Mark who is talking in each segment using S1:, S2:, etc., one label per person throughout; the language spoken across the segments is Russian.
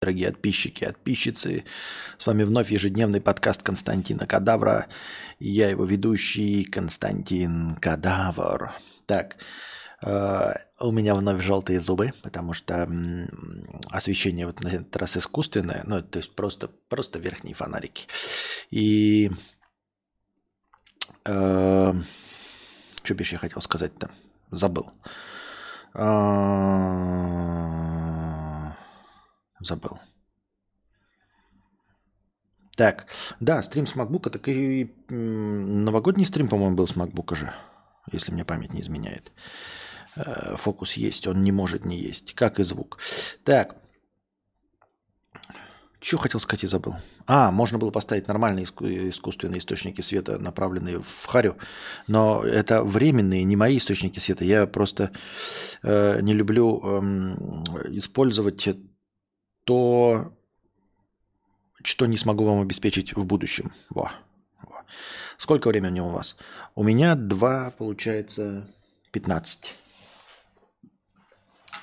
S1: дорогие подписчики, подписчицы. С вами вновь ежедневный подкаст Константина Кадавра. Я его ведущий Константин Кадавр. Так, э, у меня вновь желтые зубы, потому что освещение вот на этот раз искусственное, ну, то есть просто, просто верхние фонарики. И э, что бишь я хотел сказать-то? Забыл. А, Забыл. Так, да, стрим с MacBook, так и новогодний стрим, по-моему, был с MacBook же, если мне память не изменяет. Э, Фокус есть, он не может не есть, как и звук. Так, что хотел сказать и забыл. А, можно было поставить нормальные иску- искусственные источники света, направленные в харю, но это временные, не мои источники света. Я просто э, не люблю эм, использовать то, что не смогу вам обеспечить в будущем. Во. Во. Сколько времени у вас? У меня два, получается, 15.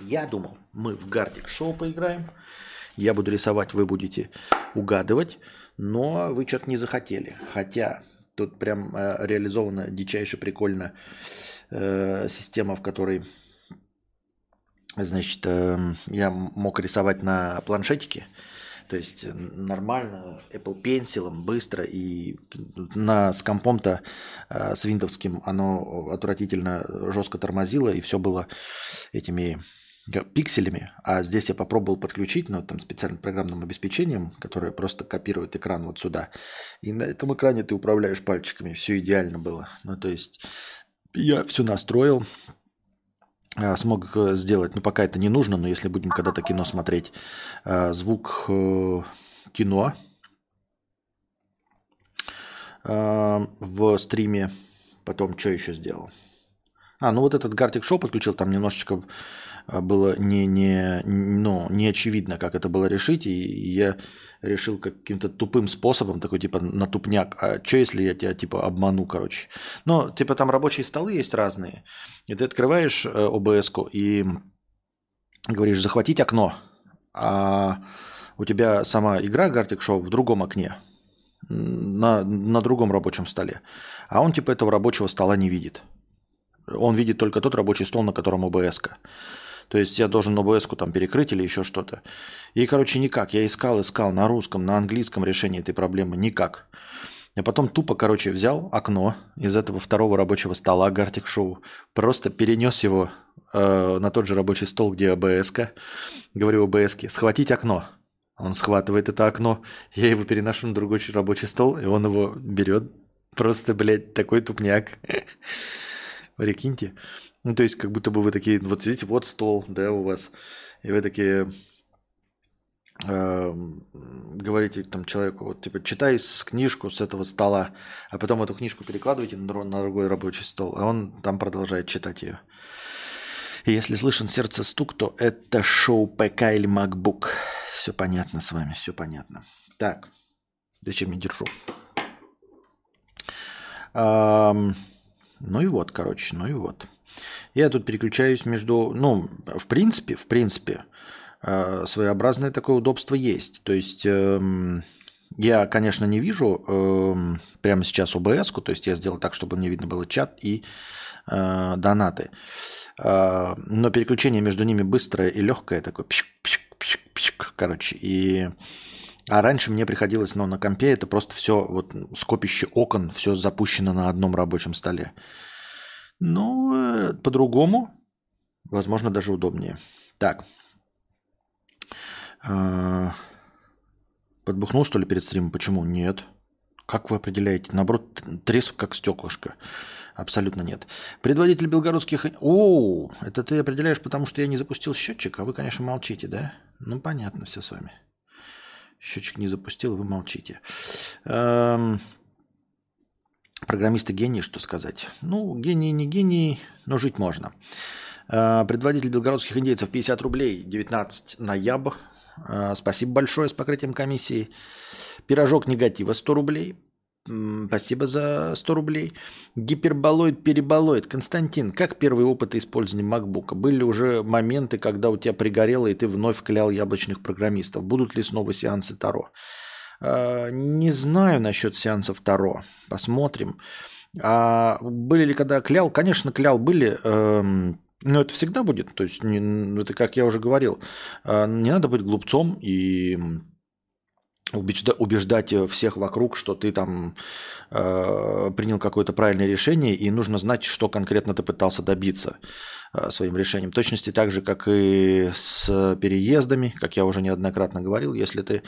S1: Я думал, мы в Гардик Шоу поиграем. Я буду рисовать, вы будете угадывать. Но вы что-то не захотели. Хотя тут прям э, реализована дичайше прикольно э, система, в которой Значит, э, я мог рисовать на планшетике, то есть э, нормально, Apple Pencil, быстро, и на, с компом-то, э, с виндовским, оно отвратительно жестко тормозило, и все было этими пикселями. А здесь я попробовал подключить, но там специальным программным обеспечением, которое просто копирует экран вот сюда. И на этом экране ты управляешь пальчиками, все идеально было. Ну, то есть я все настроил, смог э, сделать, ну пока это не нужно, но если будем когда-то кино смотреть, а, звук э, кино. В стриме, потом что еще сделал? А, ну вот этот Gartic Show подключил, там немножечко было не, не, ну, не очевидно, как это было решить, и я решил каким-то тупым способом, такой типа на тупняк, а что если я тебя типа обману, короче. Ну, типа там рабочие столы есть разные, и ты открываешь обс и говоришь захватить окно, а у тебя сама игра Gartic Show в другом окне, на, на другом рабочем столе, а он типа этого рабочего стола не видит. Он видит только тот рабочий стол, на котором обс -ка. То есть я должен обс там перекрыть или еще что-то. И, короче, никак. Я искал, искал на русском, на английском решение этой проблемы. Никак. Я потом тупо, короче, взял окно из этого второго рабочего стола Гартик Шоу, просто перенес его э, на тот же рабочий стол, где обс -ка. Говорю обс схватить окно. Он схватывает это окно, я его переношу на другой рабочий стол, и он его берет. Просто, блядь, такой тупняк. Прикиньте. Ну, то есть, как будто бы вы такие, вот сидите, вот стол, да, у вас, и вы такие э, говорите там человеку, вот, типа, читай книжку с этого стола, а потом эту книжку перекладываете на, на другой рабочий стол, а он там продолжает читать ее. И если слышен сердце стук, то это шоу ПК или MacBook. Все понятно с вами, все понятно. Так, зачем я держу? Um, ну и вот, короче, ну и вот. Я тут переключаюсь между, ну, в принципе, в принципе, э, своеобразное такое удобство есть. То есть э, я, конечно, не вижу э, прямо сейчас ОБС, то есть я сделал так, чтобы мне видно было чат и э, донаты. Э, но переключение между ними быстрое и легкое, такое, пшик, пшик, пшик, пшик, короче, и а раньше мне приходилось, ну, на компе это просто все, вот скопище окон, все запущено на одном рабочем столе. Ну, э, по-другому, возможно, даже удобнее. Так. Э, подбухнул, что ли, перед стримом? Почему? Нет. Как вы определяете? Наоборот, треск как стеклышко. Абсолютно нет. Предводитель белгородских... О, это ты определяешь, потому что я не запустил счетчик, а вы, конечно, молчите, да? Ну, понятно все с вами. Счетчик не запустил, вы молчите. Эм... Программисты гении, что сказать? Ну, гении не гении, но жить можно. Э, предводитель белгородских индейцев 50 рублей, 19 ноябрь. Э, спасибо большое с покрытием комиссии. Пирожок негатива 100 рублей. Спасибо за 100 рублей. Гиперболоид, переболоид. Константин, как первые опыты использования MacBook? Были уже моменты, когда у тебя пригорело, и ты вновь клял яблочных программистов. Будут ли снова сеансы Таро? А, не знаю насчет сеансов Таро. Посмотрим. А были ли когда клял? Конечно, клял были. Эм, но это всегда будет. То есть, это как я уже говорил, а, не надо быть глупцом и убеждать всех вокруг, что ты там э, принял какое-то правильное решение, и нужно знать, что конкретно ты пытался добиться э, своим решением. Точности так же, как и с переездами, как я уже неоднократно говорил, если ты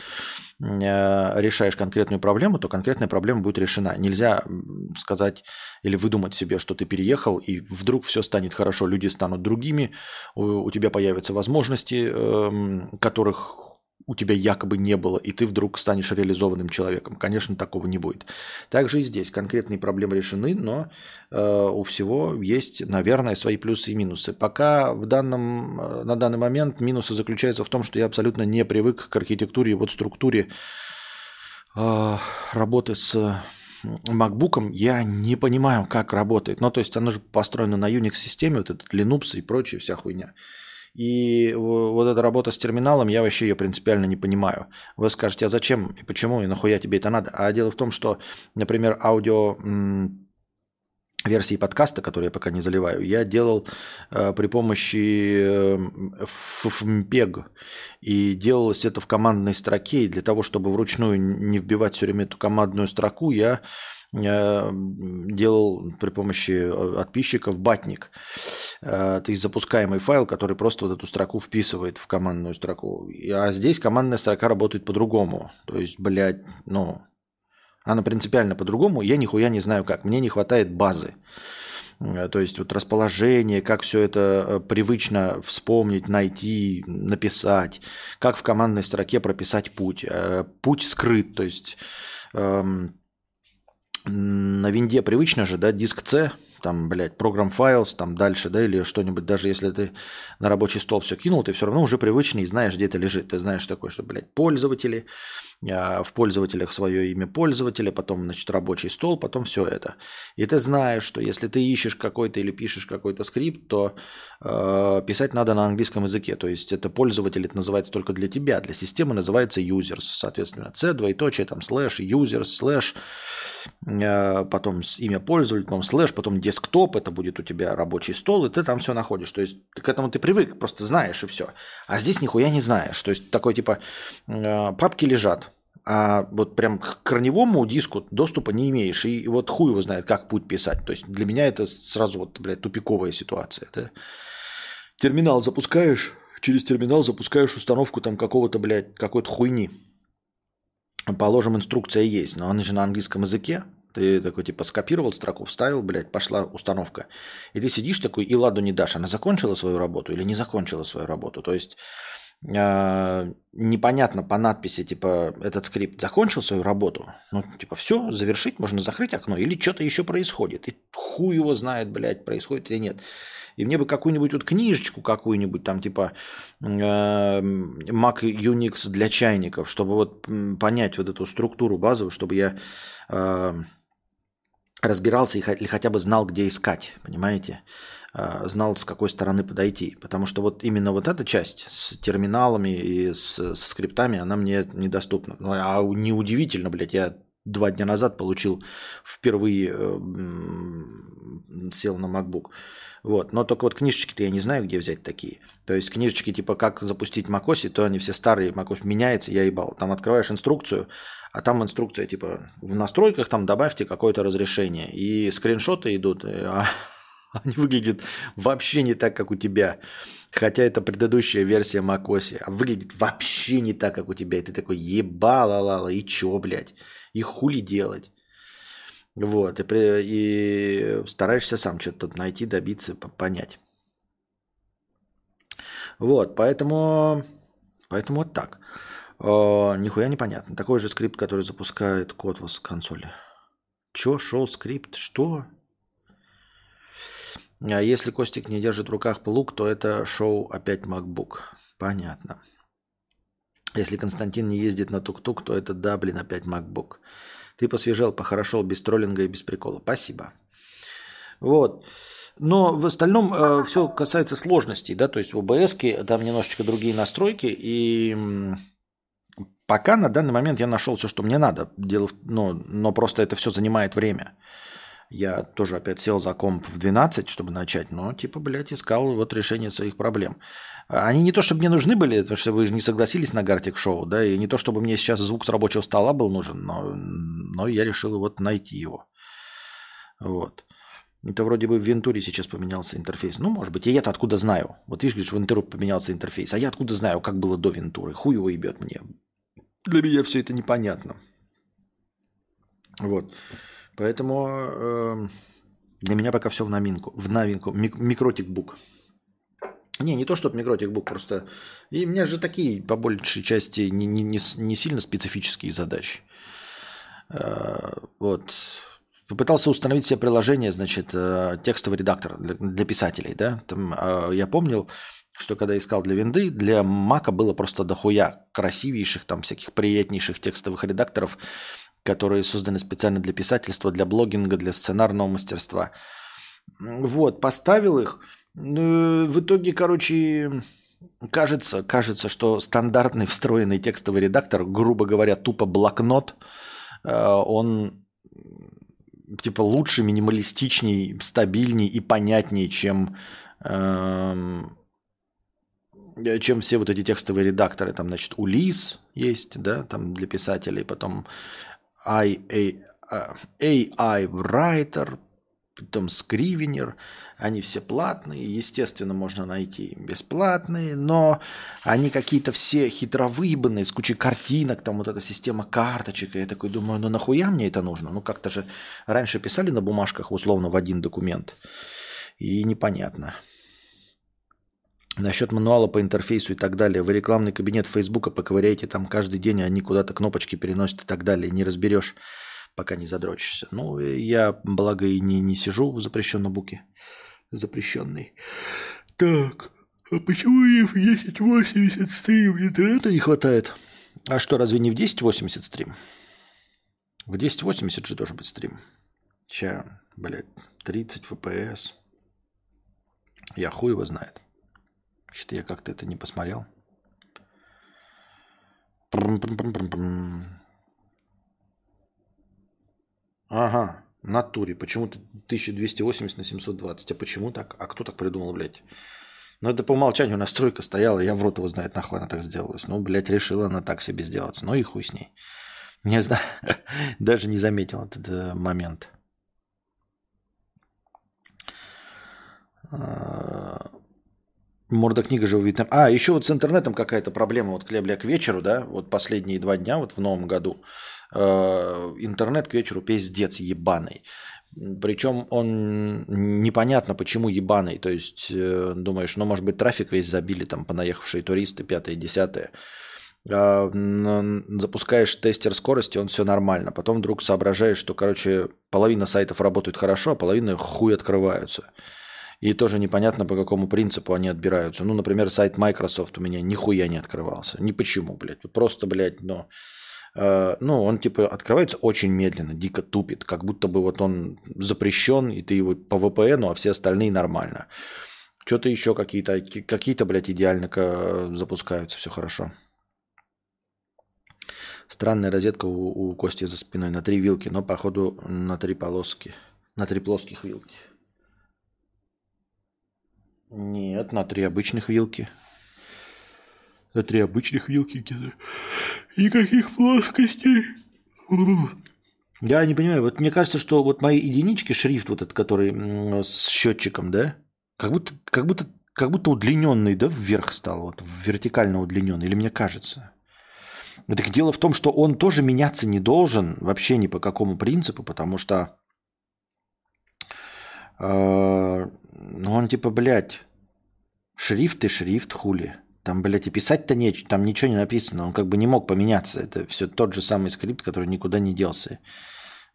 S1: э, решаешь конкретную проблему, то конкретная проблема будет решена. Нельзя сказать или выдумать себе, что ты переехал, и вдруг все станет хорошо, люди станут другими, у, тебя появятся возможности, э, которых у тебя якобы не было, и ты вдруг станешь реализованным человеком. Конечно, такого не будет. Также и здесь конкретные проблемы решены, но э, у всего есть, наверное, свои плюсы и минусы. Пока в данном, э, на данный момент минусы заключаются в том, что я абсолютно не привык к архитектуре и вот структуре э, работы с MacBook я не понимаю, как работает. Ну, то есть оно же построено на Unix-системе, вот этот Linux и прочая вся хуйня. И вот эта работа с терминалом, я вообще ее принципиально не понимаю. Вы скажете, а зачем и почему, и нахуя тебе это надо? А дело в том, что, например, аудио версии подкаста, которые я пока не заливаю, я делал э, при помощи э. И делалось это в командной строке. И для того, чтобы вручную не вбивать все время эту командную строку, я делал при помощи э, подписчиков батник. Э, то есть запускаемый файл, который просто вот эту строку вписывает в командную строку. А здесь командная строка работает по-другому. То есть, блядь, ну, она принципиально по-другому. Я нихуя не знаю как. Мне не хватает базы. Э, то есть вот расположение, как все это привычно вспомнить, найти, написать, как в командной строке прописать путь. Путь скрыт, то есть эм, на винде привычно же, да, диск C, там, блядь, программ files, там дальше, да, или что-нибудь, даже если ты на рабочий стол все кинул, ты все равно уже привычный и знаешь, где это лежит. Ты знаешь такое, что, блядь, пользователи, а, в пользователях свое имя пользователя, потом, значит, рабочий стол, потом все это. И ты знаешь, что если ты ищешь какой-то или пишешь какой-то скрипт, то э, писать надо на английском языке. То есть это пользователь, это называется только для тебя, для системы называется users, соответственно, c, двоеточие, там, слэш, users, э, потом имя пользователя, потом слэш, потом десктоп, это будет у тебя рабочий стол, и ты там все находишь. То есть к этому ты привык, просто знаешь и все. А здесь нихуя не знаешь. То есть такой типа э, папки лежат, а вот прям к корневому диску доступа не имеешь. И вот хуй его знает, как путь писать. То есть для меня это сразу вот, блядь, тупиковая ситуация. Да? Терминал запускаешь, через терминал запускаешь установку там какого-то, блядь, какой-то хуйни. Положим, инструкция есть, но она же на английском языке. Ты такой, типа, скопировал строку, вставил, блядь, пошла установка. И ты сидишь такой и ладу не дашь. Она закончила свою работу или не закончила свою работу? То есть а, непонятно по надписи, типа, этот скрипт закончил свою работу, ну, типа, все, завершить, можно закрыть окно, или что-то еще происходит. И хуй его знает, блядь, происходит или нет. И мне бы какую-нибудь вот книжечку какую-нибудь, там, типа, э, Mac Unix для чайников, чтобы вот понять вот эту структуру базовую, чтобы я э, разбирался или хотя бы знал, где искать, понимаете? А, знал, с какой стороны подойти. Потому что вот именно вот эта часть с терминалами и с, с скриптами, она мне недоступна. Ну, а неудивительно, блядь, я два дня назад получил впервые, э, сел на MacBook. Вот. Но только вот книжечки-то я не знаю, где взять такие. То есть книжечки типа «Как запустить macOS», то они все старые, macOS меняется, я ебал. Там открываешь инструкцию, а там инструкция типа в настройках там добавьте какое-то разрешение. И скриншоты идут, а Они выглядят вообще не так, как у тебя. Хотя это предыдущая версия macOS. А выглядит вообще не так, как у тебя. И ты такой, ебала лала, и чё, блядь? И хули делать? Вот, и, при, и стараешься сам что-то тут найти, добиться, понять. Вот, поэтому, поэтому вот так. О, нихуя непонятно. Такой же скрипт, который запускает код с консоли. Чё, шел скрипт? Что? А если Костик не держит в руках плуг, то это шоу опять MacBook. Понятно. Если Константин не ездит на тук-тук, то это да, блин, опять MacBook. Ты посвежел, похорошел, без троллинга и без прикола. Спасибо. Вот. Но в остальном э, все касается сложностей, да, то есть в OBS там немножечко другие настройки, и пока на данный момент я нашел все, что мне надо, дело, но просто это все занимает время. Я тоже опять сел за комп в 12, чтобы начать, но типа, блядь, искал вот решение своих проблем. Они не то, чтобы мне нужны были, потому что вы же не согласились на Гартик Шоу, да, и не то, чтобы мне сейчас звук с рабочего стола был нужен, но, но я решил вот найти его. Вот. Это вроде бы в Вентуре сейчас поменялся интерфейс. Ну, может быть, и я-то откуда знаю? Вот видишь, говоришь, в Вентуру поменялся интерфейс. А я откуда знаю, как было до Вентуры? Хуй его ебет мне. Для меня все это непонятно. Вот. Поэтому э, для меня пока все в новинку. В новинку. Мик- микротикбук. Не, не то, чтобы микротикбук, просто... И у меня же такие, по большей части, не, не, не, не сильно специфические задачи. Э, вот Попытался установить себе приложение, значит, э, текстовый редактор для, для писателей, да. Там, э, я помнил, что когда искал для винды, для Мака было просто дохуя красивейших, там всяких приятнейших текстовых редакторов, которые созданы специально для писательства, для блогинга, для сценарного мастерства. Вот, поставил их. Ну, в итоге, короче, кажется, кажется, что стандартный встроенный текстовый редактор, грубо говоря, тупо блокнот, э, он типа лучше, минималистичней, стабильней и понятнее, чем, эм, чем все вот эти текстовые редакторы. Там, значит, Улис есть, да, там для писателей, потом AI, AI Writer, потом Скривенер, они все платные, естественно, можно найти бесплатные, но они какие-то все хитровыебанные, с кучей картинок, там вот эта система карточек, и я такой думаю, ну нахуя мне это нужно? Ну как-то же раньше писали на бумажках условно в один документ, и непонятно. Насчет мануала по интерфейсу и так далее. Вы рекламный кабинет Фейсбука поковыряете, там каждый день они куда-то кнопочки переносят и так далее. Не разберешь пока не задрочишься. Ну, я, благо, и не, не сижу в запрещенном буке. Запрещенный. Так, а почему и в 1080 стрим интернета не хватает? А что, разве не в 1080 стрим? В 1080 же должен быть стрим. Сейчас, блядь, 30 FPS. Я хуй его знает. Что-то я как-то это не посмотрел. Ага, натуре. Почему-то 1280 на 720. А почему так? А кто так придумал, блядь? Ну, это по умолчанию настройка стояла, я в рот его знает, нахуй она так сделалась. Ну, блядь, решила она так себе сделать. Ну и хуй с ней. Не знаю, даже не заметил этот э, момент. А, Морда книга же увидит. А, еще вот с интернетом какая-то проблема. Вот, бля, к вечеру, да, вот последние два дня, вот в новом году, э, интернет к вечеру пиздец ебаный. Причем он непонятно, почему ебаный. То есть, э, думаешь, ну, может быть, трафик весь забили, там, понаехавшие туристы, пятое, десятое. Э, запускаешь тестер скорости, он все нормально. Потом вдруг соображаешь, что, короче, половина сайтов работает хорошо, а половина хуй открываются. И тоже непонятно, по какому принципу они отбираются. Ну, например, сайт Microsoft у меня нихуя не открывался. Ни почему, блядь. Просто, блядь, ну... Э, ну, он типа открывается очень медленно, дико тупит, как будто бы вот он запрещен, и ты его по VPN, а все остальные нормально. Что-то еще какие-то, какие-то, блядь, идеально запускаются, все хорошо. Странная розетка у, у Кости за спиной на три вилки, но походу на три полоски, на три плоских вилки. Нет, на три обычных вилки. На три обычных вилки где-то. Никаких плоскостей. Я не понимаю, вот мне кажется, что вот мои единички, шрифт вот этот, который с счетчиком, да, как будто, как будто, как будто удлиненный, да, вверх стал, вот вертикально удлиненный, или мне кажется. Так дело в том, что он тоже меняться не должен вообще ни по какому принципу, потому что э, ну, он типа, блядь, шрифт и шрифт, хули. Там, блядь, и писать-то нечего, там ничего не написано. Он как бы не мог поменяться. Это все тот же самый скрипт, который никуда не делся.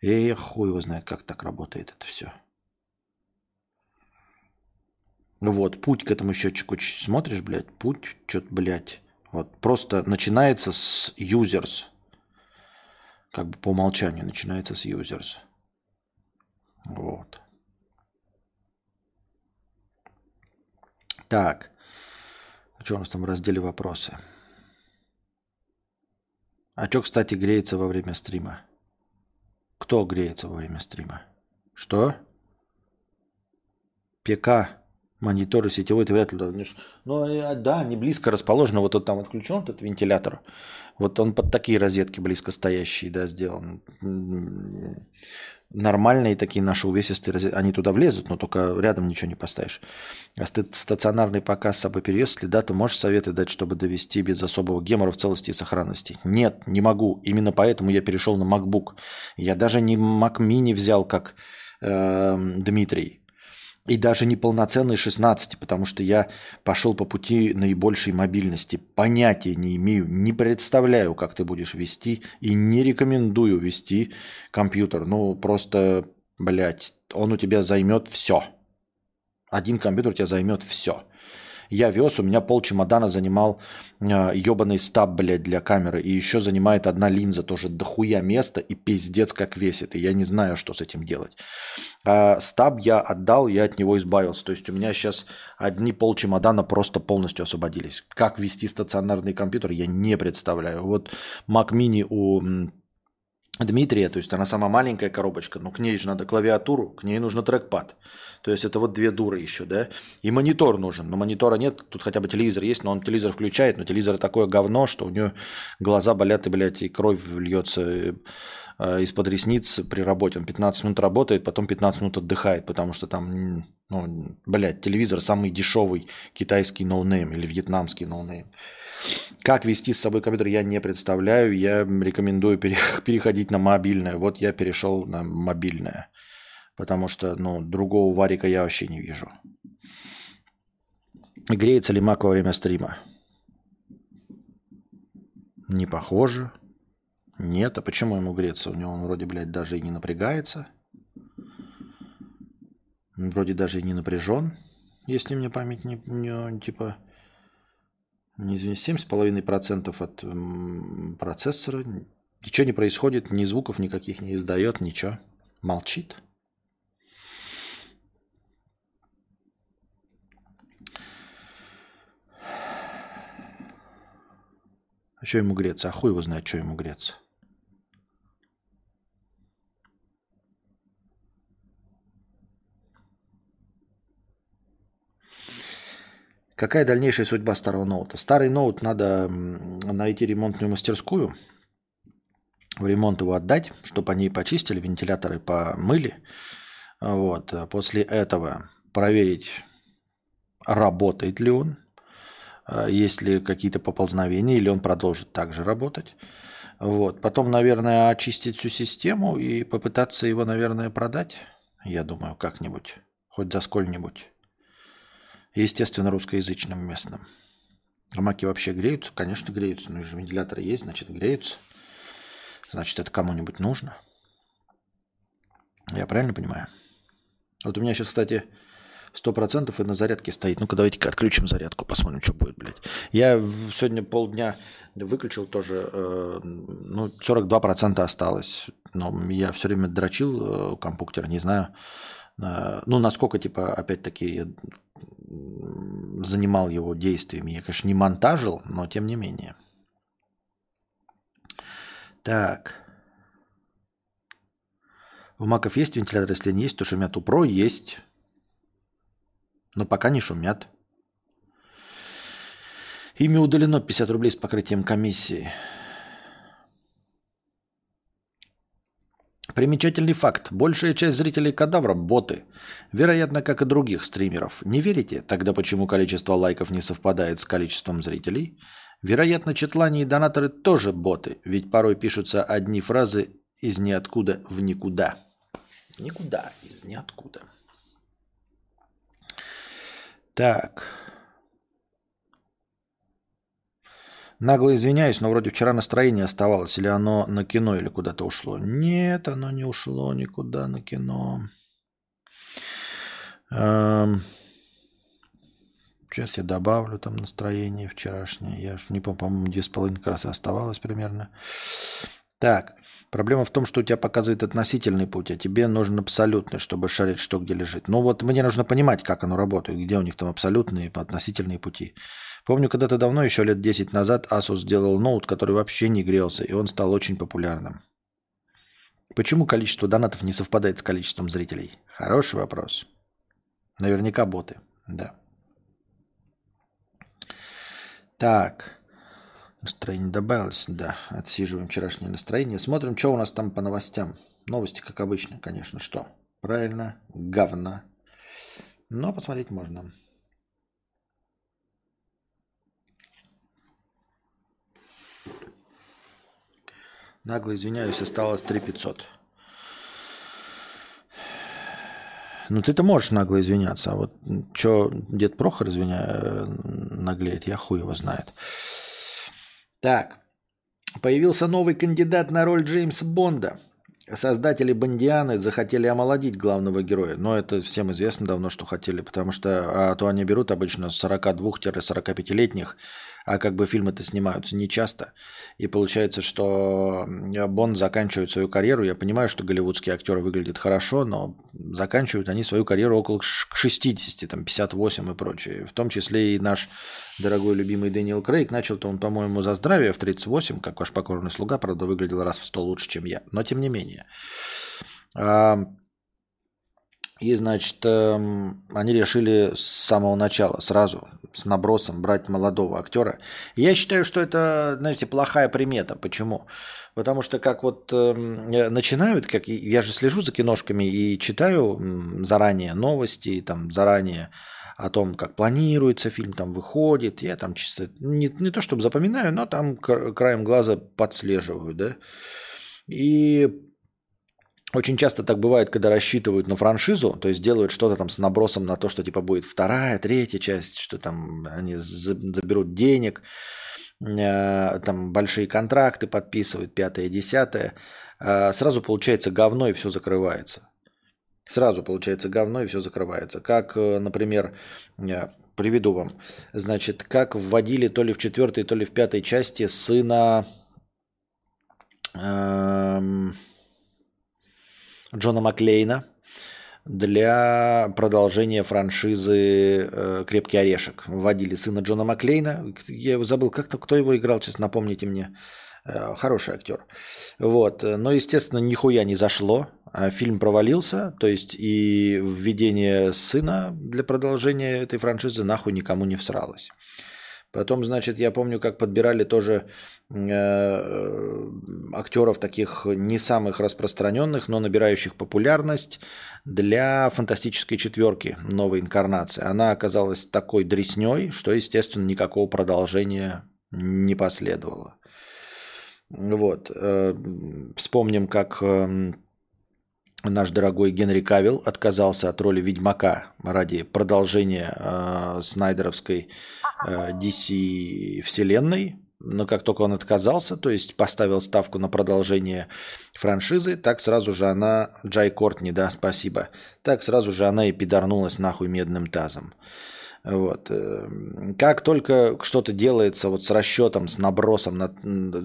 S1: И хуй его знает, как так работает это все. Вот, путь к этому счетчику смотришь, блядь, путь, что-то, блядь, Вот просто начинается с users. Как бы по умолчанию начинается с users. Вот. Так. Что у нас там в разделе вопросы? А что, кстати, греется во время стрима? Кто греется во время стрима? Что? ПК, мониторы сетевой, ты вряд ли давнишь. Ну, э, да, не близко расположено. Вот тут там отключен этот вентилятор. Вот он под такие розетки близко стоящие, да, сделан нормальные такие наши увесистые, они туда влезут, но только рядом ничего не поставишь. А стационарный показ с собой перевез, если да, то можешь советы дать, чтобы довести без особого гемора в целости и сохранности? Нет, не могу. Именно поэтому я перешел на MacBook. Я даже не Mac Mini взял, как э, Дмитрий. И даже не полноценный 16, потому что я пошел по пути наибольшей мобильности. Понятия не имею, не представляю, как ты будешь вести, и не рекомендую вести компьютер. Ну, просто, блядь, он у тебя займет все. Один компьютер у тебя займет все. Я вез, у меня пол чемодана занимал э, ебаный стаб, блядь, для камеры. И еще занимает одна линза тоже дохуя места и пиздец как весит. И я не знаю, что с этим делать. А стаб я отдал, я от него избавился. То есть у меня сейчас одни пол чемодана просто полностью освободились. Как вести стационарный компьютер, я не представляю. Вот Mac Mini у Дмитрия, то есть она самая маленькая коробочка, но к ней же надо клавиатуру, к ней нужно трекпад. То есть это вот две дуры еще, да? И монитор нужен, но монитора нет, тут хотя бы телевизор есть, но он телевизор включает, но телевизор такое говно, что у нее глаза болят и, блядь, и кровь льется э, из-под ресниц при работе. Он 15 минут работает, потом 15 минут отдыхает, потому что там, ну, блядь, телевизор самый дешевый китайский ноунейм или вьетнамский ноунейм. Как вести с собой компьютер, я не представляю. Я рекомендую переходить на мобильное. Вот я перешел на мобильное. Потому что ну, другого варика я вообще не вижу. Греется ли Мак во время стрима? Не похоже. Нет, а почему ему греться? У него он вроде, блядь, даже и не напрягается. Вроде даже и не напряжен, если мне память не, не типа не извини, 7,5% от процессора. Ничего не происходит, ни звуков никаких не издает, ничего. Молчит. А что ему греться? А хуй его знает, что ему греться. Какая дальнейшая судьба старого ноута? Старый ноут надо найти ремонтную мастерскую, в ремонт его отдать, чтобы они почистили, вентиляторы помыли. Вот. После этого проверить, работает ли он, а есть ли какие-то поползновения, или он продолжит также работать. Вот. Потом, наверное, очистить всю систему и попытаться его, наверное, продать. Я думаю, как-нибудь. Хоть за сколь-нибудь. Естественно, русскоязычным местным. А вообще греются? Конечно, греются. Ну, же вентиляторы есть, значит, греются. Значит, это кому-нибудь нужно. Я правильно понимаю? Вот у меня сейчас, кстати, сто процентов и на зарядке стоит. Ну-ка, давайте-ка отключим зарядку, посмотрим, что будет, блядь. Я сегодня полдня выключил тоже, э, ну, 42% осталось. Но я все время дрочил э, компьютер, не знаю, э, ну, насколько, типа, опять-таки, занимал его действиями. Я, конечно, не монтажил, но тем не менее. Так. У маков есть вентилятор? Если не есть, то шумят. У Pro есть. Но пока не шумят. Ими удалено 50 рублей с покрытием комиссии. Примечательный факт. Большая часть зрителей кадавра – боты. Вероятно, как и других стримеров. Не верите? Тогда почему количество лайков не совпадает с количеством зрителей? Вероятно, четлане и донаторы тоже боты, ведь порой пишутся одни фразы из ниоткуда в никуда. Никуда, из ниоткуда. Так. Нагло извиняюсь, но вроде вчера настроение оставалось, или оно на кино, или куда-то ушло. Нет, оно не ушло никуда на кино. Эм... Сейчас я добавлю там настроение вчерашнее. Я ж не помню, по-моему, две с половиной раз оставалось примерно. Так, проблема в том, что у тебя показывает относительный путь, а тебе нужен абсолютный, чтобы шарить, что где лежит. Ну вот мне нужно понимать, как оно работает, где у них там абсолютные относительные пути. Помню, когда-то давно, еще лет 10 назад, Asus сделал ноут, который вообще не грелся, и он стал очень популярным. Почему количество донатов не совпадает с количеством зрителей? Хороший вопрос. Наверняка боты, да. Так. Настроение добавилось, да. Отсиживаем вчерашнее настроение. Смотрим, что у нас там по новостям. Новости, как обычно, конечно, что? Правильно, говна. Но посмотреть можно. Нагло извиняюсь, осталось 3500. Ну, ты-то можешь нагло извиняться, а вот что дед Прохор извиня... Наглеет, я хуй его знает. Так, появился новый кандидат на роль Джеймса Бонда. Создатели Бондианы захотели омолодить главного героя. Но это всем известно давно, что хотели, потому что а то они берут обычно 42-45-летних а как бы фильмы-то снимаются не часто. И получается, что Бонд заканчивает свою карьеру. Я понимаю, что голливудские актеры выглядят хорошо, но заканчивают они свою карьеру около 60, там 58 и прочее. В том числе и наш дорогой любимый Дэниел Крейг. Начал-то он, по-моему, за здравие в 38, как ваш покорный слуга, правда, выглядел раз в 100 лучше, чем я. Но тем не менее. И, значит, эм, они решили с самого начала, сразу, с набросом брать молодого актера. Я считаю, что это, знаете, плохая примета. Почему? Потому что как вот э, начинают, как я же слежу за киношками и читаю заранее новости, там заранее о том, как планируется фильм, там выходит. Я там чисто, не, не то чтобы запоминаю, но там краем глаза подслеживаю, да. И очень часто так бывает, когда рассчитывают на франшизу, то есть делают что-то там с набросом на то, что типа будет вторая, третья часть, что там они заберут денег, э, там большие контракты подписывают, пятое, десятое. Э, сразу получается говно и все закрывается. Сразу получается говно и все закрывается. Как, э, например, приведу вам, значит, как вводили то ли в четвертой, то ли в пятой части сына... Эм, Джона Маклейна для продолжения франшизы э, «Крепкий орешек». Вводили сына Джона Маклейна. Я забыл, как-то кто его играл, сейчас напомните мне. Э, хороший актер. Вот. Но, естественно, нихуя не зашло. А фильм провалился. То есть и введение сына для продолжения этой франшизы нахуй никому не всралось. Потом, значит, я помню, как подбирали тоже э, актеров таких не самых распространенных, но набирающих популярность для фантастической четверки новой инкарнации. Она оказалась такой дресней, что, естественно, никакого продолжения не последовало. Вот. Э, вспомним, как э, наш дорогой Генри Кавилл отказался от роли Ведьмака ради продолжения э, Снайдеровской Э, DC вселенной, но как только он отказался, то есть поставил ставку на продолжение франшизы, так сразу же она, Джай Кортни, да, спасибо, так сразу же она и пидорнулась нахуй медным тазом. Вот. Э, как только что-то делается вот с расчетом, с набросом, на,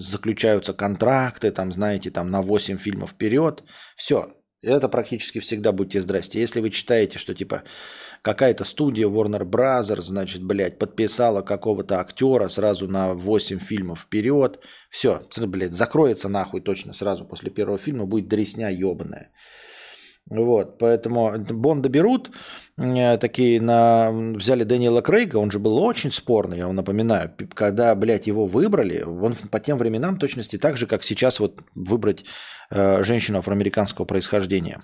S1: заключаются контракты, там, знаете, там на 8 фильмов вперед, все, это практически всегда будьте здрасте. Если вы читаете, что типа какая-то студия Warner Brothers, значит, блядь, подписала какого-то актера сразу на 8 фильмов вперед, все, блядь, закроется нахуй точно сразу после первого фильма, будет дресня ебаная. Вот, поэтому Бонда берут, э, такие на... взяли Дэниела Крейга, он же был очень спорный, я вам напоминаю. Когда, блядь, его выбрали, он по тем временам точности так же, как сейчас вот выбрать э, женщину афроамериканского происхождения.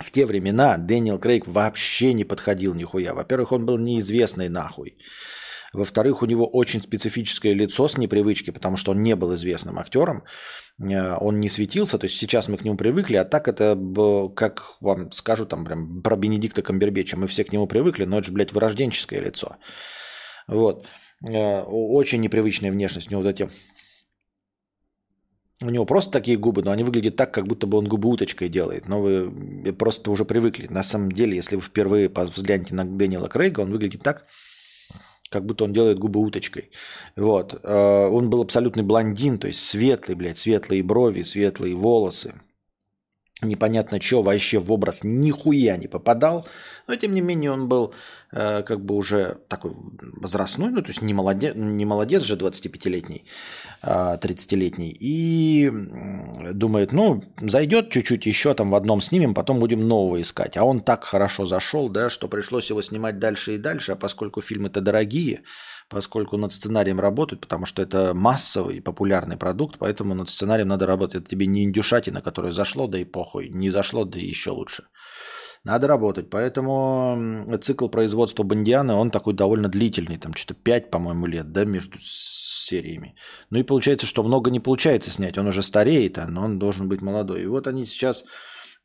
S1: В те времена Дэниел Крейг вообще не подходил нихуя. Во-первых, он был неизвестный нахуй. Во-вторых, у него очень специфическое лицо с непривычки, потому что он не был известным актером. Э, он не светился, то есть сейчас мы к нему привыкли, а так это, как вам скажу там прям про Бенедикта Камбербеча, мы все к нему привыкли, но это же, блядь, вырожденческое лицо. Вот. Э, очень непривычная внешность у него вот эти у него просто такие губы, но они выглядят так, как будто бы он губы уточкой делает. Но вы просто уже привыкли. На самом деле, если вы впервые взглянете на Дэниела Крейга, он выглядит так, как будто он делает губы уточкой. Вот. Э, он был абсолютный блондин, то есть светлый, блядь, светлые брови, светлые волосы непонятно что, вообще в образ нихуя не попадал. Но, тем не менее, он был э, как бы уже такой возрастной, ну, то есть не молодец, не молодец же 25-летний, э, 30-летний. И думает, ну, зайдет чуть-чуть еще там в одном снимем, потом будем нового искать. А он так хорошо зашел, да, что пришлось его снимать дальше и дальше. А поскольку фильмы-то дорогие, поскольку над сценарием работают, потому что это массовый популярный продукт, поэтому над сценарием надо работать. Это тебе не индюшатина, которая зашло, да и похуй, не зашло, да и еще лучше. Надо работать. Поэтому цикл производства Бандиана, он такой довольно длительный, там что-то 5, по-моему, лет, да, между сериями. Ну и получается, что много не получается снять. Он уже стареет, а, но он должен быть молодой. И вот они сейчас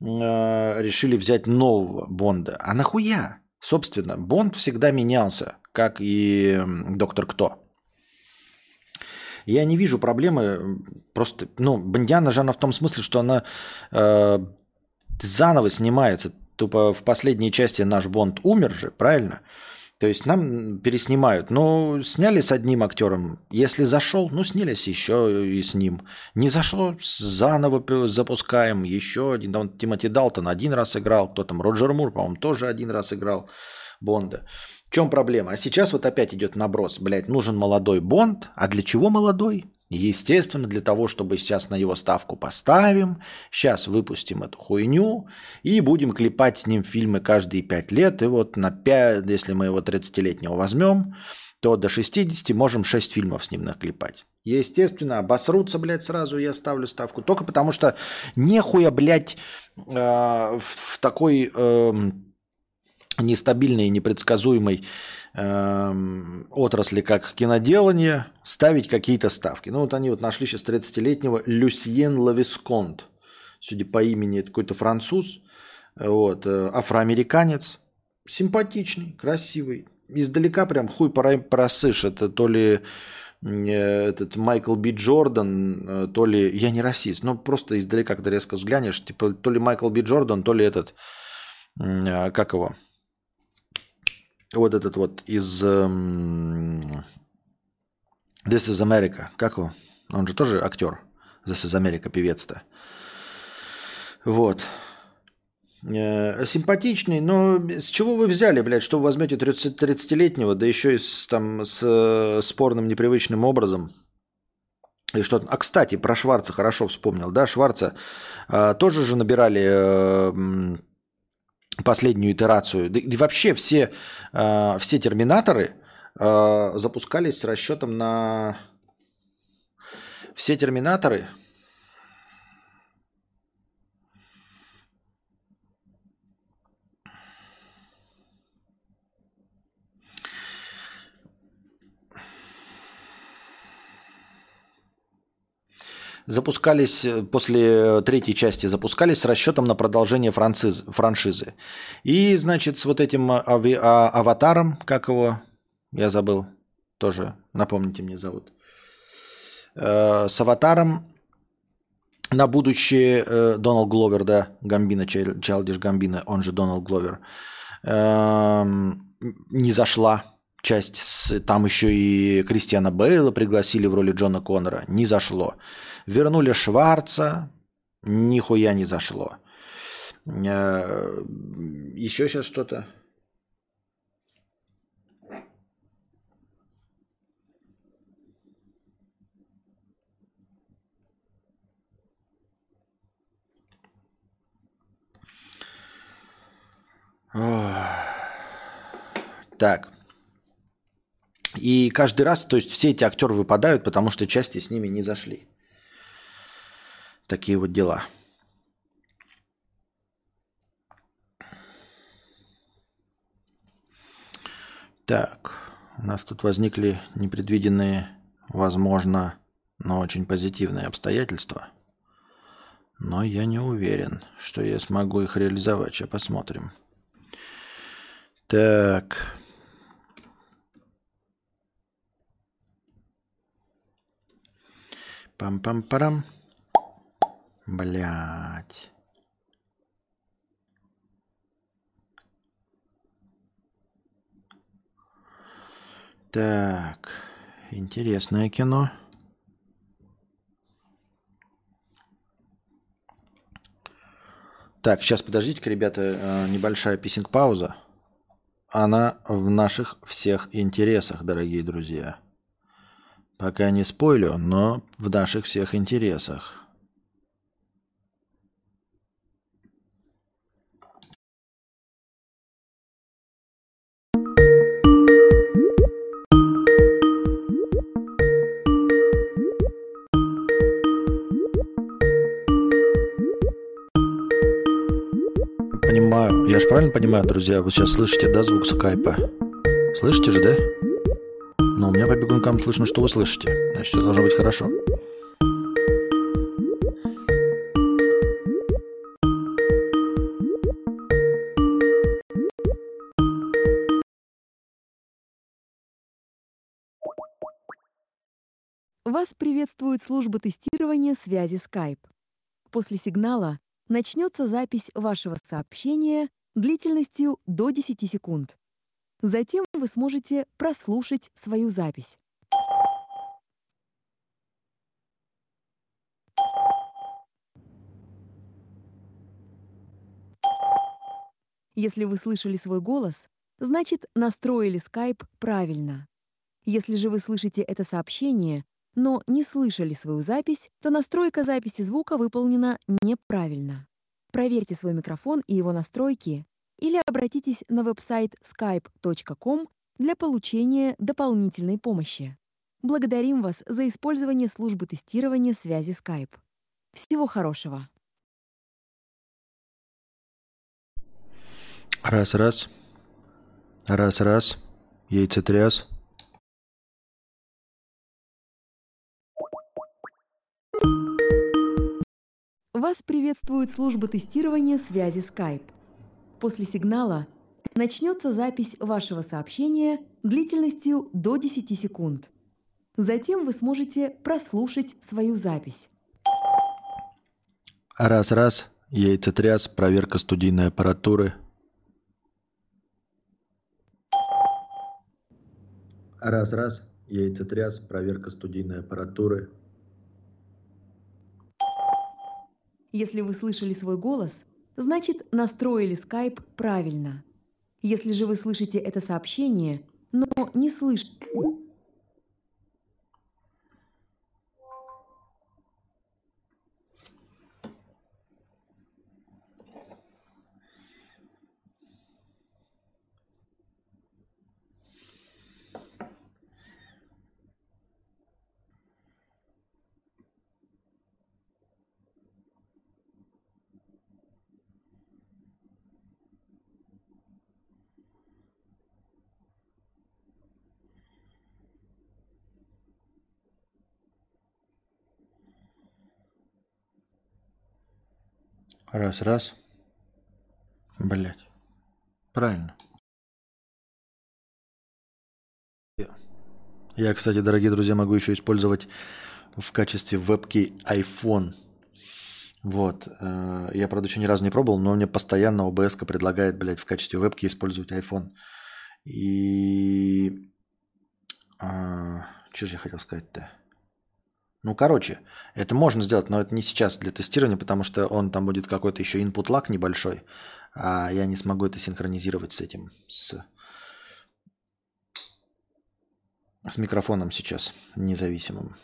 S1: э, решили взять нового Бонда. А нахуя? Собственно, Бонд всегда менялся как и доктор Кто. Я не вижу проблемы. Просто, ну, Бондиана же она в том смысле, что она э, заново снимается. Тупо в последней части наш Бонд умер же, правильно? То есть нам переснимают. Ну, сняли с одним актером. Если зашел, ну, снялись еще и с ним. Не зашло, заново запускаем. Еще один. Там Тимоти Далтон один раз играл. Кто там? Роджер Мур, по-моему, тоже один раз играл Бонда чем проблема? А сейчас вот опять идет наброс. Блядь, нужен молодой Бонд. А для чего молодой? Естественно, для того, чтобы сейчас на его ставку поставим, сейчас выпустим эту хуйню и будем клепать с ним фильмы каждые пять лет. И вот на 5, если мы его 30-летнего возьмем, то до 60 можем 6 фильмов с ним наклепать. Естественно, обосрутся, блядь, сразу я ставлю ставку. Только потому что нехуя, блядь, э, в такой... Э, нестабильной и непредсказуемой отрасли, как киноделание, ставить какие-то ставки. Ну вот они вот нашли сейчас 30-летнего Люсьен Лависконт. Судя по имени, это какой-то француз, вот, э, афроамериканец, симпатичный, красивый. Издалека прям хуй просышь. Это то ли э, этот Майкл Би Джордан, э, то ли, я не расист, но просто издалека, когда резко взглянешь, типа то ли Майкл Би Джордан, то ли этот, э, как его, вот этот вот из um, This is America. Как его? Он же тоже актер. This is America, певец-то. Вот. Э, симпатичный, но с чего вы взяли, блядь, что вы возьмете 30-летнего, да еще и с, там, с э, спорным непривычным образом? И что А, кстати, про Шварца хорошо вспомнил, да, Шварца э, тоже же набирали э, последнюю итерацию. Да, и вообще все, э, все терминаторы э, запускались с расчетом на... Все терминаторы запускались э, после третьей части, запускались с расчетом на продолжение франциз, франшизы. И, значит, с вот этим ави, а, аватаром, как его, я забыл, тоже, напомните мне зовут, э, с аватаром на будущее э, Доналд Гловер, да, Гамбина, Чалдиш Гамбина, он же Доналд Гловер, э, не зашла часть, с, там еще и Кристиана Бейла пригласили в роли Джона Коннора, не зашло. Вернули Шварца, нихуя не зашло. Э, Еще сейчас что-то. Так. И каждый раз, то есть все эти актеры выпадают, потому что части с ними не зашли. Такие вот дела. Так, у нас тут возникли непредвиденные, возможно, но очень позитивные обстоятельства. Но я не уверен, что я смогу их реализовать. Сейчас посмотрим. Так. Пам-пам-парам. Блять. Так, интересное кино. Так, сейчас подождите-ка, ребята, э, небольшая писинг-пауза. Она в наших всех интересах, дорогие друзья. Пока не спойлю, но в наших всех интересах. Я же правильно понимаю, друзья, вы сейчас слышите, да, звук скайпа? Слышите же, да? Но у меня по бегункам слышно, что вы слышите. Значит, все должно быть хорошо.
S2: Вас приветствует служба тестирования связи Skype. После сигнала начнется запись вашего сообщения длительностью до 10 секунд. Затем вы сможете прослушать свою запись. Если вы слышали свой голос, значит настроили Skype правильно. Если же вы слышите это сообщение, но не слышали свою запись, то настройка записи звука выполнена неправильно. Проверьте свой микрофон и его настройки или обратитесь на веб-сайт skype.com для получения дополнительной помощи. Благодарим вас за использование службы тестирования связи Skype. Всего хорошего!
S1: Раз-раз. Раз-раз. Яйцетряс.
S2: Вас приветствует служба тестирования связи Skype. После сигнала начнется запись вашего сообщения длительностью до 10 секунд. Затем вы сможете прослушать свою запись.
S1: Раз-раз. Яйцетряс. Проверка студийной аппаратуры. Раз-раз. Яйцетряс. Проверка студийной аппаратуры.
S2: Если вы слышали свой голос, значит настроили Skype правильно. Если же вы слышите это сообщение, но не слышите...
S1: Раз-раз. Блять. Правильно. Я, кстати, дорогие друзья, могу еще использовать в качестве вебки iPhone. Вот. э, Я, правда, еще ни разу не пробовал, но мне постоянно OBS предлагает, блядь, в качестве вебки использовать iPhone. И... а, Что же я хотел сказать-то? Ну, короче, это можно сделать, но это не сейчас для тестирования, потому что он там будет какой-то еще input lag небольшой, а я не смогу это синхронизировать с этим, с, с микрофоном сейчас независимым.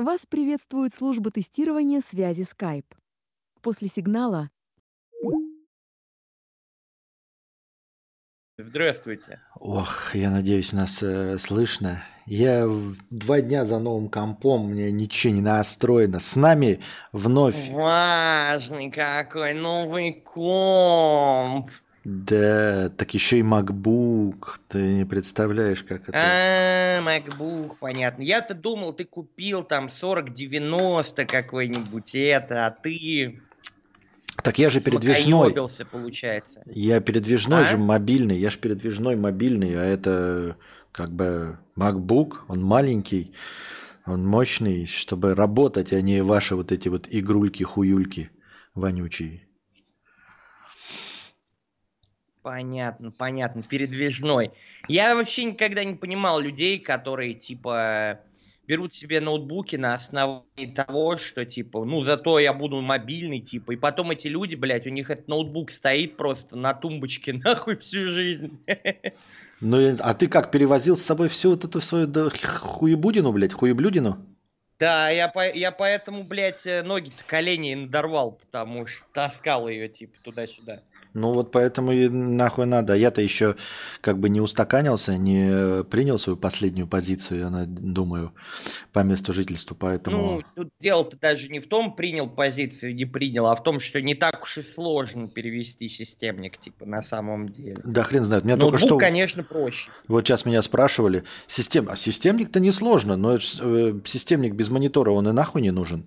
S2: Вас приветствует служба тестирования связи Skype. После сигнала
S3: Здравствуйте.
S1: Ох, я надеюсь, нас э, слышно. Я в- два дня за новым компом, меня ничего не настроено. С нами вновь,
S3: Важный какой новый комп.
S1: Да, так еще и MacBook. Ты не представляешь, как это...
S3: А, MacBook, понятно. Я-то думал, ты купил там 4090 какой-нибудь это, а ты
S1: Так я же передвижной.
S3: получается.
S1: Я передвижной
S3: А?
S1: же мобильный, я же передвижной мобильный, а это как бы MacBook, он маленький, Он мощный, чтобы работать, а не ваши вот эти вот игрульки-хуюльки вонючие.
S4: Понятно, понятно, передвижной. Я вообще никогда не понимал людей, которые, типа, берут себе ноутбуки на основании того, что, типа, ну, зато я буду мобильный, типа, и потом эти люди, блядь, у них этот ноутбук стоит просто на тумбочке, нахуй, всю жизнь.
S1: Ну, а ты как, перевозил с собой всю вот эту свою да, хуебудину, блядь, хуеблюдину?
S4: Да, я, по, я поэтому, блядь, э, ноги-то колени надорвал, потому что таскал ее, типа, туда-сюда.
S1: Ну вот поэтому и нахуй надо. Я-то еще как бы не устаканился, не принял свою последнюю позицию, я думаю, по месту жительства, поэтому...
S4: Ну, тут дело-то даже не в том, принял позицию, не принял, а в том, что не так уж и сложно перевести системник, типа, на самом деле.
S1: Да хрен знает. Меня
S4: Ноутбук,
S1: только что...
S4: конечно, проще.
S1: Вот сейчас меня спрашивали, систем... а системник-то не сложно, но э, системник без монитора, он и нахуй не нужен.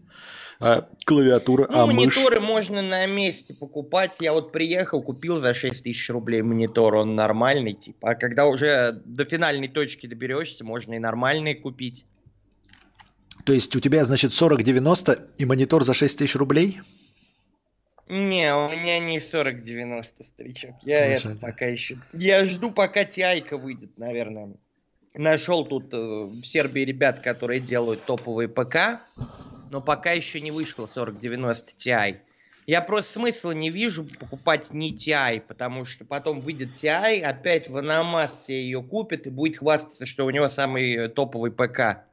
S1: А клавиатура,
S4: ну,
S1: а
S4: мониторы
S1: мышь?
S4: можно на месте покупать. Я вот приехал, купил за 6 тысяч рублей монитор, он нормальный, типа. А когда уже до финальной точки доберешься, можно и нормальные купить.
S1: То есть у тебя, значит, 4090 и монитор за 6 тысяч рублей?
S4: Не, у меня не 4090, старичок. Я это пока еще... Я жду, пока TI выйдет, наверное. Нашел тут э, в Сербии ребят, которые делают топовые ПК, но пока еще не вышел 4090 Ti. Я просто смысла не вижу покупать не TI, потому что потом выйдет TI, опять Ваномас себе ее купит и будет хвастаться, что у него самый э, топовый ПК.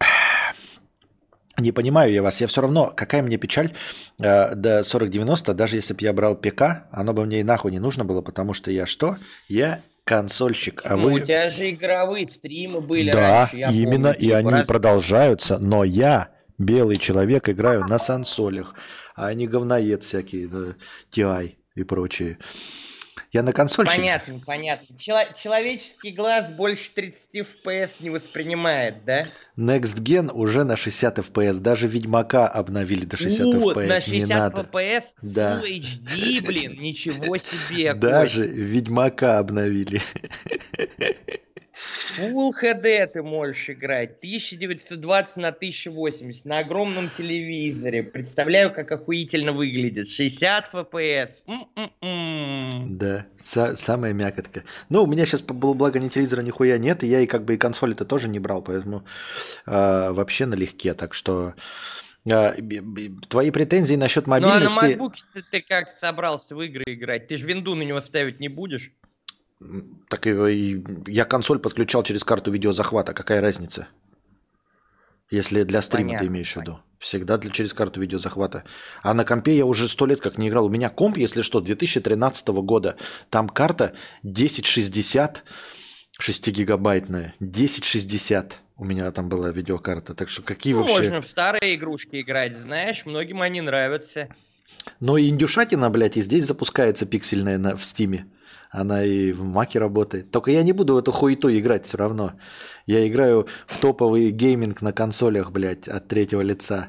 S1: Не понимаю я вас. Я все равно, какая мне печаль э, до 4090, даже если бы я брал ПК, оно бы мне и нахуй не нужно было, потому что я что? Я консольщик, а
S4: Ну,
S1: вы...
S4: У тебя же игровые стримы были
S1: Да,
S4: раньше, я
S1: именно,
S4: помню,
S1: и
S4: типа,
S1: они
S4: раз-
S1: продолжаются, но я, белый человек, играю на сансолях, а не говноед всякие, да, TI и прочие. Я на консольщик.
S4: Понятно, понятно. Чело- человеческий глаз больше 30 FPS не воспринимает, да?
S1: Next Gen уже на 60 FPS, даже Ведьмака обновили до 60
S4: Вот,
S1: FPS,
S4: на
S1: не
S4: 60
S1: надо.
S4: FPS
S1: Да.
S4: Full HD, блин, ничего себе.
S1: Даже. Ведьмака обновили.
S4: Full HD ты можешь играть. 1920 на 1080 на огромном телевизоре. Представляю, как охуительно выглядит. 60 FPS. М-м-м.
S1: Да, са- самая мякотка. Ну, у меня сейчас, было благо, ни телевизора нихуя нет, и я и как бы и консоли-то тоже не брал, поэтому а, вообще налегке. Так что а, твои претензии насчет
S4: Ну а на
S1: мобильности...
S4: ты, ты как собрался в игры играть? Ты же винду на него ставить не будешь?
S1: Так и, я консоль подключал через карту видеозахвата. Какая разница? Если для стрима
S4: Понятно,
S1: ты имеешь в виду. Всегда для, через карту видеозахвата. А на компе я уже сто лет как не играл. У меня комп, если что, 2013 года. Там карта 1060, 6-гигабайтная. 1060 у меня там была видеокарта. Так что какие
S4: Ну,
S1: вообще...
S4: можно в старые игрушки играть, знаешь, многим они нравятся.
S1: Но и индюшатина, блядь, и здесь запускается пиксельная на, в Steam'е. Она и в маке работает. Только я не буду в эту хуету играть все равно. Я играю в топовый гейминг на консолях, блядь, от третьего лица.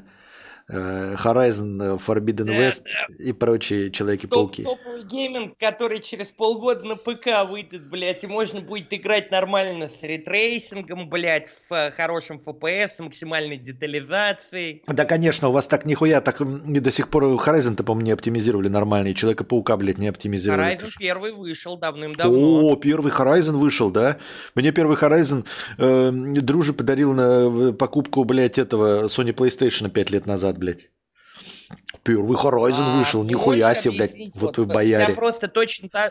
S1: Э, Horizon, э, Forbidden
S4: Да,
S1: West и прочие
S4: Топ,
S1: Человеки-пауки.
S4: топовый гейминг, который через полгода на ПК выйдет, блядь, и можно будет играть нормально с ретрейсингом, блядь, в э, хорошем FPS, с максимальной детализацией.
S1: Да, конечно, у вас так нихуя, так и до сих пор Horizon-то, по-моему, не оптимизировали нормально, и Человека-паука, блядь, не оптимизировали.
S4: Horizon первый вышел давным-давно.
S1: О, первый Horizon вышел, да? Мне первый Horizon э, дружи подарил на покупку, блядь, этого Sony PlayStation 5 лет назад, блядь. Первый Horizon
S4: А,
S1: вышел, нихуя себе, блядь, вот вы
S4: У меня
S1: бояре.
S4: просто точно, та-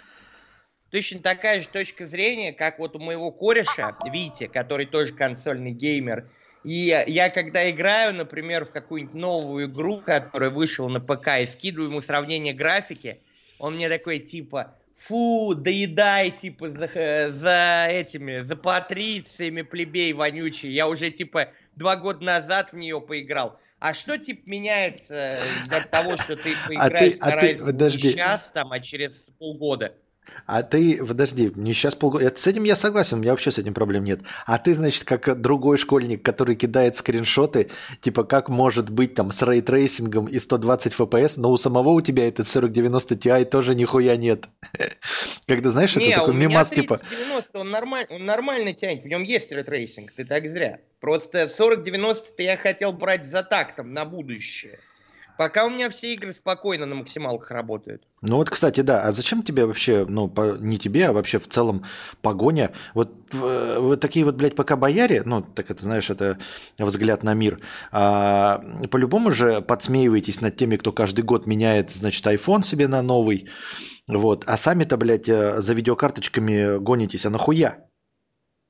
S4: точно такая же точка зрения, как вот у моего кореша Вити, который тоже консольный геймер. И я, я когда играю, например, в какую-нибудь новую игру, которая вышла на ПК, и скидываю ему сравнение графики, он мне такой типа, фу, доедай, типа, за, э, за этими, за патрициями плебей вонючий. Я уже, типа, два года назад в нее поиграл. А что, типа, меняется от того, что ты поиграешь
S1: а ты- подожди.
S4: не сейчас, там, а через полгода?
S1: А ты, подожди, мне сейчас полгода... С этим я согласен, у меня вообще с этим проблем нет. А ты, значит, как другой школьник, который кидает скриншоты, типа, как может быть там с рейтрейсингом и 120 FPS, но у самого у тебя этот 4090 Ti тоже нихуя нет. Когда, знаешь, это такой мимас, типа...
S4: 3090, он, нормаль, он нормально тянет, в нем есть рейтрейсинг, ты так зря. Просто 4090 я хотел брать за тактом на будущее. Пока у меня все игры спокойно на максималках работают.
S1: Ну вот, кстати, да. А зачем тебе вообще, ну, по, не тебе, а вообще в целом погоня? Вот, э, вот такие вот, блядь, пока бояре, ну, так это, знаешь, это взгляд на мир. А, по-любому же подсмеиваетесь над теми, кто каждый год меняет, значит, iPhone себе на новый. Вот. А сами-то, блядь, э, за видеокарточками гонитесь. А нахуя?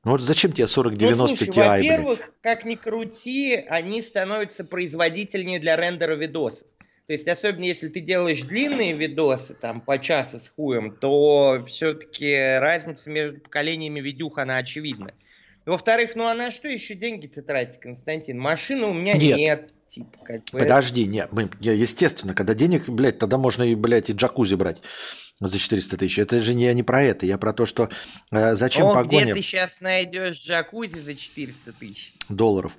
S1: Ну вот зачем тебе 4090
S4: ну, слушай,
S1: Ti, блядь?
S4: во-первых, как ни крути, они становятся производительнее для рендера видосов. То есть, особенно если ты делаешь длинные видосы, там, по часу с хуем, то все-таки разница между поколениями видюх, она очевидна. Во-вторых, ну а на что еще деньги-то тратить, Константин? Машины у меня
S1: Нет.
S4: нет. Типа, как бы...
S1: Подожди, нет, мы- естественно, когда денег, блядь, тогда можно и, блядь, и джакузи брать за 400 тысяч. Это же не, я не про это, я про то, что э, зачем
S4: О,
S1: погоня
S4: где ты сейчас найдешь джакузи за 400 тысяч?
S1: долларов.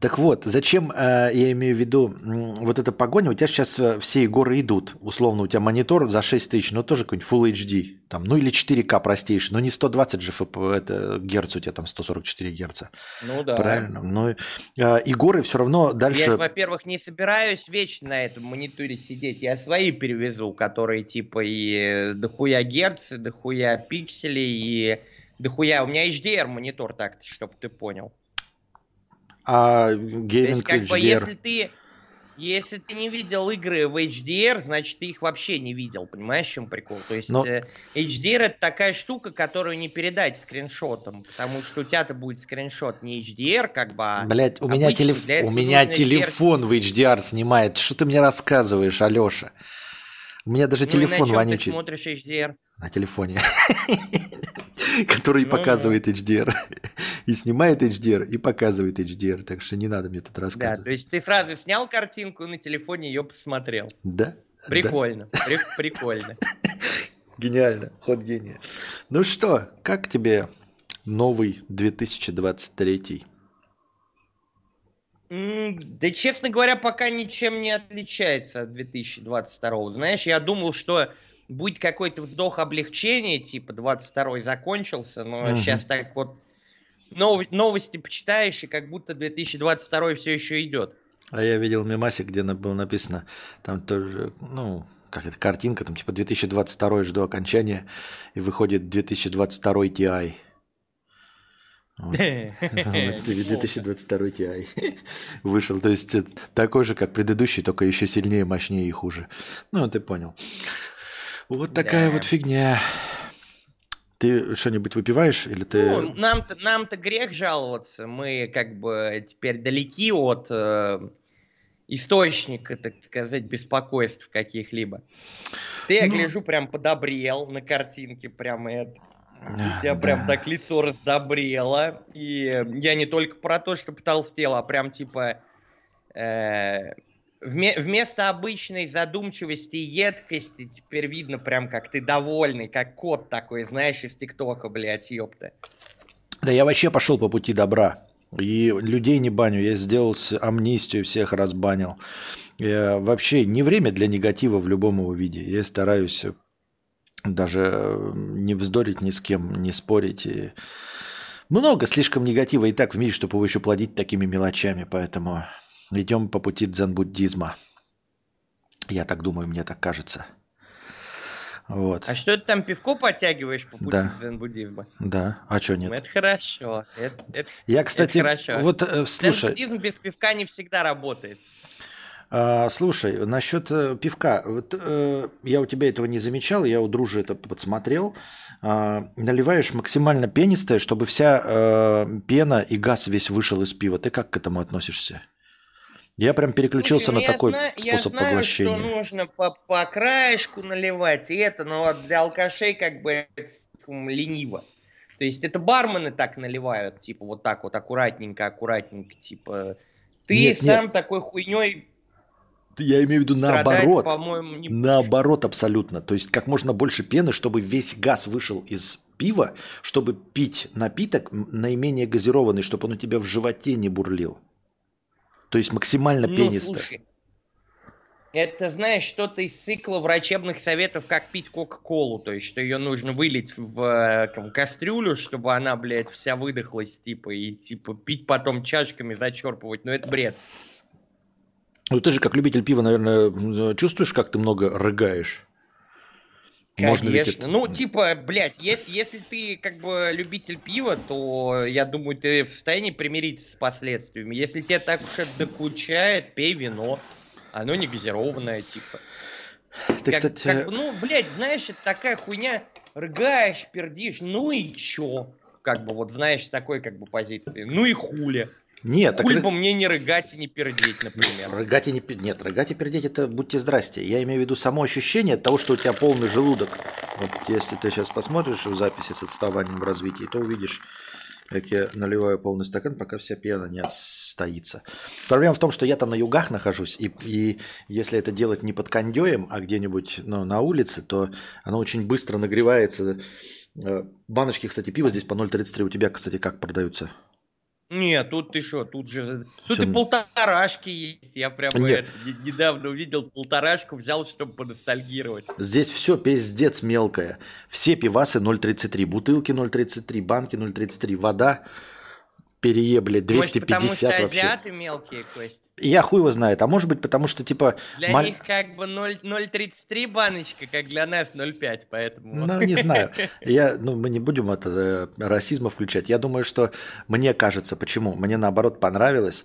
S1: Так вот, зачем, э, я имею в виду, вот эта погоня, у тебя сейчас э, все горы идут. Условно, у тебя монитор за 6 тысяч, но тоже какой-нибудь Full HD. Там, ну или 4К простейший, но не 120 же ФП, это, герц у тебя там 144 герца.
S4: Ну да.
S1: Правильно. Но э, и горы все равно
S4: Я,
S1: дальше...
S4: ж, во-первых, не собираюсь вечно на этом мониторе сидеть. Я свои перевезу, которые типа и э, дохуя герц, и дохуя пикселей, и дохуя... У меня HDR монитор так-то, чтобы ты понял.
S1: А
S4: То есть,
S1: гейминг
S4: как бы,
S1: HDR...
S4: если ты... Если ты не видел игры в HDR, значит, ты их вообще не видел, понимаешь, в чем прикол? То есть,
S1: Но-
S4: э, HDR это такая штука, которую не передать скриншотом, потому что у тебя-то будет скриншот не HDR, как бы, а
S1: Блять, у меня, телеф- у меня телефон в HDR снимает. Что ты мне рассказываешь, Алеша? У меня даже
S4: Ну
S1: телефон
S4: чем ты
S1: вонючий.
S4: смотришь HDR?
S1: На телефоне. Который
S4: Ну,
S1: показывает HDR. И снимает HDR, и показывает HDR. Так что не надо мне тут
S4: Да,
S1: рассказывать.
S4: то есть ты сразу снял картинку и на телефоне ее посмотрел.
S1: Да? Да.
S4: Прикольно, при- прикольно.
S1: Гениально. Ход гения. Ну что, как тебе новый 2023?
S4: М, Да, честно говоря, пока ничем не отличается от 2022. Знаешь, я думал, что будет какой-то вздох облегчения, типа 22 закончился, но
S1: Мгм.
S4: сейчас так вот нов- новости почитаешь, и как будто 2022 все еще идет.
S1: А я видел мемасик, где было написано, там тоже, ну, как это, картинка, там типа 2022 жду окончания, и выходит 2022 Ti. Вот. Вот, 2022 Ti вышел. То есть это такой же, как предыдущий, только еще сильнее, мощнее и хуже. Ну, ты понял. Вот такая
S4: Да.
S1: вот фигня. Ты что-нибудь выпиваешь или ты...
S4: Ну, нам-то, нам-то грех жаловаться. Мы как бы теперь далеки от э, источника, так сказать, беспокойств каких-либо. Ты, я
S1: Ну.
S4: гляжу, прям подобрел на картинке, прям это. У тебя
S1: Да.
S4: прям так лицо раздобрело. И я не только про то, что потолстел, а прям типа э, вместо обычной задумчивости и едкости теперь видно прям, как ты довольный, как кот такой, знаешь, из ТикТока, блядь, ёпта.
S1: Да я вообще пошел по пути добра. И людей не баню. Я сделал амнистию, всех разбанил. Я вообще не время для негатива в любом его виде. Я стараюсь даже э, не вздорить ни с кем, не спорить. И... Много слишком негатива и так в мире, чтобы его еще плодить такими мелочами. Поэтому идем по пути дзен-буддизма. Я так думаю, мне так кажется. Вот.
S4: А что ты там пивко подтягиваешь по пути
S1: Да.
S4: дзен-буддизма?
S1: Да. А что нет?
S4: Это хорошо. Это, это-
S1: Я, кстати,
S4: хорошо.
S1: вот э, слушай,
S4: Дзен-буддизм без пивка не всегда работает.
S1: А, слушай, насчет э, пивка. Вот, э, я у тебя этого не замечал, я у дружи это подсмотрел. А, наливаешь максимально пенистое, чтобы вся э, пена и газ весь вышел из пива. Ты как к этому относишься? Я прям переключился
S4: Слушай, ну
S1: на
S4: я
S1: такой
S4: зна-
S1: способ
S4: я знаю,
S1: поглощения.
S4: что нужно по, по краешку наливать, и это, но вот для алкашей как бы лениво. То есть это бармены так наливают, типа вот так вот аккуратненько, аккуратненько, типа. Ты
S1: Нет,
S4: сам такой хуйней
S1: Я имею в виду
S4: Страдать,
S1: наоборот.
S4: по-моему, не
S1: Наоборот абсолютно. То есть как можно больше пены, чтобы весь газ вышел из пива, чтобы пить напиток наименее газированный, чтобы он у тебя в животе не бурлил. То есть максимально
S4: Ну,
S1: пенисто.
S4: слушай, это, знаешь, что-то из цикла врачебных советов, как пить Кока-Колу. То есть, что ее нужно вылить в э, там, кастрюлю, чтобы она, блядь, вся выдохлась, типа, и, типа, пить потом чашками, зачерпывать. Но это бред.
S1: Ну ты же как любитель пива, наверное, чувствуешь, как ты много рыгаешь? Можно ведь
S4: Конечно.
S1: это-
S4: Ну, типа, блядь, если, если ты, как бы, любитель пива, то, я думаю, ты в состоянии примириться с последствиями. Если тебе так уж это докучает, пей вино. Оно не газированное, типа.
S1: Ты,
S4: Как-
S1: кстати,
S4: как ну, блядь, знаешь, это такая хуйня, рыгаешь, пердишь, ну и чё? Как бы, вот, знаешь, с такой, как бы, позиции. Ну и хули.
S1: Нет, так
S4: Хули
S1: ры-
S4: бы мне не рыгать и не пердеть, например.
S1: рыгать и не пи- Нет, рыгать и пердеть это будьте здрасте. Я имею в виду само ощущение того, что у тебя полный желудок. Вот если ты сейчас посмотришь в записи с отставанием в развитии, то увидишь, как я наливаю полный стакан, пока вся пена не отстоится. Проблема в том, что я там на югах нахожусь, и, и если это делать не под кондеем, а где-нибудь ну, на улице, то оно очень быстро нагревается. Э, Баночки, кстати, пива здесь по 0,33. У тебя, кстати, как продаются?
S4: Нет, тут ты что, тут же... Тут
S1: Всё.
S4: и полторашки есть. Я прямо
S1: Нет.
S4: это, не- недавно увидел полторашку, взял, чтобы поностальгировать.
S1: Здесь все пиздец мелкое. Все пивасы 0,33, бутылки 0,33, банки 0,33, вода переебле
S4: Может, потому
S1: 250
S4: что
S1: вообще.
S4: азиаты мелкие, Кость?
S1: Я хуй его знает, а может быть потому что типа...
S4: Для
S1: маль-
S4: них как бы 0 0,33 баночка, как для нас 0,5, поэтому...
S1: Ну, не знаю. Я, ну, мы не будем это э, расизма включать. Я думаю, что мне кажется, почему? Мне наоборот понравилось.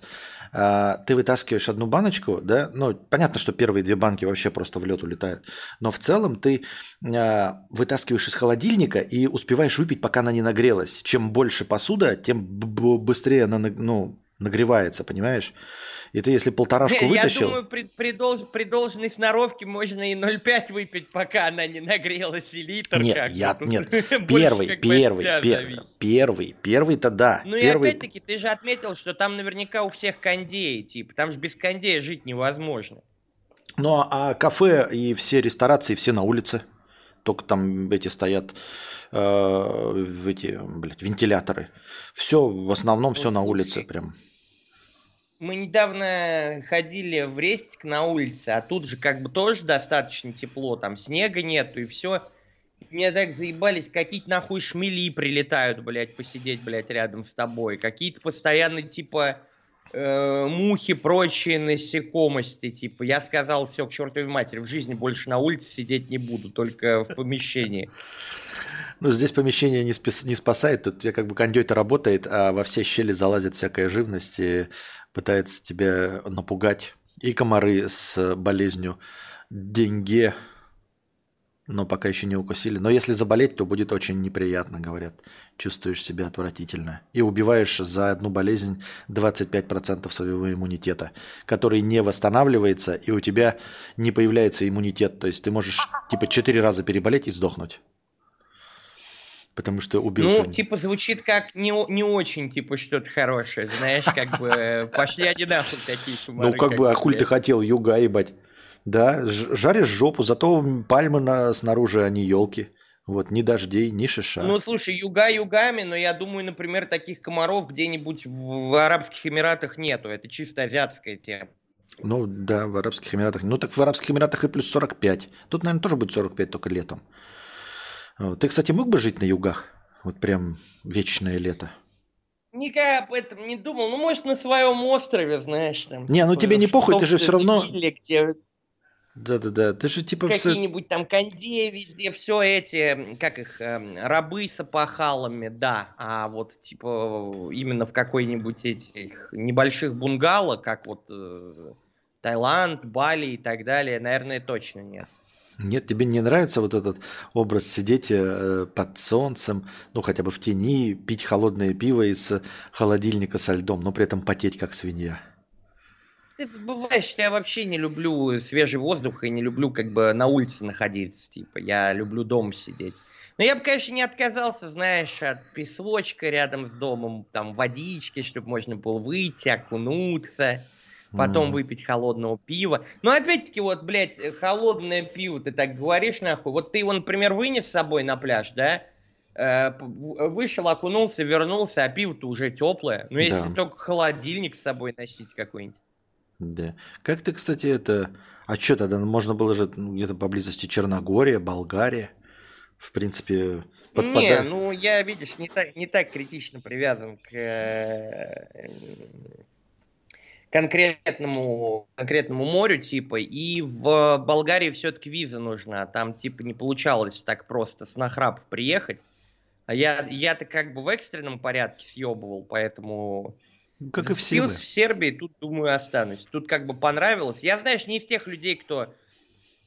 S1: А, Ты вытаскиваешь одну баночку, да? Ну, понятно, что первые две банки вообще просто в лед улетают. Но в целом ты а, вытаскиваешь из холодильника и успеваешь выпить, пока она не нагрелась. Чем больше посуда, тем быстрее она ну, нагревается, понимаешь? И ты если полторашку вытащил...
S4: Я думаю, при, при, долж- при должной сноровке можно и 0,5 выпить, пока она не нагрелась, и литр.
S1: Нет, я, нет, первый, первый,
S4: тебя
S1: пер-
S4: зависит.
S1: первый, первый-то да.
S4: Ну и
S1: первый...
S4: опять-таки, ты же отметил, что там наверняка у всех кондеи, типа, там же без кондея жить невозможно.
S1: Ну, а кафе и все ресторации, все на улице. Только там эти стоят э, эти, блядь, вентиляторы. Все, в основном все на улице прям.
S4: Мы недавно ходили в рестик на улице, а тут же как бы тоже достаточно тепло, там снега нету и все. Мне так заебались, какие-то нахуй шмели прилетают, блядь, посидеть, блядь, рядом с тобой. Какие-то постоянно, типа, э, мухи, прочие насекомости, типа. Я сказал, все, к чертовой матери, в жизни больше на улице сидеть не буду, только в помещении.
S1: Ну, здесь помещение не, спас- не спасает. Тут я как бы кондей-то работает, а во все щели залазит всякая живность и пытается тебя напугать. И комары с болезнью деньге, но пока еще не укусили. Но если заболеть, то будет очень неприятно, говорят. Чувствуешь себя отвратительно. И убиваешь за одну болезнь 25% своего иммунитета, который не восстанавливается, и у тебя не появляется иммунитет. То есть ты можешь типа 4 раза переболеть и сдохнуть. Потому что убился.
S4: Ну, типа, звучит как не, не очень, типа, что-то хорошее, знаешь, как бы, э, пошли они нахуй такие комары.
S1: ну, как бы, а хуй ты хотел, юга ебать. Да, жаришь жопу, зато пальмы на, снаружи, а не елки. Вот, ни дождей, ни шиша.
S4: Ну, слушай, юга югами, но я думаю, например, таких комаров где-нибудь в, в Арабских Эмиратах нету. Это чисто азиатская тема.
S1: Ну да, в Арабских Эмиратах. Ну так в Арабских Эмиратах и плюс 45. Тут, наверное, тоже будет 45, только летом. Вот. Ты, кстати, мог бы жить на югах? Вот прям вечное лето.
S4: Никогда об этом не думал. Ну, может, на своем острове, знаешь, там.
S1: Не, ну
S4: типа,
S1: тебе не похуй, ты же всё равно-
S4: где
S1: Да-да-да, ты же типа... все-
S4: какие-нибудь там кондеи везде, все эти, как их, эм, рабы с опахалами, да. А вот, типа, именно в какой-нибудь этих небольших бунгало, как вот э, Таиланд, Бали и так далее, наверное, точно нет.
S1: Нет, тебе не нравится вот этот образ сидеть э, под солнцем, ну хотя бы в тени, пить холодное пиво из холодильника со льдом, но при этом потеть как свинья.
S4: Ты забываешь, я вообще не люблю свежий воздух и не люблю как бы на улице находиться, типа, я люблю дома сидеть. Но я бы, конечно, не отказался, знаешь, от песочка рядом с домом, там, водички, чтобы можно было выйти, окунуться. Потом
S1: Мгм.
S4: выпить холодного пива. Но опять-таки, вот, блядь, э, холодное пиво, ты так говоришь, нахуй. Вот ты его, например, вынес с собой на пляж, да? Э, вышел, окунулся, вернулся, а пиво-то уже теплое. Ну, если
S1: Да.
S4: только холодильник с собой носить какой-нибудь.
S1: Да. Как ты, кстати, это... А что тогда? Можно было же ну, где-то поблизости Черногория, Болгария. В принципе,
S4: Не,
S1: подпадает.
S4: ну я, видишь, не так, не так критично привязан к э, конкретному, конкретному морю, типа, и в Болгарии все-таки виза нужна, там, типа, не получалось так просто с нахрап приехать, а я, я-то как бы в экстренном порядке съебывал, поэтому
S1: Как и все
S4: зацепился в Сербии, тут, думаю, останусь. Тут как бы понравилось. Я, знаешь, не из тех людей, кто,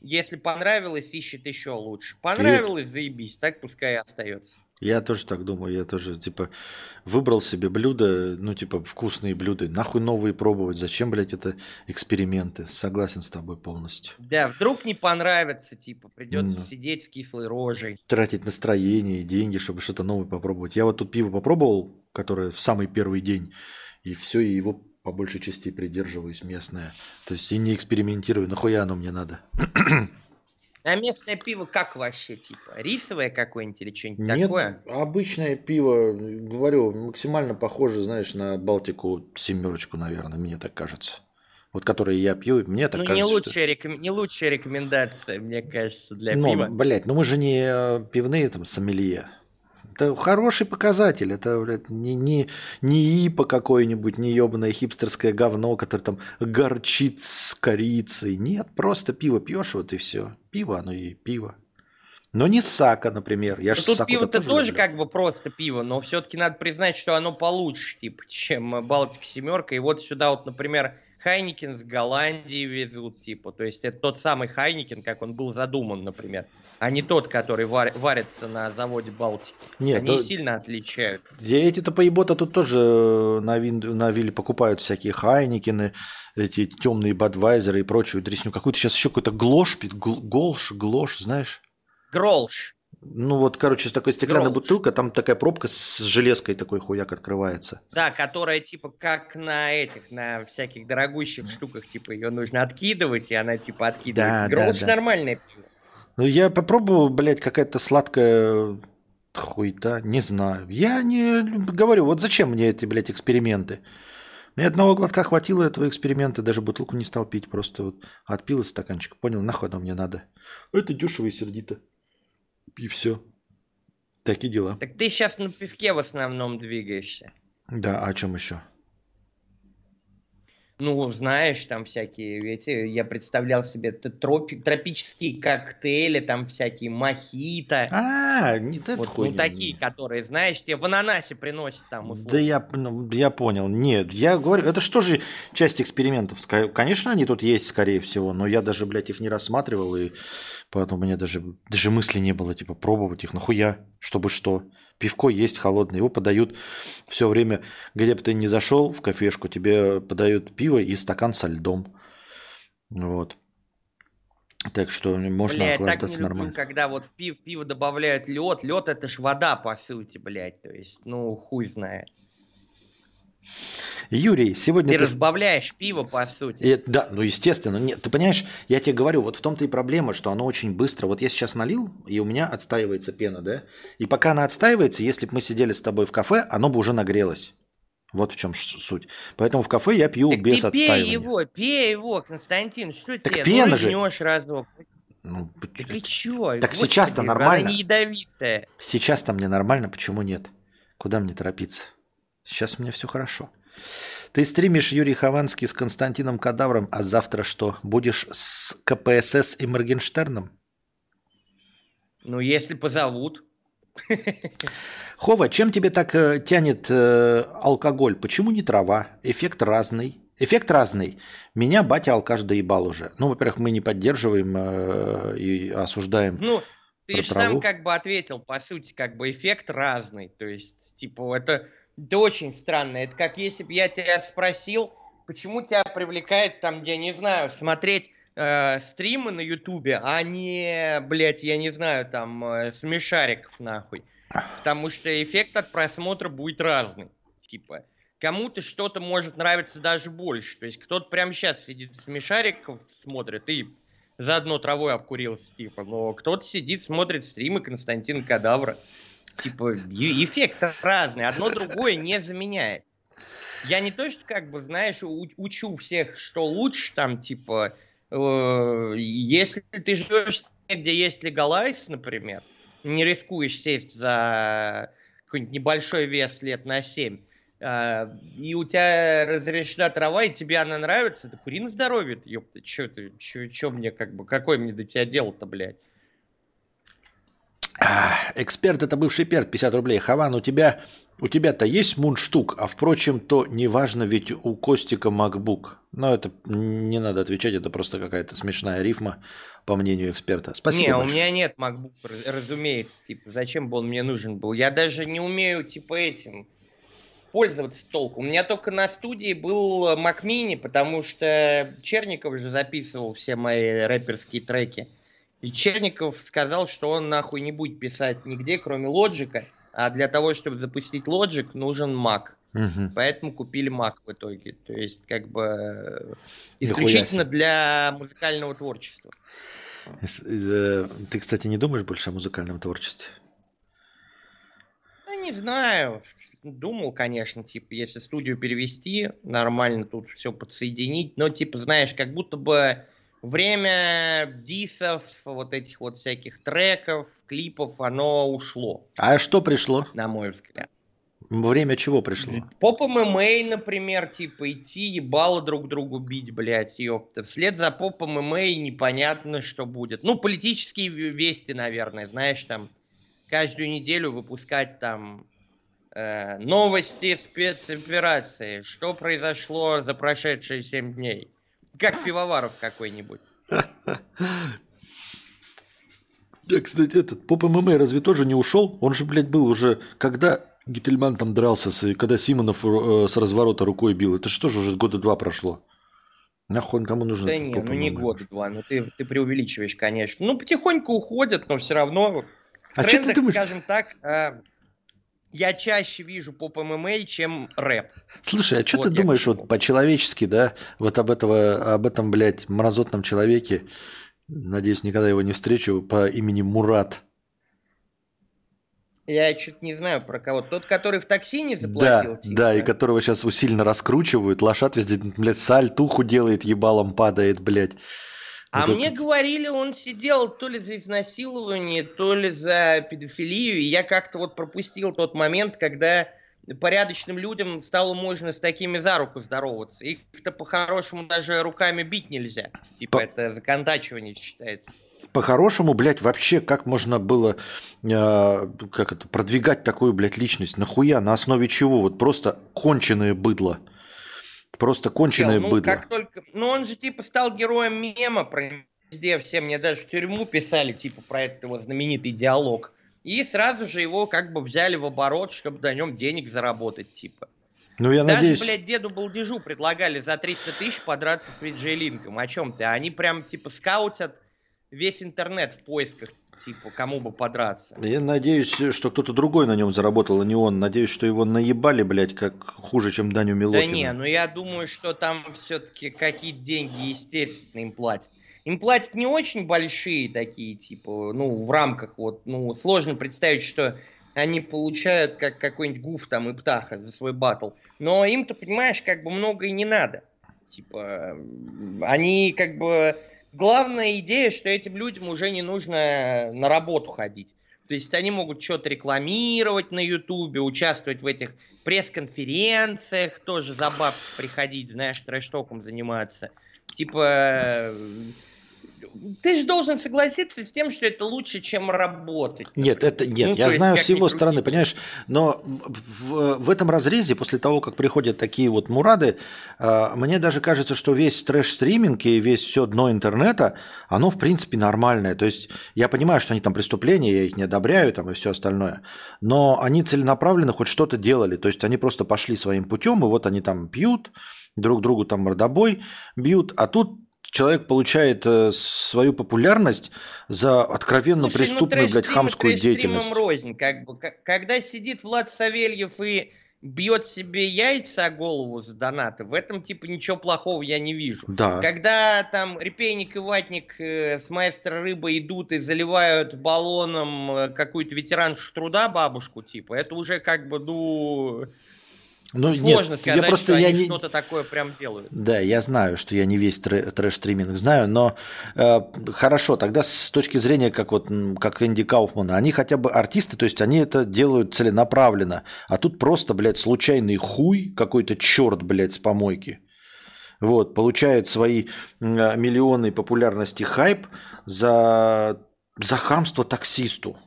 S4: если понравилось, ищет еще лучше. Понравилось, заебись, так пускай и остается.
S1: Я тоже так думаю. Я тоже, типа, выбрал себе блюда, ну, типа, вкусные блюда. Нахуй новые пробовать. Зачем, блядь, это эксперименты? Согласен с тобой полностью.
S4: Да, вдруг не понравится, типа, придется
S1: Да.
S4: сидеть с кислой рожей.
S1: Тратить настроение и деньги, чтобы что-то новое попробовать. Я вот тут пиво попробовал, которое в самый первый день, и все, и его по большей части придерживаюсь местное. То есть и не экспериментирую. Нахуя оно мне надо?
S4: А местное пиво как вообще, типа? Рисовое какое-нибудь или что-нибудь
S1: Нет,
S4: такое?
S1: обычное пиво, говорю, максимально похоже, знаешь, на Балтику семерочку, наверное, мне так кажется. Вот которые я пью, мне так
S4: Ну, не
S1: кажется. что-
S4: лучшая, реком- не лучшая рекомендация, мне кажется, для
S1: Ну,
S4: пива.
S1: блядь, ну мы же не э, пивные там сомелье. Это хороший показатель. Это, блядь, не, не, не ипа какое-нибудь, не ебаное хипстерское говно, которое там горчит с корицей. Нет, просто пиво пьешь, вот и все. Пиво, оно и пиво. Но не сака, например. Я
S4: Ну,
S1: же
S4: Тут пиво-то тоже
S1: люблю.
S4: как бы просто пиво, но все-таки надо признать, что оно получше, типа, чем Балтика семерка. И вот сюда вот, например, Хайникен с Голландии везут, типа. То есть это тот самый Хайникен, как он был задуман, например. А не тот, который вар- варится на заводе Балтики.
S1: Нет,
S4: Они
S1: то-
S4: сильно отличают.
S1: Эти-то поебота тут тоже э, на, вин, на вилле покупают всякие Хайникины, эти темные Бадвайзеры и прочую дресню. Какую-то сейчас еще какой-то глош, гл- голш, глош, знаешь?
S4: Гролш.
S1: Ну вот, короче, такая стеклянная
S4: Грольш.
S1: бутылка, там такая пробка с железкой такой хуяк открывается.
S4: Да, которая типа как на этих, на всяких дорогущих штуках, типа ее нужно откидывать, и она типа откидывается.
S1: Да,
S4: Гролш
S1: да, да.
S4: нормальное пиво.
S1: Ну я попробовал, блядь, какая-то сладкая хуйта, не знаю. Я не говорю, вот зачем мне эти, блядь, эксперименты? Мне одного глотка хватило этого эксперимента, даже бутылку не стал пить, просто вот отпил из стаканчика, понял, нахуй оно мне надо. Это дешево и сердито. И все. Такие дела.
S4: Так ты сейчас на пивке в основном двигаешься.
S1: Да, а о чем еще?
S4: Ну, знаешь, там всякие, эти, я представлял себе тропи- тропические коктейли, там всякие мохито.
S1: А, не это
S4: вот, ну,
S1: хуйня.
S4: такие, которые, знаешь, тебе в ананасе приносят там условно.
S1: Да я, ну, я понял. Нет, я говорю, это что же часть экспериментов? Конечно, они тут есть, скорее всего, но я даже, блядь, их не рассматривал, и поэтому у меня даже, даже мысли не было, типа, пробовать их. Нахуя? Чтобы что? Пивко есть холодное, его подают все время, где бы ты ни зашел в кафешку, тебе подают пиво и стакан со льдом. Вот. Так что можно
S4: Бля, я так не
S1: охлаждаться
S4: люблю,
S1: нормально.
S4: когда вот в пиво, пиво добавляют лед. Лед это ж вода, по сути, блядь. То есть, ну, хуй знает.
S1: Юрий, сегодня
S4: Ты
S1: ты...
S4: разбавляешь пиво, по сути.
S1: И- да, ну естественно. Нет, ты понимаешь, я тебе говорю, вот в том-то и проблема, что оно очень быстро. Вот я сейчас налил, и у меня отстаивается пена, да? И пока она отстаивается, если бы мы сидели с тобой в кафе, оно бы уже нагрелось. Вот в чем суть. Поэтому в кафе я пью
S4: Так
S1: без
S4: ты пей
S1: отстаивания.
S4: его, пей его, Константин, что
S1: Так
S4: тебе?
S1: пена
S4: ну,
S1: же.
S4: разок.
S1: Ну,
S4: Так и чё?
S1: Так сейчас-то нормально.
S4: Она не ядовитая.
S1: Сейчас-то мне нормально, почему нет? Куда мне торопиться? Сейчас у меня все хорошо. Ты стримишь Юрий Хованский с Константином Кадавром, а завтра что? Будешь с КПСС и Моргенштерном?
S4: Ну, если позовут.
S1: Хова, чем тебе так э, тянет э, алкоголь? Почему не трава? Эффект разный. Эффект разный. Меня батя алкаш доебал уже. Ну, во-первых, мы не поддерживаем э, и осуждаем.
S4: Ну, ты же сам как бы ответил, по сути, как бы эффект разный. То есть, типа, это, это очень странно. Это как если бы я тебя спросил, почему тебя привлекает, там, я не знаю, смотреть э, стримы на Ютубе, а не, блядь, я не знаю, там, э, смешариков, нахуй. Потому что эффект от просмотра будет разный. Типа, кому-то что-то может нравиться даже больше. То есть кто-то прямо сейчас сидит смешариков смотрит и заодно травой обкурился, типа. Но кто-то сидит, смотрит стримы Константина Кадавра. Типа, эффект разный, одно другое не заменяет. Я не то, что как бы, знаешь, учу всех, что лучше, там, типа, э, если ты живешь где есть легалайз, например, не рискуешь сесть за какой-нибудь небольшой вес лет на 7, а, и у тебя разрешена трава, и тебе она нравится, да кури на здоровье, ёпта, чё ты, чё, чё мне как бы, какой мне до тебя дело-то, блядь?
S1: Эксперт это бывший перт, 50 рублей. Хаван, у тебя у тебя-то есть мундштук, а впрочем, то неважно, ведь у Костика MacBook. Но это не надо отвечать, это просто какая-то смешная рифма, по мнению эксперта. Спасибо.
S4: Не, большое. у меня нет MacBook, разумеется. Типа, зачем бы он мне нужен был? Я даже не умею, типа, этим пользоваться толку. У меня только на студии был Mac Mini, потому что Черников же записывал все мои рэперские треки. И Черников сказал, что он нахуй не будет писать нигде, кроме лоджика. А для того, чтобы запустить Logic, нужен Mac. Угу. Поэтому купили Mac в итоге. То есть, как бы э, исключительно для музыкального творчества.
S1: Э, ты, кстати, не думаешь больше о музыкальном творчестве?
S4: Ну, не знаю. Думал, конечно, типа, если студию перевести, нормально тут все подсоединить. Но, типа, знаешь, как будто бы время дисов, вот этих вот всяких треков, клипов, оно ушло.
S1: А что пришло?
S4: На мой взгляд.
S1: Время чего пришло?
S4: Поп ММА, например, типа идти ебало друг другу бить, блядь, ёпта. Вслед за попом ММА непонятно, что будет. Ну, политические вести, наверное, знаешь, там каждую неделю выпускать там э, новости спецоперации. Что произошло за прошедшие 7 дней? Как пивоваров какой-нибудь.
S1: Да, кстати, этот поп ММА разве тоже не ушел? Он же, блядь, был уже, когда Гительман там дрался, с, когда Симонов э, с разворота рукой бил. Это что же уже года два прошло? Нахуй кому нужен?
S4: Да не, ну не года два, ну ты, ты преувеличиваешь, конечно. Ну потихоньку уходят, но все равно. В а трендах, что ты думаешь? скажем так, э, я чаще вижу поп ММА, чем рэп.
S1: Слушай, а что вот ты думаешь вот по-человечески, да, вот об, этого, об этом, блядь, мразотном человеке, надеюсь, никогда его не встречу, по имени Мурат.
S4: Я что-то не знаю про кого. Тот, который в такси не заплатил?
S1: Да, типа, да, и которого сейчас усиленно раскручивают. Лошад везде, блядь, сальтуху делает, ебалом падает, блядь.
S4: А вот мне этот... говорили, он сидел то ли за изнасилование, то ли за педофилию, и я как-то вот пропустил тот момент, когда порядочным людям стало можно с такими за руку здороваться. Их-то по-хорошему даже руками бить нельзя. Типа по... это законтачивание считается.
S1: По-хорошему, блядь, вообще как можно было э, как это, продвигать такую, блядь, личность? Нахуя? На основе чего? Вот просто конченое быдло. Просто конченое ну, быдло. Как
S4: только... Ну, он же типа стал героем мема про везде все. Мне даже в тюрьму писали типа про этот его знаменитый диалог. И сразу же его как бы взяли в оборот, чтобы на нем денег заработать, типа.
S1: Ну, я Даже, надеюсь...
S4: блядь, деду Балдежу предлагали за 300 тысяч подраться с Виджей Линком. О чем ты? Они прям, типа, скаутят весь интернет в поисках Типа, кому бы подраться.
S1: Я надеюсь, что кто-то другой на нем заработал, а не он. Надеюсь, что его наебали, блядь, как хуже, чем Даню Милохина.
S4: Да не, ну я думаю, что там все-таки какие-то деньги, естественно, им платят. Им платят не очень большие такие, типа, ну, в рамках вот, ну, сложно представить, что они получают как какой-нибудь гуф там и птаха за свой батл. Но им-то, понимаешь, как бы много и не надо. Типа, они как бы главная идея, что этим людям уже не нужно на работу ходить. То есть они могут что-то рекламировать на Ютубе, участвовать в этих пресс-конференциях, тоже за бабки приходить, знаешь, трэш-током заниматься. Типа, ты же должен согласиться с тем, что это лучше, чем работать.
S1: Нет, это нет. Ну, я знаю с его стороны, понимаешь, но в, в этом разрезе, после того, как приходят такие вот мурады, э, мне даже кажется, что весь трэш-стриминг и весь все дно интернета, оно в принципе нормальное. То есть я понимаю, что они там преступления, я их не одобряю там и все остальное, но они целенаправленно хоть что-то делали. То есть они просто пошли своим путем, и вот они там пьют, друг другу там мордобой бьют, а тут человек получает э, свою популярность за откровенно Слушай, ну, преступную, ну, блядь, хамскую деятельность.
S4: рознь, как бы, когда сидит Влад Савельев и бьет себе яйца о голову за донаты, в этом типа ничего плохого я не вижу.
S1: Да.
S4: Когда там репейник и ватник э, с маэстро рыба идут и заливают баллоном э, какую-то ветераншу труда бабушку, типа, это уже как бы, ну,
S1: Ну,
S4: сложно
S1: нет,
S4: сказать,
S1: я просто
S4: что
S1: я
S4: они
S1: не,
S4: что-то такое прям делают.
S1: Да, я знаю, что я не весь трэш-стриминг знаю, но э, хорошо, тогда с точки зрения, как вот как Энди Кауфмана, они хотя бы артисты, то есть они это делают целенаправленно, а тут просто, блядь, случайный хуй, какой-то черт, блядь, с помойки. Вот, получает свои э, миллионы популярности хайп за, за хамство таксисту.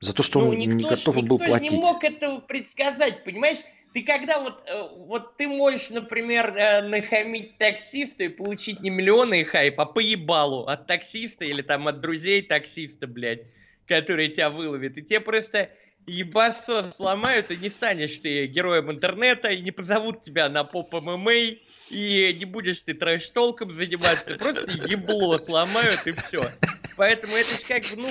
S1: За то, что
S4: ну,
S1: он
S4: никто,
S1: не
S4: ж-
S1: готов был
S4: никто ж
S1: платить.
S4: не мог этого предсказать, понимаешь? Ты когда вот, э, вот ты можешь, например, э, нахамить таксисту и получить не миллионы хайп, а поебалу от таксиста или там от друзей таксиста, блядь, которые тебя выловят. И тебе просто ебасо сломают, и не станешь ты героем интернета, и не позовут тебя на поп ММА, и не будешь ты трэш-толком заниматься, просто ебло сломают и все. Поэтому это же как бы, ну,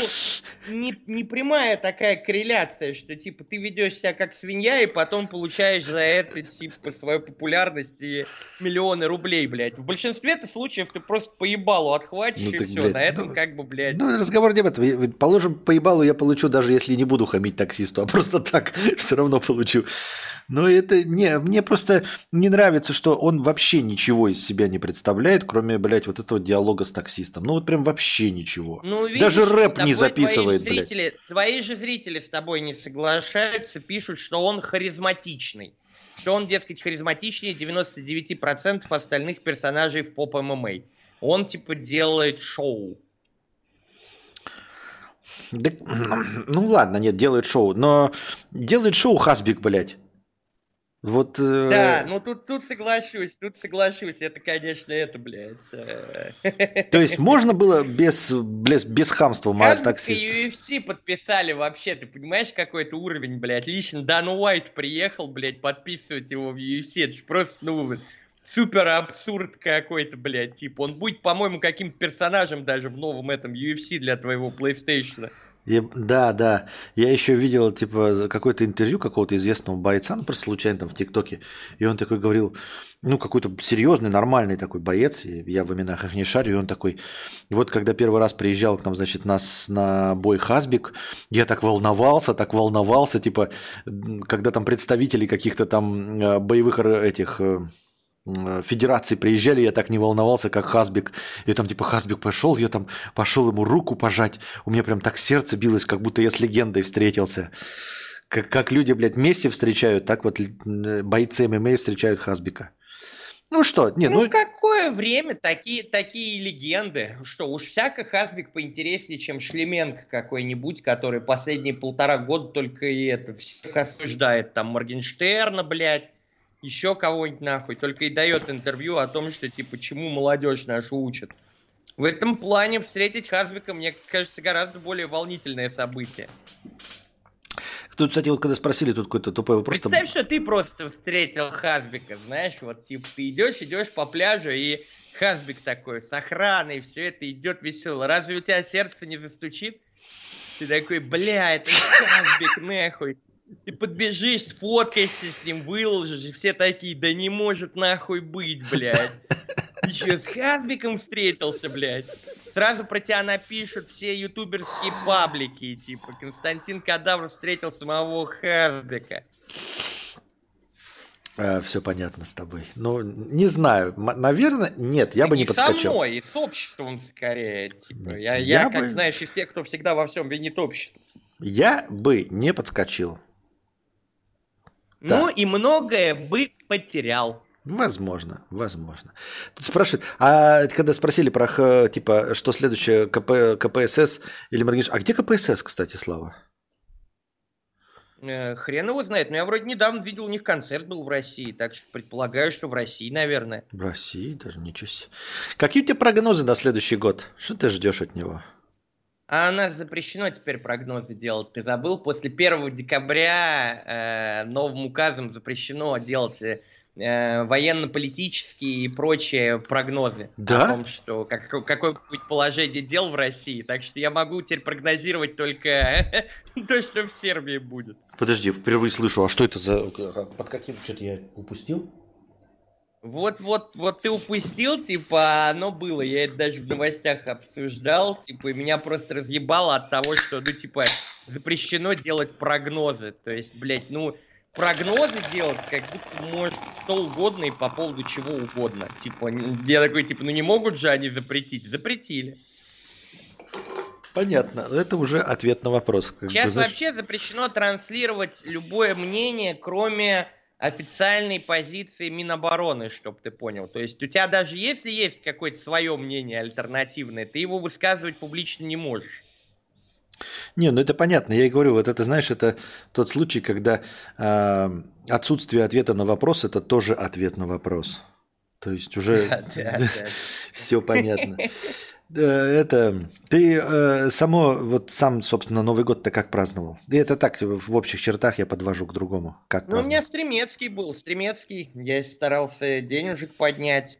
S4: не, не прямая такая корреляция, что типа ты ведешь себя как свинья и потом получаешь за это типа свою популярность и миллионы рублей, блядь. В большинстве это случаев ты просто поебалу отхватишь
S1: Ну
S4: и
S1: так,
S4: все.
S1: блядь,
S4: На этом
S1: ну,
S4: как бы, блядь.
S1: Ну, разговор не об этом. Положим, поебалу я получу, даже если не буду хамить таксисту, а просто так все равно получу. Но это не, мне просто не нравится, что он вообще ничего из себя не представляет, кроме, блядь, вот этого диалога с таксистом. Ну, вот прям вообще ничего.
S4: Ну, видишь,
S1: Даже рэп не записывает,
S4: твои
S1: блядь.
S4: зрители, твои же зрители с тобой не соглашаются, пишут, что он харизматичный. Что он, дескать, харизматичнее 99% остальных персонажей в поп ММА. Он, типа, делает шоу.
S1: Да, ну ладно, нет, делает шоу. Но делает шоу Хасбик, блядь. Вот... э,
S4: Да, ну тут, тут соглашусь, тут соглашусь. Это, конечно, это, блядь. э,
S1: То есть можно было без, без, без хамства ма-
S4: Хазбик и
S1: таксиста?
S4: UFC подписали вообще, ты понимаешь, какой это уровень, блядь. Лично Дан Уайт приехал, блядь, подписывать его в UFC. Это же просто, ну, супер абсурд какой-то, блядь. Типа, он будет, по-моему, каким-то персонажем даже в новом этом UFC для твоего PlayStation.
S1: Я- да, да. Я еще видел, типа, какое-то интервью какого-то известного бойца, ну, просто случайно там в ТикТоке. И он такой говорил, ну, какой-то серьезный, нормальный такой боец, и я в именах их не шарю, и он такой, вот когда первый раз приезжал к нам, значит, нас на бой Хасбик, я так волновался, так волновался, типа, когда там представители каких-то там э, боевых этих э, м, федераций приезжали, я так не волновался, как Хасбик. И там типа Хасбик пошел, я там пошел ему руку пожать. У меня прям так сердце билось, как будто я с легендой встретился. Как, как люди, блядь, Месси встречают, так вот э, бойцы ММА встречают Хасбика. Ну что, не,
S4: ну,
S1: ну,
S4: какое время такие, такие легенды? Что, уж всяко Хазбик поинтереснее, чем Шлеменко какой-нибудь, который последние полтора года только и это всех осуждает. Там Моргенштерна, блядь, еще кого-нибудь нахуй. Только и дает интервью о том, что, типа, чему молодежь нашу учат. В этом плане встретить Хазбика, мне кажется, гораздо более волнительное событие.
S1: тут, кстати, вот когда спросили, тут какой-то тупой вопрос. там-
S4: Представь, что ты просто встретил Хазбика, знаешь, вот типа ты идешь, идешь по пляжу, и Хазбик такой с охраной, все это идет весело. Разве у тебя сердце не застучит? Ты такой, бля, это Хазбик, нахуй. Ты подбежишь, сфоткаешься с ним, выложишь, и все такие, да не может нахуй быть, блядь. Ты что, с Хазбиком встретился, блядь? Сразу про тебя напишут все ютуберские паблики, типа, Константин Кадавр встретил самого Хазбика.
S1: все понятно с тобой. Ну, не знаю. М- Наверное, нет, я бы не
S4: со
S1: подскочил.
S4: мной, и с обществом скорее. Типа. Я,
S1: Я
S4: я, как
S1: бы-
S4: знаешь, из тех, кто всегда во всем винит общество.
S1: Я бы не подскочил. Да.
S4: Ну и многое бы потерял.
S1: Возможно, возможно. Тут спрашивают, а когда спросили про, типа, что следующее, КП, КПСС или Моргенштерн. А где КПСС, кстати, Слава?
S4: Э, хрен его знает. Но я вроде недавно видел, у них концерт был в России. Так что предполагаю, что в России, наверное.
S1: В России даже ничего себе. Какие у тебя прогнозы на следующий год? Что ты ждешь от него?
S4: А у нас запрещено теперь прогнозы делать. Ты забыл? После 1 декабря э, новым указом запрещено делать э, э, военно-политические и прочие прогнозы
S1: Да?
S4: о том, что как, какое будет положение дел в России. Так что я могу теперь прогнозировать только то, что в Сербии будет.
S1: Подожди, впервые слышу, а что это за... Под каким... Что-то я упустил?
S4: Вот, вот, вот ты упустил, типа, оно было, я это даже в новостях обсуждал, типа, и меня просто разъебало от того, что, ну, типа, запрещено делать прогнозы. То есть, блядь, ну, прогнозы делать, как будто может что угодно и по поводу чего угодно. Типа, я такой, типа, ну не могут же они запретить? Запретили.
S1: Понятно. Это уже ответ на вопрос.
S4: Сейчас
S1: знаешь,
S4: вообще запрещено транслировать любое мнение, кроме официальной позиции Минобороны, чтобы ты понял. То есть у тебя даже если есть какое-то свое мнение альтернативное, ты его высказывать публично не можешь.
S1: Не, ну это понятно. Я и говорю, вот это, знаешь, это тот случай, когда э, отсутствие ответа на вопрос – это тоже ответ на вопрос. То есть уже все понятно. Это ты э, само вот сам собственно Новый год-то как праздновал? И это так в общих чертах я подвожу к другому. Как
S4: Ну, у меня? Стремецкий был, Стремецкий. Я старался денежек поднять.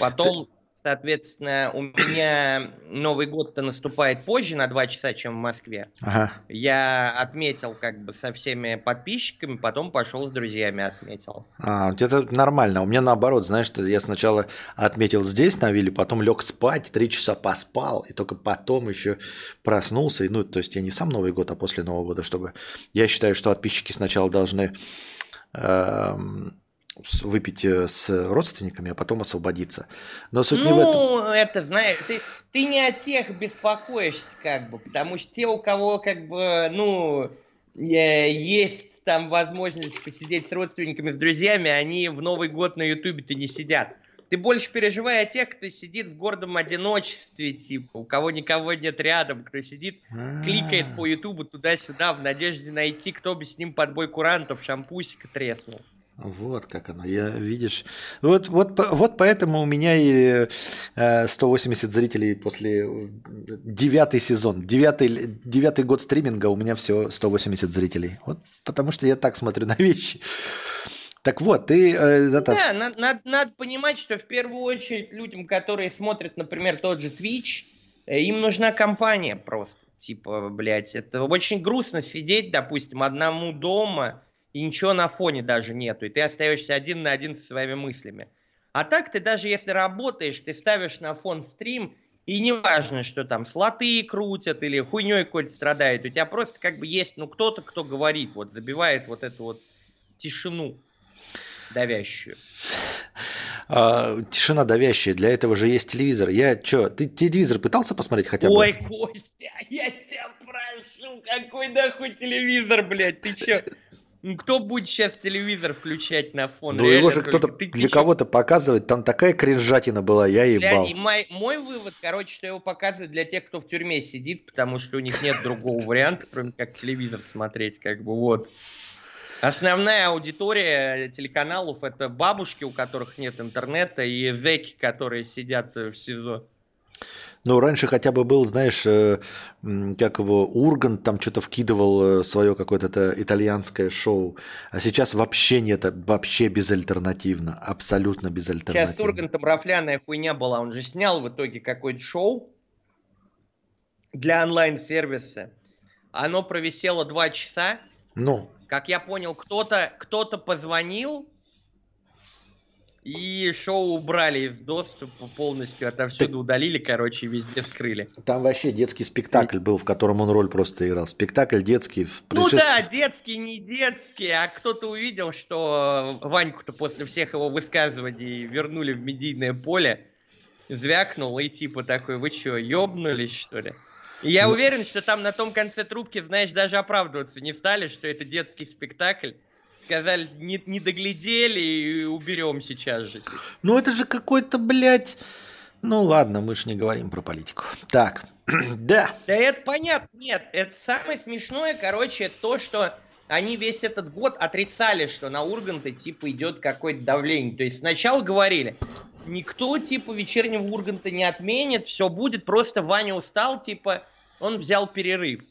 S4: Потом, соответственно, у меня Новый год-то наступает позже на 2 часа, чем в Москве.
S1: Ага.
S4: Я отметил как бы со всеми подписчиками, потом пошел с друзьями отметил.
S1: А, это нормально. У меня наоборот, знаешь, что я сначала отметил здесь на вилле, потом лег спать, три часа поспал, и только потом еще проснулся. И, ну, то есть я не сам Новый год, а после Нового года, чтобы... Я считаю, что подписчики сначала должны с- выпить э, с родственниками, а потом освободиться. Но суть не в этом.
S4: Ну, это, знаешь, ты, ты не о тех беспокоишься, как бы, потому что те, у кого, как бы, ну, э, есть там возможность посидеть с родственниками, с друзьями, они в Новый год на Ютубе-то не сидят. Ты больше переживай о тех, кто сидит в гордом одиночестве, типа, у кого никого нет рядом, кто сидит, кликает по Ютубу туда-сюда в надежде найти, кто бы с ним под бой курантов шампусика треснул.
S1: Вот как оно, я видишь. Вот, вот, вот поэтому у меня и э, 180 зрителей после э, девятый сезон, девятый, девятый год стриминга у меня все 180 зрителей. Вот потому что я так смотрю на вещи. Так вот, ты э, это,
S4: Да, надо, надо, надо понимать, что в первую очередь людям, которые смотрят, например, тот же Twitch, э, им нужна компания просто. Типа, блядь, это очень грустно сидеть, допустим, одному дома, и ничего на фоне даже нету, и ты остаешься один на один со своими мыслями. А так ты даже если работаешь, ты ставишь на фон стрим, и неважно, что там слоты крутят или хуйней какой-то страдает, у тебя просто как бы есть, ну, кто-то, кто говорит, вот, забивает вот эту вот тишину давящую.
S1: а, тишина давящая, для этого же есть телевизор. Я что, ты телевизор пытался посмотреть хотя бы?
S4: Ой, Костя, я тебя прошу, какой нахуй телевизор, блядь, ты чё? Ну, Кто будет сейчас телевизор включать на фон?
S1: Ну его же кто-то
S4: Ты-
S1: для кого-то показывать, там такая кринжатина была, я ебал.
S4: и мой, мой вывод, короче, что его показывают для тех, кто в тюрьме сидит, потому что у них нет другого варианта, кроме как телевизор смотреть, как бы вот. Основная аудитория телеканалов это бабушки, у которых нет интернета, и зэки, которые сидят э, в СИЗО.
S1: Ну, раньше хотя бы был, знаешь, э, как его, Ургант там что-то вкидывал свое какое-то итальянское шоу, а сейчас вообще нет, вообще безальтернативно, абсолютно безальтернативно.
S4: Сейчас с Ургантом рафляная хуйня была, он же снял в итоге какое-то шоу для онлайн-сервиса. Оно провисело два часа.
S1: Ну,
S4: Как я понял, кто-то кто позвонил, и шоу убрали из доступа полностью, отовсюду удалили, короче, и везде скрыли.
S1: там вообще детский спектакль был, в котором он роль просто играл. Спектакль детский. В
S4: Ну да, детский, не детский, а кто-то увидел, что Ваньку-то после всех его высказываний вернули в медийное поле, звякнул и типа такой, вы что, ёбнулись что ли? И я
S1: Ну-
S4: уверен, что там на том конце трубки, знаешь, даже оправдываться не стали, что это детский спектакль. Сказали, не, не доглядели и уберем сейчас же.
S1: Ну это же какой-то, блядь... Ну ладно, мы же не говорим про политику. Так, да.
S4: Да это понятно, нет, это самое смешное, короче, это то, что они весь этот год отрицали, что на Урганта, типа, идет какое-то давление. То есть сначала говорили, никто, типа, вечернего Урганта не отменит, все будет, просто Ваня устал, типа, он взял перерыв.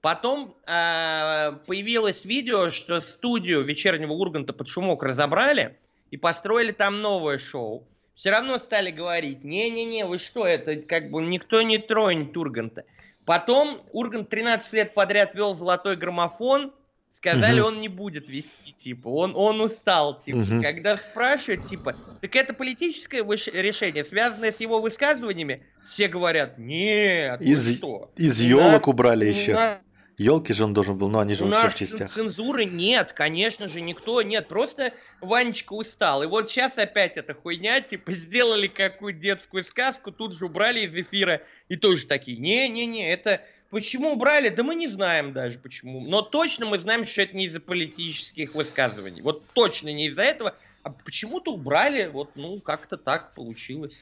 S4: Потом а, появилось видео, что студию вечернего Урганта под шумок разобрали, и построили там новое шоу, все равно стали говорить, не-не-не, вы что, это как бы никто не тронет Урганта. Потом Ургант 13 лет подряд вел золотой граммофон, сказали, угу. он не будет вести, типа, он, он устал, типа. Угу. Когда спрашивают, типа, так это политическое решение, связанное с его высказываниями, все говорят, нет,
S1: из, что? Из елок убрали еще. Елки же он должен был, но они же
S4: у
S1: во всех частях.
S4: Цензуры нет, конечно же, никто нет. Просто Ванечка устал. И вот сейчас опять эта хуйня, типа, сделали какую-то детскую сказку, тут же убрали из эфира. И тоже такие, не-не-не, это... Почему убрали? Да мы не знаем даже почему. Но точно мы знаем, что это не из-за политических высказываний. Вот точно не из-за этого. А почему-то убрали, вот, ну, как-то так получилось.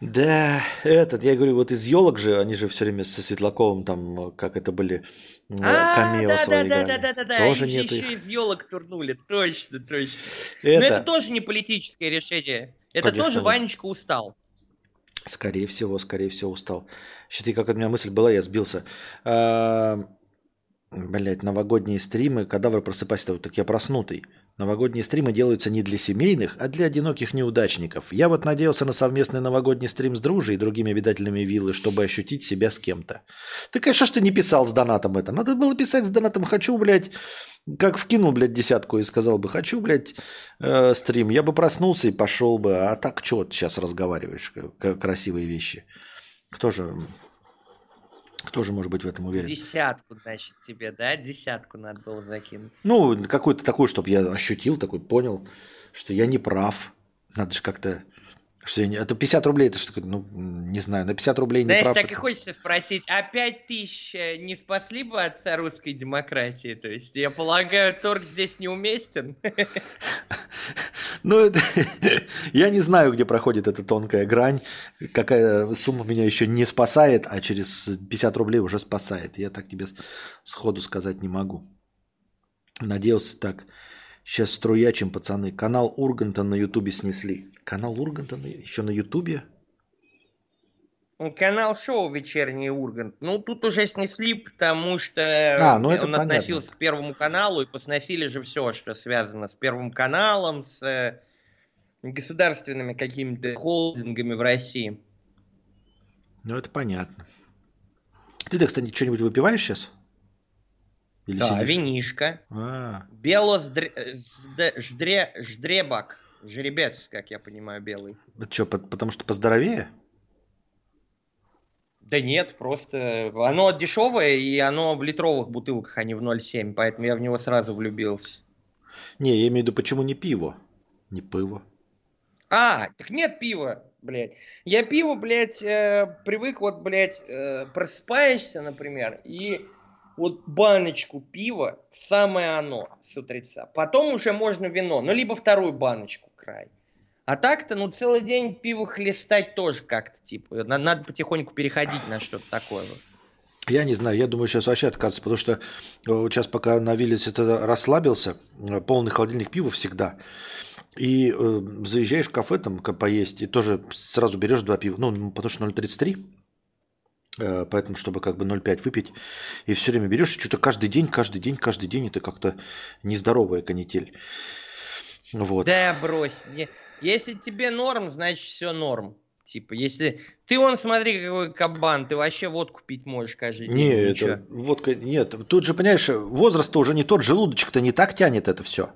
S1: Да, этот, я говорю, вот из елок же, они же все время со Светлаковым там, как это были,
S4: а, камео да, свои да, да, да, да, да, Тоже нет еще из елок турнули, точно, точно. Это... Но это тоже не политическое решение. Это Конечно, тоже Ванечка устал.
S1: Скорее всего, скорее всего устал. Сейчас как у меня мысль была, я сбился. А, Блять, новогодние стримы, кадавр просыпайся, так я проснутый. Новогодние стримы делаются не для семейных, а для одиноких неудачников. Я вот надеялся на совместный новогодний стрим с дружей и другими обитателями виллы, чтобы ощутить себя с кем-то. Так а что ты не писал с донатом это? Надо было писать с донатом «хочу, блядь», как вкинул, блядь, десятку и сказал бы «хочу, блядь, э, стрим». Я бы проснулся и пошел бы. А так что ты сейчас разговариваешь? Красивые вещи. Кто же кто же может быть в этом уверен?
S4: Десятку, значит, тебе, да? Десятку надо было закинуть.
S1: Ну, какой-то такой, чтобы я ощутил, такой понял, что я не прав. Надо же как-то что я не... Это 50 рублей, это что ну, не знаю, на 50 рублей не
S4: Знаешь,
S1: прав.
S4: так
S1: это...
S4: и хочется спросить, а 5 тысяч э, не спасли бы отца русской демократии? То есть, я полагаю, торг здесь неуместен?
S1: Ну, я не знаю, где проходит эта тонкая грань, какая сумма меня еще не спасает, а через 50 рублей уже спасает. Я так тебе сходу сказать не могу. Надеялся так. Сейчас струячим, пацаны. Канал Урганта на Ютубе снесли. Канал Урганта еще на Ютубе?
S4: Ну, канал шоу «Вечерний Ургант». Ну, тут уже снесли, потому что а, ну это он понятно. относился к Первому каналу, и посносили же все, что связано с Первым каналом, с э, государственными какими-то холдингами в России.
S1: Ну, это понятно. Ты-то, кстати, что-нибудь выпиваешь сейчас?
S4: Или да, сидишь? винишка. А. Бело ждре, ждребак. Жеребец, как я понимаю, белый.
S1: Это что, потому что поздоровее?
S4: Да нет, просто оно дешевое, и оно в литровых бутылках, а не в 0,7, поэтому я в него сразу влюбился.
S1: Не, я имею в виду, почему не пиво? Не пиво.
S4: А, так нет пива, блядь. Я пиво, блядь, э, привык, вот, блядь, э, просыпаешься, например, и вот баночку пива, самое оно с утреца. Потом уже можно вино, ну, либо вторую баночку край. А так-то, ну, целый день пиво хлестать тоже как-то, типа, надо, надо потихоньку переходить на что-то такое.
S1: Я не знаю, я думаю, сейчас вообще отказываться, потому что сейчас пока на Виллисе это расслабился, э, полный холодильник пива всегда. И э, заезжаешь в кафе там поесть, и тоже сразу берешь два пива, ну, потому что 0,33, Э, поэтому, чтобы как бы 0,5 выпить, и все время берешь, что-то каждый день, каждый день, каждый день, это как-то нездоровая канитель. Вот.
S4: Да, брось. Если тебе норм, значит все норм. Типа, если ты вон смотри, какой кабан, ты вообще водку пить можешь каждый день.
S1: Нет, это, водка, нет. Тут же, понимаешь, возраст-то уже не тот, желудочек-то не так тянет это все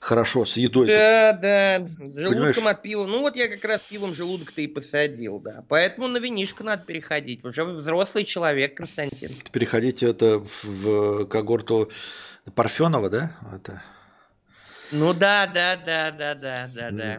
S1: хорошо с едой.
S4: Да, да, с желудком Понимаешь? от пива. Ну вот я как раз пивом желудок-то и посадил, да. Поэтому на винишко надо переходить. Уже взрослый человек, Константин.
S1: Переходите это в, в когорту Парфенова, да? Это...
S4: Ну да, да, да, да, да, да, да.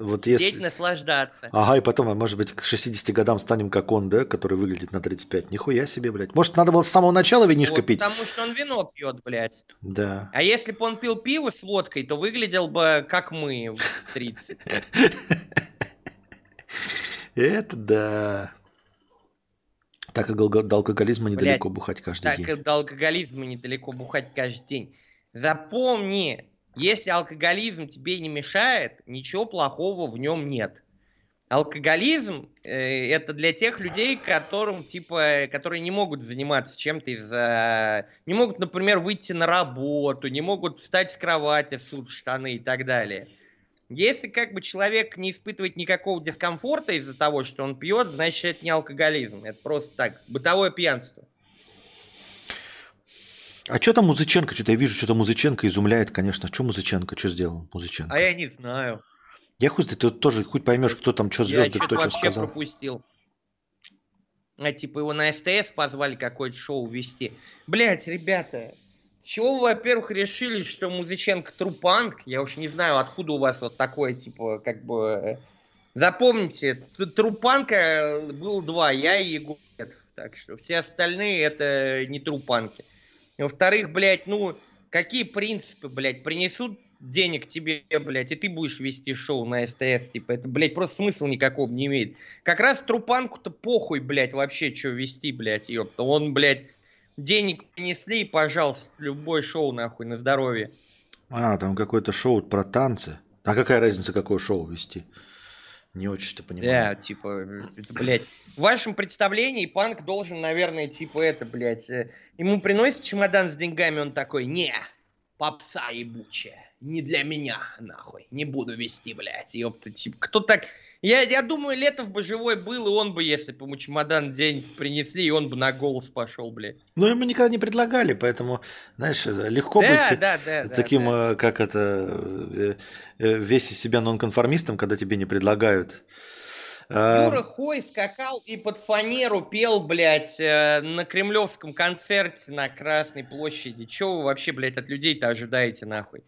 S1: Вот Сидеть, если...
S4: наслаждаться.
S1: Ага, и потом, а может быть, к 60 годам станем как он, да, который выглядит на 35. Нихуя себе, блядь. Может, надо было с самого начала винишко вот, пить?
S4: Потому что он вино пьет, блядь.
S1: Да.
S4: А если бы он пил пиво с водкой, то выглядел бы как мы в 30.
S1: Это да. Так и до алкоголизма недалеко бухать каждый
S4: день.
S1: Так
S4: и до алкоголизма недалеко бухать каждый день. Запомни, если алкоголизм тебе не мешает, ничего плохого в нем нет. Алкоголизм э, это для тех людей, которым типа, которые не могут заниматься чем-то из-за, не могут, например, выйти на работу, не могут встать с кровати, суть штаны и так далее. Если как бы человек не испытывает никакого дискомфорта из-за того, что он пьет, значит это не алкоголизм, это просто так бытовое пьянство.
S1: А что там Музыченко? Что-то я вижу, что-то Музыченко изумляет, конечно. Что Музыченко? Что сделал Музыченко?
S4: А я не знаю.
S1: Я хуй ты тоже хоть поймешь, кто там что звезды, кто что сказал.
S4: пропустил. А типа его на СТС позвали какое-то шоу вести. Блять, ребята, чего вы, во-первых, решили, что Музыченко трупанк? Я уж не знаю, откуда у вас вот такое, типа, как бы... Э, запомните, трупанка было два, я и Егор. Так что все остальные это не трупанки. Во-вторых, блядь, ну, какие принципы, блядь, принесут денег тебе, блядь, и ты будешь вести шоу на СТС, типа, это, блядь, просто смысла никакого не имеет. Как раз Трупанку-то похуй, блядь, вообще, что вести, блядь, ёпта. Он, блядь, денег принесли, и, пожалуйста, любое шоу, нахуй, на здоровье.
S1: А, там какое-то шоу про танцы. А какая разница, какое шоу вести? Не очень-то понимаю.
S4: Да, типа, это, блядь. В вашем представлении панк должен, наверное, типа это, блядь, э, ему приносит чемодан с деньгами, он такой, не, попса ебучая, не для меня, нахуй, не буду вести, блядь, ёпта, типа, кто так... Я, я думаю, Летов бы живой был, и он бы, если бы ему чемодан день принесли, и он бы на голос пошел, блядь.
S1: Но ему никогда не предлагали, поэтому, знаешь, легко да, быть да, да, таким, да, да. как это, э, э, весь из себя нонконформистом, когда тебе не предлагают.
S4: А, Юра Хой скакал и под фанеру пел, блядь, э, на кремлевском концерте на Красной площади. Чего вы вообще, блядь, от людей-то ожидаете, нахуй?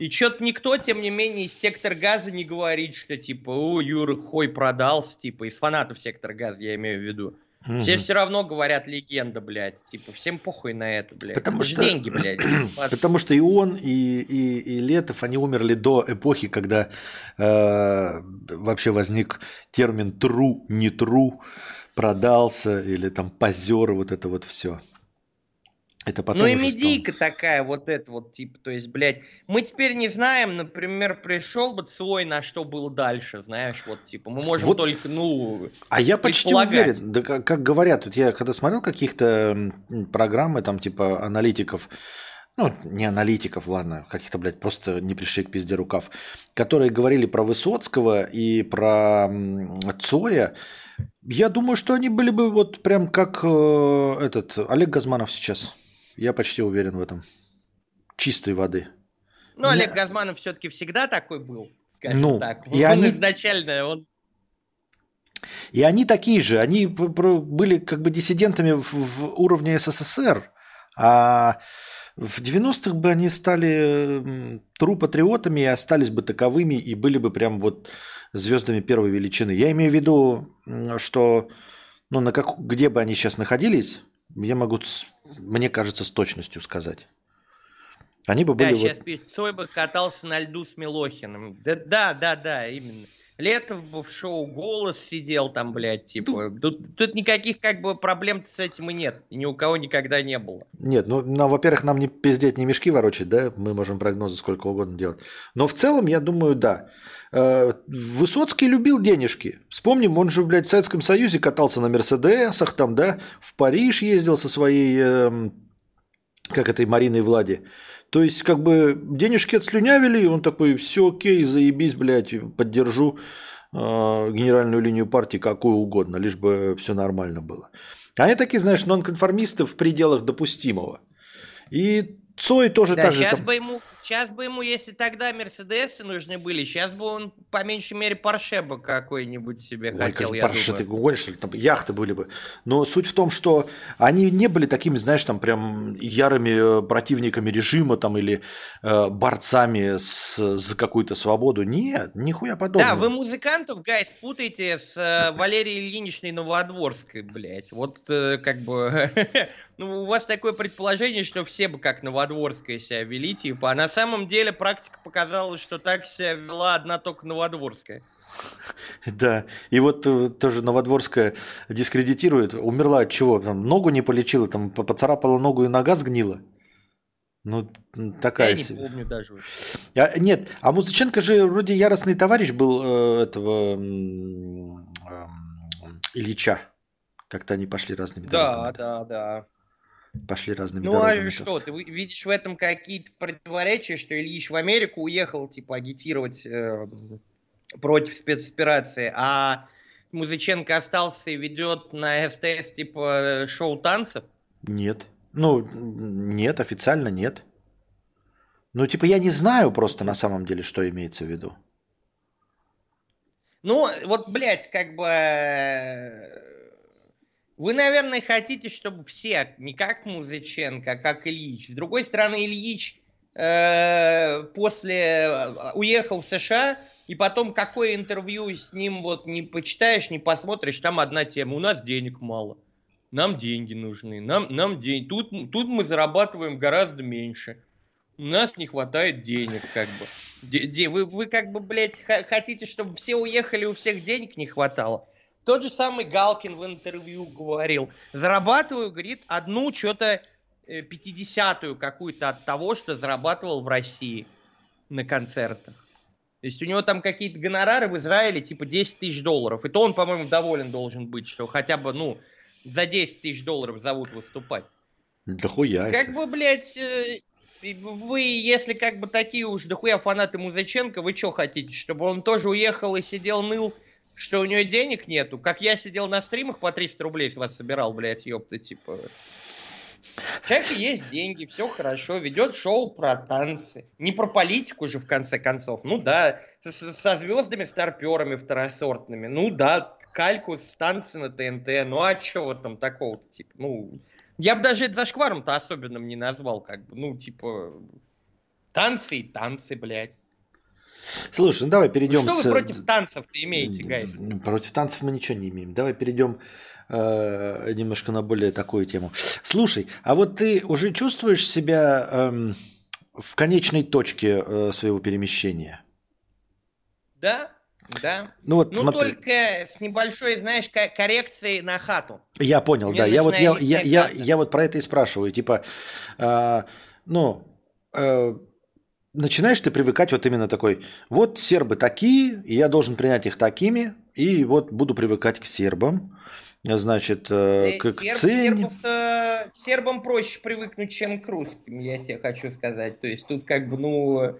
S4: И что-то никто, тем не менее, из сектор газа не говорит, что типа, о, Юра Хой продался, типа, из фанатов сектор газа, я имею в виду. Угу. Все все равно говорят легенда, блядь. Типа, всем похуй на это, блядь.
S1: Потому это что... деньги, блядь. Потому что и он, и, и, и Летов, они умерли до эпохи, когда э, вообще возник термин true, не true, продался, или там позер, вот это вот все.
S4: Это потом ну и медийка стал... такая, вот это вот, типа, то есть, блядь, мы теперь не знаем, например, пришел бы свой, на что было дальше, знаешь, вот, типа, мы можем вот... только, ну,
S1: А я почти уверен, да, как, как говорят, вот я когда смотрел каких-то программы, там, типа, аналитиков, ну, не аналитиков, ладно, каких-то, блядь, просто не пришли к пизде рукав, которые говорили про Высоцкого и про Цоя, я думаю, что они были бы вот прям как э, этот Олег Газманов сейчас. Я почти уверен в этом. Чистой воды.
S4: Ну, Олег. Газманов все-таки всегда такой был, скажем ну, так. И он они... изначально, он
S1: и они такие же, они были как бы диссидентами в, в уровне СССР, а в 90-х бы они стали тру-патриотами и остались бы таковыми, и были бы прям вот звездами первой величины. Я имею в виду, что ну, на как, где бы они сейчас находились, я могу, мне кажется, с точностью сказать. Они бы были... Да,
S4: сейчас вот... Цой бы катался на льду с Милохиным. Да, да, да, да, именно. Летов бы в шоу «Голос» сидел там, блядь, типа. Тут, тут никаких как бы проблем с этим и нет. И ни у кого никогда не было.
S1: Нет, ну, ну, во-первых, нам не пиздеть, не мешки ворочать, да? Мы можем прогнозы сколько угодно делать. Но в целом, я думаю, да. Э, Высоцкий любил денежки. Вспомним, он же, блядь, в Советском Союзе катался на Мерседесах, там, да, в Париж ездил со своей, э, как этой Мариной Влади. То есть, как бы, денежки отслюнявили, и он такой, все окей, заебись, блядь, поддержу э, генеральную линию партии какую угодно, лишь бы все нормально было. Они такие, знаешь, нонконформисты в пределах допустимого. И Цой тоже да, так
S4: сейчас
S1: же.
S4: Бы ему, сейчас бы ему, если тогда Мерседесы нужны были, сейчас бы он по меньшей мере Порше бы какой-нибудь себе Ой, хотел,
S1: я Порше, ты гонишь, что ли? Там яхты были бы. Но суть в том, что они не были такими, знаешь, там прям ярыми э, противниками режима там или э, борцами с, за какую-то свободу. Нет, нихуя подобного.
S4: Да, вы музыкантов, гайс, путаете с э, Валерией Ильиничной Новодворской, блядь. Вот э, как бы... Ну, у вас такое предположение, что все бы как Новодворская себя вели, типа, а на самом деле практика показала, что так себя вела одна только Новодворская.
S1: Да, и вот э, тоже Новодворская дискредитирует. Умерла от чего? Там, ногу не полечила, там поцарапала ногу и нога сгнила. Ну, такая
S4: Я не
S1: себе.
S4: помню даже.
S1: А, нет, а Музыченко же вроде яростный товарищ был э, этого Ильича. Как-то они пошли разными
S4: Да,
S1: дорогами.
S4: да, да.
S1: Пошли разными
S4: Ну
S1: дорогами.
S4: а что, ты видишь в этом какие-то противоречия, что Ильич в Америку уехал, типа, агитировать э, против спецоперации, а Музыченко остался и ведет на СТС, типа, шоу танцев?
S1: Нет. Ну, нет, официально нет. Ну, типа, я не знаю просто на самом деле, что имеется в виду.
S4: Ну, вот, блядь, как бы... Вы, наверное, хотите, чтобы все, не как Музыченко, а как Ильич. С другой стороны, Ильич э, после э, уехал в США, и потом какое интервью с ним вот не почитаешь, не посмотришь, там одна тема. У нас денег мало. Нам деньги нужны. Нам, нам деньги. Тут, тут мы зарабатываем гораздо меньше. У нас не хватает денег, как бы. Вы, вы как бы, блядь, хотите, чтобы все уехали, у всех денег не хватало? Тот же самый Галкин в интервью говорил. Зарабатываю, говорит, одну что-то пятидесятую какую-то от того, что зарабатывал в России на концертах. То есть у него там какие-то гонорары в Израиле типа 10 тысяч долларов. И то он, по-моему, доволен должен быть, что хотя бы, ну, за 10 тысяч долларов зовут выступать.
S1: Да хуя
S4: Как
S1: это.
S4: бы, блядь, э, вы, если как бы такие уж дохуя фанаты Музыченко, вы что хотите, чтобы он тоже уехал и сидел ныл, что у него денег нету? Как я сидел на стримах по 300 рублей с вас собирал, блядь, ёпта, типа... У человека есть деньги, все хорошо, ведет шоу про танцы. Не про политику же, в конце концов. Ну да, со звездами, старперами второсортными. Ну да, кальку с танцы на ТНТ. Ну а чего там такого-то, типа, ну... Я бы даже это зашкваром-то особенным не назвал, как бы, ну, типа, танцы и танцы, блядь.
S1: Слушай, ну давай
S4: Ну,
S1: перейдем
S4: что
S1: с...
S4: вы против танцев-то имеете, гайс?
S1: Против танцев мы ничего не имеем. Давай перейдем э, немножко на более такую тему. Слушай, а вот ты уже чувствуешь себя эм, в конечной точке э, своего перемещения?
S4: Да, да.
S1: Ну вот
S4: Ну,
S1: смотри,
S4: только с небольшой, знаешь, ко- коррекцией на хату.
S1: я понял,
S4: мне
S1: да. Я вот, я, я, я, я вот про это и спрашиваю. Типа, э, ну, э, начинаешь ты привыкать вот именно такой, вот сербы такие, и я должен принять их такими, и вот буду привыкать к сербам, значит, э,
S4: Э,
S1: к, к цене.
S4: сербов-то- сербам проще привыкнуть, чем к русским, я тебе хочу сказать. То есть тут как бы, ну,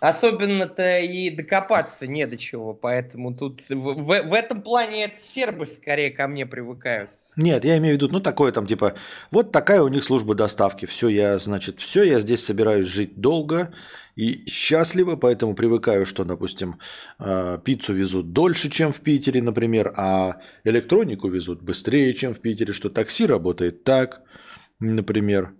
S4: особенно-то и докопаться не до чего. Поэтому тут в, в- в этом плане это сербы скорее ко мне привыкают.
S1: Нет, я имею в виду, ну, такое там, типа, вот такая у них служба доставки. Все, я, значит, все, я здесь собираюсь жить долго и счастливо, поэтому привыкаю, что, допустим, э, пиццу везут дольше, чем в Питере, например, а электронику везут быстрее, чем в Питере, что такси работает так, например.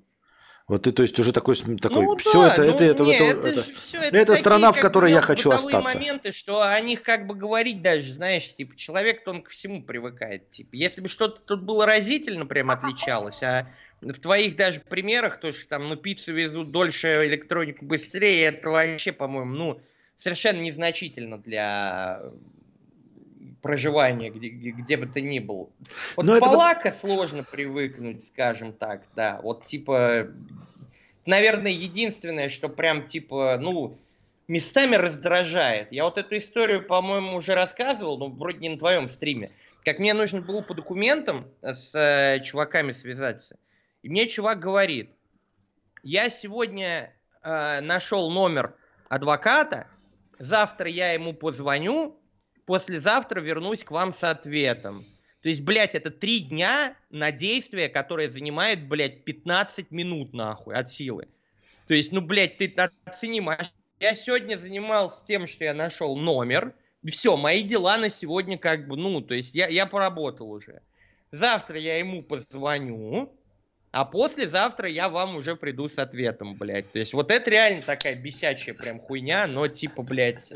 S1: Вот ты, то есть, уже такой, такой
S4: Ну
S1: все
S4: да,
S1: это,
S4: ну
S1: это, это,
S4: не,
S1: это,
S4: это
S1: это-
S4: всё,
S1: это
S4: такие,
S1: страна, в которой
S4: бы,
S1: я хочу остаться.
S4: моменты, что о них как бы говорить даже, знаешь, типа, человек-то он ко всему привыкает. Типа, если бы что-то тут было разительно прям отличалось, а в твоих даже примерах, то, что там, ну, пиццу везут дольше, электронику быстрее, это вообще, по-моему, ну, совершенно незначительно для проживания, где, где, бы ты ни был. Вот
S1: Но это вот-
S4: полака сложно привыкнуть, скажем так, да. Вот типа, наверное, единственное, что прям типа, ну, местами раздражает. Я вот эту историю, по-моему, уже рассказывал, но вроде не на твоем стриме. Как мне нужно было по документам с э, чуваками связаться. И мне чувак говорит, я сегодня э, нашел номер адвоката, завтра я ему позвоню, послезавтра вернусь к вам с ответом. То есть, блядь, это три дня на действие, которое занимает, блядь, 15 минут, нахуй, от силы. То есть, ну, блядь, ты оцени. Я сегодня занимался тем, что я нашел номер. Все, мои дела на сегодня как бы, ну, то есть я, я поработал уже. Завтра я ему позвоню, а послезавтра я вам уже приду с ответом, блядь. То есть вот это реально такая бесячая прям хуйня, но типа, блядь,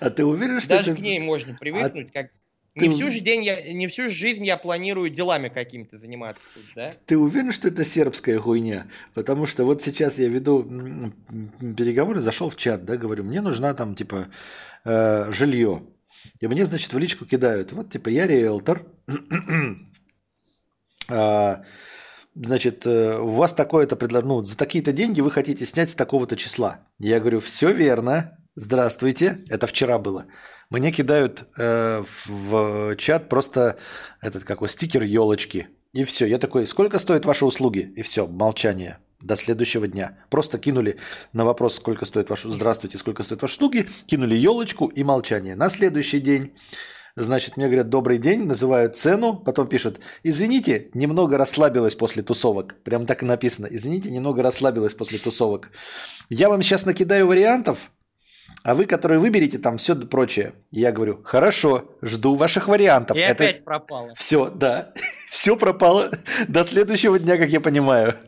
S1: А ты уверен, что
S4: даже
S1: это...
S4: к ней можно привыкнуть, как...
S1: ты
S4: Не всю же день я, не всю жизнь я планирую делами какими-то заниматься тут, да?
S1: Ты уверен, что это сербская хуйня? Потому что вот сейчас я веду переговоры, зашел в чат, да, говорю, мне нужна там, типа, э, жилье. И мне, значит, в личку кидают, вот, типа, я риэлтор, А, значит, э, у вас такое-то предложение, ну, за такие-то деньги вы хотите снять с такого-то числа. Я говорю, все верно, здравствуйте, это вчера было. Мне кидают э, в чат просто этот какой стикер елочки. И все. Я такой, сколько стоят ваши услуги? И все, молчание. До следующего дня. Просто кинули на вопрос, сколько стоит ваши... Здравствуйте, сколько стоят ваши услуги. Кинули елочку и молчание. На следующий день Значит, мне говорят «добрый день», называют цену, потом пишут «извините, немного расслабилась после тусовок». Прям так и написано «извините, немного расслабилась после тусовок». Я вам сейчас накидаю вариантов, а вы, которые выберете там все прочее. Я говорю «хорошо, жду ваших вариантов».
S4: И Это... опять пропало.
S1: Все, да, все пропало до следующего дня, как я понимаю.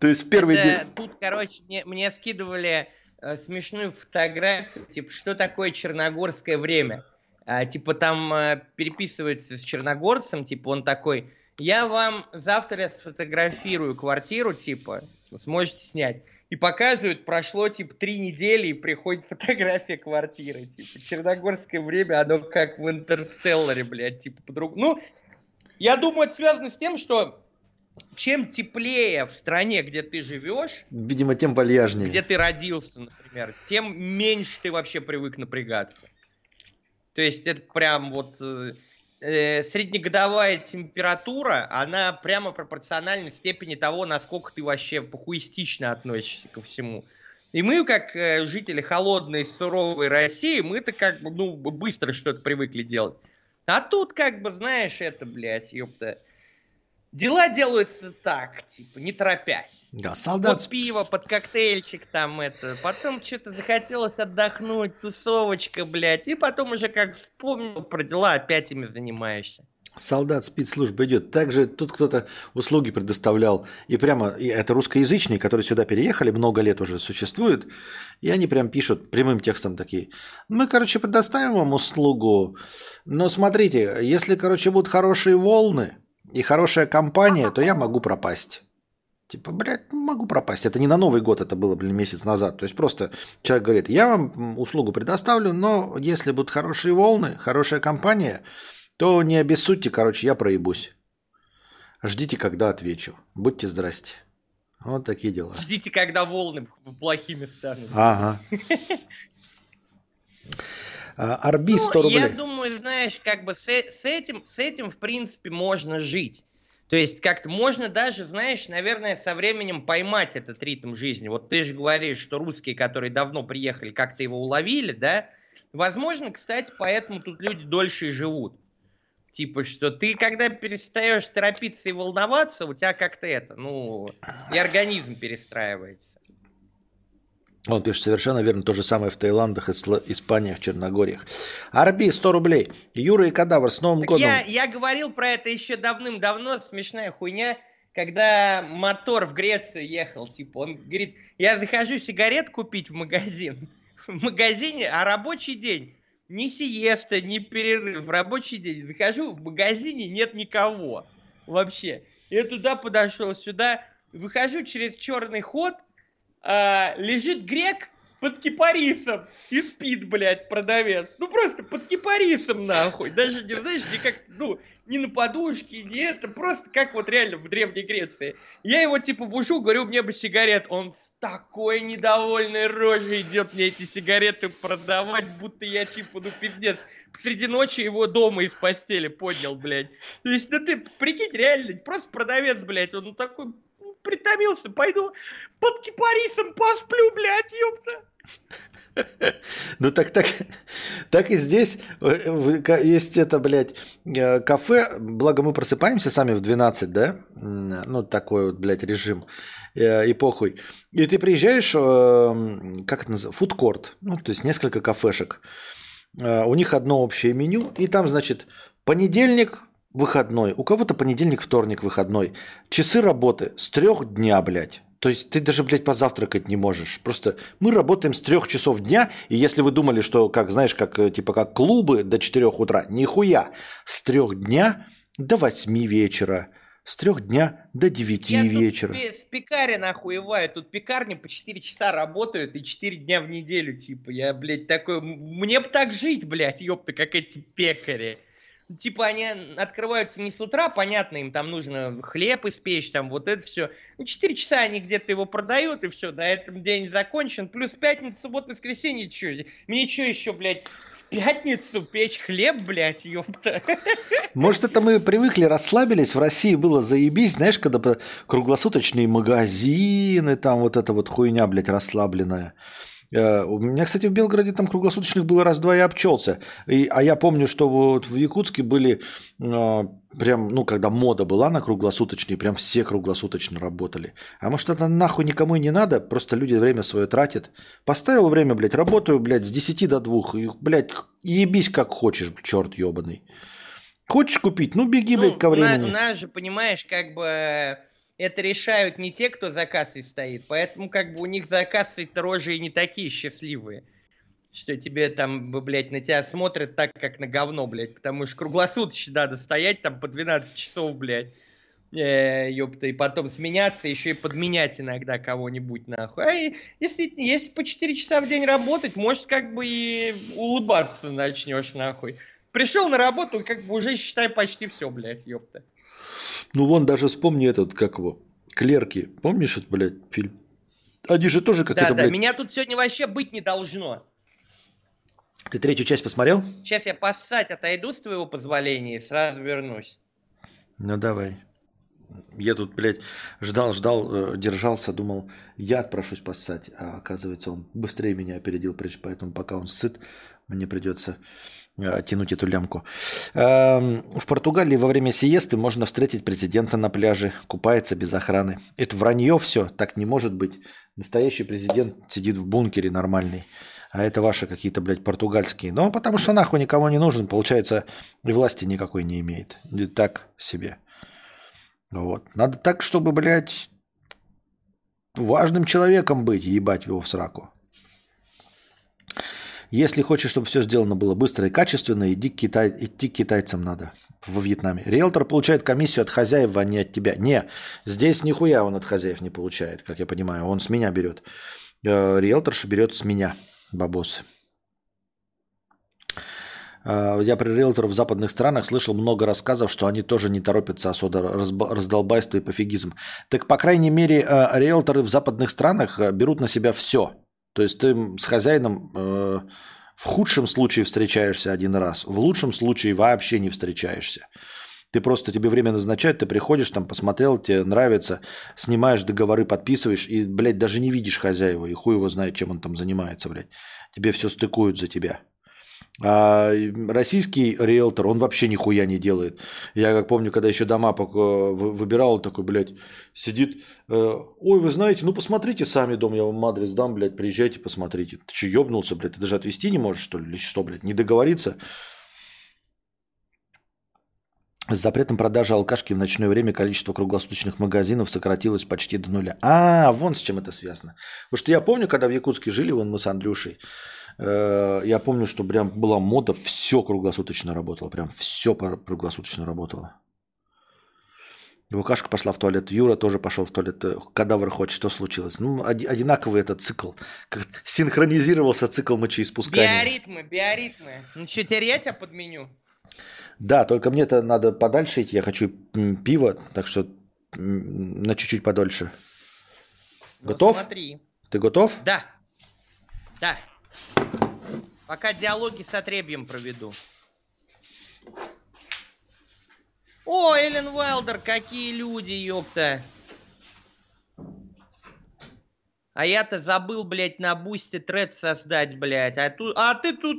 S1: То есть первый день...
S4: Тут, короче, мне, мне скидывали смешную фотографию, типа, что такое черногорское время. А, типа, там а, переписывается с черногорцем, типа, он такой, я вам завтра сфотографирую квартиру, типа, сможете снять. И показывают, прошло, типа, три недели, и приходит фотография квартиры. Типа, черногорское время, оно как в Интерстелларе, блядь, типа, по-другому. Ну, я думаю, это связано с тем, что чем теплее в стране, где ты живешь,
S1: видимо, тем вальяжнее.
S4: Где ты родился, например, тем меньше ты вообще привык напрягаться. То есть это прям вот э, э, среднегодовая температура, она прямо пропорциональна степени того, насколько ты вообще похуистично относишься ко всему. И мы, как э, жители холодной, суровой России, мы-то как бы, ну, быстро что-то привыкли делать. А тут, как бы, знаешь, это, блядь, ёпта, Дела делаются так, типа, не торопясь.
S1: Да, солдат...
S4: Под пиво, под коктейльчик там это. Потом что-то захотелось отдохнуть, тусовочка, блядь. И потом уже как вспомнил про дела, опять ими занимаешься.
S1: Солдат спецслужбы идет. Также тут кто-то услуги предоставлял. И прямо, и это русскоязычные, которые сюда переехали, много лет уже существуют. И они прям пишут прямым текстом такие. Мы, короче, предоставим вам услугу. Но смотрите, если, короче, будут хорошие волны, и хорошая компания, то я могу пропасть. Типа, блядь, могу пропасть. Это не на Новый год, это было, блин, месяц назад. То есть просто человек говорит, я вам услугу предоставлю, но если будут хорошие волны, хорошая компания, то не обессудьте, короче, я проебусь. Ждите, когда отвечу. Будьте здрасте. Вот такие дела.
S4: Ждите, когда волны плохими станут.
S1: Ага. Арби 100 ну, рублей.
S4: Я думаю, знаешь, как бы с, с, этим, с этим, в принципе, можно жить. То есть как-то можно даже, знаешь, наверное, со временем поймать этот ритм жизни. Вот ты же говоришь, что русские, которые давно приехали, как-то его уловили, да? Возможно, кстати, поэтому тут люди дольше и живут. Типа, что ты, когда перестаешь торопиться и волноваться, у тебя как-то это, ну, и организм перестраивается.
S1: Он пишет совершенно верно то же самое в Таиландах, Испаниях, Черногориях. Арби 100 рублей. Юра и Кадавр с Новым так годом.
S4: Я, я говорил про это еще давным-давно, смешная хуйня, когда мотор в Грецию ехал. Типа, он говорит, я захожу сигарет купить в магазин. В магазине, а рабочий день. Ни сиеста, ни перерыв. В рабочий день. Захожу, в магазине нет никого. Вообще. Я туда подошел, сюда. Выхожу через черный ход – а, лежит грек под кипарисом и спит, блядь, продавец. Ну просто под кипарисом, нахуй. Даже, не знаешь, не как, ну, не на подушке, не это, просто как вот реально в Древней Греции. Я его типа бужу, говорю, мне бы сигарет. Он с такой недовольной рожей идет мне эти сигареты продавать, будто я типа, ну пиздец. Среди ночи его дома из постели поднял, блядь. То есть, ну ты прикинь, реально, просто продавец, блядь, он такой притомился, пойду под кипарисом посплю, блядь, ёпта.
S1: Ну так, так, так и здесь э, есть это, блядь, э, кафе, благо мы просыпаемся сами в 12, да, ну такой вот, блядь, режим. Э, и похуй. И ты приезжаешь, как это называется, фудкорт, ну то есть несколько кафешек, у них одно общее меню, и там, значит, понедельник, выходной, у кого-то понедельник, вторник выходной. Часы работы с трех дня, блядь. То есть ты даже, блядь, позавтракать не можешь. Просто мы работаем с трех часов дня, и если вы думали, что, как, знаешь, как, э, типа, как клубы до четырех утра, нихуя. С трех дня до восьми вечера. С трех дня до девяти Я вечера.
S4: Тут с пекаря охуеваю. Тут пекарни по 4 часа работают и 4 дня в неделю, типа. Я, блядь, такой... Мне бы так жить, блядь, ёпта, как эти пекари. Типа они открываются не с утра, понятно, им там нужно хлеб испечь, там вот это все. Ну, 4 часа они где-то его продают, и все, до этого день закончен. Плюс пятница, суббота, воскресенье, что? Мне что еще, блядь, в пятницу печь хлеб, блядь, ёпта.
S1: Может, это мы привыкли, расслабились, в России было заебись, знаешь, когда круглосуточные магазины, там вот эта вот хуйня, блядь, расслабленная. Э, у меня, кстати, в Белгороде там круглосуточных было раз-два и обчелся. И, а я помню, что вот в Якутске были э, прям, ну, когда мода была на круглосуточные, прям все круглосуточно работали. А может, это нахуй никому и не надо, просто люди время свое тратят. Поставил время, блядь, работаю, блядь, с 10 до 2. И, блядь, ебись как хочешь, черт ебаный. Хочешь купить? Ну, беги, блядь, ну, ко времени.
S4: У нас же, понимаешь, как бы это решают не те, кто за кассой стоит, поэтому как бы у них за кассой-то рожи и не такие счастливые, что тебе там, блядь, на тебя смотрят так, как на говно, блядь, потому что круглосуточно надо стоять там по 12 часов, блядь, э, ёпта, и потом сменяться, еще и подменять иногда кого-нибудь, нахуй. А если, если по 4 часа в день работать, может, как бы и улыбаться начнешь, нахуй. Пришел на работу, как бы уже, считай, почти все, блядь, ёпта.
S1: Ну, вон даже вспомни этот, как его, Клерки. Помнишь этот, блядь, фильм? Они же тоже как
S4: да,
S1: это,
S4: да, блядь... меня тут сегодня вообще быть не должно.
S1: Ты третью часть посмотрел?
S4: Сейчас я поссать отойду с твоего позволения и сразу вернусь.
S1: Ну, давай. Я тут, блядь, ждал, ждал, э, держался, думал, я отпрошусь поссать. А оказывается, он быстрее меня опередил, поэтому пока он сыт, мне придется тянуть эту лямку. Эм, в Португалии во время сиесты можно встретить президента на пляже, купается без охраны. Это вранье все, так не может быть. Настоящий президент сидит в бункере нормальный. А это ваши какие-то, блядь, португальские. Ну, потому что нахуй никому не нужен, получается, и власти никакой не имеет. И так себе. Вот. Надо так, чтобы, блядь, важным человеком быть, ебать его в сраку. Если хочешь, чтобы все сделано было быстро и качественно, иди к Китай, идти к китайцам надо во Вьетнаме. Риэлтор получает комиссию от хозяев, а не от тебя. Не, здесь нихуя он от хозяев не получает, как я понимаю. Он с меня берет. Э, риэлторша берет с меня бабосы. Э, я при риэлторах в западных странах слышал много рассказов, что они тоже не торопятся особо раздолбайство и пофигизм. Так, по крайней мере, э, риэлторы в западных странах берут на себя все. То есть ты с хозяином э, в худшем случае встречаешься один раз, в лучшем случае вообще не встречаешься. Ты просто тебе время назначают, ты приходишь там, посмотрел, тебе нравится, снимаешь договоры, подписываешь, и, блядь, даже не видишь хозяева, и хуй его знает, чем он там занимается, блядь. Тебе все стыкуют за тебя. А российский риэлтор, он вообще нихуя не делает. Я как помню, когда еще дома выбирал, он такой, блядь, сидит. Э, Ой, вы знаете, ну посмотрите сами дом, я вам адрес дам, блядь, приезжайте, посмотрите. Ты что, ебнулся, блядь, ты даже отвезти не можешь, что ли? Или что, блядь, не договориться? С запретом продажи алкашки в ночное время количество круглосуточных магазинов сократилось почти до нуля. А, вон с чем это связано. Потому что я помню, когда в Якутске жили, вон мы с Андрюшей, я помню, что прям была мода, все круглосуточно работало. Прям все круглосуточно работало. Лукашка пошла в туалет, Юра тоже пошел в туалет. Э, кадавр хочет, что случилось? Ну, одинаковый этот цикл. Как синхронизировался цикл мочеиспускания.
S4: Биоритмы, биоритмы. Ну что, теперь я тебя подменю?
S1: Да, только мне это надо подальше идти. Я хочу пиво, так что на чуть-чуть подольше. Ну, готов?
S4: Смотри.
S1: Ты готов?
S4: Да. Да. Пока диалоги с отребьем проведу. О, Эллен Уайлдер, какие люди, ёпта. А я-то забыл, блядь, на бусте тред создать, блядь. А, тут, а ты тут,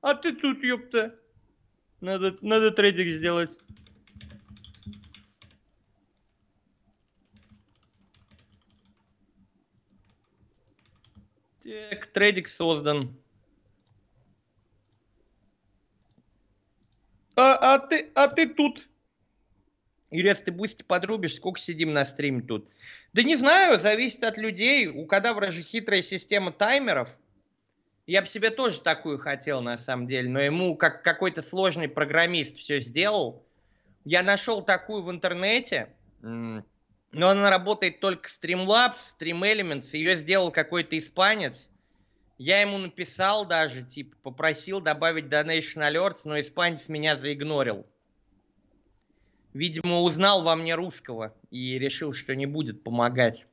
S4: а ты тут, ёпта. Надо, надо трейдик сделать. Трейдик создан. А, а, ты, а ты тут? Юрец, ты Boosty подрубишь, сколько сидим на стриме тут? Да не знаю, зависит от людей. У кадавра же хитрая система таймеров. Я бы себе тоже такую хотел, на самом деле, но ему как какой-то сложный программист все сделал. Я нашел такую в интернете, но она работает только Streamlabs, Stream Elements. Ее сделал какой-то испанец. Я ему написал даже, типа, попросил добавить Donation Alerts, но испанец меня заигнорил. Видимо, узнал во мне русского и решил, что не будет помогать.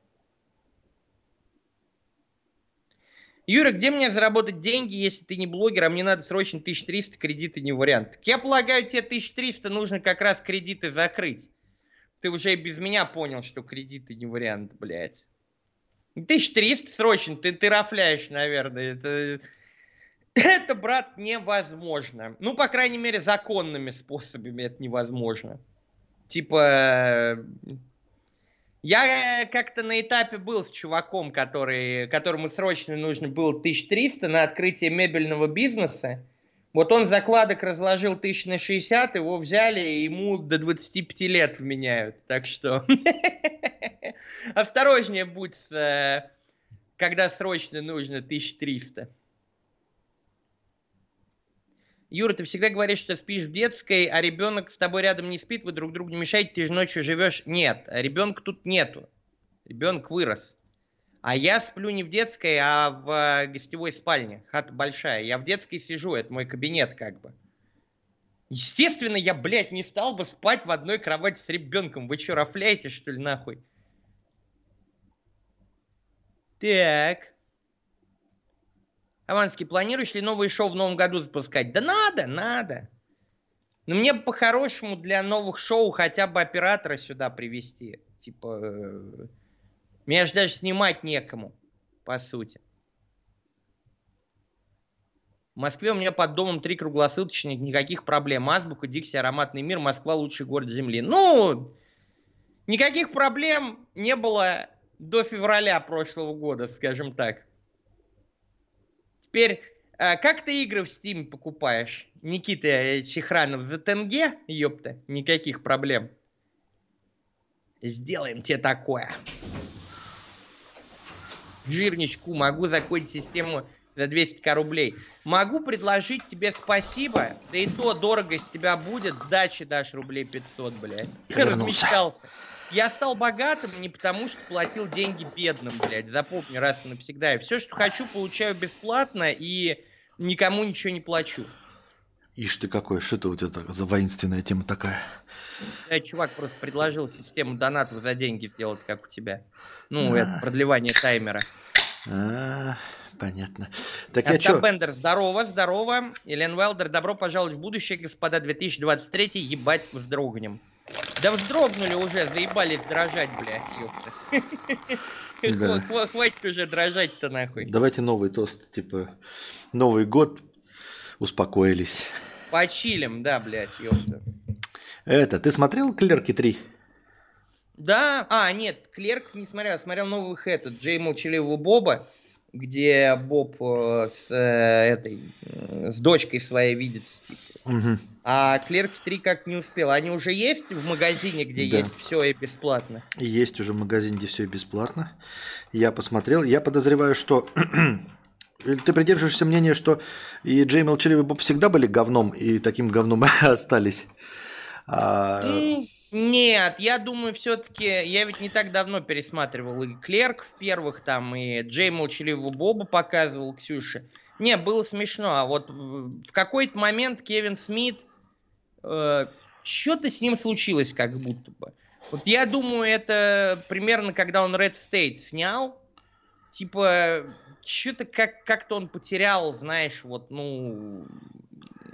S4: Юра, где мне заработать деньги, если ты не блогер, а мне надо срочно 1300, кредиты не вариант? Так я полагаю, тебе 1300 нужно как раз кредиты закрыть. Ты уже и без меня понял, что кредиты не вариант, блядь. 1300 срочно, ты, ты рафляешь, наверное. Это, это, брат, невозможно. Ну, по крайней мере, законными способами это невозможно. Типа, я как-то на этапе был с чуваком, который, которому срочно нужно было 1300 на открытие мебельного бизнеса. Вот он закладок разложил 1000 на 60, его взяли, и ему до 25 лет вменяют. Так что осторожнее будь, э, когда срочно нужно 1300. Юра, ты всегда говоришь, что спишь в детской, а ребенок с тобой рядом не спит, вы друг другу не мешаете, ты же ночью живешь. Нет, ребенка тут нету. Ребенок вырос. А я сплю не в детской, а в э, гостевой спальне. Хата большая. Я в детской сижу, это мой кабинет как бы. Естественно, я, блядь, не стал бы спать в одной кровати с ребенком. Вы что, рафляете, что ли, нахуй? Так. Аванский, планируешь ли новые шоу в новом году запускать? Да надо, надо. Но мне по-хорошему для новых шоу хотя бы оператора сюда привести. Типа, э, меня же даже снимать некому, по сути. В Москве у меня под домом три круглосуточных, никаких проблем. Азбука, Дикси, Ароматный мир, Москва лучший город Земли. Ну, никаких проблем не было до февраля прошлого года, скажем так. Теперь, э, как ты игры в Steam покупаешь? Никита Чехранов за тенге, ёпта, никаких проблем. Сделаем тебе такое. Жирничку, могу закончить систему за 200к рублей. Могу предложить тебе спасибо, да и то дорого с тебя будет, сдачи дашь рублей 500, блядь. Размечтался. Я стал богатым не потому, что платил деньги бедным, блядь. Запомни раз и навсегда. И все, что хочу, получаю бесплатно и никому ничего не плачу.
S1: Ишь ты какой, что это у тебя за воинственная тема такая?
S4: Да, чувак просто предложил систему донатов за деньги сделать, как у тебя. Ну, а. это продлевание таймера.
S1: А, понятно. Так
S4: я что? Бендер, здорово, здорово. Элен Уэлдер, добро пожаловать в будущее, господа, 2023, ебать, вздрогнем. Да вздрогнули уже, заебались дрожать, блядь, ёпта. Да. Хватит уже дрожать-то нахуй.
S1: Давайте новый тост, типа, Новый год, успокоились.
S4: Почилим, да, блядь, ёпта.
S1: Это, ты смотрел «Клерки 3»?
S4: Да, а, нет, «Клерков» не смотрел, смотрел новых этот, Джей Молчаливого Боба где Боб э, с э, этой с дочкой своей видится. Типа. Угу. А Клерки 3 как не успел. Они уже есть в магазине, где да. есть все и бесплатно?
S1: Есть уже в магазине, где все и бесплатно. Я посмотрел. Я подозреваю, что ты придерживаешься мнения, что и Джей Молчаливый Боб всегда были говном, и таким говном остались. А...
S4: Нет, я думаю, все-таки, я ведь не так давно пересматривал и Клерк в первых там, и Джей Молчаливого Боба показывал Ксюше. Не, было смешно, а вот в какой-то момент Кевин Смит, э, что-то с ним случилось как будто бы. Вот я думаю, это примерно когда он Red State снял, типа, что-то как- как-то он потерял, знаешь, вот, ну,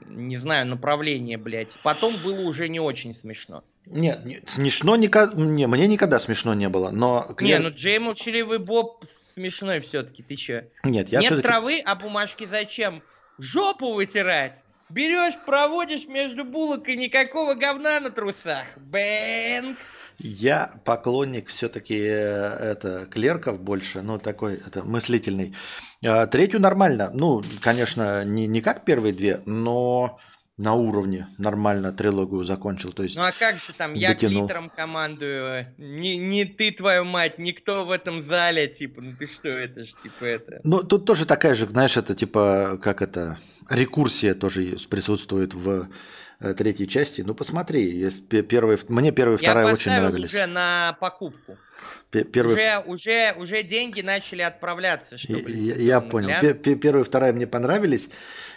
S4: не знаю, направление, блядь. Потом было уже не очень смешно.
S1: Нет, не, смешно никогда, не, мне никогда смешно не было, но...
S4: Не, ну Джей Молчаливый Боб смешной все-таки, ты че?
S1: Нет, я
S4: Нет травы, а бумажки зачем? Жопу вытирать! Берешь, проводишь между булок и никакого говна на трусах. Бэнк!
S1: Я поклонник все-таки э, это клерков больше, ну такой это мыслительный. А, третью нормально. Ну, конечно, не, не как первые две, но на уровне нормально трилогию закончил. То есть
S4: ну а как же там, я дотянул. глиттером командую, не, не ты, твою мать, никто в этом зале, типа, ну ты что, это же, типа, это...
S1: Ну, тут тоже такая же, знаешь, это, типа, как это, рекурсия тоже присутствует в третьей части. Ну, посмотри, есть первые, мне первая и вторая очень нравились.
S3: уже на покупку. Первый... Уже, уже, уже деньги начали отправляться.
S1: Чтобы я, я понял. Первая и вторая мне понравились.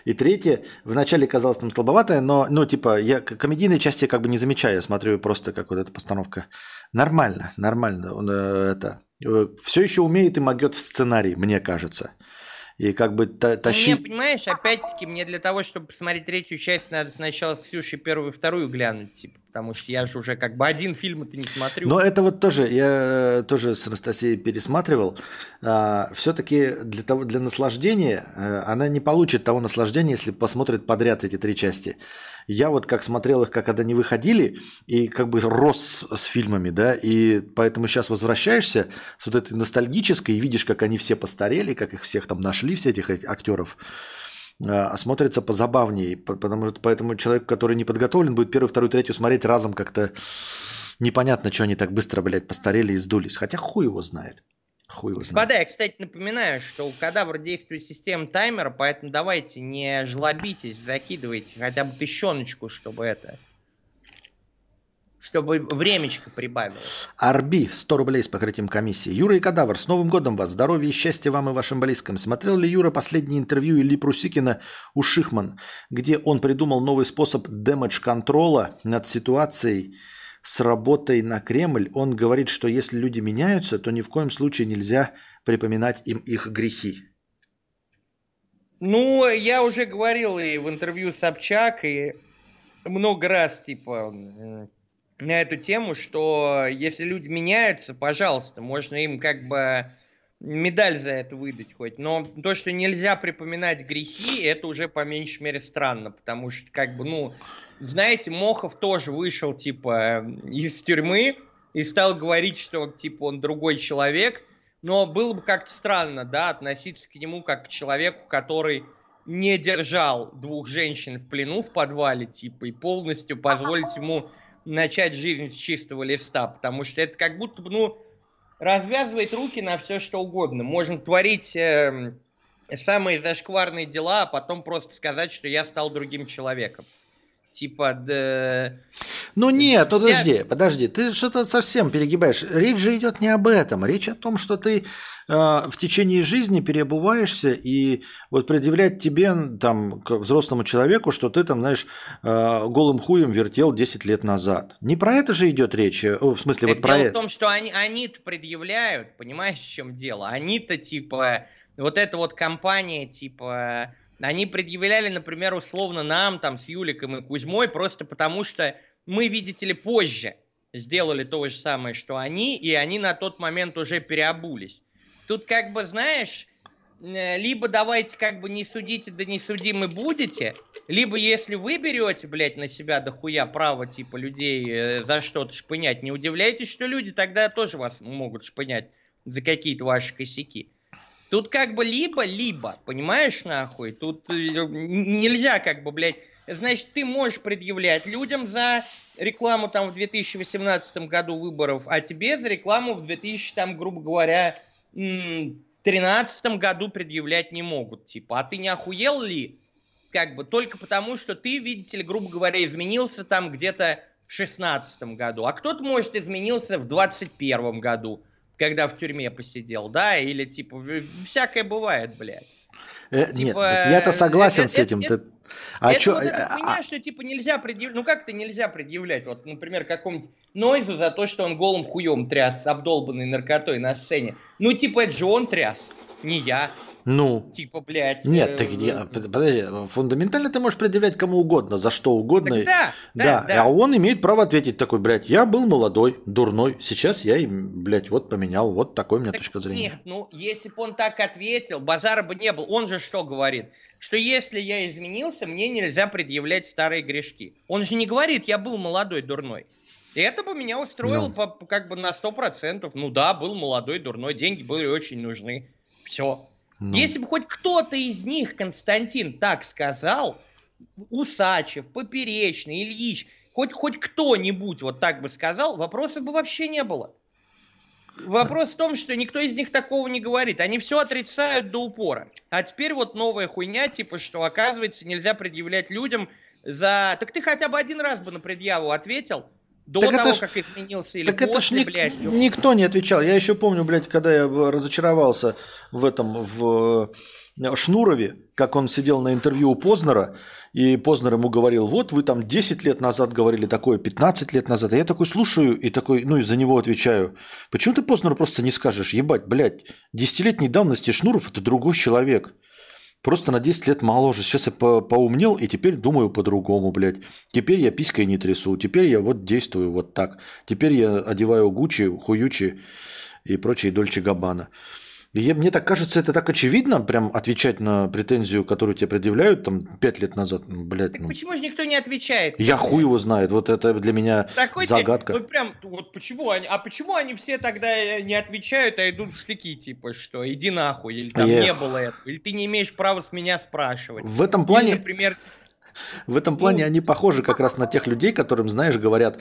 S1: И третья вначале казалась там слабоватая, но, ну, типа, я комедийной части как бы не замечаю. Я смотрю просто, как вот эта постановка. Нормально, нормально. Он, э, это, э, все еще умеет и могет в сценарий, мне кажется и как бы та тащить...
S3: Ну, мне, понимаешь, опять-таки, мне для того, чтобы посмотреть третью часть, надо сначала с Ксюшей первую и вторую глянуть, типа, потому что я же уже как бы один фильм это не смотрю.
S1: Но это вот тоже, я тоже с Анастасией пересматривал. А, все-таки для, того, для наслаждения а, она не получит того наслаждения, если посмотрит подряд эти три части. Я вот как смотрел их, как они выходили, и как бы рос с, с фильмами, да, и поэтому сейчас возвращаешься с вот этой ностальгической и видишь, как они все постарели, как их всех там нашли, все этих актеров а смотрится позабавнее, потому что поэтому человек, который не подготовлен, будет первую, вторую, третью смотреть разом как-то непонятно, что они так быстро, блядь, постарели и сдулись. Хотя хуй его знает. Хуй его
S3: Господа, знает. я, кстати, напоминаю, что у кадавра действует система таймера, поэтому давайте не жлобитесь, закидывайте хотя бы песченочку, чтобы это чтобы времечко прибавилось.
S1: Арби, 100 рублей с покрытием комиссии. Юра и Кадавр, с Новым годом вас! Здоровья и счастья вам и вашим близким. Смотрел ли Юра последнее интервью Ильи Прусикина у Шихман, где он придумал новый способ дэмэдж-контрола над ситуацией с работой на Кремль? Он говорит, что если люди меняются, то ни в коем случае нельзя припоминать им их грехи.
S3: Ну, я уже говорил и в интервью Собчак, и много раз, типа, на эту тему, что если люди меняются, пожалуйста, можно им как бы медаль за это выдать хоть. Но то, что нельзя припоминать грехи, это уже по меньшей мере странно, потому что как бы, ну, знаете, Мохов тоже вышел типа из тюрьмы и стал говорить, что типа он другой человек, но было бы как-то странно, да, относиться к нему как к человеку, который не держал двух женщин в плену в подвале, типа, и полностью позволить ему начать жизнь с чистого листа, потому что это как будто бы, ну, развязывает руки на все, что угодно. Можно творить э, самые зашкварные дела, а потом просто сказать, что я стал другим человеком. Типа, да...
S1: Ну нет, вся... подожди, подожди, ты что-то совсем перегибаешь. Речь же идет не об этом. Речь о том, что ты э, в течение жизни переобуваешься и вот предъявлять тебе, там, как взрослому человеку, что ты там, знаешь, э, голым хуем вертел 10 лет назад. Не про это же идет речь. Э, в смысле,
S3: так
S1: вот про
S3: это. в том, что они, они-то предъявляют, понимаешь, в чем дело? Они-то, типа, вот эта вот компания, типа они предъявляли, например, условно нам, там, с Юликом и Кузьмой, просто потому что мы, видите ли, позже сделали то же самое, что они, и они на тот момент уже переобулись. Тут как бы, знаешь, э, либо давайте как бы не судите, да не судимы будете, либо если вы берете, блядь, на себя дохуя право, типа, людей э, за что-то шпынять, не удивляйтесь, что люди тогда тоже вас могут шпынять за какие-то ваши косяки. Тут как бы либо-либо, понимаешь, нахуй? Тут э, нельзя как бы, блядь... Значит, ты можешь предъявлять людям за рекламу там в 2018 году выборов, а тебе за рекламу в 2000, там, грубо говоря, 2013 году предъявлять не могут. Типа, а ты не охуел ли? Как бы только потому, что ты, видите ли, грубо говоря, изменился там где-то в 16 году, а кто-то, может, изменился в 21 году когда в тюрьме посидел, да, или типа всякое бывает, блядь.
S1: Э, типа, нет, я-то согласен это, с этим.
S3: Это, ты... а это чё, вот эта а, хуйня, а... что типа нельзя предъявлять. Ну как это нельзя предъявлять? Вот, например, какому-нибудь Нойзу за то, что он голым хуем тряс обдолбанной наркотой на сцене. Ну типа это же он тряс, не я.
S1: Ну.
S3: Типа, блядь.
S1: Нет, э, так, я, подожди, фундаментально ты можешь предъявлять кому угодно, за что угодно. Так
S3: да, да, да,
S1: да. А он имеет право ответить такой, блядь, я был молодой, дурной, сейчас я, блядь, вот поменял, вот такой у меня так точка зрения. Нет,
S3: ну, если бы он так ответил, базара бы не был. Он же что говорит? Что если я изменился, мне нельзя предъявлять старые грешки. Он же не говорит, я был молодой, дурной. И это бы меня устроило ну. по, как бы на 100%. Ну да, был молодой, дурной, деньги были очень нужны. Все. Ну. Если бы хоть кто-то из них, Константин, так сказал, Усачев, Поперечный, Ильич, хоть, хоть кто-нибудь вот так бы сказал, вопросов бы вообще не было. Вопрос в том, что никто из них такого не говорит. Они все отрицают до упора. А теперь вот новая хуйня, типа, что, оказывается, нельзя предъявлять людям за... Так ты хотя бы один раз бы на предъяву ответил, до
S1: Так
S3: того,
S1: это ж-
S3: как изменился или
S1: Так
S3: после,
S1: это ж ник-
S3: блядь.
S1: никто не отвечал. Я еще помню, блядь, когда я разочаровался в этом, в э, Шнурове, как он сидел на интервью у Познера, и Познер ему говорил, вот вы там 10 лет назад говорили такое, 15 лет назад. А я такой слушаю и такой, ну и за него отвечаю. Почему ты Познеру просто не скажешь, ебать, блядь, десятилетней давности Шнуров это другой человек. Просто на 10 лет моложе. Сейчас я по- поумнел и теперь думаю по-другому, блядь. Теперь я писькой не трясу. Теперь я вот действую вот так. Теперь я одеваю Гуччи, Хуючи и прочие Дольче Габбана. Я- мне так кажется, это так очевидно, прям отвечать на претензию, которую тебе предъявляют там 5 лет назад. Ну, Блядь,
S3: Так
S1: ну,
S3: почему же никто не отвечает?
S1: я хуй его знает. Вот это для меня
S3: Такой
S1: загадка.
S3: вот прям, вот почему они, а почему они все тогда э, не отвечают, а идут в штыки, типа, что иди нахуй, или там
S1: Эх.
S3: не было этого, или ты не имеешь права с меня спрашивать.
S1: В этом
S3: Или,
S1: плане
S3: например,
S1: В этом плане
S3: Ну.
S1: они похожи как раз на тех людей, которым, знаешь, говорят,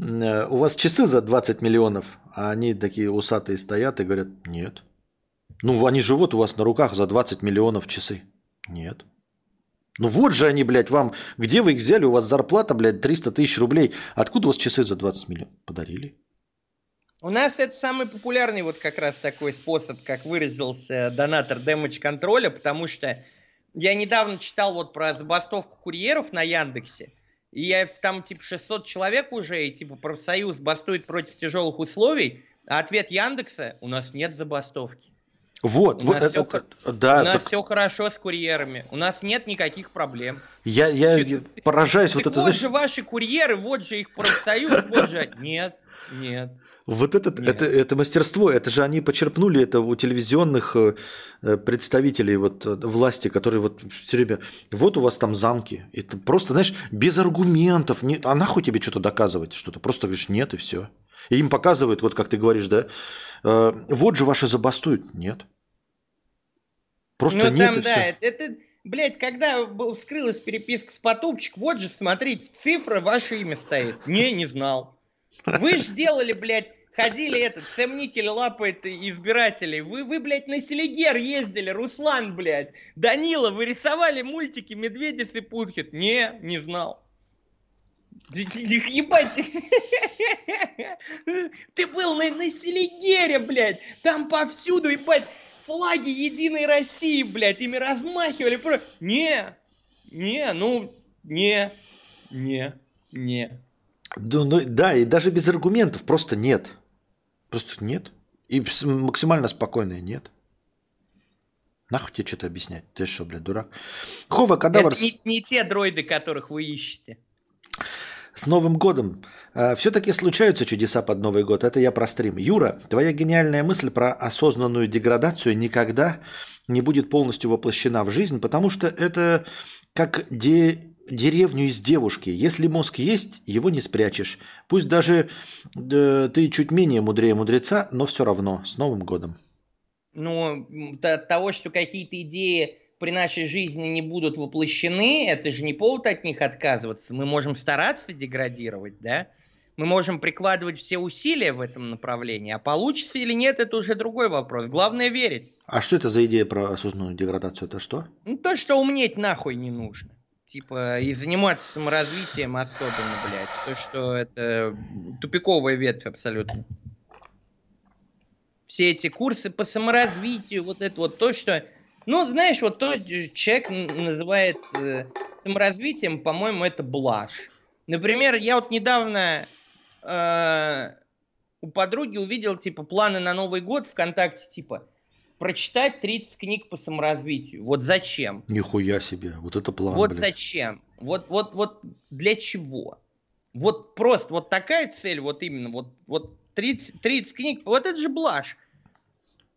S1: «М, э, у вас часы за 20 миллионов, а они такие усатые стоят и говорят, нет. Ну, они живут у вас на руках за 20 миллионов часы. Нет. Ну вот же они, блядь, вам, где вы их взяли, у вас зарплата, блядь, 300 тысяч рублей. Откуда у вас часы за 20 миллионов? Подарили.
S3: у нас это самый популярный вот как раз такой способ, как выразился донатор Damage контроля, потому что я недавно читал вот про забастовку курьеров на Яндексе, и я там типа 600 человек уже, и типа профсоюз бастует против тяжелых условий, а ответ Яндекса – у нас нет забастовки.
S1: Вот,
S3: У
S1: вот
S3: нас
S1: это, это- да,
S3: у нас
S1: так
S3: все хорошо с курьерами. У нас нет никаких проблем.
S1: я, я
S3: Чё-
S1: поражаюсь вот это,
S3: вот
S1: знаешь,
S3: же ваши курьеры, вот же их профсоюз, вот же... Нет, нет.
S1: Вот это,
S3: Нет.
S1: это, это мастерство, это же они почерпнули это у телевизионных э, э, представителей вот, э, власти, которые вот все время, вот у вас там замки. Это просто, знаешь, без аргументов. Не, а нахуй тебе что-то доказывать? Что-то просто говоришь нет и все. И им показывают, вот как ты говоришь, да, э, вот же ваши забастуют. Нет. Просто
S3: ну
S1: нет
S3: там,
S1: и
S3: да,
S1: все.
S3: это, блядь, когда был, вскрылась переписка с Потупчик, вот же, смотрите, цифра, ваше имя стоит. Не, не знал. Вы ж делали, блядь, ходили этот, Сэм Никель лапает избирателей. Вы, вы, блядь, на Селигер ездили, Руслан, блядь. Данила, вы рисовали мультики Медведис и Путхит. Не, не знал. Ебать. Ты был на, на Селигере, блядь. Там повсюду, ебать, флаги Единой России, блядь. Ими размахивали. про- Не, не, ну, не, не, не.
S1: Да, ну, да, и даже без аргументов просто нет. Просто нет. И максимально спокойное нет. Нахуй тебе что-то объяснять? Ты что, блядь, дурак? Хова Кадавр
S3: Это не, не те дроиды, которых вы ищете.
S1: С Новым годом. Все-таки случаются чудеса под Новый год. Это я про стрим. Юра, твоя гениальная мысль про осознанную деградацию никогда не будет полностью воплощена в жизнь, потому что это как де- деревню из девушки. Если мозг есть, его не спрячешь. Пусть даже э, ты чуть менее мудрее мудреца, но все равно. С Новым годом.
S3: Ну, от того, что какие-то идеи при нашей жизни не будут воплощены, это же не повод от них отказываться. Мы можем стараться деградировать, да? Мы можем прикладывать все усилия в этом направлении, а получится или нет, это уже другой вопрос. Главное верить.
S1: А что это за идея про осознанную деградацию? Это что?
S3: Ну, то, что умнеть нахуй не нужно. Типа, и заниматься саморазвитием особенно, блядь. То, что это тупиковая ветвь абсолютно. Все эти курсы по саморазвитию, вот это вот то, что... Ну, знаешь, вот то человек называет э, саморазвитием, по-моему, это блажь. Например, я вот недавно э, у подруги увидел, типа, планы на Новый год ВКонтакте, типа, прочитать 30 книг по саморазвитию. Вот зачем?
S1: Нихуя себе. Вот это план,
S3: вот
S1: блядь.
S3: зачем? Вот, вот, вот для чего? Вот просто вот такая цель, вот именно, вот, вот 30, 30 книг, вот это же блажь.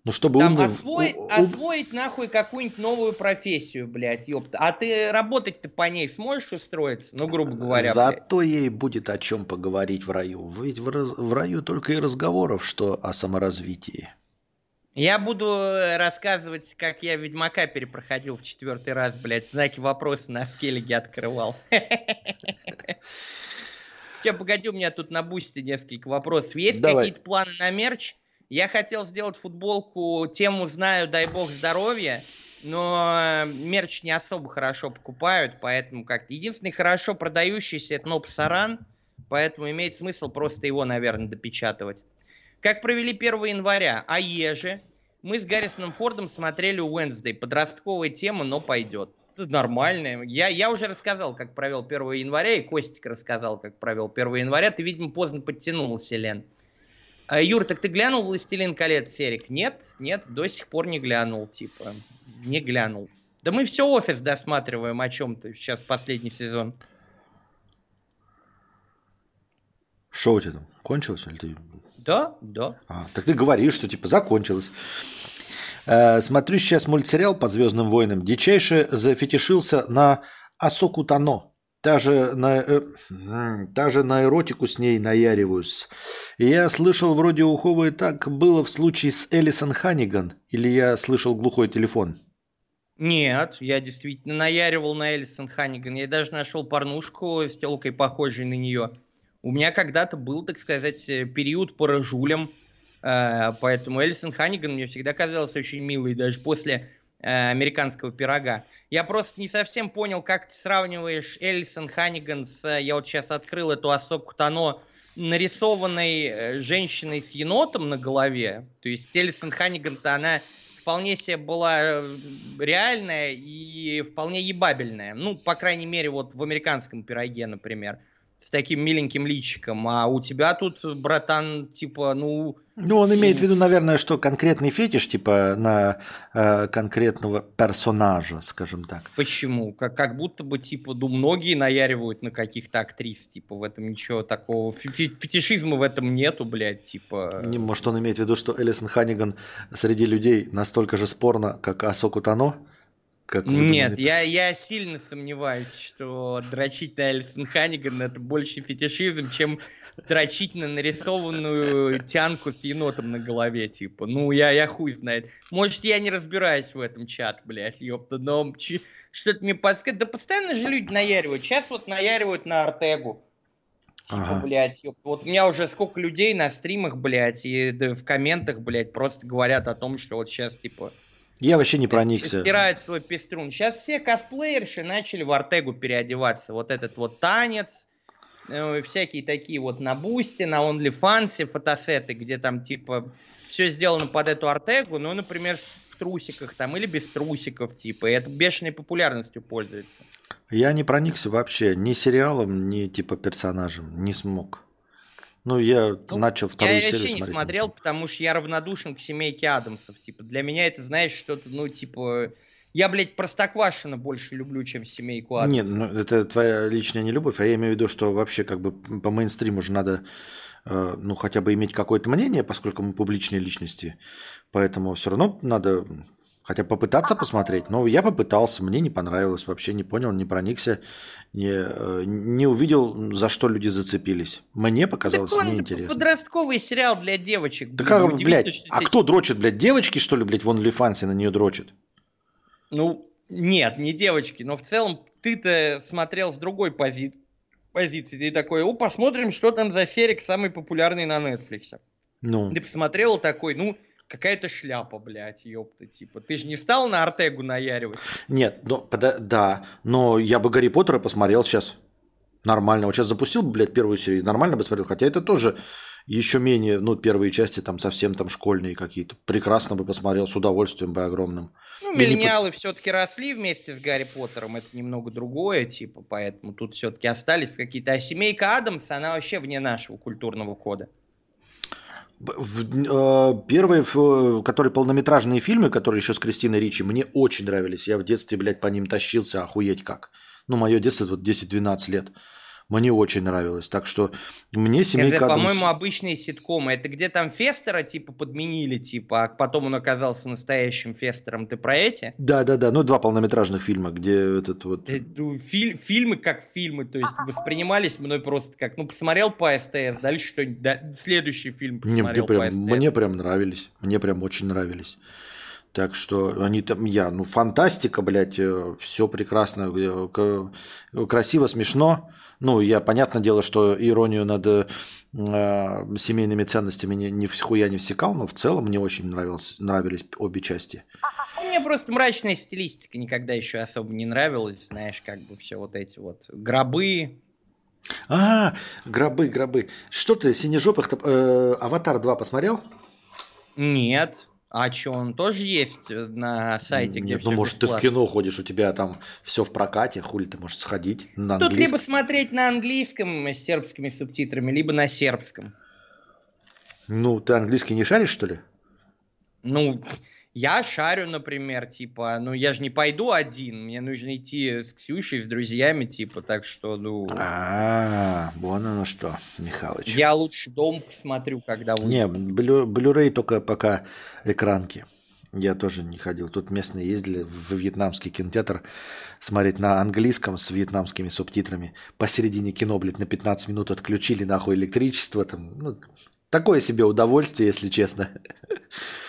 S1: Ну, чтобы
S3: Там
S1: умный-
S3: освоить,
S1: у-
S3: освоить нахуй какую-нибудь новую профессию, блядь, ёпта. А ты работать-то по ней сможешь устроиться? Ну, грубо говоря, блядь.
S1: Зато ей будет о чем поговорить в раю. Ведь в, раз- в раю только и разговоров, что о саморазвитии.
S3: Я буду э, рассказывать, как я Ведьмака перепроходил в четвертый раз, блядь, знаки вопроса на скеллиге открывал. Че, погоди, у меня тут на бусте несколько вопросов. Есть какие-то планы на мерч? Я хотел сделать футболку «Тему знаю, дай бог здоровья». но мерч не особо хорошо покупают, поэтому как единственный хорошо продающийся это Ноб Саран, поэтому имеет смысл просто его, наверное, допечатывать. Как провели 1 января? А еже? Мы с Гаррисоном Фордом смотрели Wednesday. Подростковая тема, но пойдет. Нормальная. Я, я уже рассказал, как провел 1 января, и Костик рассказал, как провел 1 января. Ты, видимо, поздно подтянулся, Лен. А, Юр, так ты глянул «Властелин колец» серик? Нет, нет, до сих пор не глянул, типа. Не глянул. Да мы все офис досматриваем о чем-то сейчас последний сезон.
S1: Что у тебя там? Кончилось или ты
S3: да, да.
S1: А, так ты говоришь, что типа закончилось. Э, смотрю сейчас мультсериал по Звездным войнам. Дичайше зафетишился на Асоку Та же на, э, же на эротику с ней наяриваюсь. я слышал, вроде у Ховы так было в случае с Элисон Ханиган. Или я слышал глухой телефон?
S3: Нет, я действительно наяривал на Элисон Ханиган. Я даже нашел порнушку с телкой, похожей на нее. У меня когда-то был, так сказать, э, период по рожулям, э, поэтому Элисон Ханиган мне всегда казалась очень милой, даже после американского пирога. Я просто не совсем понял, как ты сравниваешь Элисон Ханиган с... Я вот сейчас открыл эту Асоку Тано нарисованной женщиной с енотом на голове. То есть Элисон Ханиган-то она вполне себе была реальная и вполне ебабельная. Ну, по крайней мере, вот в американском пироге, например с таким миленьким личиком, а у тебя тут, братан, типа, ну...
S1: Ну, он имеет в виду, наверное, что конкретный фетиш, типа, на э, конкретного персонажа, скажем так.
S3: Почему? Как, как будто бы, типа, ну, многие наяривают на каких-то актрис, типа, в этом ничего такого. Фетишизма в этом нету, блядь, типа...
S1: Не, может, он имеет в виду, что Элисон Ханиган среди людей настолько же спорно, как Асоку Тано?
S3: Как Нет, я, я сильно сомневаюсь, что дрочить на Элисон Ханиган это больше фетишизм, чем дрочить на нарисованную тянку с енотом на голове, типа. Ну, я, я хуй знает. Может, я не разбираюсь в этом чат, блядь, ёпта, но что-то мне подсказывает. Да постоянно же люди наяривают. Сейчас вот наяривают на Артегу. Типа, ага. блядь, ёпта. вот у меня уже сколько людей на стримах, блядь, и да, в комментах, блядь, просто говорят о том, что вот сейчас, типа,
S1: я вообще не проникся.
S3: Стирают свой пеструн. Сейчас все косплеерши начали в Артегу переодеваться. Вот этот вот танец, э, всякие такие вот на Бусте, на OnlyFans фотосеты, где там типа все сделано под эту Артегу, ну, например, в трусиках там или без трусиков, типа, и это бешеной популярностью пользуется.
S1: Я не проникся вообще ни сериалом, ни типа персонажем, не смог. Ну, я ну, начал вторую
S3: я
S1: серию
S3: вообще не смотрел, потому что я равнодушен к семейке Адамсов. Типа, для меня это, знаешь, что-то, ну, типа... Я, блядь, Простоквашина больше люблю, чем семейку Адамсов.
S1: Нет, ну, это твоя личная нелюбовь, а я имею в виду, что вообще как бы по мейнстриму же надо, э, ну, хотя бы иметь какое-то мнение, поскольку мы публичные личности. Поэтому все равно надо Хотя попытаться посмотреть, но я попытался, мне не понравилось, вообще не понял, не проникся, не, э, не увидел, за что люди зацепились. Мне показалось так он неинтересно.
S3: подростковый сериал для девочек.
S1: Да как, блядь, а кто дрочит, блядь, девочки, что ли, блядь, в OnlyFans на нее дрочат?
S3: Ну, нет, не девочки, но в целом ты-то смотрел с другой пози... позиции. Ты такой, о, посмотрим, что там за серик самый популярный на Netflix. Ну. Ты посмотрел такой, ну, какая-то шляпа, блядь, ёпта, типа. Ты же не стал на Артегу наяривать?
S1: Нет, ну, да, но я бы Гарри Поттера посмотрел сейчас. Нормально. Вот сейчас запустил бы, блядь, первую серию, нормально бы смотрел. Хотя это тоже еще менее, ну, первые части там совсем там школьные какие-то. Прекрасно бы посмотрел, с удовольствием бы огромным.
S3: Ну, миллениалы не... все-таки росли вместе с Гарри Поттером, это немного другое, типа, поэтому тут все-таки остались какие-то... А семейка Адамс, она вообще вне нашего культурного кода.
S1: В, э, первые, которые полнометражные фильмы, которые еще с Кристиной Ричи, мне очень нравились. Я в детстве, блядь, по ним тащился, охуеть как. Ну, мое детство вот 10-12 лет. Мне очень нравилось. Так что мне семейка
S3: Это, по-моему, обычные ситкомы. Это где там Фестера, типа, подменили, типа, а потом он оказался настоящим Фестером. Ты про эти?
S1: Да-да-да. Ну, два полнометражных фильма, где этот вот...
S3: Э, ну, филь- фильмы как фильмы, то есть воспринимались мной просто как... Ну, посмотрел по СТС, дальше что-нибудь... Да, следующий фильм посмотрел
S1: Не, мне прям, Мне прям нравились. Мне прям очень нравились. Так что они там, я, ну, фантастика, блядь, э, все прекрасно, э, красиво, смешно. Ну, я, понятное дело, что иронию над э, семейными ценностями ни, ни хуя не всекал, но в целом мне очень нравилось, нравились обе части.
S3: Мне просто мрачная стилистика никогда еще особо не нравилась, знаешь, как бы все вот эти вот гробы.
S1: А, гробы, гробы. Что ты, синежопых, э, Аватар 2 посмотрел?
S3: Нет. А что, он тоже есть на сайте,
S1: где Нет, ну может бесплатно? ты в кино ходишь, у тебя там все в прокате, хули ты можешь сходить
S3: на Тут либо смотреть на английском с сербскими субтитрами, либо на сербском.
S1: Ну, ты английский не шаришь, что ли?
S3: Ну, я шарю, например, типа, ну я же не пойду один, мне нужно идти с Ксюшей, с друзьями, типа, так что, ну...
S1: А, вон оно что, Михалыч.
S3: Я лучше дом посмотрю, когда
S1: вы... Не, блю, только пока экранки. Я тоже не ходил. Тут местные ездили в вьетнамский кинотеатр смотреть на английском с вьетнамскими субтитрами. Посередине кино, блядь, на 15 минут отключили нахуй электричество. Там, ну, такое себе удовольствие, если честно.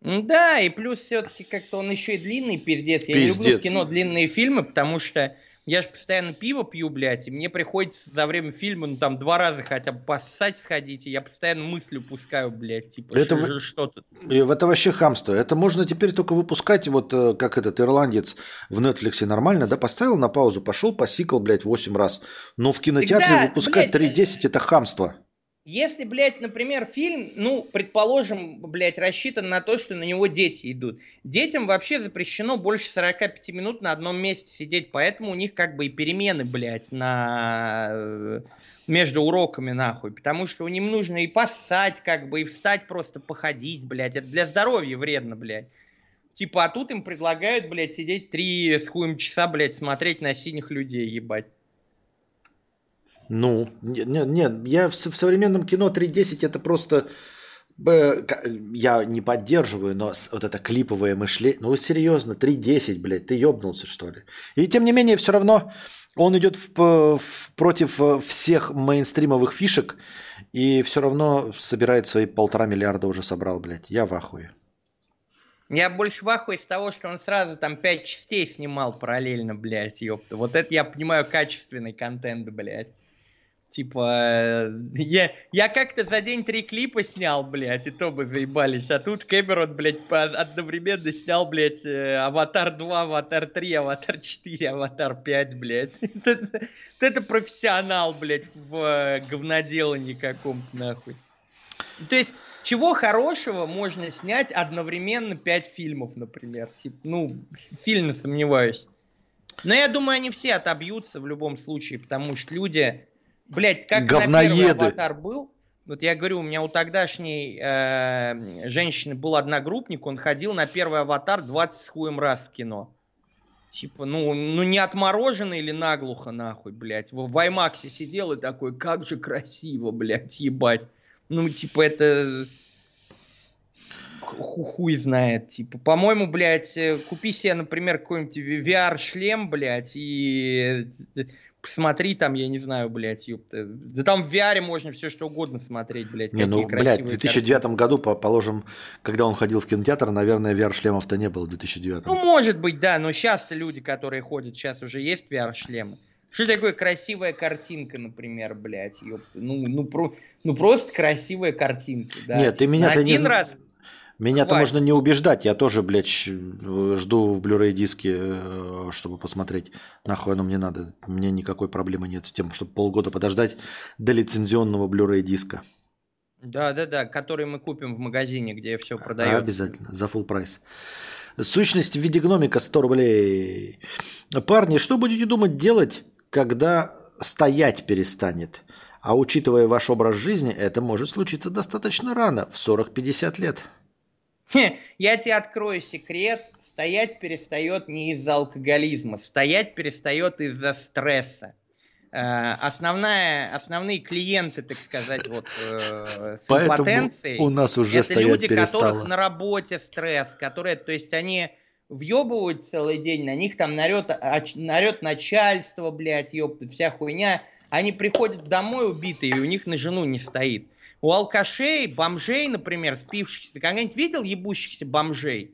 S3: Да, и плюс все-таки как-то он еще и длинный пиздец. Я пиздец. не люблю в кино длинные фильмы, потому что я же постоянно пиво пью, блядь, и мне приходится за время фильма, ну, там, два раза хотя бы поссать сходить, и я постоянно мысли пускаю, блядь, типа,
S1: это что, в... что тут? Это вообще хамство. Это можно теперь только выпускать, вот э, как этот ирландец в Нетфликсе нормально, да, поставил на паузу, пошел, посикал, блядь, восемь раз. Но в кинотеатре да, выпускать 3.10 это хамство.
S3: Если, блядь, например, фильм, ну, предположим, блядь, рассчитан на то, что на него дети идут. Детям вообще запрещено больше 45 минут на одном месте сидеть, поэтому у них как бы и перемены, блядь, на... Э, между уроками, нахуй. Потому что у них нужно и поссать, как бы, и встать просто походить, блядь. Это для здоровья вредно, блядь. Типа, а тут им предлагают, блядь, сидеть три с хуем часа, блядь, смотреть на синих людей, ебать.
S1: Ну, нет, нет, нет я в, современном кино 3.10 это просто... Я не поддерживаю, но вот это клиповое мышление... Ну, серьезно, 3.10, блядь, ты ёбнулся, что ли? И тем не менее, все равно он идет в, в, против э, всех мейнстримовых фишек и все равно собирает свои полтора миллиарда уже собрал, блядь. Я в ахуе.
S3: Я больше в ахуе с того, что он сразу там пять частей снимал параллельно, блядь, ёпта. Вот это я понимаю качественный контент, блядь. Типа, я, я как-то за день три клипа снял, блядь, и то бы заебались. А тут Кэмерон, блядь, одновременно снял, блядь, э, Аватар 2, Аватар 3, Аватар 4, Аватар 5, блядь. Это, это профессионал, блядь, в э, говноделании каком-то, нахуй. То есть, чего хорошего можно снять одновременно пять фильмов, например? Типа, ну, сильно сомневаюсь. Но я думаю, они все отобьются в любом случае, потому что люди Блять, как Говноеды. на первый аватар был, вот я говорю, у меня у тогдашней э, женщины был одногруппник, он ходил на первый аватар 20 с хуем раз в кино. Типа, ну, ну не отмороженный или наглухо, нахуй, блядь. В, в IMAX сидел и такой, как же красиво, блядь, ебать. Ну, типа, это... Хуй знает, типа. По-моему, блядь, э, купи себе, например, какой-нибудь VR-шлем, блядь, и смотри там, я не знаю, блядь, ёпта. Да там в VR можно все что угодно смотреть, блядь.
S1: Не, ну, блядь, в 2009 картины. году, положим, когда он ходил в кинотеатр, наверное, VR-шлемов-то не было в 2009.
S3: Ну, может быть, да, но сейчас-то люди, которые ходят, сейчас уже есть VR-шлемы. Что такое красивая картинка, например, блядь, ёпта? Ну, ну, про, ну просто красивая картинка, да.
S1: Нет, ты меня-то не... Один раз меня-то можно не убеждать, я тоже, блядь, жду в Blu-ray диске, э, чтобы посмотреть. Нахуй оно мне надо. Мне никакой проблемы нет с тем, чтобы полгода подождать до лицензионного Blu-ray диска.
S3: Да, да, да, который мы купим в магазине, где все продается.
S1: Обязательно, за full прайс. Сущность в виде гномика 100 рублей. Парни, что будете думать делать, когда стоять перестанет? А учитывая ваш образ жизни, это может случиться достаточно рано, в 40-50 лет.
S3: Я тебе открою секрет. Стоять перестает не из-за алкоголизма. Стоять перестает из-за стресса. Э, основная, основные клиенты, так сказать, вот, э, с Поэтому импотенцией,
S1: у нас уже
S3: это люди, перестало. которых на работе стресс, которые, то есть они въебывают целый день, на них там нарет, нарет начальство, блядь, ёпта, вся хуйня. Они приходят домой убитые, и у них на жену не стоит. У алкашей, бомжей, например, спившихся, ты когда-нибудь видел ебущихся бомжей?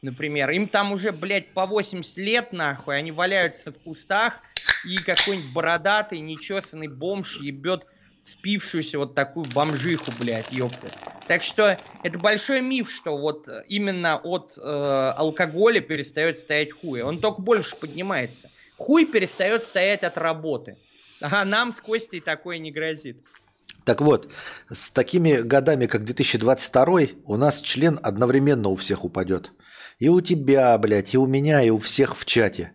S3: Например, им там уже, блядь, по 80 лет, нахуй, они валяются в кустах, и какой-нибудь бородатый, нечесанный бомж ебет спившуюся вот такую бомжиху, блядь, ёпта. Так что это большой миф, что вот именно от э, алкоголя перестает стоять хуй. Он только больше поднимается. Хуй перестает стоять от работы. А нам с Костей такое не грозит.
S1: Так вот, с такими годами, как 2022, у нас член одновременно у всех упадет. И у тебя, блядь, и у меня, и у всех в чате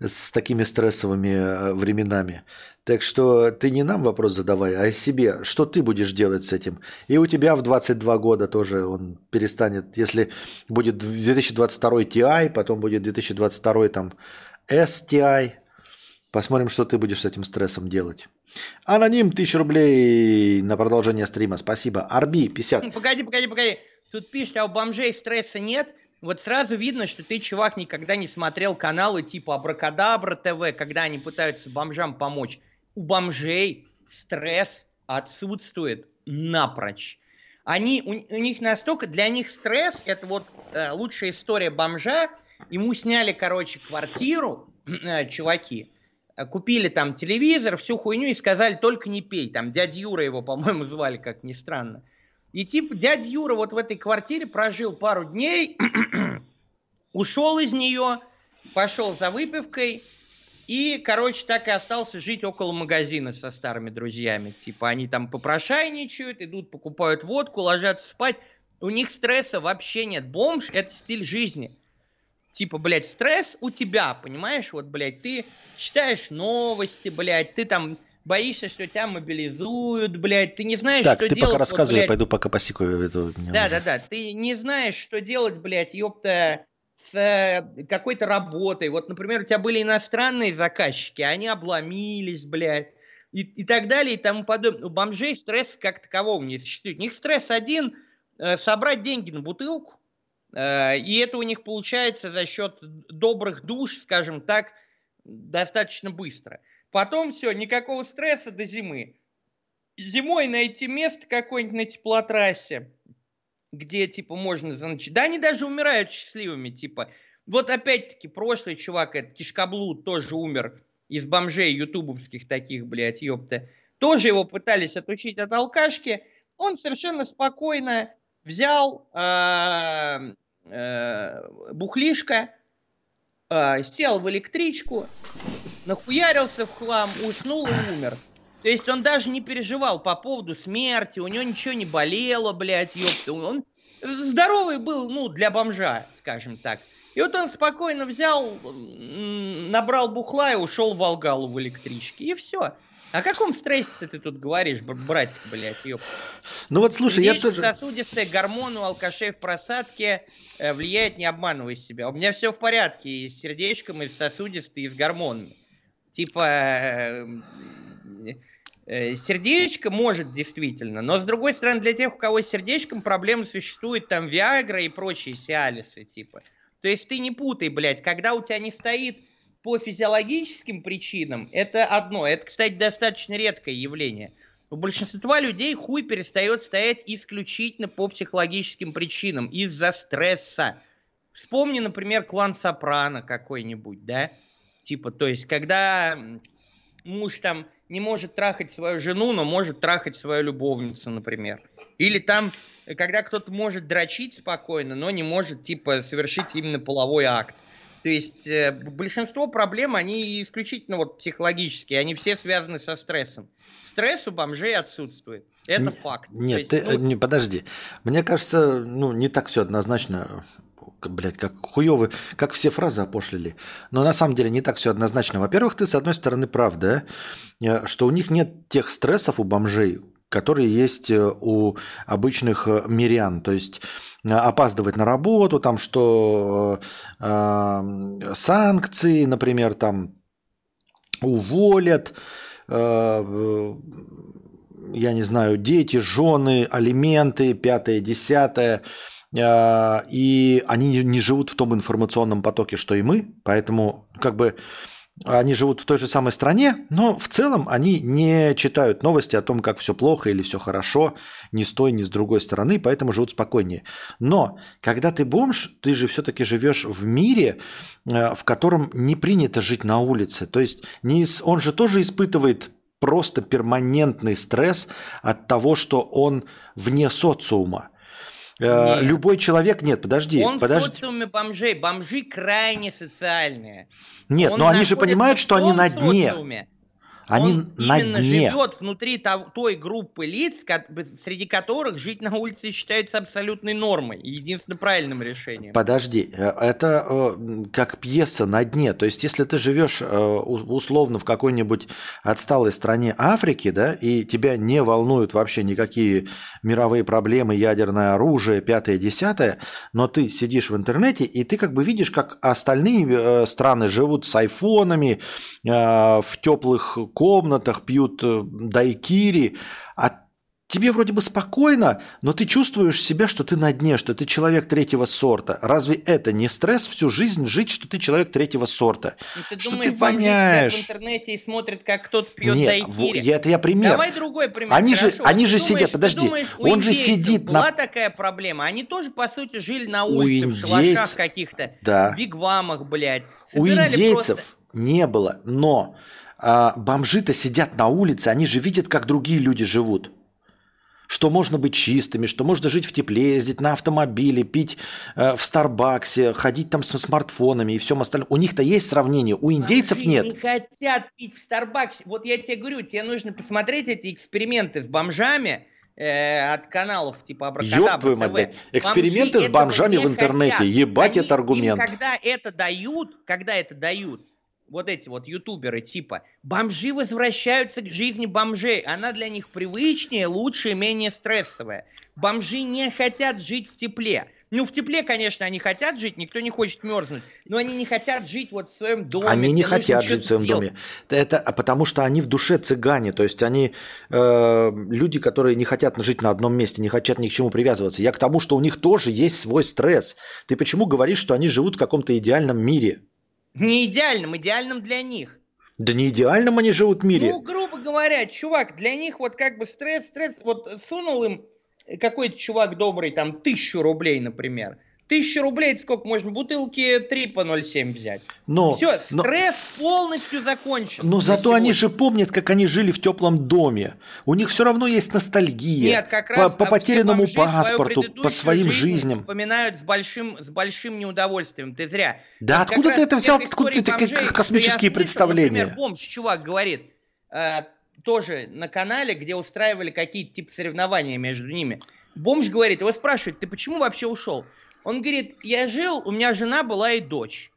S1: с такими стрессовыми э, временами. Так что ты не нам вопрос задавай, а себе. Что ты будешь делать с этим? И у тебя в 22 года тоже он перестанет, если будет 2022 Ti, потом будет 2022 там STI. Посмотрим, что ты будешь с этим стрессом делать. Аноним, 1000 рублей на продолжение стрима. Спасибо. Арби, 50.
S3: Погоди, погоди, погоди. Тут пишет, а у бомжей стресса нет. Вот сразу видно, что ты, чувак, никогда не смотрел каналы типа Абракадабра ТВ, когда они пытаются бомжам помочь. У бомжей стресс отсутствует напрочь. Они, у, у них настолько, для них стресс, это вот э, лучшая история бомжа, ему сняли, короче, квартиру, э, чуваки, купили там телевизор, всю хуйню и сказали, только не пей. Там дядя Юра его, по-моему, звали, как ни странно. И типа дядя Юра вот в этой квартире прожил пару дней, ушел из нее, пошел за выпивкой, и, короче, так и остался жить около магазина со старыми друзьями. Типа они там попрошайничают, идут, покупают водку, ложатся спать. У них стресса вообще нет. Бомж – это стиль жизни типа, блядь, стресс у тебя, понимаешь? Вот, блядь, ты читаешь новости, блядь, ты там боишься, что тебя мобилизуют, блядь, ты не знаешь,
S1: так,
S3: что
S1: ты
S3: делать.
S1: пока рассказывай,
S3: вот,
S1: я пойду пока посикаю эту...
S3: Да, да, да, ты не знаешь, что делать, блядь, ёпта, с э, какой-то работой. Вот, например, у тебя были иностранные заказчики, они обломились, блядь, и, и так далее, и тому подобное. У бомжей стресс как такового не существует. У них стресс один э, – собрать деньги на бутылку, и это у них получается за счет добрых душ, скажем так, достаточно быстро. Потом все, никакого стресса до зимы. Зимой найти место какое-нибудь на теплотрассе, где, типа, можно заночевать. Да, они даже умирают счастливыми, типа. Вот опять-таки прошлый чувак, этот Кишкаблуд, тоже умер из бомжей ютубовских таких, блядь, ёпта. Тоже его пытались отучить от алкашки. Он совершенно спокойно взял э, э, бухлишка, э, сел в электричку, нахуярился в хлам, уснул и умер. То есть он даже не переживал по поводу смерти, у него ничего не болело, блядь, ёпта. Он здоровый был, ну, для бомжа, скажем так. И вот он спокойно взял, набрал бухла и ушел в Волгалу в электричке. И все. О каком стрессе ты тут говоришь, братик, блядь, ёп?
S1: Ну вот слушай, я тоже...
S3: сосудистые гормоны у алкашей в просадке э, влияет, не обманывай себя. У меня все в порядке и с сердечком, и с сосудистой, и с гормонами. Типа, э, э, сердечко может действительно, но с другой стороны, для тех, у кого с сердечком проблемы существуют, там Виагра и прочие сиалисы, типа. То есть ты не путай, блядь, когда у тебя не стоит по физиологическим причинам это одно. Это, кстати, достаточно редкое явление. У большинства людей хуй перестает стоять исключительно по психологическим причинам, из-за стресса. Вспомни, например, клан Сопрано какой-нибудь, да? Типа, то есть, когда муж там не может трахать свою жену, но может трахать свою любовницу, например. Или там, когда кто-то может дрочить спокойно, но не может, типа, совершить именно половой акт. То есть э, большинство проблем, они исключительно вот психологические, они все связаны со стрессом. Стресс у бомжей отсутствует. Это Н- факт.
S1: Нет, есть, ты, ну... не, подожди. Мне кажется, ну, не так все однозначно блядь, как хуёвы, как все фразы опошлили. Но на самом деле не так все однозначно. Во-первых, ты с одной стороны прав, да, э, что у них нет тех стрессов у бомжей, которые есть э, у обычных э, мирян. То есть Э, опаздывать на работу, там что э, санкции, например, там уволят, э, я не знаю, дети, жены, алименты, пятое, десятое. И они не живут в том информационном потоке, что и мы, поэтому как бы они живут в той же самой стране, но в целом они не читают новости о том, как все плохо или все хорошо, ни с той, ни с другой стороны, поэтому живут спокойнее. Но когда ты бомж, ты же все-таки живешь в мире, э, в котором не принято жить на улице. То есть не, он же тоже испытывает просто перманентный стресс от того, что он вне социума. Э,
S3: Нет.
S1: Любой человек, нет, подожди,
S3: Он в
S1: подожди.
S3: социуме бомжей. Бомжи крайне социальные.
S1: Нет,
S3: Он
S1: но они же понимают,
S3: в
S1: что они на дне.
S3: социуме.
S1: Они
S3: он
S1: на
S3: именно
S1: дне.
S3: живет внутри той группы лиц, среди которых жить на улице считается абсолютной нормой и единственно правильным решением.
S1: Подожди, э, это э, как пьеса на дне. То есть, если ты живешь э, условно в какой-нибудь отсталой стране Африки, да, и тебя не волнуют вообще никакие мировые проблемы, ядерное оружие, пятое, десятое, но ты сидишь в интернете, и ты как бы видишь, как остальные страны живут с айфонами, в теплых комнатах, пьют э, дайкири, а Тебе вроде бы спокойно, но ты чувствуешь себя, что ты на дне, что ты человек третьего сорта. Разве это не стресс всю жизнь жить, что ты человек третьего сорта?
S3: Ну, ты
S1: что
S3: думаешь,
S1: ты
S3: сидят
S1: воняешь?
S3: в интернете и смотрят, как кто-то пьет
S1: Нет,
S3: дайкири?
S1: я, это я пример.
S3: Давай другой пример.
S1: Они же-
S3: хорошо?
S1: они же
S3: ты
S1: сидят,
S3: думаешь- ты
S1: подожди,
S3: думаешь, у
S1: он же сидит на-
S3: была такая проблема. Они тоже, по сути, жили на
S1: У
S3: улице, в шалашах каких-то,
S1: Да.
S3: в вигвамах, блядь.
S1: У
S3: Собирали
S1: индейцев
S3: просто-
S1: не было, но а, бомжи-то сидят на улице, они же видят, как другие люди живут. Что можно быть чистыми, что можно жить в тепле, ездить на автомобиле, пить э, в Старбаксе, ходить там со смартфонами и всем остальном. У них-то есть сравнение, у индейцев
S3: Бомжи
S1: нет.
S3: не хотят пить в Старбаксе. Вот я тебе говорю, тебе нужно посмотреть эти эксперименты с бомжами э, от каналов типа
S1: Ёб
S3: Абракадабра
S1: твою мать. Эксперименты
S3: Бомжи
S1: с бомжами в
S3: не
S1: интернете.
S3: хотят.
S1: Ебать,
S3: Они-
S1: это аргумент.
S3: Когда это дают, когда это дают, вот эти вот ютуберы типа, бомжи возвращаются к жизни бомжей. Она для них привычнее, лучше менее стрессовая. Бомжи не хотят жить в тепле. Ну, в тепле, конечно, они хотят жить, никто не хочет мерзнуть, но они не хотят жить вот в своем доме.
S1: Они не хотят жить в своем
S3: делать.
S1: доме. Это а потому что они в душе цыгане. То есть они э, люди, которые не хотят жить на одном месте, не хотят ни к чему привязываться. Я к тому, что у них тоже есть свой стресс. Ты почему говоришь, что они живут в каком-то идеальном мире?
S3: Не идеальным, идеальным для них.
S1: Да не идеальном они живут в мире.
S3: Ну, грубо говоря, чувак, для них вот как бы стресс, стресс, вот сунул им какой-то чувак добрый, там, тысячу рублей, например. Тысячу рублей, это сколько можно? Бутылки 3 по 0,7 взять.
S1: но,
S3: Все,
S1: но-
S3: стресс полностью закончен.
S1: но зато они
S3: сегодня.
S1: же помнят, как они жили в теплом доме. У них все равно есть ностальгия.
S3: Нет, как
S1: по,
S3: раз
S1: по
S3: все
S1: потерянному паспорту, по своим жизням.
S3: Вспоминают с большим, с большим неудовольствием. Ты зря.
S1: Да
S3: Вот
S1: откуда ты это взял? Откуда ты такие космические представления?
S3: Например, бомж, чувак говорит, э, тоже на канале, где устраивали какие-то типа соревнования между ними. Бомж говорит, его спрашивают, ты почему вообще ушел? Он говорит, я жил, у меня жена была и дочь.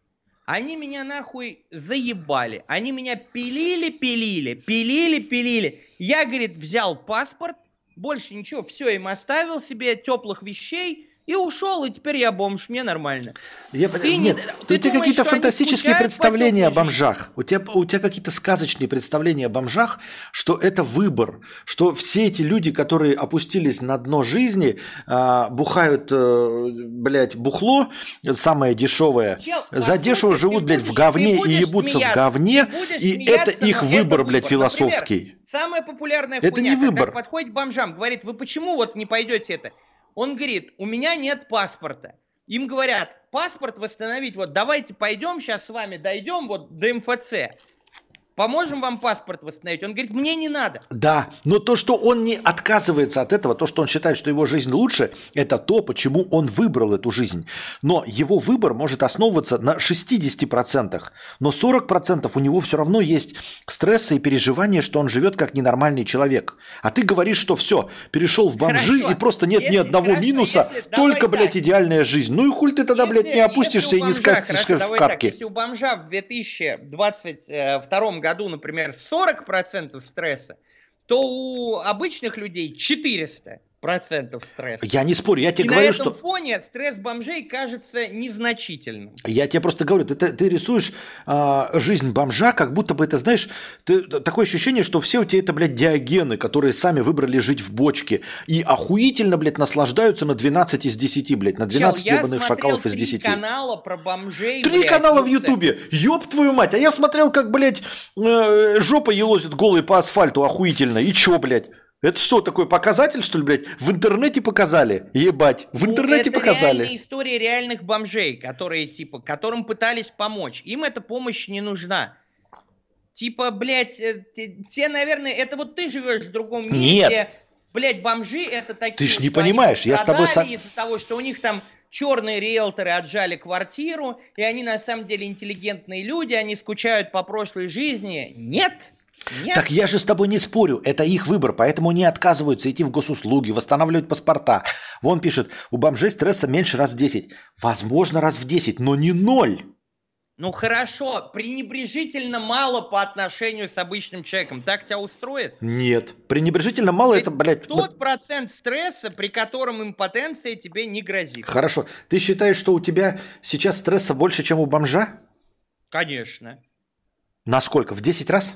S3: Они меня нахуй заебали. Они меня пилили, пилили, пилили, пилили. Я, говорит, взял паспорт, больше ничего, все им оставил себе, теплых вещей, и ушел, и теперь я бомж, мне нормально.
S1: Я,
S3: Ты
S1: нет,
S3: не-
S1: у
S3: ты
S1: тебя какие-то фантастические представления о бомжах. У тебя, у тебя какие-то сказочные представления о бомжах, что это выбор, что все эти люди, которые опустились на дно жизни, а, бухают, э, блядь, бухло, самое дешевое,
S3: Чел,
S1: за дешево живут,
S3: ты
S1: блядь, в говне
S3: ты
S1: и ебутся в говне,
S3: ты
S1: и это их выбор, блядь,
S3: выбор. Например,
S1: философский.
S3: Самая популярная
S1: Это
S3: хуйня,
S1: не выбор.
S3: подходит к бомжам, говорит, вы почему вот не пойдете это? Он говорит, у меня нет паспорта. Им говорят, паспорт восстановить, вот давайте пойдем сейчас с вами, дойдем вот до МФЦ. Поможем вам паспорт восстановить. Он говорит, мне не надо.
S1: Да, но то, что он не отказывается от этого, то, что он считает, что его жизнь лучше, это то, почему он выбрал эту жизнь. Но его выбор может основываться на 60%, но 40% у него все равно есть стрессы и переживания, что он живет как ненормальный человек. А ты говоришь, что все, перешел в бомжи
S3: Хорошо.
S1: и просто нет ни
S3: Если-
S1: одного
S3: хорошо,
S1: минуса,
S3: если-
S1: только,
S3: давай
S1: блядь,
S3: так.
S1: идеальная жизнь. Ну и хуль ты тогда, блядь,
S3: Если-
S1: не опустишься
S3: если
S1: и не
S3: бомжа,
S1: скатишься в
S3: давай так,
S1: катке.
S3: если у бомжа в 2022 году, например, 40% стресса, то у обычных людей 400% стресса.
S1: Я не спорю, я
S3: И
S1: тебе
S3: на
S1: говорю,
S3: этом
S1: что...
S3: фоне стресс бомжей кажется незначительным.
S1: Я тебе просто говорю, ты, ты, рисуешь а, жизнь бомжа, как будто бы это, знаешь, ты, такое ощущение, что все у тебя это, блядь, диагены, которые сами выбрали жить в бочке и охуительно, блядь, наслаждаются на 12 из 10, блядь, на 12
S3: Чел, я
S1: ебаных
S3: смотрел
S1: шакалов из
S3: три
S1: 10.
S3: канала про бомжей.
S1: Три
S3: блядь,
S1: канала в
S3: ну,
S1: Ютубе. Ёб твою мать. А я смотрел, как, блядь, э, жопа елозит голой по асфальту охуительно. И чё, блядь? Это что, такой показатель, что ли, блядь? В интернете показали? Ебать, в
S3: Ну,
S1: интернете
S3: это
S1: показали.
S3: реальная история реальных бомжей, которые, типа, которым пытались помочь. Им эта помощь не нужна. Типа, блядь, э, те, наверное, это вот ты живешь в другом мире,
S1: Нет.
S3: где, блядь, бомжи это такие,
S1: Ты ж не понимаешь, я с тобой со-
S3: из-за того, что у них там черные риэлторы отжали квартиру, и они на самом деле интеллигентные люди, они скучают по прошлой жизни. Нет, нет.
S1: Так я же с тобой не спорю, это их выбор, поэтому они отказываются идти в госуслуги, восстанавливать паспорта. Вон пишет, у бомжей стресса меньше раз в 10. Возможно, раз в 10, но не ноль.
S3: Ну хорошо, пренебрежительно мало по отношению с обычным человеком. Так тебя устроит?
S1: Нет. Пренебрежительно мало это, блядь... вот-
S3: Тот процент стресса, при котором импотенция тебе не грозит.
S1: Хорошо. Ты считаешь, что у тебя сейчас стресса больше, чем у бомжа?
S3: Конечно.
S1: Насколько? В 10 раз?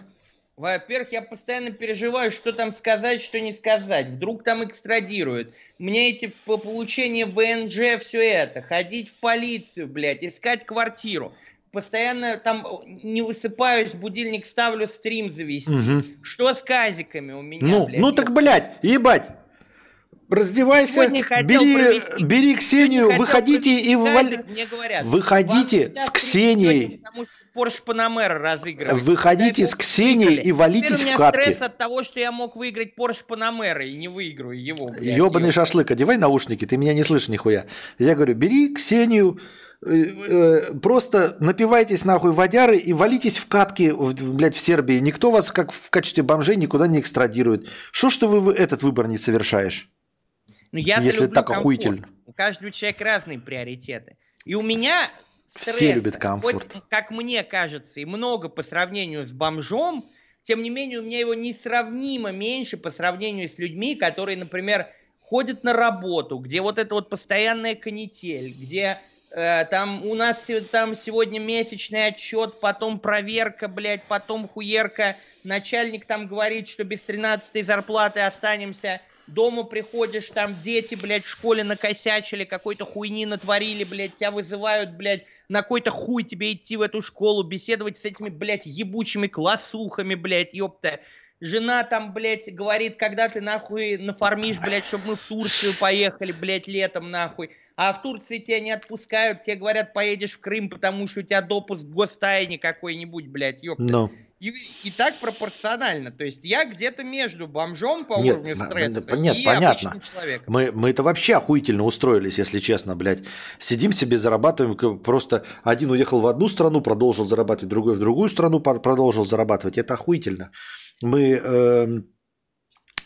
S3: Во-первых, я постоянно переживаю, что там сказать, что не сказать. Вдруг там экстрадируют. Мне эти по получению ВНЖ, все это, ходить в полицию, блядь, искать квартиру. Постоянно там не высыпаюсь, будильник ставлю, стрим завести.
S1: Мгм.
S3: Что с казиками у меня,
S1: Ну,
S3: блядь?
S1: ну так, блядь, ебать. Раздевайся, бери,
S3: провести-
S1: бери Ксению, выходите и
S3: казик, Мне говорят,
S1: Выходите с Ксенией.
S3: сегодня, Потому что Порш Панамера разыгрывает.
S1: Выходите с Ксенией и валитесь
S3: Теперь у
S1: в
S3: меня
S1: катки.
S3: стресс от того, что я мог выиграть Порш Панамера и не выиграю его. блядь,
S1: Ебаный
S3: ёпта.
S1: шашлык, одевай наушники, ты меня не слышишь нихуя. Я говорю, бери Ксению, э, э, просто напивайтесь нахуй водяры и валитесь в катки, в- в- блядь, в Сербии. Никто вас как в качестве бомжей никуда не экстрадирует. Что ж ты вы этот выбор не совершаешь?
S3: Ну, я
S1: если
S3: люблю
S1: так
S3: комфорт.
S1: охуительно.
S3: У каждого человека разные приоритеты. И у меня
S1: Все
S3: стресса,
S1: любят комфорт.
S3: хоть, как мне кажется, и много по сравнению с бомжом, тем не менее у меня его несравнимо меньше по сравнению с людьми, которые, например, ходят на работу, где вот это вот постоянная канитель, где э, там у нас там сегодня месячный отчет, потом проверка, блядь, потом хуерка, начальник там говорит, что без 13 зарплаты останемся, дома приходишь, там дети, блядь, в школе накосячили, какой-то хуйни натворили, блядь, тебя вызывают, блядь, на какой-то хуй тебе идти в эту школу, беседовать с этими, блядь, ебучими классухами, блядь, ёпта. Жена там, блядь, говорит, когда ты нахуй нафармишь, блядь, чтобы мы в Турцию поехали, блядь, летом нахуй. А в Турции тебя не отпускают, тебе говорят, поедешь в Крым, потому что у тебя допуск к гостайне какой-нибудь, блядь, ёпта.
S1: Ну,
S3: И, и так пропорционально. То есть я где-то между бомжом по
S1: Нет,
S3: уровню стресса
S1: нет,
S3: и
S1: понятно.
S3: обычным человеком.
S1: мы, мы это вообще охуительно устроились, если честно, блядь. Сидим себе, зарабатываем, просто один уехал в одну страну, продолжил зарабатывать, другой в другую страну продолжил зарабатывать. Это охуительно. Мы эм,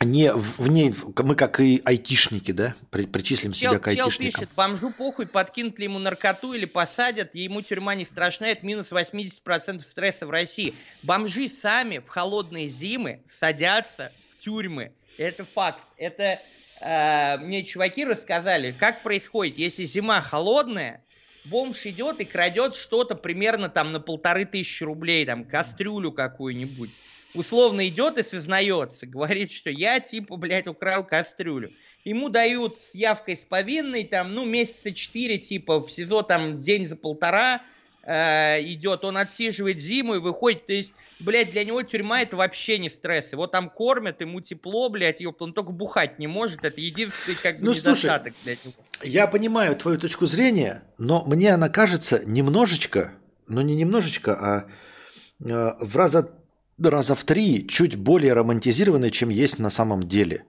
S1: не в в ней, мы как и айтишники, да, при- причислим
S3: Чел,
S1: себя к
S3: чел
S1: айтишникам.
S3: пишет, бомжу похуй, подкинут ли ему наркоту или посадят, ему тюрьма не страшна, это минус 80% стресса в России. Бомжи сами в холодные зимы садятся в тюрьмы. Это факт. Это э, мне чуваки рассказали, как происходит, если зима холодная, бомж идет и крадет что-то примерно там на полторы тысячи рублей, там кастрюлю какую-нибудь. Условно идет и сознается, говорит, что я типа, блядь, украл кастрюлю. Ему дают с явкой с повинной, там, ну, месяца четыре, типа, в СИЗО там день за полтора э, идет, он отсиживает зиму и выходит, то есть, блядь, для него тюрьма это вообще не стресс. Его там кормят, ему тепло, блядь, ёпта, он только бухать не может, это единственный, как бы,
S1: Ну, слушай,
S3: недостаток, блядь.
S1: Я понимаю твою точку зрения, но мне она кажется немножечко, ну не немножечко, а э, в раза, раза в три чуть более романтизированной, чем есть на самом деле.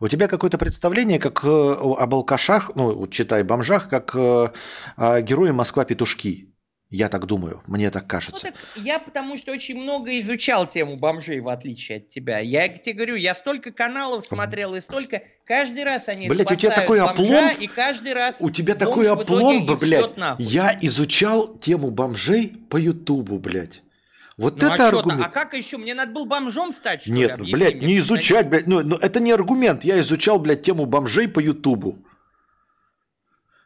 S1: У тебя какое-то представление, как э, об алкашах, ну, читай, бомжах, как э, о герое Москва-петушки. Я так думаю, мне так
S3: Ну,
S1: кажется.
S3: так я потому что очень много изучал тему бомжей, в отличие от тебя. Я тебе говорю, я столько каналов смотрел и столько... Каждый раз они
S1: Блядь, у тебя такой
S3: бомжа,
S1: опломб.
S3: и каждый раз
S1: У тебя такой опломб, блядь. Я изучал тему бомжей по Ютубу, блядь. Вот
S3: Ну, а,
S1: это
S3: чё-то-
S1: аргумент.
S3: а как еще? Мне надо был бомжом стать, что ли?
S1: Нет, ну,
S3: Объясни
S1: блядь,
S3: мне,
S1: не изучать, блядь. Ну, ну, это не аргумент. Я изучал, блядь, тему бомжей по Ютубу.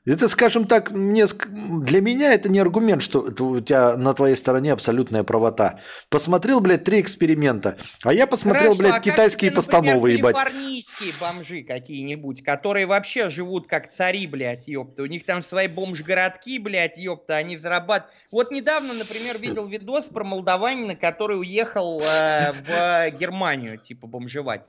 S1: Это, скажем так, мне, для меня это не аргумент, что у тебя на твоей стороне абсолютная правота. Посмотрел, блядь, три эксперимента. А я посмотрел,
S3: Хорошо,
S1: блядь,
S3: а
S1: китайские
S3: тебе,
S1: постановы,
S3: например,
S1: ебать.
S3: калифорнийские бомжи какие-нибудь, которые вообще живут как цари, блядь, ёпта. У них там свои бомж-городки, блядь, ёпта, они зарабатывают. Вот недавно, например, видел видос про молдаванина, который уехал э, в Германию, типа, бомжевать.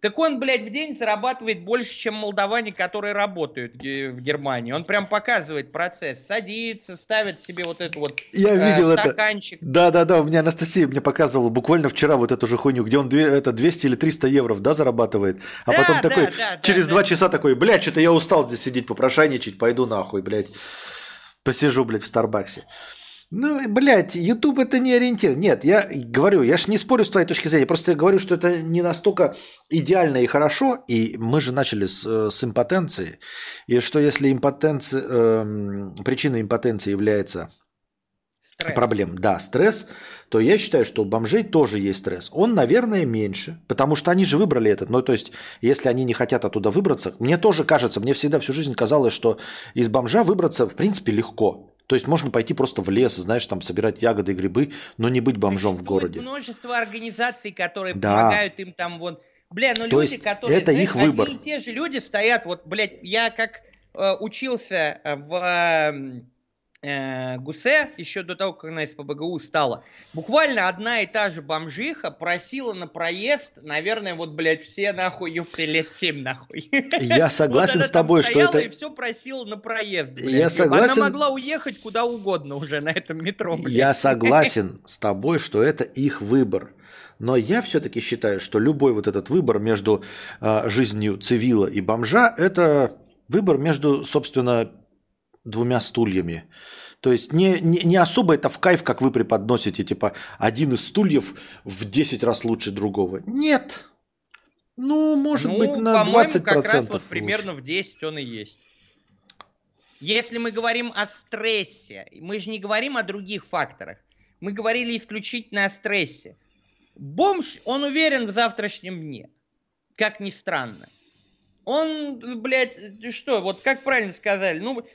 S3: Так он, блядь, в день зарабатывает больше, чем молдаване, которые работают в Германии. Он прям показывает процесс. Садится, ставит себе вот эту вот
S1: Я э, видел стаканчик. Это. Да, да, да. У меня Анастасия мне показывала буквально вчера вот эту же хуйню, где он две, это 200 или 300 евро, да, зарабатывает. А да, потом да, такой, да, через да, два да. часа такой, блядь, что-то я устал здесь сидеть, попрошайничать, пойду нахуй, блядь. Посижу, блядь, в Старбаксе. Ну, блядь, YouTube это не ориентир. Нет, я говорю, я ж не спорю с твоей точки зрения, просто говорю, что это не настолько идеально и хорошо, и мы же начали с, э, с импотенции, и что если импотенция, э, причиной импотенции является стресс. проблем, да, стресс, то я считаю, что у бомжей тоже есть стресс. Он, наверное, меньше, потому что они же выбрали этот. Ну, то есть, если они не хотят оттуда выбраться, мне тоже кажется, мне всегда всю жизнь казалось, что из бомжа выбраться, в принципе, легко. То есть можно пойти просто в лес, знаешь, там собирать ягоды и грибы, но не быть бомжом в городе.
S3: множество организаций, которые да. помогают им там вот. Бля, ну
S1: То
S3: люди,
S1: есть которые. Это знаешь, их выбор.
S3: Одни и те же люди стоят. Вот, блядь, я как э, учился в. Э, э, Гусе, еще до того, как она из ПБГУ стала, буквально одна и та же бомжиха просила на проезд, наверное, вот, блядь, все нахуй, ёпты, лет 7 нахуй.
S1: Я согласен с тобой, что это...
S3: и все просила на проезд, блядь.
S1: Я согласен...
S3: Она могла уехать куда угодно уже на этом метро,
S1: блядь. Я согласен с тобой, что это их выбор. Но я все-таки считаю, что любой вот этот выбор между э, жизнью цивила и бомжа – это выбор между, собственно, двумя стульями. То есть не, не, не особо это в кайф, как вы преподносите, типа один из стульев в 10 раз лучше другого. Нет. Ну, может ну, быть, на 20%. как раз вот
S3: примерно в 10 он и есть. Если мы говорим о стрессе, мы же не говорим о других факторах. Мы говорили исключительно о стрессе. Бомж, он уверен в завтрашнем дне. Как ни странно. Он, блядь, что, вот как правильно сказали, ну,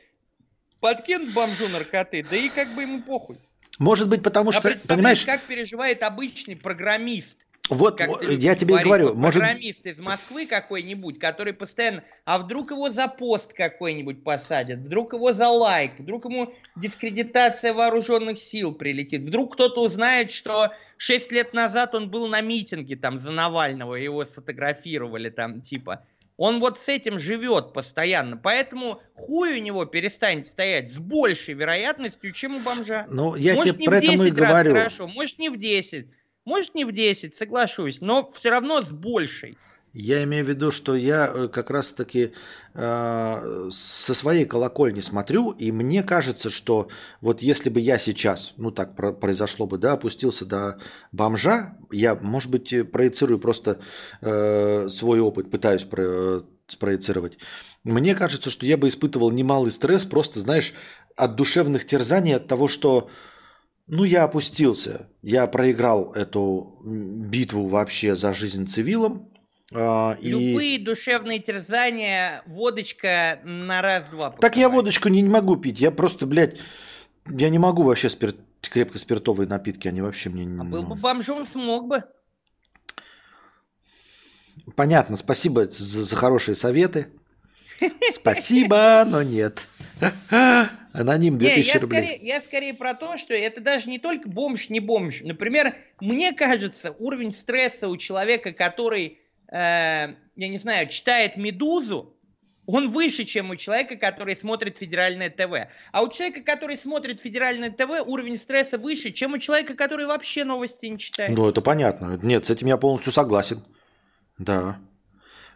S3: подкинут бомжу наркоты, да и как бы ему похуй.
S1: Может быть, потому а что, понимаешь...
S3: как переживает обычный программист.
S1: Вот, я тебе и говорю.
S3: Может... Программист из Москвы какой-нибудь, который постоянно... А вдруг его за пост какой-нибудь посадят? Вдруг его за лайк? Вдруг ему дискредитация вооруженных сил прилетит? Вдруг кто-то узнает, что 6 лет назад он был на митинге там за Навального, его сфотографировали там типа... Он вот с этим живет постоянно. Поэтому хуй у него перестанет стоять с большей вероятностью, чем у бомжа.
S1: Ну, я может, тебе про это и говорю.
S3: Хорошо, может, не в 10. Может, не в 10, соглашусь, но все равно с большей.
S1: Я имею в виду, что я э, как раз-таки э, со своей колокольни смотрю, и мне кажется, что вот если бы я сейчас, ну так про- произошло бы, да, опустился до бомжа, я, может быть, проецирую просто э, свой опыт, пытаюсь про- спроецировать. Мне кажется, что я бы испытывал немалый стресс, просто, знаешь, от душевных терзаний, от того, что ну, я опустился. Я проиграл эту битву вообще за жизнь цивилом.
S3: А, Любые и... душевные терзания, водочка на раз-два.
S1: Так я водочку не, не могу пить. Я просто, блядь, я не могу вообще спирт, крепко спиртовые напитки, они вообще мне не...
S3: А был бы бомжом, смог бы.
S1: Понятно, спасибо за, за хорошие советы. Спасибо, но нет. Аноним 2000
S3: не, я
S1: рублей.
S3: Скорее, я скорее про то, что это даже не только бомж, не бомж. Например, мне кажется, уровень стресса у человека, который я не знаю, читает «Медузу», он выше, чем у человека, который смотрит федеральное ТВ. А у человека, который смотрит федеральное ТВ, уровень стресса выше, чем у человека, который вообще новости не читает.
S1: Ну, это понятно. Нет, с этим я полностью согласен. Да.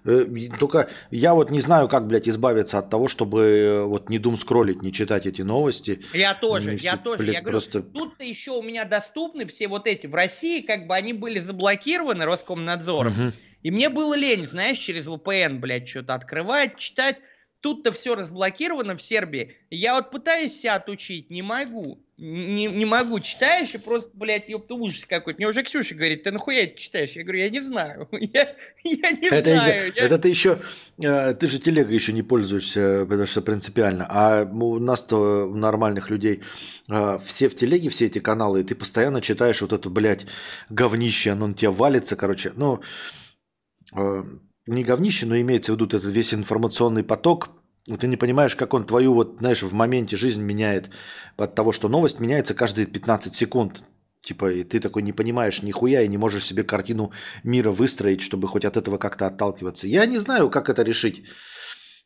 S1: Э, только я вот не знаю, как, блядь, избавиться от того, чтобы э, вот не дум скроллить, не читать эти новости.
S3: Я тоже, я тоже. Блядь, я говорю, просто... тут-то еще у меня доступны все вот эти. В России как бы они были заблокированы Роскомнадзором. Угу. И мне было лень, знаешь, через VPN, блядь, что-то открывать, читать. Тут-то все разблокировано в Сербии. Я вот пытаюсь себя отучить, не могу. Не, не могу. Читаешь и просто, блядь, ёпта, ужас какой-то. Мне уже Ксюша говорит, ты нахуя это читаешь? Я говорю, я не знаю. Я, я не
S1: это
S3: знаю.
S1: Я... Это ты еще, э, ты же телегой еще не пользуешься, потому что принципиально. А у нас-то, у нормальных людей, э, все в телеге, все эти каналы, и ты постоянно читаешь вот эту, блядь, говнище, оно на тебя валится, короче. Ну, Э, не говнище, но имеется в виду этот весь информационный поток, ты не понимаешь, как он твою, вот, знаешь, в моменте жизнь меняет от того, что новость меняется каждые 15 секунд. Типа, и ты такой не понимаешь нихуя и не можешь себе картину мира выстроить, чтобы хоть от этого как-то отталкиваться. Я не знаю, как это решить.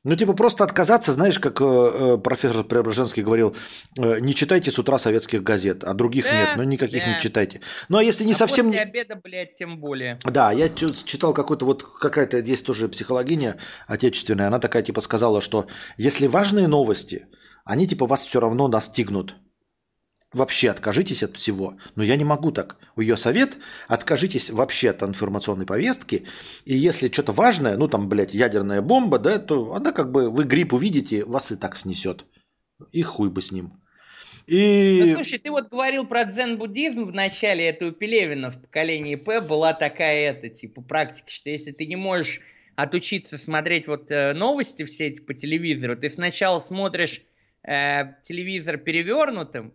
S1: Ну, типа, просто отказаться, знаешь, как э, э, профессор Преображенский говорил, э, не читайте с утра советских газет, а других
S3: Да,
S1: нет, ну никаких
S3: да.
S1: не читайте. Ну, а если не
S3: а
S1: совсем...
S3: после
S1: не-
S3: обеда, блядь, тем более.
S1: Да, я читал какой-то вот какая-то здесь тоже психологиня отечественная, она такая типа сказала, что если важные новости, они типа вас все равно настигнут. Вообще откажитесь от всего. Но я не могу так. Ее совет – откажитесь вообще от информационной повестки. И если что-то важное, ну там, блядь, ядерная бомба, да, то она как бы, вы грипп увидите, вас и так снесет. И хуй бы с ним.
S3: Ну,
S1: И...
S3: слушай, ты вот говорил про дзен-буддизм в начале, это у Пелевина в поколении П была такая, это, типа, практика, что если ты не можешь отучиться смотреть вот э, новости все эти по телевизору, ты сначала смотришь э, телевизор перевернутым,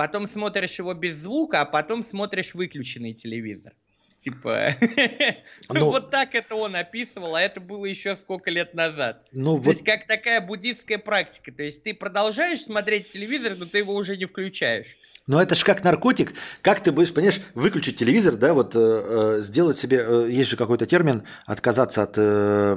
S3: потом смотришь его без звука, а потом смотришь выключенный телевизор. Типа,
S1: Ну-
S3: вот так это он описывал, а это было еще сколько лет назад.
S1: ну
S3: То
S1: вот
S3: есть как такая буддистская практика. То есть ты продолжаешь смотреть телевизор, но ты его уже не включаешь.
S1: Но это ж как наркотик. Как ты будешь, понимаешь, выключить телевизор, да, вот э, э, сделать себе, э, есть же какой-то термин, отказаться от, э,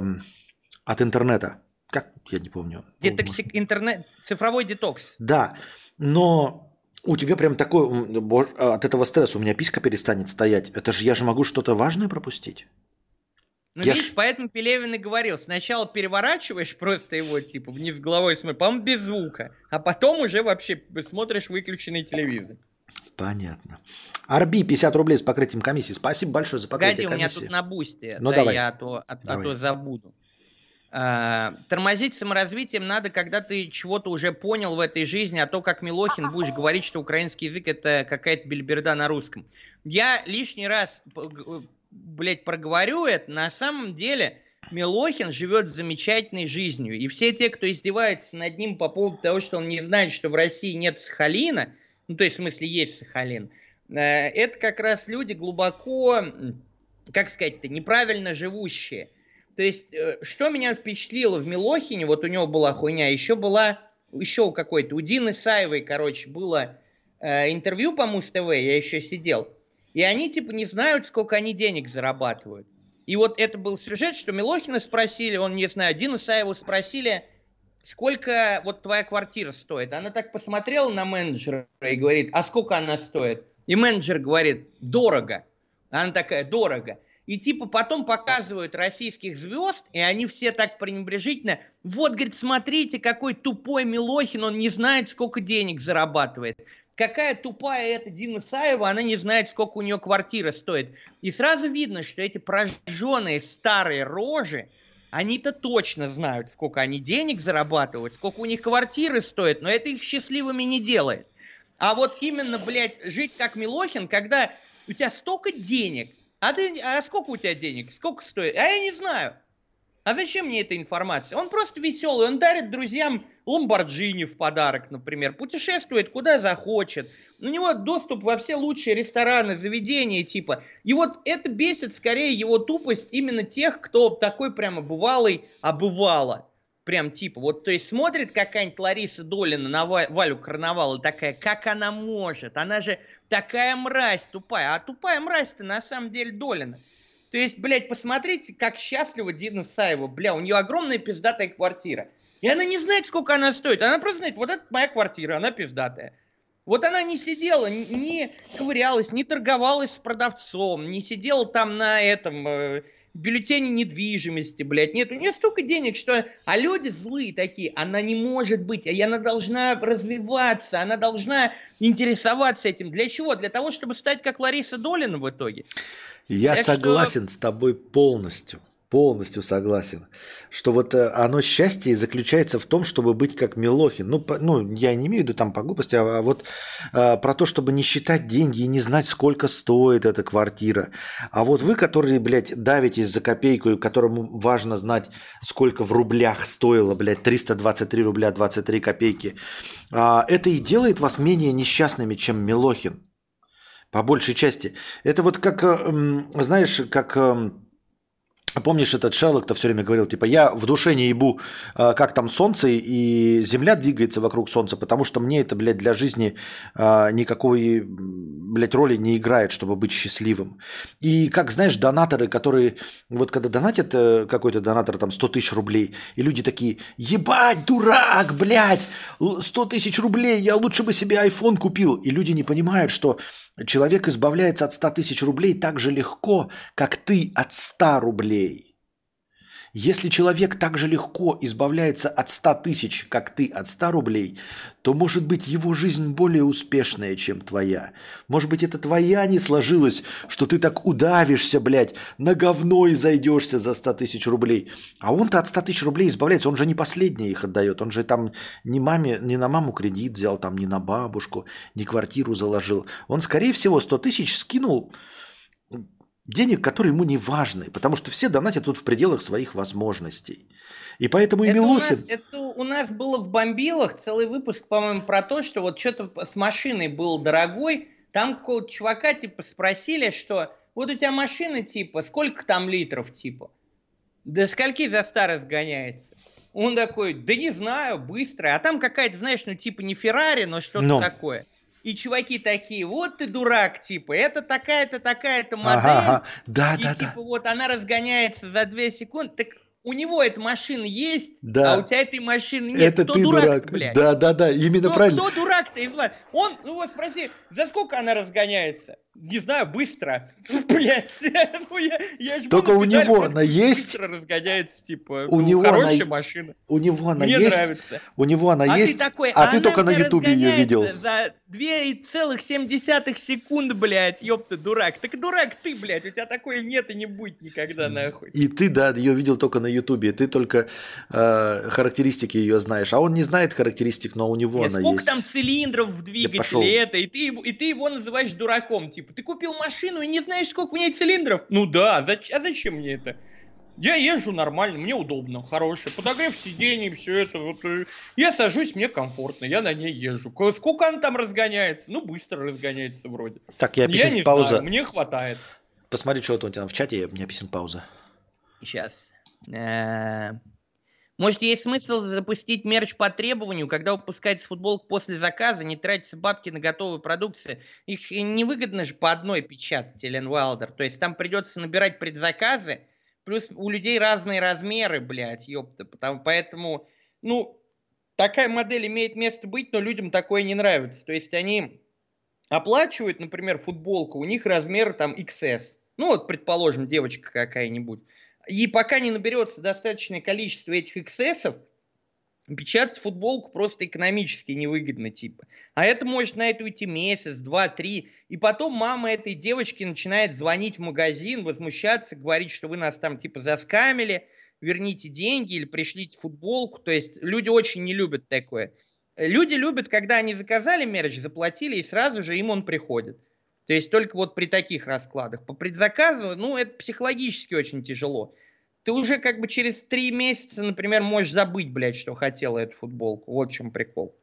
S1: от интернета. Как? Я не помню.
S3: Детокси- интернет, цифровой детокс.
S1: Да, но у тебя прям такой, бож- от этого стресса у меня писька перестанет стоять. Это же я же могу что-то важное пропустить.
S3: Ну,
S1: Я
S3: видишь,
S1: ж-
S3: поэтому Пелевин и говорил, сначала переворачиваешь просто его, типа, вниз головой смотришь, по-моему, без звука, а потом уже вообще смотришь выключенный телевизор.
S1: Понятно. Арби 50 рублей с покрытием комиссии. Спасибо большое за покрытие
S3: Погоди, у меня
S1: комиссии.
S3: тут на бусте,
S1: Ну,
S3: да,
S1: давай.
S3: я а то, а- а
S1: Давай.
S3: то забуду. А, тормозить саморазвитием надо, когда ты чего-то уже понял в этой жизни, а то, как Милохин, будешь говорить, что украинский язык это какая-то бельберда на русском. Я лишний раз, г- блядь, проговорю это, на самом деле Милохин живет замечательной жизнью. И все те, кто издевается над ним по поводу того, что он не знает, что в России нет Сахалина, ну, то есть, в смысле, есть Сахалин, э, это как раз люди глубоко, как сказать-то, неправильно живущие. То есть, э, что меня впечатлило в Милохине, вот у него была хуйня, еще была, еще у какой-то, у Дины Саевой, короче, было э, интервью по Муз-ТВ, я еще сидел, и они, типа, не знают, сколько они денег зарабатывают. И вот это был сюжет, что Милохина спросили, он не знаю, Дину Саеву спросили, сколько вот твоя квартира стоит. Она так посмотрела на менеджера и говорит, а сколько она стоит? И менеджер говорит, дорого. Она такая, дорого. И типа потом показывают российских звезд, и они все так пренебрежительно, вот, говорит, смотрите, какой тупой Милохин, он не знает, сколько денег зарабатывает. Какая тупая эта Дина Саева, она не знает, сколько у нее квартира стоит. И сразу видно, что эти прожженные старые рожи, они-то точно знают, сколько они денег зарабатывают, сколько у них квартиры стоят, но это их счастливыми не делает. А вот именно, блядь, жить как Милохин, когда у тебя столько денег, а, ты, а сколько у тебя денег, сколько стоит? А я не знаю. А зачем мне эта информация? Он просто веселый, он дарит друзьям Ламборджини в подарок, например, путешествует куда захочет. У него доступ во все лучшие рестораны, заведения типа. И вот это бесит скорее его тупость именно тех, кто такой прямо бывалый, а бывало. Прям типа, вот то есть смотрит какая-нибудь Лариса Долина на Ва- Валю Карнавал и такая, как она может? Она же такая мразь тупая. А тупая мразь-то на самом деле Долина. То есть, блядь, посмотрите, как счастлива Дина Саева. Бля, у нее огромная пиздатая квартира. И она не знает, сколько она стоит. Она просто знает, вот это моя квартира, она пиздатая. Вот она не сидела, не ковырялась, не торговалась с продавцом, не сидела там на этом бюллетене недвижимости, блядь. Нет, у нее столько денег, что... А люди злые такие, она не может быть, и она должна развиваться, она должна интересоваться этим. Для чего? Для того, чтобы стать как Лариса Долина в итоге.
S1: Я
S3: Так что-
S1: согласен с тобой полностью. Полностью согласен. Что вот э, оно счастье заключается в том, чтобы быть как Милохин. Ну, по- ну я не имею в виду там по глупости, а, а вот э, про то, чтобы не считать деньги и не знать, сколько стоит эта квартира. А вот вы, которые, блядь, давитесь за копейку, и которому важно знать, сколько в рублях стоило, блядь, 323 рубля 23 копейки, а, это и делает вас менее несчастными, чем Милохин. По большей части. Это вот как, э, знаешь, как... эм, Помнишь, этот Шерлок-то все время говорил, типа, я в душе не ебу, э, как там солнце и земля двигается вокруг солнца, потому что мне это, блядь, для жизни э, никакой, блядь, роли не играет, чтобы быть счастливым. И как, знаешь, донаторы, которые, вот когда донатят э, какой-то донатор там 100 тысяч рублей, и люди такие, ебать, дурак, блядь, 100 тысяч рублей, я лучше бы себе iPhone купил. И люди не понимают, что Человек избавляется от 100 тысяч рублей так же легко, как ты от 100 рублей. Если человек так же легко избавляется от 100 тысяч, как ты от 100 рублей, то, может быть, его жизнь более успешная, чем твоя. Может быть, это твоя не сложилась, что ты так удавишься, блядь, на говно и зайдешься за 100 тысяч рублей. А он-то от 100 тысяч рублей избавляется, он же не последние их отдает, он же там не, маме, не на маму кредит взял, там не на бабушку, не квартиру заложил. Он, скорее всего, 100 тысяч скинул денег, которые ему не важны, потому что все донатят тут в пределах своих возможностей. И поэтому и
S3: это
S1: Милохин...
S3: У нас, это у нас было в бомбилах целый выпуск, по-моему, про то, что вот что-то с машиной был дорогой. Там какого-то чувака типа спросили, что вот у тебя машина типа, сколько там литров типа? Да скольки за старость гоняется? Он такой, да не знаю, быстро. А там какая-то, знаешь, ну типа не Феррари, но что-то но. такое и чуваки такие, вот ты дурак, типа, это такая-то, такая-то модель, ага, ага.
S1: Да,
S3: и
S1: да,
S3: типа
S1: да.
S3: вот она разгоняется за 2 секунды, так у него эта машина есть, да. а у тебя этой машины нет.
S1: Это кто ты дурак, дурак, блядь? Да, да, да, именно
S3: кто,
S1: правильно.
S3: Кто дурак-то из вас? Он, ну вот спроси, за сколько она разгоняется? Не знаю, быстро. Блять, ну я, я
S1: ж Только у него она есть.
S3: Быстро разгоняется, типа,
S1: у
S3: ну,
S1: него
S3: хорошая
S1: она...
S3: машина.
S1: У него она
S3: Мне
S1: есть.
S3: нравится.
S1: У него она
S3: а
S1: есть.
S3: Ты такой,
S1: а, а ты только на ютубе ее видел.
S3: За 2,7 секунд, блядь, ёпта, дурак. Так дурак ты, блядь, у тебя такое нет и не будет никогда, нахуй.
S1: И ты, да, ее видел только на ютубе, ты только э, характеристики ее знаешь. А он не знает характеристик, но у него
S3: Нет,
S1: она
S3: сколько
S1: есть.
S3: там цилиндров в двигателе это, и ты, и ты его называешь дураком. Типа, ты купил машину и не знаешь, сколько в ней цилиндров? Ну да, зач- а зачем мне это? Я езжу нормально, мне удобно, хороший. Подогрев сидений, все это. Вот, э, я сажусь, мне комфортно, я на ней езжу. Сколько она там разгоняется? Ну, быстро разгоняется вроде.
S1: Так, я
S3: Я не
S1: пауза.
S3: знаю, мне хватает.
S1: Посмотри, что у тебя в чате, у меня писем пауза.
S3: Сейчас. Может, есть смысл запустить мерч по требованию, когда выпускается футболка после заказа, не тратятся бабки на готовую продукцию. Их невыгодно же по одной печатать, Эллен Уайлдер. То есть там придется набирать предзаказы, Плюс у людей разные размеры, блядь, ёпта. Потому, поэтому, ну, такая модель имеет место быть, но людям такое не нравится. То есть они оплачивают, например, футболку, у них размер там XS. Ну вот, предположим, девочка какая-нибудь. И пока не наберется достаточное количество этих XS, Печатать футболку просто экономически невыгодно, типа. А это может на это уйти месяц, два, три. И потом мама этой девочки начинает звонить в магазин, возмущаться, говорить, что вы нас там типа заскамили, верните деньги или пришлите футболку. То есть люди очень не любят такое. Люди любят, когда они заказали мерч, заплатили, и сразу же им он приходит. То есть только вот при таких раскладах. По предзаказу, ну, это психологически очень тяжело ты уже как бы через три месяца, например, можешь забыть, блядь, что хотела эту футболку. Вот в чем прикол.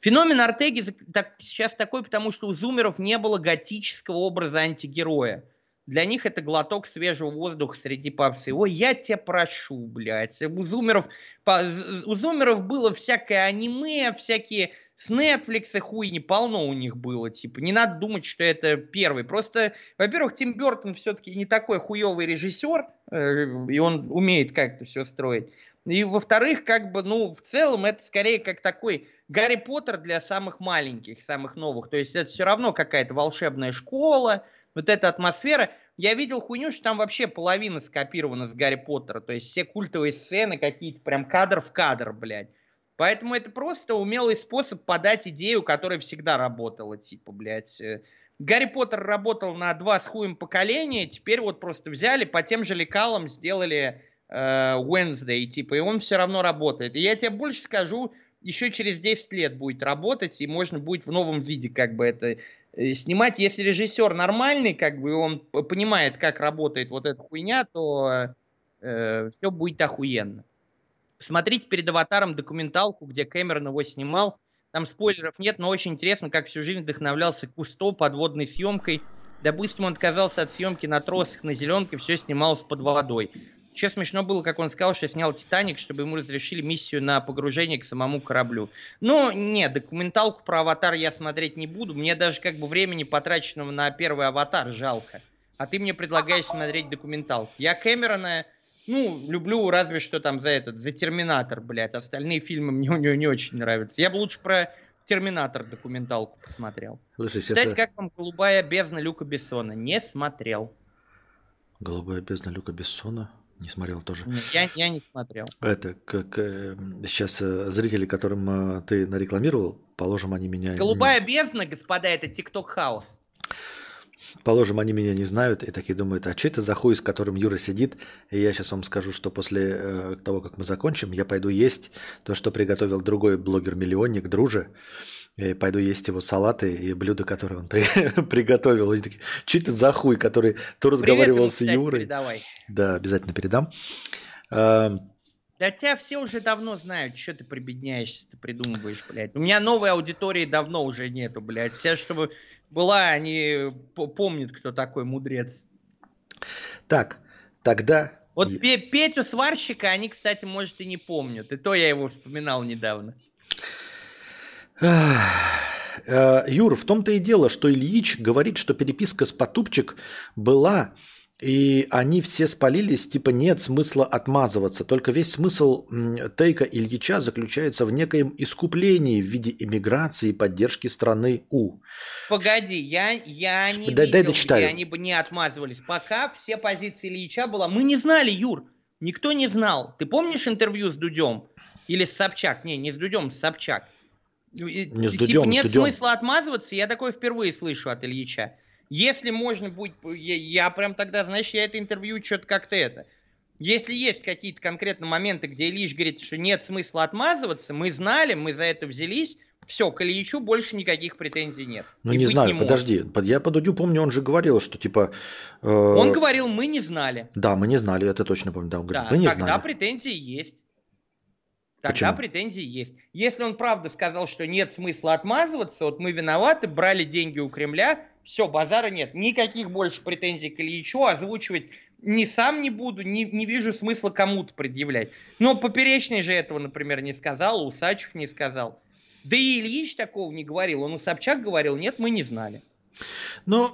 S3: Феномен Артеги так, сейчас такой, потому что у зумеров не было готического образа антигероя. Для них это глоток свежего воздуха среди попсы. Ой, я тебя прошу, блядь. У зумеров, у зумеров было всякое аниме, всякие с Netflix хуйни полно у них было, типа, не надо думать, что это первый. Просто, во-первых, Тим Бертон все-таки не такой хуевый режиссер, э, и он умеет как-то все строить. И, во-вторых, как бы, ну, в целом, это скорее как такой Гарри Поттер для самых маленьких, самых новых. То есть это все равно какая-то волшебная школа, вот эта атмосфера. Я видел хуйню, что там вообще половина скопирована с Гарри Поттера. То есть все культовые сцены какие-то прям кадр в кадр, блядь. Поэтому это просто умелый способ подать идею, которая всегда работала, типа, блядь. Э, Гарри Поттер работал на два с хуем поколения, теперь вот просто взяли, по тем же лекалам сделали э, Wednesday, типа, и он все равно работает. И я тебе больше скажу, еще через 10 лет будет работать, и можно будет в новом виде как бы это э, снимать. Если режиссер нормальный, как бы он понимает, как работает вот эта хуйня, то э, все будет охуенно. Посмотрите перед «Аватаром» документалку, где Кэмерон его снимал. Там спойлеров нет, но очень интересно, как всю жизнь вдохновлялся Кусто подводной съемкой. Допустим, он отказался от съемки на тросах на зеленке, все снималось под водой. Еще смешно было, как он сказал, что снял «Титаник», чтобы ему разрешили миссию на погружение к самому кораблю. Но нет, документалку про «Аватар» я смотреть не буду. Мне даже как бы времени, потраченного на первый «Аватар», жалко. А ты мне предлагаешь смотреть документалку. Я Кэмерона, ну, люблю разве что там за этот, за «Терминатор», блядь. Остальные фильмы мне у него не очень нравятся. Я бы лучше про «Терминатор» документалку посмотрел. Слушай, Кстати, сейчас... как вам «Голубая бездна» Люка Бессона? Не смотрел.
S1: «Голубая бездна» Люка Бессона? Не смотрел тоже.
S3: Нет, я, я не смотрел.
S1: Это как э, сейчас э, зрители, которым э, ты нарекламировал, положим, они меня...
S3: Голубая бездна, господа, это ТикТок хаус.
S1: Положим, они меня не знают и такие думают, а что это за хуй, с которым Юра сидит? И я сейчас вам скажу, что после э, того, как мы закончим, я пойду есть то, что приготовил другой блогер-миллионник, друже. И пойду есть его салаты и блюда, которые он при, приготовил. И такие, что это за хуй, который то разговаривал Привет, с Юрой. Передавай. Да, обязательно передам.
S3: А, да тебя все уже давно знают, что ты прибедняешься, ты придумываешь, блядь. У меня новой аудитории давно уже нету, блядь. Все, чтобы была, они помнят, кто такой мудрец.
S1: Так, тогда...
S3: Вот Петю сварщика они, кстати, может, и не помнят. И то я его вспоминал недавно.
S1: Э, Юр, в том-то и дело, что Ильич говорит, что переписка с Потупчик была, и они все спалились, типа нет смысла отмазываться. Только весь смысл тейка Ильича заключается в некоем искуплении в виде иммиграции и поддержки страны У.
S3: Погоди, я, я не дай, видел, дай где они бы не отмазывались. Пока все позиции Ильича была... Мы не знали, Юр, никто не знал. Ты помнишь интервью с Дудем? Или с Собчак? Не, не с Дудем, с Собчак. Не с Дудем, типа, нет с Дудем. смысла отмазываться, я такое впервые слышу от Ильича. Если можно будет, я, я прям тогда, знаешь, я это интервью что-то как-то это. Если есть какие-то конкретные моменты, где Ильич говорит, что нет смысла отмазываться, мы знали, мы за это взялись, все, к Ильичу больше никаких претензий нет.
S1: Ну, не знаю, не подожди. Я по Дудю помню, он же говорил, что типа...
S3: Э... Он говорил, мы не знали.
S1: Да, мы не знали, это точно помню. Да, он говорит,
S3: да,
S1: мы не
S3: тогда знали. претензии есть. Тогда Почему? претензии есть. Если он правда сказал, что нет смысла отмазываться, вот мы виноваты, брали деньги у Кремля, все, базара нет. Никаких больше претензий к Ильичу озвучивать ни сам не буду, ни, не вижу смысла кому-то предъявлять. Но Поперечный же этого, например, не сказал, Усачев не сказал. Да и Ильич такого не говорил. Он у Собчак говорил, нет, мы не знали.
S1: Ну,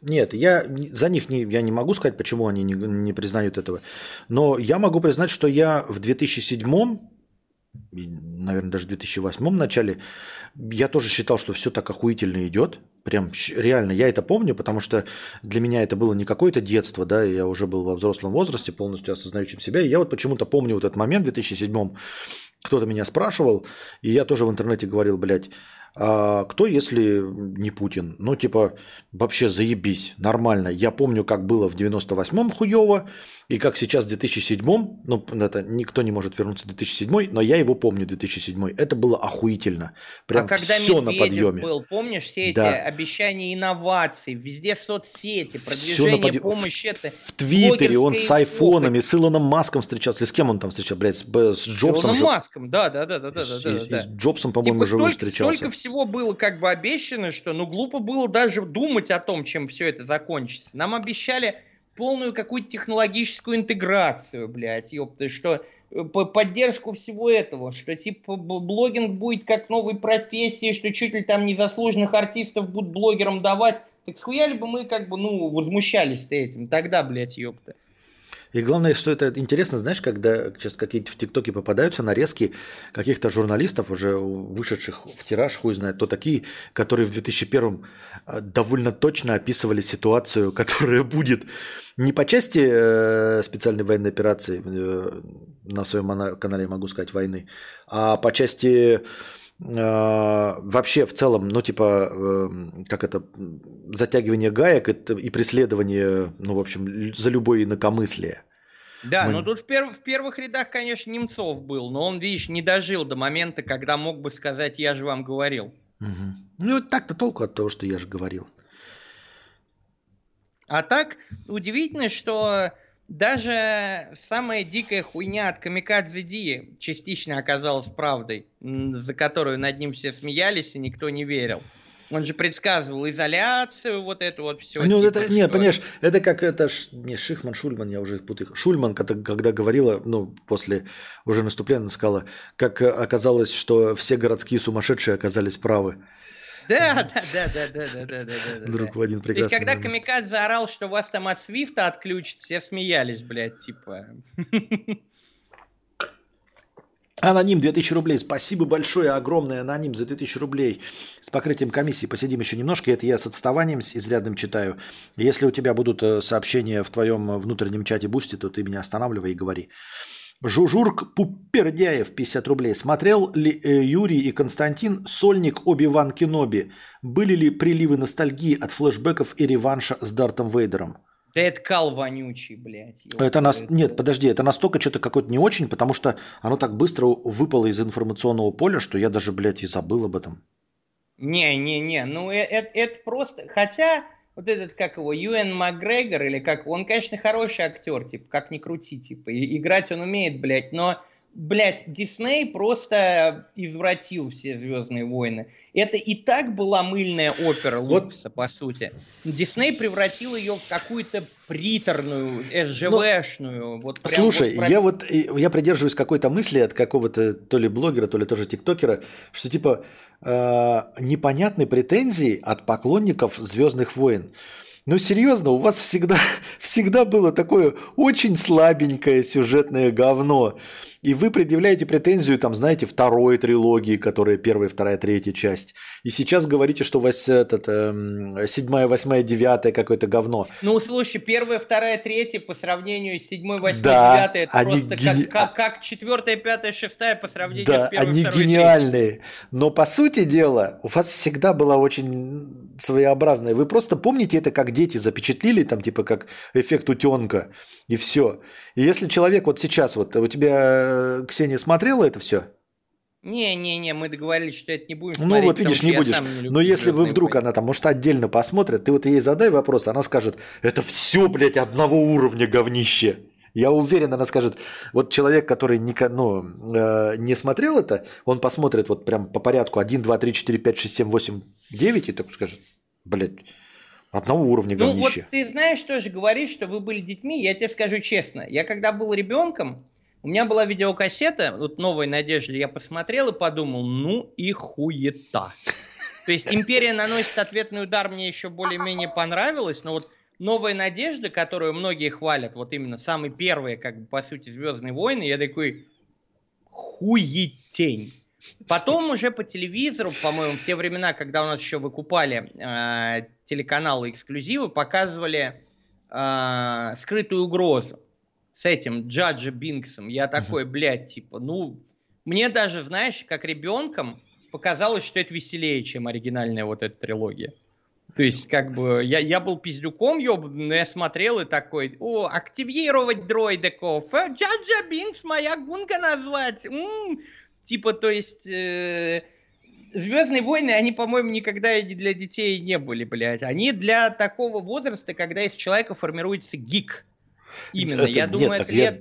S1: нет, я за них не, я не могу сказать, почему они не, не признают этого. Но я могу признать, что я в 2007 наверное, даже в 2008 начале, я тоже считал, что все так охуительно идет. Прям реально, я это помню, потому что для меня это было не какое-то детство, да, я уже был во взрослом возрасте, полностью осознающим себя. И я вот почему-то помню вот этот момент в 2007 кто-то меня спрашивал, и я тоже в интернете говорил, блядь, а кто, если не Путин? Ну, типа, вообще заебись, нормально. Я помню, как было в 98-м хуево, и как сейчас в 2007-м, ну, это никто не может вернуться в 2007 но я его помню, 2007 Это было охуительно. Прям а когда все на подъеме. был,
S3: помнишь, все да. эти обещания инноваций, везде соцсети, продвижение, под... помощь, это...
S1: В Твиттере он с айфонами, опыт. с Илоном Маском встречался. Или с кем он там встречался, блядь, с, с Джобсом?
S3: С Илоном Маском, да, да, да, да, да, да, да,
S1: да. С Джобсом, по-моему, типа, живым встречался.
S3: Столько всего было как бы обещано, что ну глупо было даже думать о том, чем все это закончится. Нам обещали полную какую-то технологическую интеграцию, блядь, ёпта, что э, по поддержку всего этого, что типа блогинг будет как новой профессией, что чуть ли там незаслуженных артистов будут блогерам давать, так схуяли бы мы как бы, ну, возмущались-то этим, тогда, блядь, ёпта.
S1: И главное, что это интересно, знаешь, когда сейчас какие-то в ТикТоке попадаются нарезки каких-то журналистов, уже вышедших в тираж, хуй знает, то такие, которые в 2001 а, довольно точно описывали ситуацию, которая будет не по части э, специальной военной операции, э, на своем канале могу сказать, войны, а по части вообще в целом, ну, типа, как это, затягивание гаек и преследование, ну, в общем, за любое инакомыслие.
S3: Да, Мы... ну тут в, перв- в первых рядах, конечно, Немцов был, но он, видишь, не дожил до момента, когда мог бы сказать, я же вам говорил.
S1: Угу. Ну, так-то толку от того, что я же говорил.
S3: А так, удивительно, что даже самая дикая хуйня от Камикадзе Ди частично оказалась правдой, за которую над ним все смеялись и никто не верил. Он же предсказывал изоляцию, вот это вот все.
S1: Ну, типа, это, что... нет, понимаешь, это как это, не Шихман, Шульман, я уже путаю. Шульман, когда, когда говорила, ну, после уже наступления, сказала, как оказалось, что все городские сумасшедшие оказались правы.
S3: Да, да, да, да, да, да, да, да.
S1: Вдруг в один прекрасный
S3: То есть, когда Камикадзе заорал, что вас там от Свифта отключат, все смеялись, блядь, типа.
S1: Аноним 2000 рублей. Спасибо большое, огромное аноним за 2000 рублей. С покрытием комиссии посидим еще немножко. Это я с отставанием с изрядным читаю. Если у тебя будут э, сообщения в твоем внутреннем чате Boosty, то ты меня останавливай и говори. Жужурк Пупердяев, 50 рублей. Смотрел ли э, Юрий и Константин «Сольник Оби-Ван Кеноби»? Были ли приливы ностальгии от флешбеков и реванша с Дартом Вейдером?
S3: Да это кал вонючий, блядь.
S1: Это нас... Нет, подожди, это настолько что-то какое-то не очень, потому что оно так быстро выпало из информационного поля, что я даже, блядь, и забыл об этом.
S3: Не-не-не, ну это, э, это просто... Хотя вот этот, как его, Юэн Макгрегор, или как... Он, конечно, хороший актер, типа, как ни крути, типа. И, играть он умеет, блядь, но блядь, Дисней просто извратил все Звездные войны. Это и так была мыльная опера Лукаса, вот. по сути. Дисней превратил ее в какую-то приторную, СЖВшную.
S1: Ну, вот слушай, вот, я вот я придерживаюсь какой-то мысли от какого-то то ли блогера, то ли тоже тиктокера, что типа э, непонятны претензии от поклонников Звездных войн. Ну серьезно, у вас всегда, всегда было такое очень слабенькое сюжетное говно. И вы предъявляете претензию, там, знаете, второй трилогии, которая первая, вторая, третья часть. И сейчас говорите, что у вас этот, эм, седьмая, восьмая, девятая какое-то говно.
S3: Ну, слушай, первая, вторая, третья по сравнению с седьмой, восьмой, да, девятой, это они просто гени... как, как, как четвертая, пятая, шестая по сравнению да, с первой,
S1: они
S3: второй,
S1: гениальные. Третьей. Но по сути дела, у вас всегда была очень своеобразная. Вы просто помните это, как дети запечатлили, там, типа, как эффект утенка, и все. И если человек вот сейчас, вот у тебя Э, Ксения смотрела это все?
S3: Не-не-не, мы договорились, что это не будем
S1: ну, смотреть. Вот видишь, не будешь. Не Но если вы вдруг, войны. она там, может, отдельно посмотрит, ты вот ей задай вопрос, она скажет, это все, блядь, одного уровня говнище. Я уверен, она скажет, вот человек, который не, ну, э, не смотрел это, он посмотрит вот прям по порядку 1, 2, 3, 4, 5, 6, 7, 8, 9 и так скажет, блядь, одного уровня говнище.
S3: Ну вот ты знаешь, тоже говоришь, что вы были детьми, я тебе скажу честно, я когда был ребенком, у меня была видеокассета, вот «Новой надежды» я посмотрел и подумал, ну и хуета. То есть «Империя наносит ответный удар» мне еще более-менее понравилось, но вот «Новая надежда», которую многие хвалят, вот именно самые первые, как бы, по сути, «Звездные войны», я такой, хуетень. Потом уже по телевизору, по-моему, в те времена, когда у нас еще выкупали э, телеканалы эксклюзивы, показывали э, скрытую угрозу с этим Джаджи Бинксом, я такой, блядь, типа, ну, мне даже, знаешь, как ребенком показалось, что это веселее, чем оригинальная вот эта трилогия. То есть, как бы, я, я был пиздюком ёбаный, но я смотрел и такой, о, активировать дроидеков, э, Джаджа Бинкс, моя гунга назвать. М-м-м. Типа, то есть, э, Звездные войны, они, по-моему, никогда для детей не были, блядь. Они для такого возраста, когда из человека формируется гик. Именно, это, я думаю, нет, это я...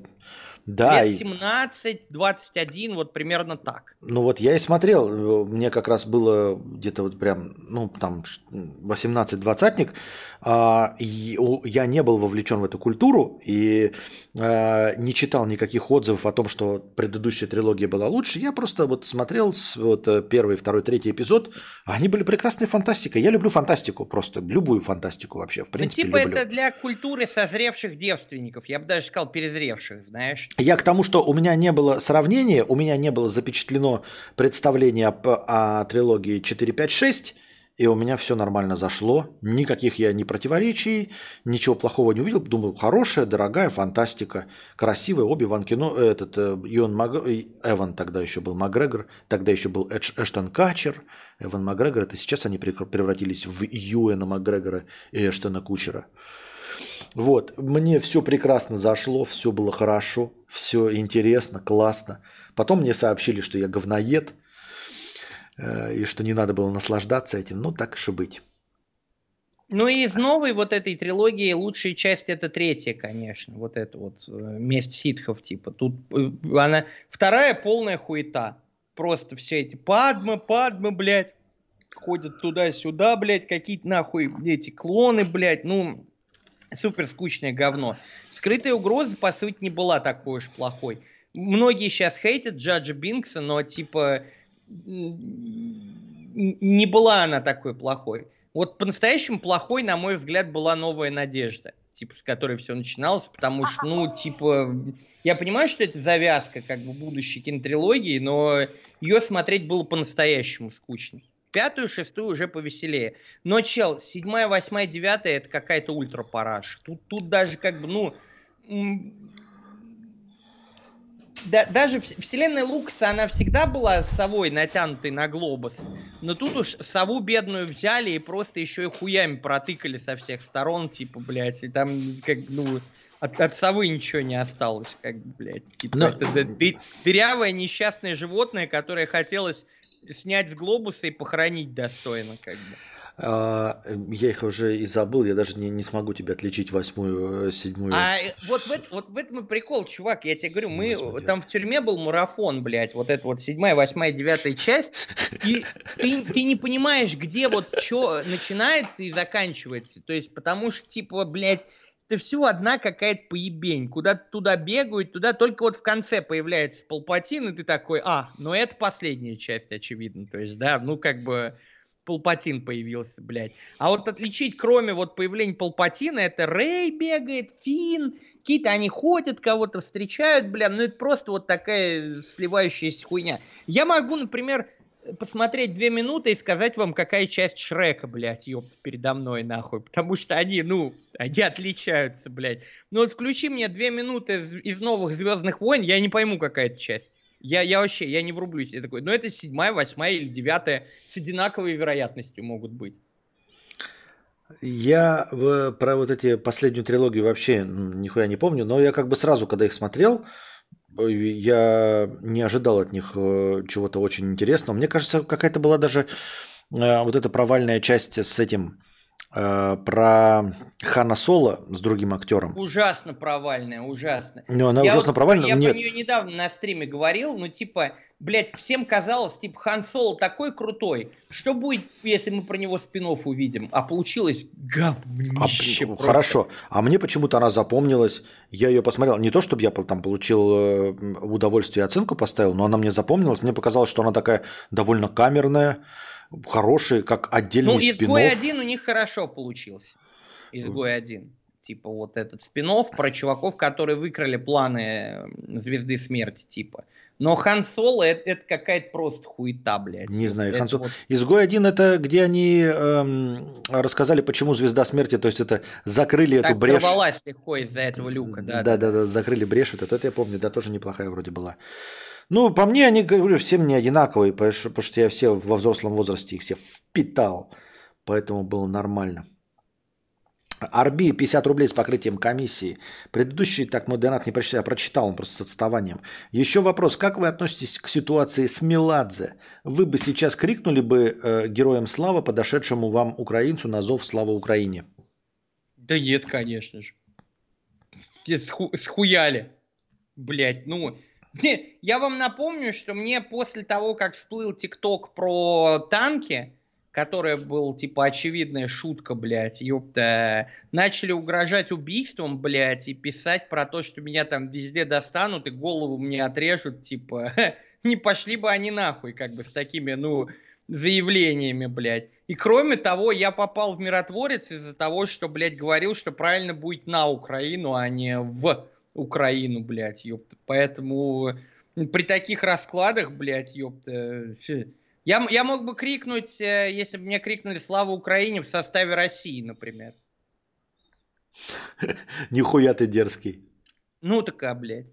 S3: Да, лет 17, 21, вот примерно так.
S1: Ну вот я и смотрел, мне как раз было где-то вот прям, ну там 18-20-ник, а, я не был вовлечен в эту культуру и а, не читал никаких отзывов о том, что предыдущая трилогия была лучше. Я просто вот смотрел вот э, первый, второй, третий эпизод. Они были прекрасной фантастикой. Я люблю фантастику просто, любую фантастику вообще, в принципе.
S3: Ну, типа
S1: люблю.
S3: это для культуры созревших девственников. Я бы даже сказал перезревших, знаешь.
S1: Я к тому, что у меня не было сравнения, у меня не было запечатлено представление о, о трилогии 4, 5, 6 и у меня все нормально зашло. Никаких я ни противоречий, ничего плохого не увидел. Думаю, хорошая, дорогая фантастика, красивая. Оби Ван Кино, этот э, Ион Маг... Эван тогда еще был Макгрегор, тогда еще был Эдж, Эштон Качер. Эван Макгрегор, это сейчас они превратились в Юэна Макгрегора и Эштона Кучера. Вот, мне все прекрасно зашло, все было хорошо, все интересно, классно. Потом мне сообщили, что я говноед – Э, и что не надо было наслаждаться этим, ну так и быть.
S3: Ну и из новой вот этой трилогии лучшая часть это третья, конечно, вот это вот э, месть ситхов типа. Тут э, она вторая полная хуета, просто все эти падмы, падмы, блядь. ходят туда-сюда, блядь, какие-то нахуй эти клоны, блядь, ну, супер скучное говно. Скрытая угроза, по сути, не была такой уж плохой. Многие сейчас хейтят Джаджа Бинкса, но, типа, не была она такой плохой. Вот по-настоящему плохой, на мой взгляд, была новая надежда, типа, с которой все начиналось, потому что, ну, типа, я понимаю, что это завязка, как бы, будущей кинотрилогии, но ее смотреть было по-настоящему скучно. Пятую, шестую уже повеселее. Но, чел, седьмая, восьмая, девятая это какая-то ультра параш. Тут, тут даже как бы, ну, да, даже вселенная Лукаса, она всегда была совой, натянутой на глобус. Но тут уж сову бедную взяли и просто еще и хуями протыкали со всех сторон, типа, блядь, и там, как, ну, от, от совы ничего не осталось, как бы, блядь. Типа, Но... это ды, дырявое несчастное животное, которое хотелось снять с глобуса и похоронить достойно, как бы.
S1: А, я их уже и забыл, я даже не, не смогу тебе отличить восьмую, э, седьмую.
S3: А вот в, вот в этом и прикол, чувак, я тебе говорю, мы там в тюрьме был марафон, блядь, вот это вот седьмая, восьмая, девятая часть, и ты, ты не понимаешь, где вот что начинается и заканчивается, то есть потому что, типа, блядь, это все одна какая-то поебень. Куда туда бегают, туда только вот в конце появляется Палпатин, и ты такой, а, ну это последняя часть, очевидно. То есть, да, ну как бы Палпатин появился, блядь. А вот отличить, кроме вот появления Палпатина, это Рэй бегает, Фин, какие-то они ходят, кого-то встречают, бля, ну это просто вот такая сливающаяся хуйня. Я могу, например, посмотреть две минуты и сказать вам, какая часть Шрека, блядь, ёпта, передо мной, нахуй. Потому что они, ну, они отличаются, блядь. Ну вот включи мне две минуты из, из новых Звездных войн, я не пойму, какая это часть. Я, я вообще, я не врублюсь. Я такой, ну это седьмая, восьмая или девятая с одинаковой вероятностью могут быть.
S1: Я в, про вот эти последнюю трилогию вообще нихуя не помню, но я как бы сразу, когда их смотрел, я не ожидал от них э, чего-то очень интересного. Мне кажется, какая-то была даже э, вот эта провальная часть с этим Э, про Хана Соло с другим актером.
S3: Ужасно провальная, ужасно.
S1: Ну, она я ужасно вот, провальная.
S3: Я Нет. про нее недавно на стриме говорил, ну, типа, блядь, всем казалось, типа, Хан Соло такой крутой. Что будет, если мы про него спин увидим? А получилось говнище.
S1: А, хорошо. А мне почему-то она запомнилась. Я ее посмотрел. Не то, чтобы я там получил э, удовольствие и оценку поставил, но она мне запомнилась. Мне показалось, что она такая довольно камерная хороший, как отдельный Ну,
S3: изгой один у них хорошо получился. Изгой один. Типа вот этот спин про чуваков, которые выкрали планы Звезды Смерти, типа. Но Хан Соло это, это какая-то просто хуета, блядь.
S1: Не знаю, Хан Соло. Вот... Изгой один это где они эм, рассказали, почему Звезда Смерти, то есть это закрыли как эту брешь.
S3: Как легко из-за этого люка, да.
S1: Да, да, да, закрыли брешь, вот это, это я помню, да, тоже неплохая вроде была. Ну, по мне, они, говорю, все мне одинаковые, потому что я все во взрослом возрасте их все впитал. Поэтому было нормально. Арби 50 рублей с покрытием комиссии. Предыдущий так мой донат не прочитал, я прочитал, он просто с отставанием. Еще вопрос, как вы относитесь к ситуации с Меладзе? Вы бы сейчас крикнули бы э, героям слава подошедшему вам украинцу на зов «Слава Украине»?
S3: Да нет, конечно же. Сху схуяли. Блять, ну, я вам напомню, что мне после того, как всплыл ТикТок про танки, которая был, типа, очевидная шутка, блядь, ёпта, начали угрожать убийством, блядь, и писать про то, что меня там везде достанут и голову мне отрежут, типа, не пошли бы они нахуй, как бы, с такими, ну, заявлениями, блядь. И кроме того, я попал в миротворец из-за того, что, блядь, говорил, что правильно будет на Украину, а не в Украину, блядь, ёпта. Поэтому при таких раскладах, блядь, ёпта, я, я мог бы крикнуть, э, если бы мне крикнули «Слава Украине» в составе России, например.
S1: Нихуя ты дерзкий.
S3: Ну такая, блядь.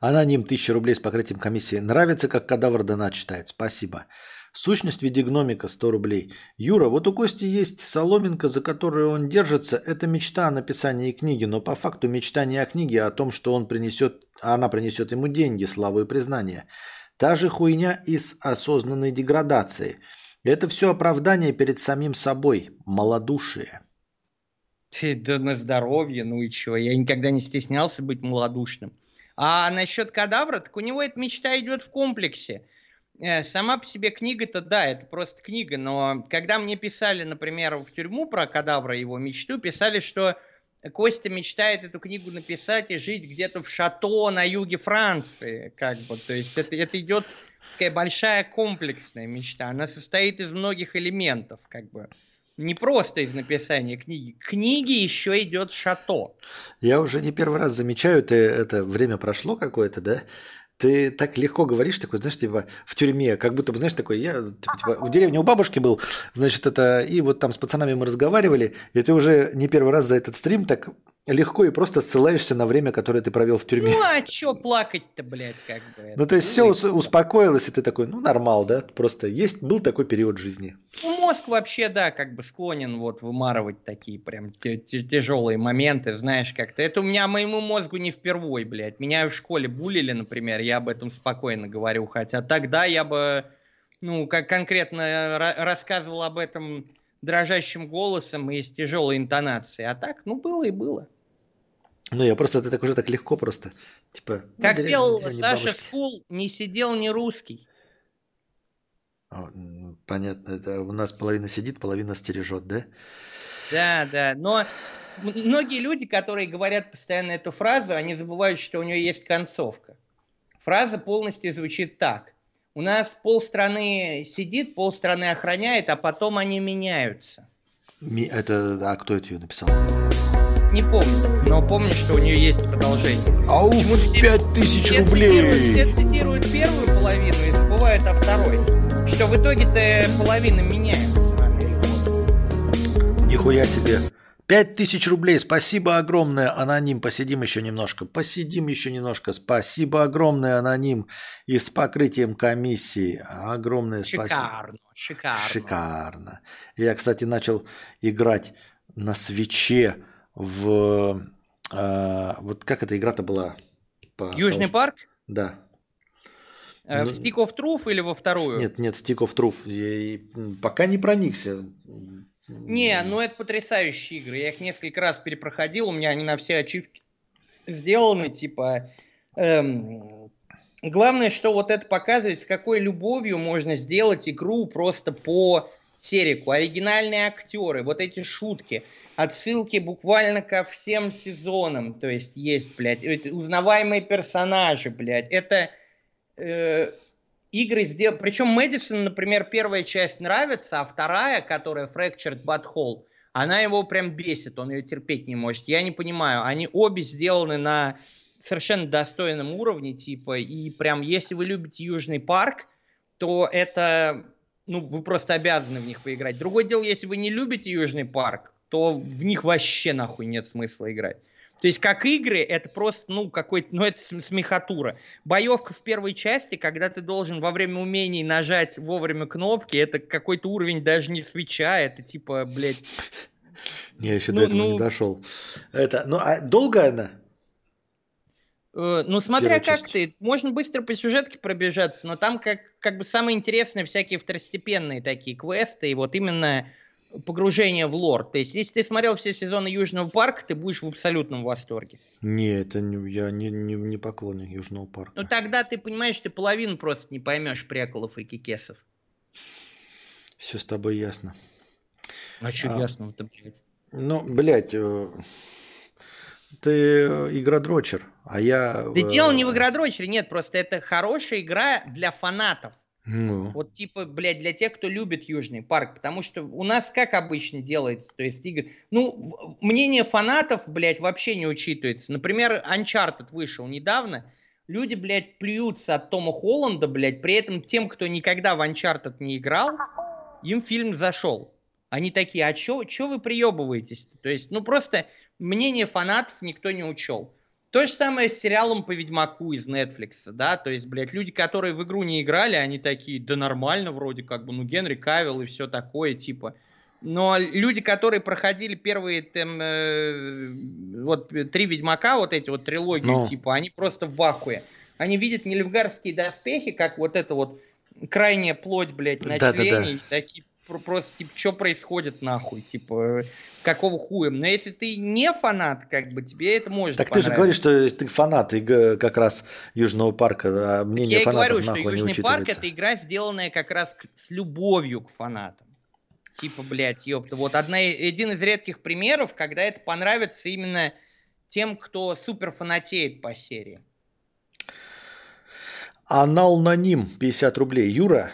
S1: Аноним 1000 рублей с покрытием комиссии. Нравится, как кадавр донат читает. Спасибо. Сущность в виде гномика 100 рублей. Юра, вот у Кости есть соломинка, за которую он держится. Это мечта о написании книги, но по факту мечта не о книге, а о том, что он принесет, она принесет ему деньги, славу и признание. Та же хуйня и с осознанной деградацией. Это все оправдание перед самим собой, малодушие.
S3: Да на здоровье, ну и чего. Я никогда не стеснялся быть малодушным. А насчет кадавра, так у него эта мечта идет в комплексе. Э, сама по себе книга-то, да, это просто книга, но когда мне писали, например, в тюрьму про кадавра его мечту, писали, что Костя мечтает эту книгу написать и жить где-то в шато на юге Франции, как бы, то есть это, это идет такая большая комплексная мечта, она состоит из многих элементов, как бы, не просто из написания книги. Книги еще идет шато.
S1: Я уже не первый раз замечаю, ты это время прошло какое-то, да? Ты так легко говоришь, такой, знаешь, типа в тюрьме, как будто бы, знаешь, такой, я типа, в деревне у бабушки был, значит, это, и вот там с пацанами мы разговаривали, и ты уже не первый раз за этот стрим так легко и просто ссылаешься на время, которое ты провел в тюрьме.
S3: Ну, а чё плакать-то, блядь, как бы.
S1: Ну, то есть все успокоилось, и ты такой, ну, нормал, да? Просто есть, был такой период жизни.
S3: Ну, мозг вообще, да, как бы склонен вот вымарывать такие прям тяжелые моменты, знаешь, как-то. Это у меня моему мозгу не впервой, блядь. Меня в школе булили, например, я об этом спокойно говорю, хотя тогда я бы, ну, как конкретно рассказывал об этом дрожащим голосом и с тяжелой интонацией. А так, ну, было и было.
S1: Ну, я просто, ты так уже так легко просто, типа...
S3: Ну, как ну, пел Саша Скул, не сидел не русский.
S1: О, понятно, это у нас половина сидит, половина стережет, да?
S3: Да, да, но многие люди, которые говорят постоянно эту фразу, они забывают, что у нее есть концовка. Фраза полностью звучит так. У нас полстраны сидит, полстраны охраняет, а потом они меняются.
S1: Это, а кто это ее написал?
S3: Не помню, но помню, что у нее есть продолжение.
S1: Ау, пять тысяч рублей!
S3: Цитируют, все цитируют первую половину и забывают о второй. Что в итоге-то половина меняется.
S1: Нихуя себе. Пять тысяч рублей, спасибо огромное, аноним. Посидим еще немножко. Посидим еще немножко. Спасибо огромное, аноним. И с покрытием комиссии. Огромное
S3: шикарно,
S1: спасибо.
S3: Шикарно, шикарно.
S1: Шикарно. Я, кстати, начал играть на свече в... Э, вот как эта игра-то была?
S3: По Южный South... парк?
S1: Да.
S3: Э, в ну, Stick of Truth или во вторую?
S1: Нет, нет, Stick of Truth. Я пока не проникся.
S3: Не, ну это потрясающие игры. Я их несколько раз перепроходил, у меня они на все ачивки сделаны, типа... Эм, главное, что вот это показывает, с какой любовью можно сделать игру просто по тереку. Оригинальные актеры, вот эти шутки отсылки буквально ко всем сезонам, то есть есть, блядь, это узнаваемые персонажи, блядь, это э, игры сделаны, причем Мэдисон, например, первая часть нравится, а вторая, которая Fractured Butthole, она его прям бесит, он ее терпеть не может, я не понимаю, они обе сделаны на совершенно достойном уровне, типа, и прям, если вы любите Южный парк, то это, ну, вы просто обязаны в них поиграть. Другое дело, если вы не любите Южный парк, то в них вообще нахуй нет смысла играть. То есть как игры, это просто, ну, какой-то, ну, это смехатура. Боевка в первой части, когда ты должен во время умений нажать вовремя кнопки, это какой-то уровень даже не свеча, это типа, блядь...
S1: Я еще ну, до этого ну, не дошел. Это, ну, а долго она?
S3: Э, ну, смотря как ты, можно быстро по сюжетке пробежаться, но там как, как бы самые интересные всякие второстепенные такие квесты, и вот именно погружение в лор. То есть, если ты смотрел все сезоны Южного парка, ты будешь в абсолютном восторге.
S1: Не, это не, я не, не, не поклонник Южного парка.
S3: Ну тогда ты понимаешь, ты половину просто не поймешь приколов и кикесов.
S1: Все с тобой ясно.
S3: А что а, ясно-то, блядь?
S1: Ну, блядь, э, ты э, игродрочер, а я...
S3: Да дело не в игродрочере, нет, просто это хорошая игра для фанатов. Ну. Вот типа, блядь, для тех, кто любит Южный парк, потому что у нас как обычно делается, то есть игры, ну, мнение фанатов, блядь, вообще не учитывается. Например, Uncharted вышел недавно, люди, блядь, плюются от Тома Холланда, блядь, при этом тем, кто никогда в Uncharted не играл, им фильм зашел. Они такие, а чё, чё вы приебываетесь? -то? то есть, ну, просто мнение фанатов никто не учел. То же самое с сериалом по Ведьмаку из Netflix, да, то есть, блядь, люди, которые в игру не играли, они такие, да нормально вроде, как бы, ну, Генри Кавилл и все такое, типа. Но люди, которые проходили первые, там, э, вот, три Ведьмака, вот эти вот трилогии, Но... типа, они просто в вахуе. Они видят нелевгарские доспехи, как вот это вот крайняя плоть, блядь, на да, члене, да, да. такие, просто, типа, что происходит нахуй, типа, какого хуя. Но если ты не фанат, как бы, тебе это может
S1: Так ты же говоришь, что ты фанат и как раз Южного парка, а мнение
S3: Я
S1: фанатов
S3: говорю, что
S1: нахуй
S3: Южный
S1: не
S3: парк это игра, сделанная как раз с любовью к фанатам. Типа, блядь, ёпта. Вот одна, один из редких примеров, когда это понравится именно тем, кто супер фанатеет по серии.
S1: Анал на ним 50 рублей. Юра,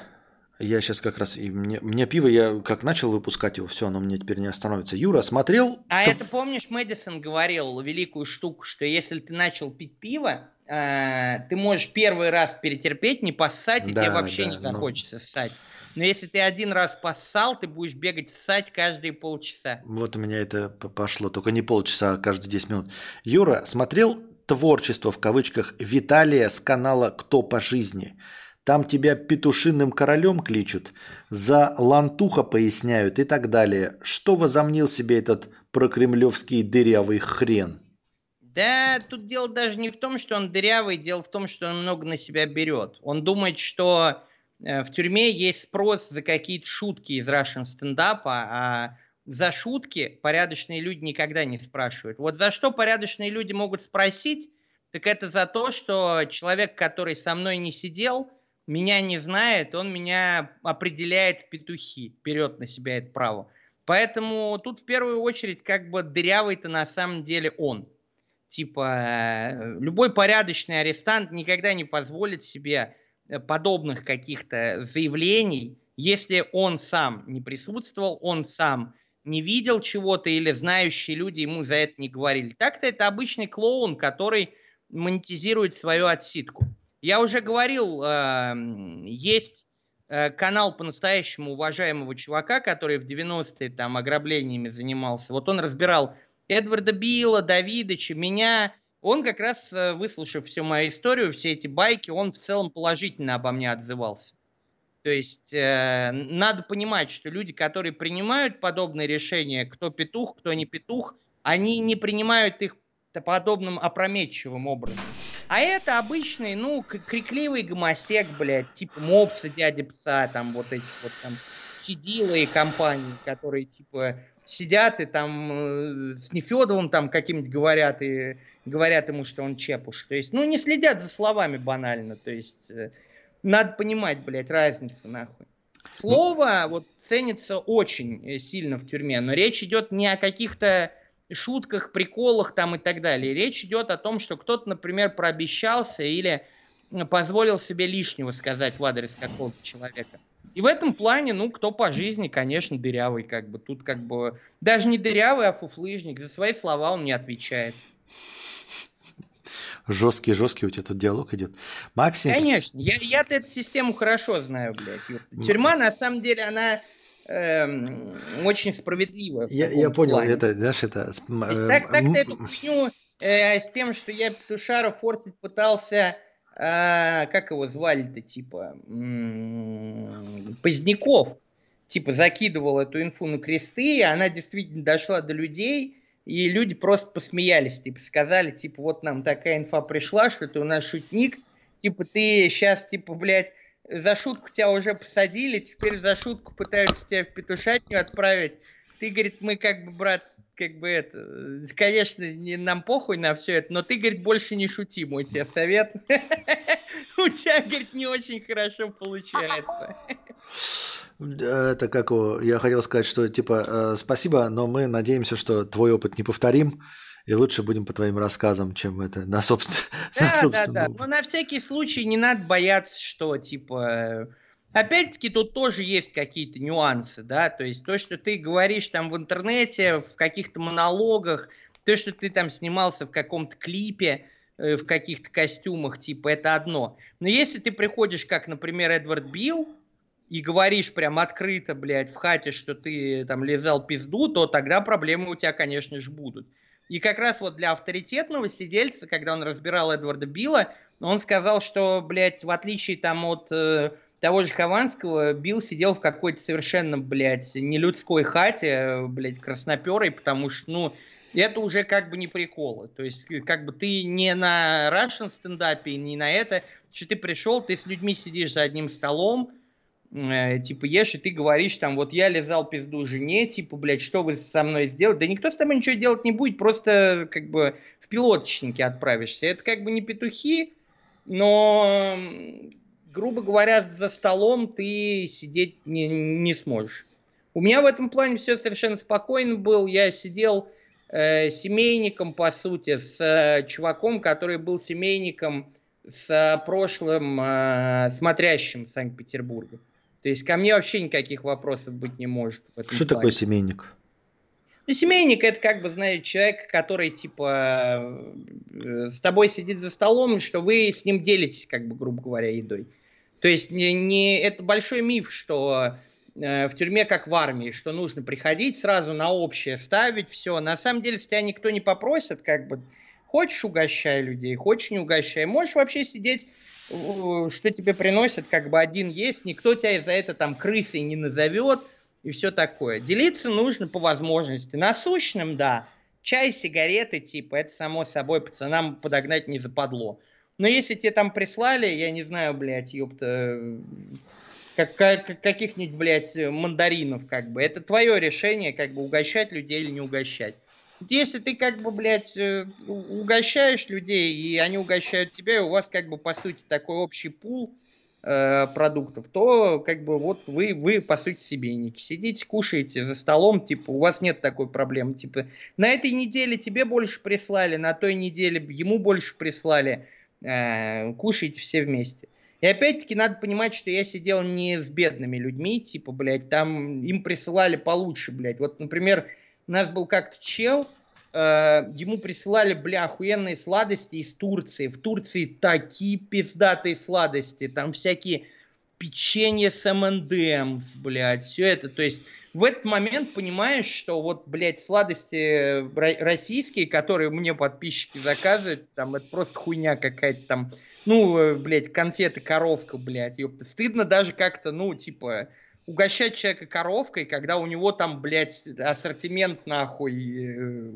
S1: я сейчас как раз, и мне, мне пиво, я как начал выпускать его, все, оно мне теперь не остановится. Юра, смотрел?
S3: А
S1: Тв-
S3: это, помнишь, Мэдисон говорил великую штуку, что если ты начал пить пиво, э, ты можешь первый раз перетерпеть, не поссать, и
S1: Да,
S3: тебе вообще
S1: да,
S3: не
S1: ну.
S3: захочется ссать. Но если ты один раз поссал, ты будешь бегать ссать каждые полчаса.
S1: Вот у меня это пошло, только не полчаса, а каждые 10 минут. Юра, смотрел творчество в кавычках Виталия с канала «Кто по жизни»? Там тебя петушиным королем кличут, за лантуха поясняют и так далее. Что возомнил себе этот прокремлевский дырявый хрен?
S3: Да, тут дело даже не в том, что он дырявый, дело в том, что он много на себя берет. Он думает, что э, в тюрьме есть спрос за какие-то шутки из Russian стендапа, а за шутки порядочные люди никогда не спрашивают. Вот за что порядочные люди могут спросить, так это за то, что человек, который со мной не сидел, меня не знает, он меня определяет в петухи, берет на себя это право. Поэтому тут в первую очередь как бы дырявый-то на самом деле он. Типа, э, любой порядочный арестант никогда не позволит себе э, подобных каких-то заявлений, если он сам не присутствовал, он сам не видел чего-то или знающие люди ему за это не говорили. Так-то это обычный клоун, который монетизирует свою отсидку. Я уже говорил, э, есть э, канал по-настоящему уважаемого чувака, который в 90-е там ограблениями занимался. Вот он разбирал Эдварда Билла, Давидыча, меня. Он как раз, э, выслушав всю мою историю, все эти байки, он в целом положительно обо мне отзывался. То есть э, надо понимать, что люди, которые принимают подобные решения, кто петух, кто не петух, они не принимают их подобным опрометчивым образом. А это обычный, ну, крикливый гомосек, блядь, типа мопса, дяди пса, там вот этих вот там щадилы и компании, которые типа сидят и там э, с Нефедовым там каким-нибудь говорят и говорят ему, что он чепуш. То есть, ну, не следят за словами банально. То есть, э, надо понимать, блядь, разницу, нахуй. Слово вот ценится очень э, сильно в тюрьме, но речь идет не о каких-то шутках, приколах там и так далее. Речь идет о том, что кто-то, например, прообещался или позволил себе лишнего сказать в адрес какого-то человека. И в этом плане, ну, кто по жизни, конечно, дырявый, как бы. Тут как бы даже не дырявый, а фуфлыжник. За свои слова он не отвечает.
S1: Жесткий, жесткий у тебя тут диалог идет. Максим,
S3: Конечно, я, я-то эту систему хорошо знаю, блядь. Тюрьма, на самом деле, она эм, очень справедлива. в
S1: я, я понял,
S3: плане.
S1: это, знаешь, это...
S3: То есть
S1: э,
S3: так, так
S1: м,
S3: ты эту хуйню э, с тем, что я Петушара форсить пытался, э, как его звали-то, типа, м, Поздняков, типа, закидывал эту инфу на кресты, и она действительно дошла до людей, и люди просто посмеялись, типа, сказали, типа, вот нам такая инфа пришла, что ты у нас шутник, типа, ты сейчас, типа, блядь, за шутку тебя уже посадили, теперь за шутку пытаются тебя в петушатню отправить. Ты, говорит, мы как бы, брат, как бы это, конечно, не, нам похуй на все это, но ты, говорит, больше не шути, мой тебе совет. У тебя, говорит, не очень хорошо получается.
S1: Это как я хотел сказать, что типа э, спасибо, но мы надеемся, что твой опыт не повторим, и лучше будем по твоим рассказам, чем это на собствен- на
S3: Да, да,
S1: собственном
S3: да. Но на всякий случай не надо бояться, что, типа... э, Опять-таки тут тоже есть какие-то нюансы, да, то есть то, что ты говоришь там в интернете, в каких-то монологах, то, что ты там снимался в каком-то клипе, э, в каких-то костюмах, типа, это одно. Но если ты приходишь, как, например, Эдвард Билл, и говоришь прям открыто, блядь, в хате, что ты там лизал пизду, то тогда проблемы у тебя, конечно же, будут. И как раз вот для авторитетного сидельца, когда он разбирал Эдварда Билла, он сказал, что, блядь, в отличие там от э, того же Хованского, Билл сидел в какой-то совершенно, блядь, нелюдской хате, э, блядь, красноперой, потому что, ну, это уже как бы не приколы. То есть, э, как бы ты не на Russian стендапе, не на это, что ты пришел, ты с людьми сидишь за одним столом, типа, ешь, и ты говоришь, там, вот я лизал пизду жене, типа, блядь, что вы со мной сделали? Да никто с тобой ничего делать не будет, просто, как бы, в пилоточнике отправишься. Это, как бы, не петухи, но, грубо говоря, за столом ты сидеть не, не сможешь. У меня в этом плане все совершенно спокойно было. Я сидел э, семейником, по сути, с э, чуваком, который был семейником с э, прошлым э, смотрящим Санкт-Петербурга. То есть ко мне вообще никаких вопросов быть не может.
S1: Что плане. такое семейник?
S3: Ну, семейник это как бы, знаете, человек, который типа э, с тобой сидит за столом, что вы с ним делитесь, как бы, грубо говоря, едой. То есть не, не это большой миф, что э, в тюрьме как в армии, что нужно приходить сразу на общее ставить все. На самом деле, с тебя никто не попросит, как бы хочешь угощай людей, хочешь не угощай. Можешь вообще сидеть что тебе приносят, как бы один есть, никто тебя за это там крысой не назовет и все такое. Делиться нужно по возможности. Насущным, да, чай, сигареты, типа, это само собой пацанам подогнать не западло. Но если тебе там прислали, я не знаю, блядь, ёпта, как, как, каких-нибудь, блядь, мандаринов, как бы, это твое решение, как бы, угощать людей или не угощать если ты как бы, блядь, э, угощаешь людей, и они угощают тебя, и у вас как бы, по сути, такой общий пул э, продуктов, то как бы вот вы, вы, по сути, себейники. Сидите, кушаете за столом, типа, у вас нет такой проблемы. Типа, на этой неделе тебе больше прислали, на той неделе ему больше прислали. Э, кушайте все вместе. И опять-таки надо понимать, что я сидел не с бедными людьми, типа, блядь, там им присылали получше, блядь. Вот, например, у нас был как-то чел, э, ему присылали, бля, охуенные сладости из Турции. В Турции такие пиздатые сладости, там всякие печенье с МНДМС, блядь, все это, то есть в этот момент понимаешь, что вот, блядь, сладости российские, которые мне подписчики заказывают, там, это просто хуйня какая-то там, ну, э, блядь, конфеты коровка, блядь, ёпта, стыдно даже как-то, ну, типа, угощать человека коровкой, когда у него там, блядь, ассортимент нахуй. Э,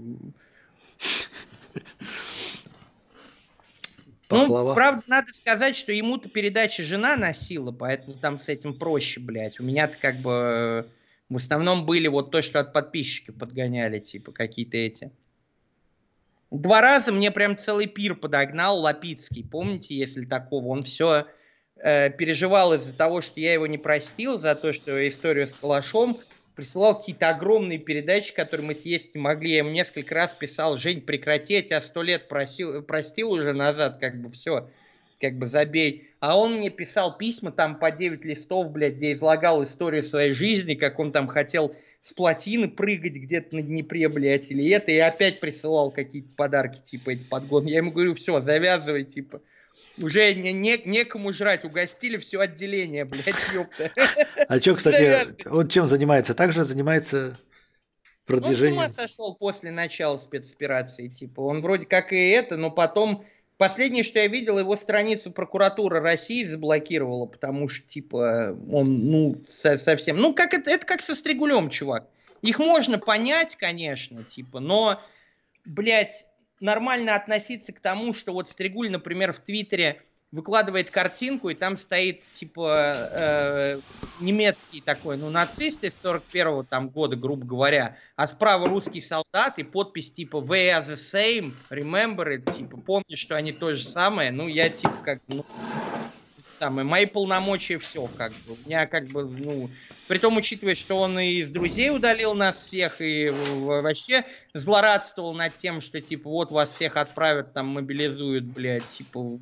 S3: ну, правда, надо сказать, что ему-то передача жена носила, поэтому там с этим проще, блядь. У меня-то как бы в основном были вот то, что от подписчиков подгоняли, типа какие-то эти. Два раза мне прям целый пир подогнал Лапицкий, помните, если такого, он все э, переживал из-за того, что я его не простил, за то, что историю с Калашом, присылал какие-то огромные передачи, которые мы съесть не могли. Я ему несколько раз писал, Жень, прекрати, я тебя сто лет просил, простил уже назад, как бы все, как бы забей. А он мне писал письма там по 9 листов, блядь, где излагал историю своей жизни, как он там хотел с плотины прыгать где-то на Днепре, блядь, или это, и опять присылал какие-то подарки, типа, эти подгоны. Я ему говорю, все, завязывай, типа, уже не, не, некому жрать, угостили все отделение, блядь, ёпта.
S1: А что, кстати, он чем занимается? Также занимается продвижением?
S3: Он с ума сошел после начала спецоперации, типа. Он вроде как и это, но потом... Последнее, что я видел, его страницу прокуратура России заблокировала, потому что, типа, он, ну, совсем... Ну, как это, это как со Стригулем, чувак. Их можно понять, конечно, типа, но, блядь, нормально относиться к тому, что вот Стригуль, например, в Твиттере выкладывает картинку, и там стоит, типа, э, немецкий такой, ну, нацист из 41-го там года, грубо говоря, а справа русский солдат, и подпись, типа, we are the same, remember it, типа, помни, что они то же самое, ну, я, типа, как, ну, самое, мои полномочия все, как бы. У меня как бы, ну, при том, учитывая, что он и из друзей удалил нас всех, и вообще злорадствовал над тем, что, типа, вот вас всех отправят, там, мобилизуют, блядь, типа,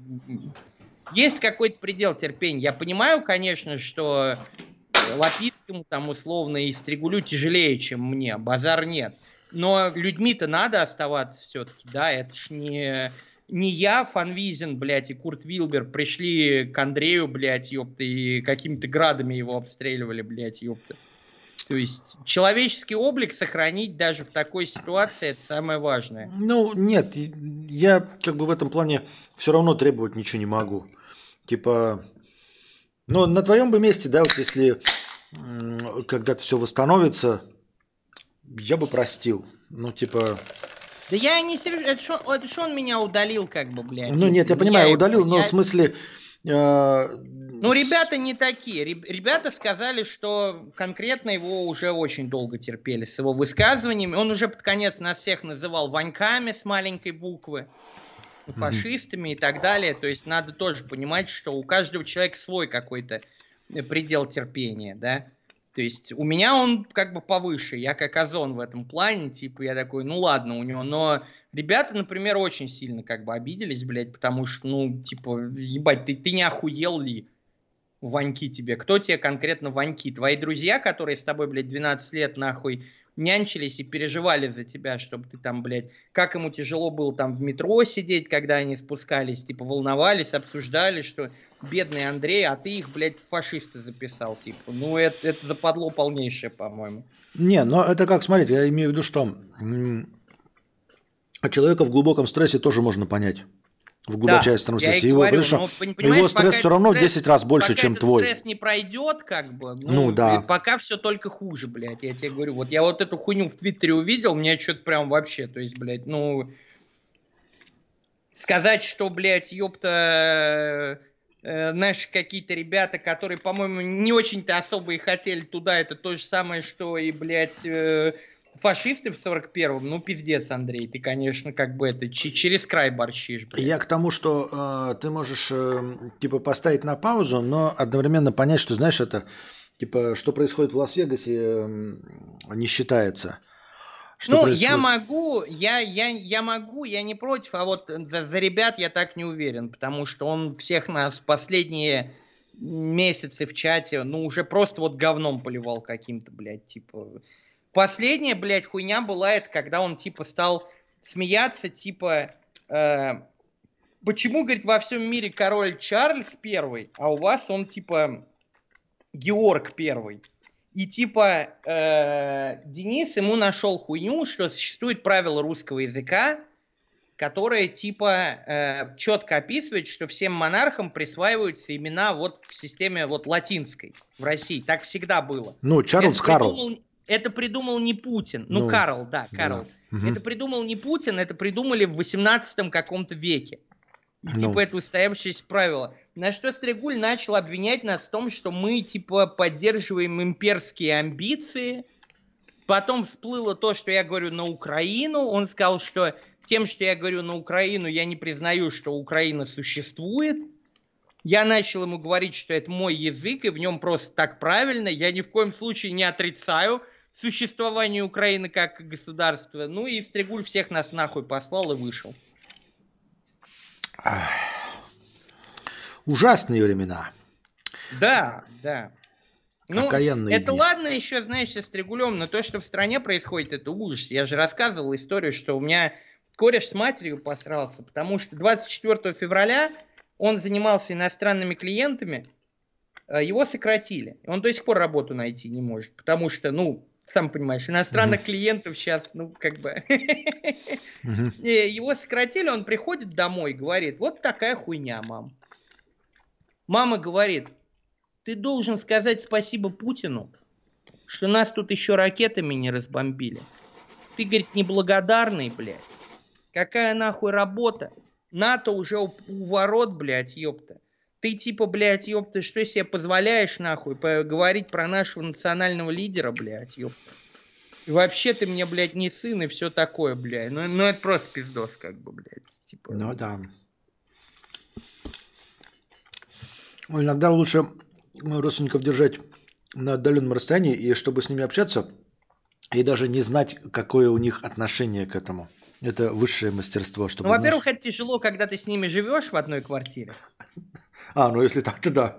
S3: есть какой-то предел терпения. Я понимаю, конечно, что Лапицкому, там, условно, и Стригулю тяжелее, чем мне, базар нет. Но людьми-то надо оставаться все-таки, да, это ж не не я, Фанвизин, блядь, и Курт Вилбер пришли к Андрею, блядь, ёпта, и какими-то градами его обстреливали, блядь, ёпта. То есть человеческий облик сохранить даже в такой ситуации это самое важное.
S1: Ну, нет, я как бы в этом плане все равно требовать ничего не могу. Типа, ну, на твоем бы месте, да, вот если когда-то все восстановится, я бы простил. Ну, типа,
S3: да я не серьезно, это что это он меня удалил, как бы, блядь.
S1: Ну нет, я понимаю, я удалил, но я... в смысле, э,
S3: Ну, ребята не такие. Ребята сказали, что конкретно его уже очень долго терпели с его высказываниями. Он уже под конец нас всех называл ваньками с маленькой буквы, фашистами mm-hmm. и так далее. То есть надо тоже понимать, что у каждого человека свой какой-то э, предел терпения, да. То есть у меня он как бы повыше, я как озон в этом плане, типа я такой, ну ладно у него, но ребята, например, очень сильно как бы обиделись, блядь, потому что, ну, типа, ебать, ты, ты не охуел ли? Ваньки тебе. Кто тебе конкретно Ваньки? Твои друзья, которые с тобой, блядь, 12 лет нахуй нянчились и переживали за тебя, чтобы ты там, блядь, как ему тяжело было там в метро сидеть, когда они спускались, типа, волновались, обсуждали, что бедный Андрей, а ты их, блядь, фашисты записал, типа. Ну, это, это западло полнейшее, по-моему.
S1: Не, но это как, смотрите, я имею в виду, что человека в глубоком стрессе тоже можно понять в глубочайшем да, стрессе. Его, говорю, но, его стресс все равно стресс, 10 раз больше, чем твой.
S3: стресс не пройдет, как бы,
S1: ну, ну да.
S3: пока все только хуже, блядь, я тебе говорю. Вот я вот эту хуйню в Твиттере увидел, мне что-то прям вообще, то есть, блядь, ну... Сказать, что, блядь, ёпта, э, знаешь, какие-то ребята, которые, по-моему, не очень-то особо и хотели туда, это то же самое, что и, блядь, э, фашисты в 41-м, ну пиздец, Андрей, ты, конечно, как бы это через край борщишь.
S1: Блядь. Я к тому, что э, ты можешь э, типа поставить на паузу, но одновременно понять, что знаешь это, типа, что происходит в Лас-Вегасе, э, не считается.
S3: Что ну, происходит? я могу, я, я, я могу, я не против, а вот за, за ребят я так не уверен, потому что он всех нас последние месяцы в чате, ну, уже просто вот говном поливал каким-то, блядь, типа Последняя, блядь, хуйня была это, когда он, типа, стал смеяться, типа, э, почему, говорит, во всем мире король Чарльз первый, а у вас он, типа, Георг первый. И, типа, э, Денис ему нашел хуйню, что существует правило русского языка, которое, типа, э, четко описывает, что всем монархам присваиваются имена вот в системе вот латинской в России. Так всегда было.
S1: Ну, Чарльз Карл
S3: это придумал не Путин. Ну, ну Карл, да, Карл. Да. Это придумал не Путин, это придумали в 18 каком-то веке. И, ну. Типа это устоявшееся правило. На что Стригуль начал обвинять нас в том, что мы типа поддерживаем имперские амбиции. Потом всплыло то, что я говорю на Украину. Он сказал, что тем, что я говорю на Украину, я не признаю, что Украина существует. Я начал ему говорить, что это мой язык, и в нем просто так правильно. Я ни в коем случае не отрицаю существование Украины как государства. Ну и Стригуль всех нас нахуй послал и вышел.
S1: Ужасные времена.
S3: Да, да. Ну, Окаянные это дни. ладно еще, знаешь, со Стригулем, но то, что в стране происходит, это ужас. Я же рассказывал историю, что у меня кореш с матерью посрался, потому что 24 февраля он занимался иностранными клиентами, э, его сократили. Он до сих пор работу найти не может, потому что, ну, сам понимаешь, иностранных mm клиентов сейчас, ну, как бы... Его сократили, он приходит домой, говорит, вот такая хуйня, мам. Мама говорит, ты должен сказать спасибо Путину, что нас тут еще ракетами не разбомбили. Ты, говорит, неблагодарный, блядь. Какая нахуй работа? НАТО уже у, у ворот, блядь, ёпта. Ты типа, блядь, ёпта, что себе позволяешь, нахуй, говорить про нашего национального лидера, блядь, ёпта. И вообще ты мне, блядь, не сын и все такое, блядь. Ну, ну это просто пиздос, как бы, блядь. Типа.
S1: Ну да. Иногда лучше родственников держать на отдаленном расстоянии, и чтобы с ними общаться, и даже не знать, какое у них отношение к этому. Это высшее мастерство. Чтобы,
S3: ну, во-первых, знаешь... это тяжело, когда ты с ними живешь в одной квартире.
S1: А, ну если так, то да.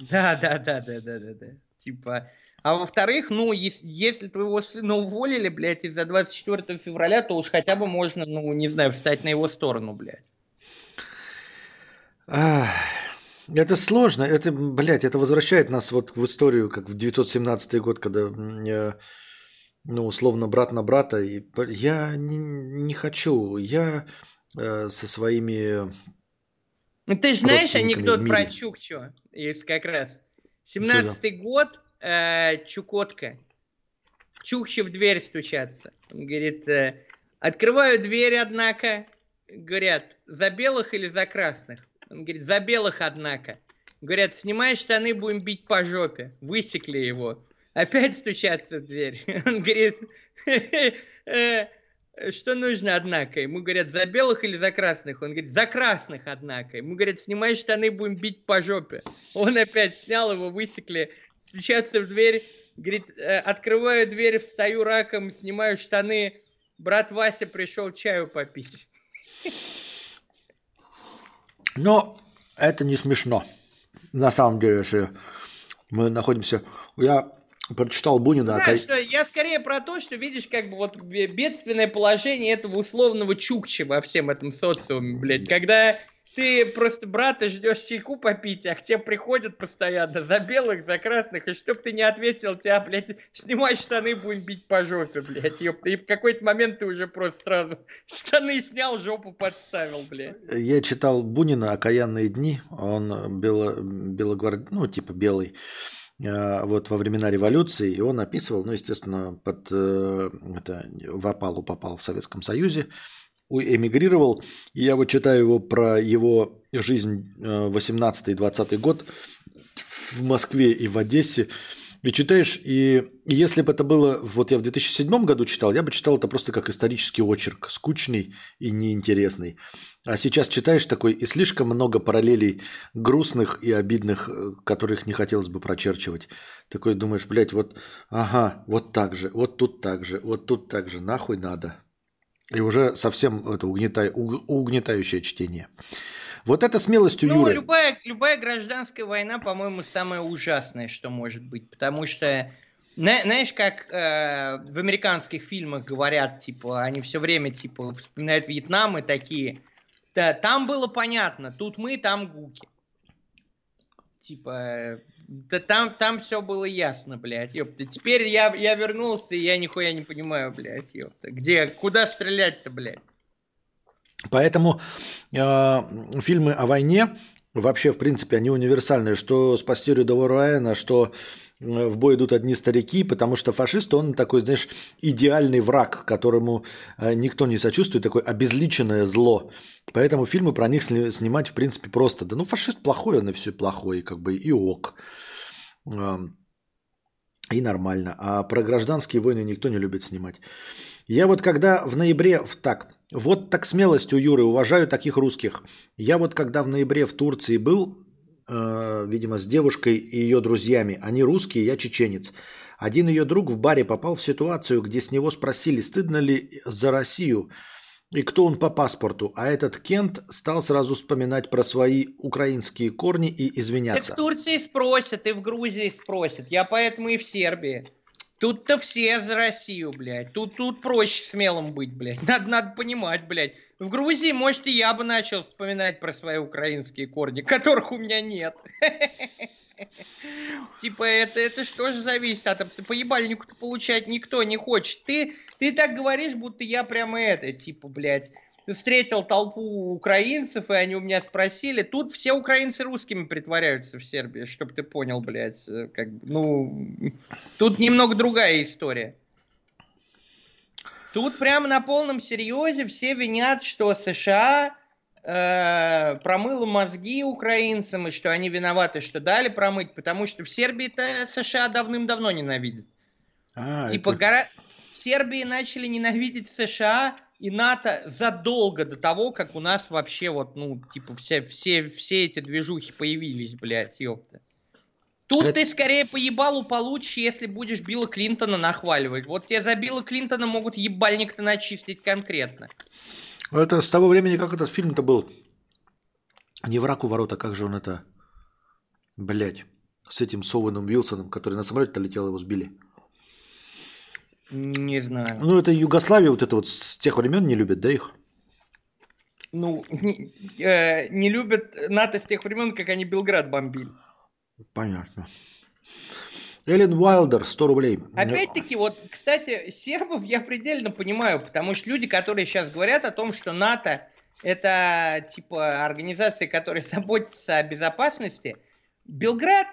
S3: Да, да, да, да, да, да, да. Типа. А во-вторых, ну, если, если твоего сына уволили, блядь, из-за 24 февраля, то уж хотя бы можно, ну, не знаю, встать на его сторону, блядь.
S1: Это сложно, это, блядь, это возвращает нас вот в историю, как в 917 год, когда ну, условно, брат на брата. И я не, не хочу. Я э, со своими...
S3: Ты же знаешь анекдот про Чукчу? Есть как раз. 17-й год, э, Чукотка. Чукче в дверь стучаться. Он говорит, э, открываю дверь, однако. Говорят, за белых или за красных? Он говорит, за белых, однако. Говорят, снимай штаны, будем бить по жопе. Высекли его. Опять стучаться в дверь. Он говорит, «Э, что нужно, однако? Ему говорят, за белых или за красных? Он говорит, за красных, однако. Ему говорят, снимай штаны, будем бить по жопе. Он опять снял его, высекли. Стучаться в дверь. Говорит, «Э, открываю дверь, встаю раком, снимаю штаны. Брат Вася пришел чаю попить.
S1: Но это не смешно. На самом деле, если мы находимся... Я прочитал Бунина...
S3: Да, что я скорее про то, что видишь, как бы вот бедственное положение этого условного чукча во всем этом социуме, блядь. Когда ты просто брата ждешь чайку попить, а к тебе приходят постоянно за белых, за красных, и чтоб ты не ответил, тебя, блядь, снимай штаны, будем бить по жопе, блядь, ёпта. И в какой-то момент ты уже просто сразу штаны снял, жопу подставил, блядь.
S1: Я читал Бунина «Окаянные дни», он бело, белогвард... ну, типа белый, э, вот во времена революции, и он описывал, ну, естественно, под э, это, в опалу попал в Советском Союзе, эмигрировал. И я вот читаю его про его жизнь 18-20 э, год в Москве и в Одессе. И читаешь, и если бы это было, вот я в 2007 году читал, я бы читал это просто как исторический очерк, скучный и неинтересный. А сейчас читаешь такой, и слишком много параллелей грустных и обидных, э, которых не хотелось бы прочерчивать. Такой думаешь, блядь, вот, ага, вот так же, вот тут так же, вот тут так же, нахуй надо. И уже совсем это угнетай, угнетающее чтение. Вот это смелость у ну, Юры.
S3: Любая, любая гражданская война, по-моему, самое ужасное, что может быть. Потому что, знаешь, как э, в американских фильмах говорят, типа, они все время, типа, вспоминают Вьетнам и такие. Да, там было понятно, тут мы, там гуки. Типа, да там, там все было ясно, блядь, ёпта. Теперь я, я вернулся, и я нихуя не понимаю, блядь, ёпта. Где, куда стрелять-то, блядь?
S1: Поэтому э, фильмы о войне вообще, в принципе, они универсальные. Что с Пастерю до Райана, что Э, в бой идут одни старики, потому что фашист, он такой, знаешь, идеальный враг, которому э, никто не сочувствует, такое обезличенное зло. Поэтому фильмы про них снимать, в принципе, просто. Да ну, фашист плохой, он и все плохой, как бы и ок. И нормально. А про гражданские войны никто не любит снимать. Я вот когда в ноябре... Так, вот так смелость у Юры, уважаю таких русских. Я вот когда в ноябре в Турции был, э, видимо, с девушкой и ее друзьями. Они русские, я чеченец. Один ее друг в баре попал в ситуацию, где с него спросили, стыдно ли за Россию и кто он по паспорту. А этот Кент стал сразу вспоминать про свои украинские корни и извиняться.
S3: Так в Турции спросят, и в Грузии спросят. Я поэтому и в Сербии. Тут-то все за Россию, блядь. Тут, тут проще смелым быть, блядь. Надо, надо понимать, блядь. В Грузии, может, и я бы начал вспоминать про свои украинские корни, которых у меня нет. Типа, это, это что же зависит от... Поебальнику-то получать никто не хочет. Ты, ты так говоришь, будто я прямо это, типа, блядь, встретил толпу украинцев, и они у меня спросили. Тут все украинцы русскими притворяются в Сербии, чтобы ты понял, блядь. Э, как, ну, тут немного другая история. Тут прямо на полном серьезе все винят, что США э, промыло мозги украинцам, и что они виноваты, что дали промыть, потому что в Сербии-то США давным-давно ненавидят. А, типа это... гора... в Сербии начали ненавидеть США и НАТО задолго до того, как у нас вообще вот, ну, типа, все, все, все эти движухи появились, блядь, ёпта. Тут это... ты скорее по ебалу получишь, если будешь Билла Клинтона нахваливать. Вот тебе за Билла Клинтона могут ебальник-то начистить конкретно.
S1: Это с того времени, как этот фильм-то был. Не враг у ворота, как же он это... Блять. С этим Соуэном Вилсоном, который на самолете летел, его сбили.
S3: Не знаю.
S1: Ну, это Югославия, вот это вот с тех времен не любят, да, их?
S3: Ну, не, э, не любят НАТО с тех времен, как они Белград бомбили.
S1: Понятно. Эллен Уайлдер, 100 рублей.
S3: Опять-таки, вот, кстати, сербов я предельно понимаю, потому что люди, которые сейчас говорят о том, что НАТО это типа организация, которая заботится о безопасности, Белград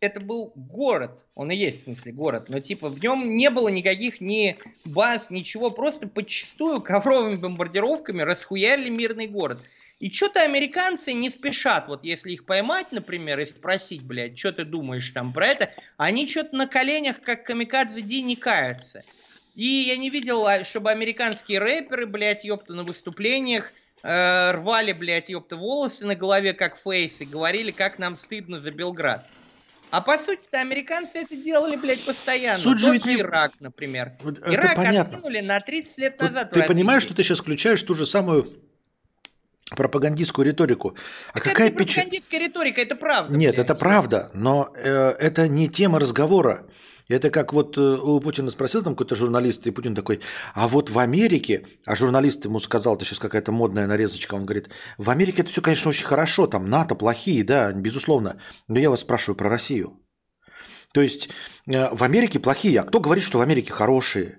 S3: это был город, он и есть в смысле город, но типа в нем не было никаких ни баз, ничего, просто подчастую ковровыми бомбардировками расхуярили мирный город. И что-то американцы не спешат, вот если их поймать, например, и спросить, блядь, что ты думаешь там про это, они что-то на коленях, как камикадзе Ди, не каются. И я не видел, а, чтобы американские рэперы, блядь, ёпта, на выступлениях э, рвали, блядь, ёпта, волосы на голове, как фейс, и говорили, как нам стыдно за Белград. А по сути-то американцы это делали, блядь, постоянно.
S1: Суть же ведь не-
S3: Ирак, например.
S1: Вот это
S3: Ирак
S1: понятно.
S3: откинули на 30 лет назад.
S1: ты понимаешь, что ты сейчас включаешь ту же самую пропагандистскую риторику. А
S3: Так
S1: какая
S3: это не
S1: печаль...
S3: пропагандистская риторика, это правда.
S1: Нет,
S3: блядь.
S1: это правда, но э, это не тема разговора. Это как вот э, у Путина спросил там какой-то журналист, и Путин такой, а вот в Америке, а журналист ему сказал, это сейчас какая-то модная нарезочка, он говорит, в Америке это все, конечно, очень хорошо, там НАТО плохие, да, безусловно, но я вас спрашиваю про Россию. То есть э, в Америке плохие, а кто говорит, что в Америке хорошие?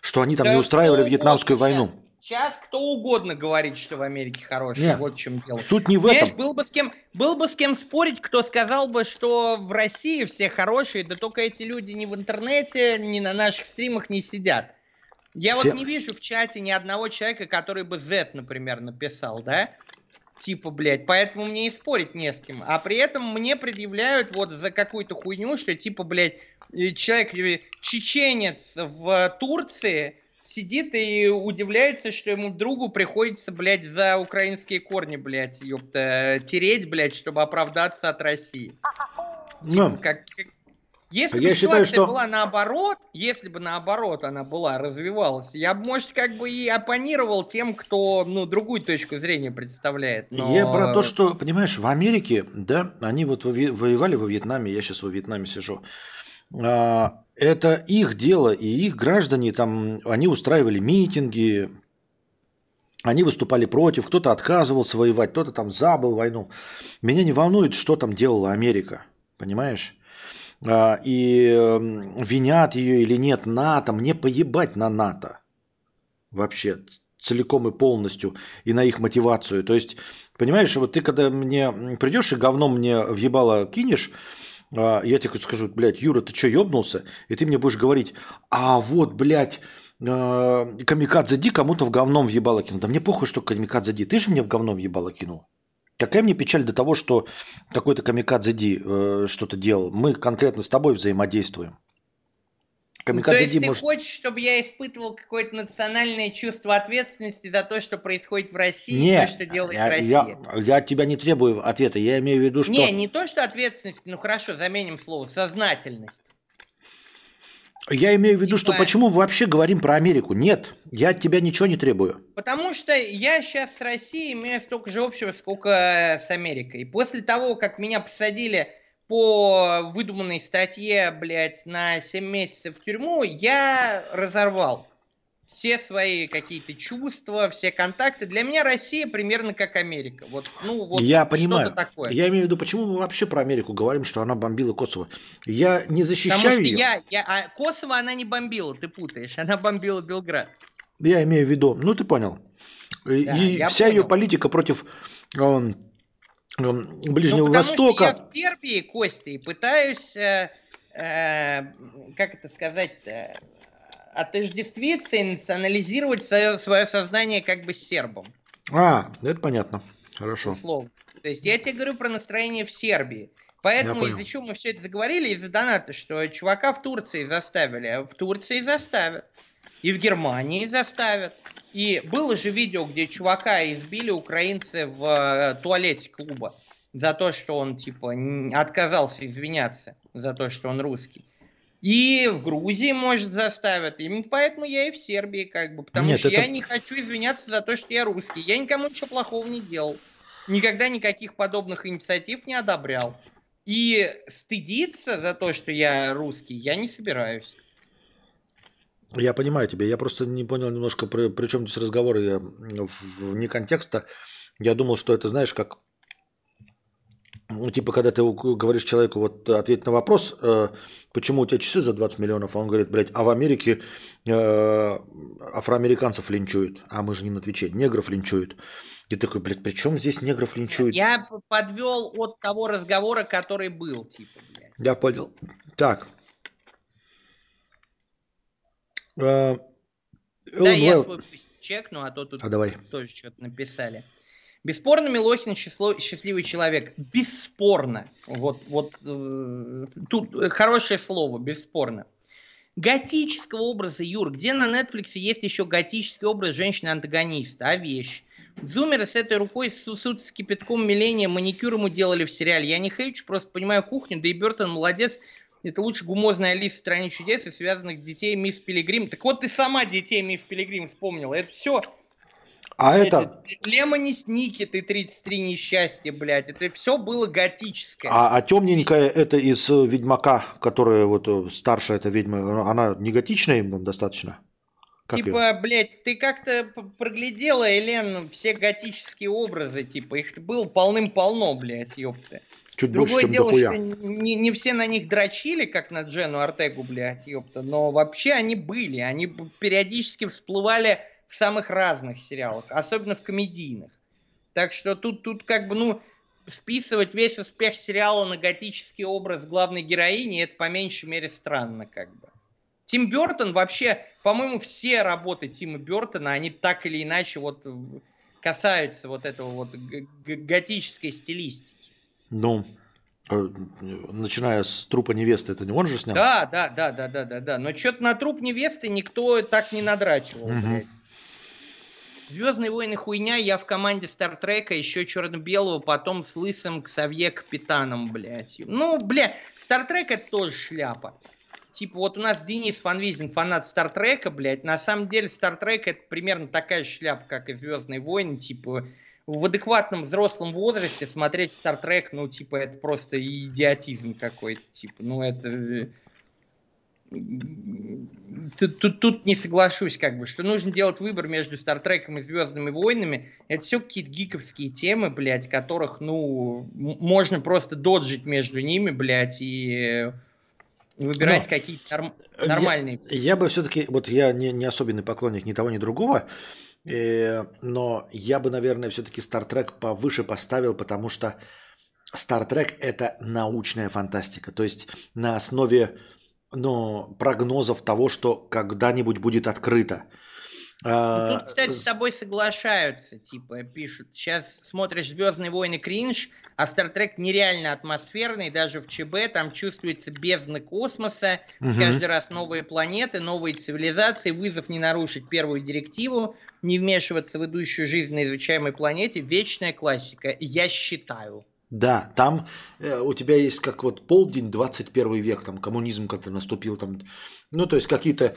S1: Что они там
S3: Да
S1: не устраивали вьетнамскую войну?
S3: Сейчас кто угодно говорит, что в Америке хорошие.
S1: Нет,
S3: вот в чем дело.
S1: Суть не в
S3: Понимаешь,
S1: этом.
S3: был бы с кем, был бы с кем спорить, кто сказал бы, что в России все хорошие, да только эти люди ни в интернете, ни на наших стримах не сидят. Я
S1: Все-
S3: вот не вижу в чате ни одного человека, который бы Z, например, написал, да? Типа, блядь, поэтому мне и спорить не с кем. А при этом мне предъявляют вот за какую-то хуйню, что типа, блядь, э, человек, э, чеченец в Турции сидит и удивляется, что ему другу приходится, блядь, за украинские корни, блядь, ёпта, тереть, блядь, чтобы оправдаться от России.
S1: Ну,
S3: Как, как- Если
S1: Я
S3: бы
S1: считаю,
S3: ситуация
S1: что-
S3: была наоборот, если бы наоборот она была, развивалась, я бы, может, как бы и оппонировал тем, кто, ну, другую точку зрения представляет. Но...
S1: Я про то, что, понимаешь, в Америке, да, они вот воевали во Вьетнаме, я сейчас во Вьетнаме сижу. А, Это их дело, и их граждане там, они устраивали митинги, они выступали против, кто-то отказывался воевать, кто-то там забыл войну. Меня не волнует, что там делала Америка, понимаешь? А, И эм, винят ее или нет НАТО, мне поебать на НАТО вообще целиком и полностью и на их мотивацию. То есть, понимаешь, вот ты когда мне придешь и говном мне в ебало кинешь, я тебе скажу, блядь, Юра, ты что, ебнулся? И ты мне будешь говорить, а вот, блядь, э, Камикадзе Ди кому-то в говном в ебало кинул. Да мне похуй, что Камикадзе Ди. Ты же мне в говном в ебало кинул. Какая мне печаль до того, что какой-то Камикадзе Ди э, что-то делал. Мы конкретно с тобой взаимодействуем.
S3: Ну, то
S1: Камикадзе
S3: есть
S1: Ди
S3: ты
S1: может...
S3: хочешь, чтобы я испытывал какое-то национальное чувство ответственности за то, что происходит в России,
S1: Нет,
S3: то, что делает
S1: я,
S3: Россия?
S1: я, я от тебя не требую ответа. Я имею в виду, что...
S3: Не, не то, что ответственность, ну хорошо, заменим слово, сознательность.
S1: Я имею в виду, что
S3: Типа-
S1: почему мы вообще говорим про Америку? Нет, я от тебя ничего не требую.
S3: Потому что я сейчас с Россией имею столько же общего, сколько с Америкой. После того, как меня посадили по выдуманной статье, блядь, на 7 месяцев в тюрьму, я разорвал все свои какие-то чувства, все контакты. Для меня Россия примерно как Америка. Вот, ну, вот
S1: я понимаю.
S3: такое.
S1: Я имею в виду, почему мы вообще про Америку говорим, что она бомбила Kosovo. Я не
S3: Потому
S1: защищаю
S3: что
S1: ее.
S3: я, я, а Косово она не бомбила, ты путаешь, она бомбила Белград.
S1: Я имею в виду, ну ты понял. И,
S3: Да,
S1: и вся ее
S3: понял.
S1: политика против эм, эм, Ближнего
S3: Ну,
S1: Востока.
S3: Я в Сербии, Костя, и пытаюсь, э, э, как это сказать, отождествиться и национализировать свое, свое сознание как бы с сербом.
S1: А, это понятно. Хорошо.
S3: Условно. То есть я тебе говорю про настроение в Сербии. Поэтому из-за чего мы все это заговорили? Из-за доната, что чувака в Турции заставили, а в Турции заставят. И в Германии заставят. И было же видео, где чувака избили украинцы в э, туалете клуба за то, что он типа отказался извиняться за то, что он русский. И в Грузии, может, заставят. Именно поэтому я и в Сербии, как бы. Потому
S1: Нет,
S3: что
S1: это-
S3: я не хочу извиняться за то, что я русский. Я никому ничего плохого не делал. Никогда никаких подобных инициатив не одобрял. И стыдиться за то, что я русский, я не собираюсь.
S1: Я понимаю тебя. Я просто не понял немножко, при, при чем здесь разговор. Я вне контекста. Я думал, что это, знаешь, как... Ну, типа, когда ты говоришь человеку, вот ответь на вопрос, э, почему у тебя часы за 20 миллионов, а он говорит, блядь, а в Америке э, афроамериканцев линчуют, а мы же не на Твиче, негров линчуют. И такой, блядь, при чем здесь негров линчуют?
S3: Я подвел от того разговора, который был, типа, блядь.
S1: Я понял. Так. Э,
S3: Да, я свой чекну, а то тут
S1: А давай.
S3: тоже что-то написали. Бесспорно, Милохин число, счастливый человек. Бесспорно. Вот, вот э, тут хорошее слово, бесспорно. Готического образа, Юр, где на Netflix есть еще готический образ женщины-антагониста, а вещь? Зумеры с этой рукой сусут с кипятком миления, маникюр ему делали в сериале. Я не хейчу, просто понимаю кухню, да и Бертон молодец. Это лучше гумозная Алиса в стране чудес и связанных детей Мисс Пилигрим. Так вот ты сама детей Мисс Пилигрим вспомнила. Это все
S1: а это...
S3: это... Лемони Сники, ты 33 несчастья, блядь. Это все было готическое.
S1: А, а темненькая это из э, Ведьмака, которая вот э, старшая эта ведьма, она не готичная им достаточно?
S3: Как типа, ее? блядь, ты как-то проглядела, Элен, все готические образы, типа, их было полным-полно, блядь, ёпта.
S1: Чуть Другое больше, чем дело, дохуя. что
S3: не, не все на них дрочили, как на Джену Артегу, блядь, ёпта, но вообще они были, они периодически всплывали в самых разных сериалах, особенно в комедийных. Так что тут, тут как бы, ну, списывать весь успех сериала на готический образ главной героини, это по меньшей мере странно как бы. Тим Бертон вообще, по-моему, все работы Тима Бертона, они так или иначе вот касаются вот этого вот готической стилистики.
S1: Ну, э, начиная с трупа невесты, это не он же снял?
S3: Да, да, да, да, да, да, да. Но что-то на труп невесты никто так не надрачивал. Угу. Звездные войны хуйня, я в команде Стартрека, еще черно-белого, потом с лысым Ксавье капитаном, блядь. Ну, бля, Стартрек это тоже шляпа. Типа вот у нас Денис Фанвизин, фанат Стартрека, блядь. На самом деле Стартрек это примерно такая шляпа, как и Звездные войны. Типа в адекватном взрослом возрасте смотреть Стартрек, ну, типа, это просто идиотизм какой-то. Типа, ну, это тут, тут, тут не соглашусь, как бы, что нужно делать выбор между Стартреком и Звездными войнами. Это все какие-то гиковские темы, блядь, которых, ну, можно просто доджить между ними, блядь, и выбирать Но какие-то норм, нормальные.
S1: Я, я бы все-таки, вот я не, не особенный поклонник ни того, ни другого, э, но я бы, наверное, все-таки Стартрек повыше поставил, потому что Стартрек это научная фантастика. То есть на основе но прогнозов того, что когда-нибудь будет открыто.
S3: Ну, а, тут, кстати, с тобой соглашаются, типа, пишут. Сейчас смотришь Звездные войны кринж, а Стартрек нереально атмосферный, даже в ЧБ там чувствуется бездны космоса, угу. каждый раз новые планеты, новые цивилизации, вызов не нарушить первую директиву, не вмешиваться в идущую жизнь на изучаемой планете, вечная классика, я считаю.
S1: Да, там э, у тебя есть как вот полдень, 21 век, там коммунизм как-то наступил, там, ну, то есть какие-то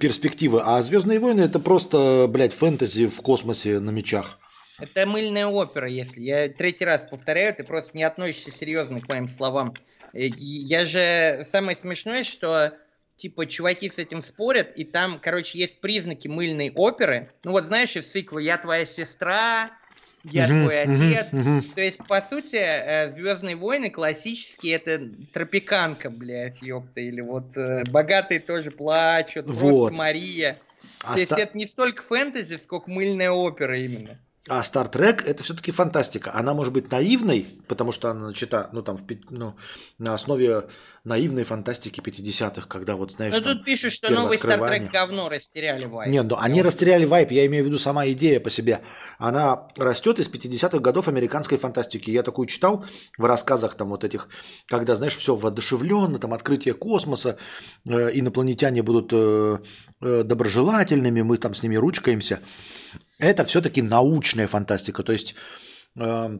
S1: перспективы. А «Звездные войны» это просто, блядь, фэнтези в космосе на мечах.
S3: Это мыльная опера, если. Я третий раз повторяю, ты просто не относишься серьезно к моим словам. Э, я же... Самое смешное, что типа чуваки с этим спорят, и там, короче, есть признаки мыльной оперы. Ну вот знаешь, из цикла «Я твоя сестра», я uh твой отец. uh То есть, по сути, э, Звездные войны классические это тропиканка, блядь, ёпта. Или вот э, богатые тоже плачут, вот. Мария. А То есть, это не столько фэнтези, сколько мыльная опера именно.
S1: А Star Trek это все-таки фантастика. Она может быть наивной, потому что она начата ну, там, в, ну, на основе наивной фантастики 50-х, когда вот, знаешь,
S3: Ну тут пишут, что новый Star Trek говно растеряли вайп.
S1: Нет, ну они растеряли вайп, я имею в виду сама идея по себе. Она растет из 50-х годов американской фантастики. Я такую читал в рассказах там вот этих, когда, знаешь, все воодушевленно, там открытие космоса, э, инопланетяне будут э, э, доброжелательными, мы там с ними ручкаемся это все-таки научная фантастика. То есть э,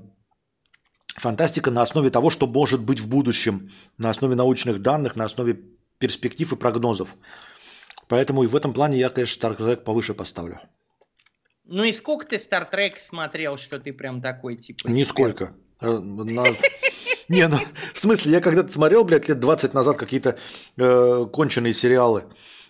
S1: фантастика на основе того, что может быть в будущем, на основе научных данных, на основе перспектив и прогнозов. Поэтому и в этом плане я, конечно, Star Trek повыше поставлю.
S3: Ну и сколько ты Star Trek смотрел, что ты прям такой типа?
S1: Нисколько. Э, Не, ну в смысле, я когда-то смотрел, блядь, лет 20 назад какие-то э, конченые сериалы.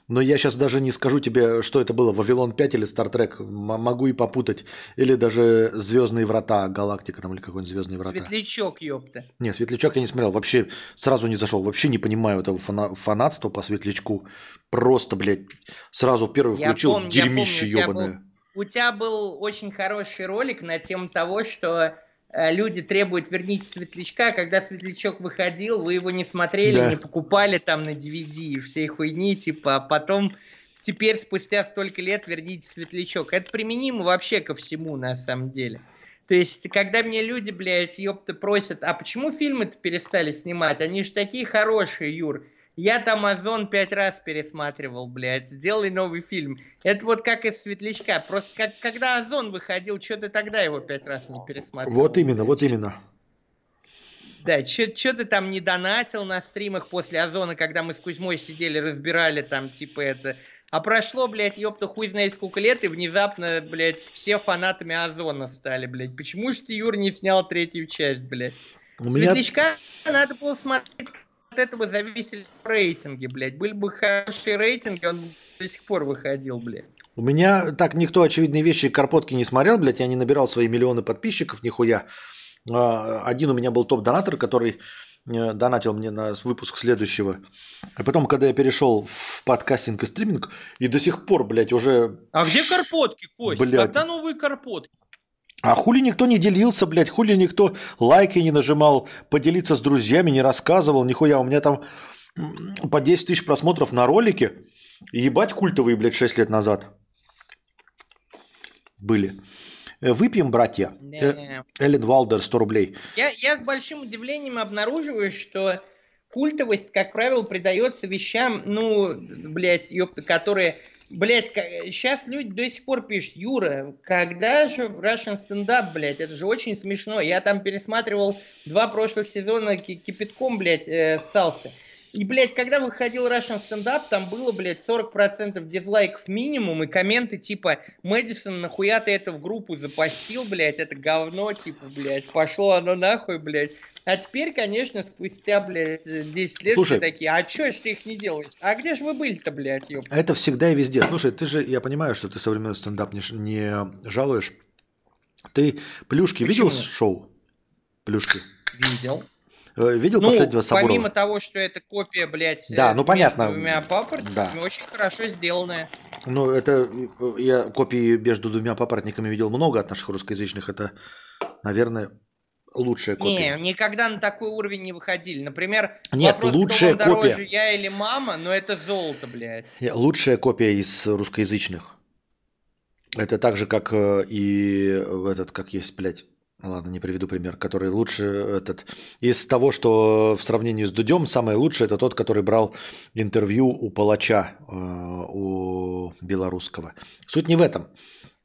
S1: Но я сейчас даже не скажу тебе, что это было, Вавилон 5 или Стартрек. Могу и попутать. Или даже Звездные врата, Галактика там или какой-нибудь Звездные врата.
S3: Светлячок, ёпта.
S1: Не, Светлячок я не смотрел. Вообще сразу не зашел. Вообще не понимаю этого фана- фанатства по Светлячку. Просто, блядь, сразу первый я включил помню, дерьмище ебаное.
S3: У тебя был очень хороший ролик на тему того, что люди требуют верните Светлячка, когда Светлячок выходил, вы его не смотрели, да. не покупали там на DVD и всей хуйни, типа, а потом теперь спустя столько лет верните Светлячок. Это применимо вообще ко всему на самом деле. То есть, когда мне люди, блядь, ёпта, просят, а почему фильмы-то перестали снимать? Они же такие хорошие, Юр. Я там Озон пять раз пересматривал, блядь. Сделай новый фильм. Это вот как из Светлячка. Просто как, когда Озон выходил, что ты тогда его пять раз не пересматривал?
S1: Вот именно, вот именно.
S3: Да, что ты там не донатил на стримах после Озона, когда мы с Кузьмой сидели, разбирали там, типа, это а прошло, блядь, ёпта, хуй знает сколько лет, и внезапно, блядь, все фанатами Озона стали, блядь. Почему же ты, Юр, не снял третью часть, блядь? У меня... Светлячка надо было смотреть, от этого зависели рейтинги, блядь. Были бы хорошие рейтинги, он до сих пор выходил, блядь.
S1: У меня так никто очевидные вещи Карпотки не смотрел, блядь. Я не набирал свои миллионы подписчиков, нихуя. А, один у меня был топ-донатор, который Э, донатил мне на выпуск следующего. А потом, когда я перешел в подкастинг и стриминг, и до сих пор, блядь, уже...
S3: А где карпотки, Кость? Блядь. Когда новые карпотки?
S1: А хули никто не делился, блядь, хули никто лайки не нажимал, поделиться с друзьями не рассказывал, нихуя. У меня там по 10 тысяч просмотров на ролике. Ебать культовые, блядь, 6 лет назад были. Э, выпьем, братья. Не, не. Эллен Валдер, 100 рублей.
S3: Я, я с большим удивлением обнаруживаю, что культовость, как правило, придается вещам, ну, блядь, ёпта, которые... Блять, сейчас люди до сих пор пишут, Юра, когда же Russian stand-up, блядь, это же очень смешно. Я там пересматривал два прошлых сезона кипятком, блядь, э, ссался. И, блядь, когда выходил Russian Up, там было, блядь, 40% дизлайков минимум, и комменты типа «Мэдисон, нахуя ты это в группу запостил, блядь, это говно, типа, блядь, пошло оно нахуй, блядь». А теперь, конечно, спустя, блядь, 10 лет Слушай, все такие, а чё ж ты их не делаешь? А где же вы были-то, блядь, ёб?
S1: Это всегда и везде. Слушай, ты же, я понимаю, что ты современный стендап не, не жалуешь. Ты плюшки Почему? видел шоу? Плюшки?
S3: Видел.
S1: Э, видел ну, последнего Сабурова?
S3: помимо того, что это копия, блядь,
S1: да, ну, понятно.
S3: двумя папоротниками, да. очень хорошо сделанная.
S1: Ну, это э, я копии между двумя папоротниками видел много от наших русскоязычных. Это, наверное, лучшая копия.
S3: Не, никогда на такой уровень не выходили. Например,
S1: Нет,
S3: вопрос,
S1: лучшая кто копия. дороже,
S3: я или мама, но это золото, блядь.
S1: Лучшая копия из русскоязычных. Это так же, как э, и этот, как есть, блядь, Ладно, не приведу пример, который лучше этот. Из того, что в сравнении с Дудем, самое лучшее это тот, который брал интервью у палача, э, у белорусского. Суть не в этом.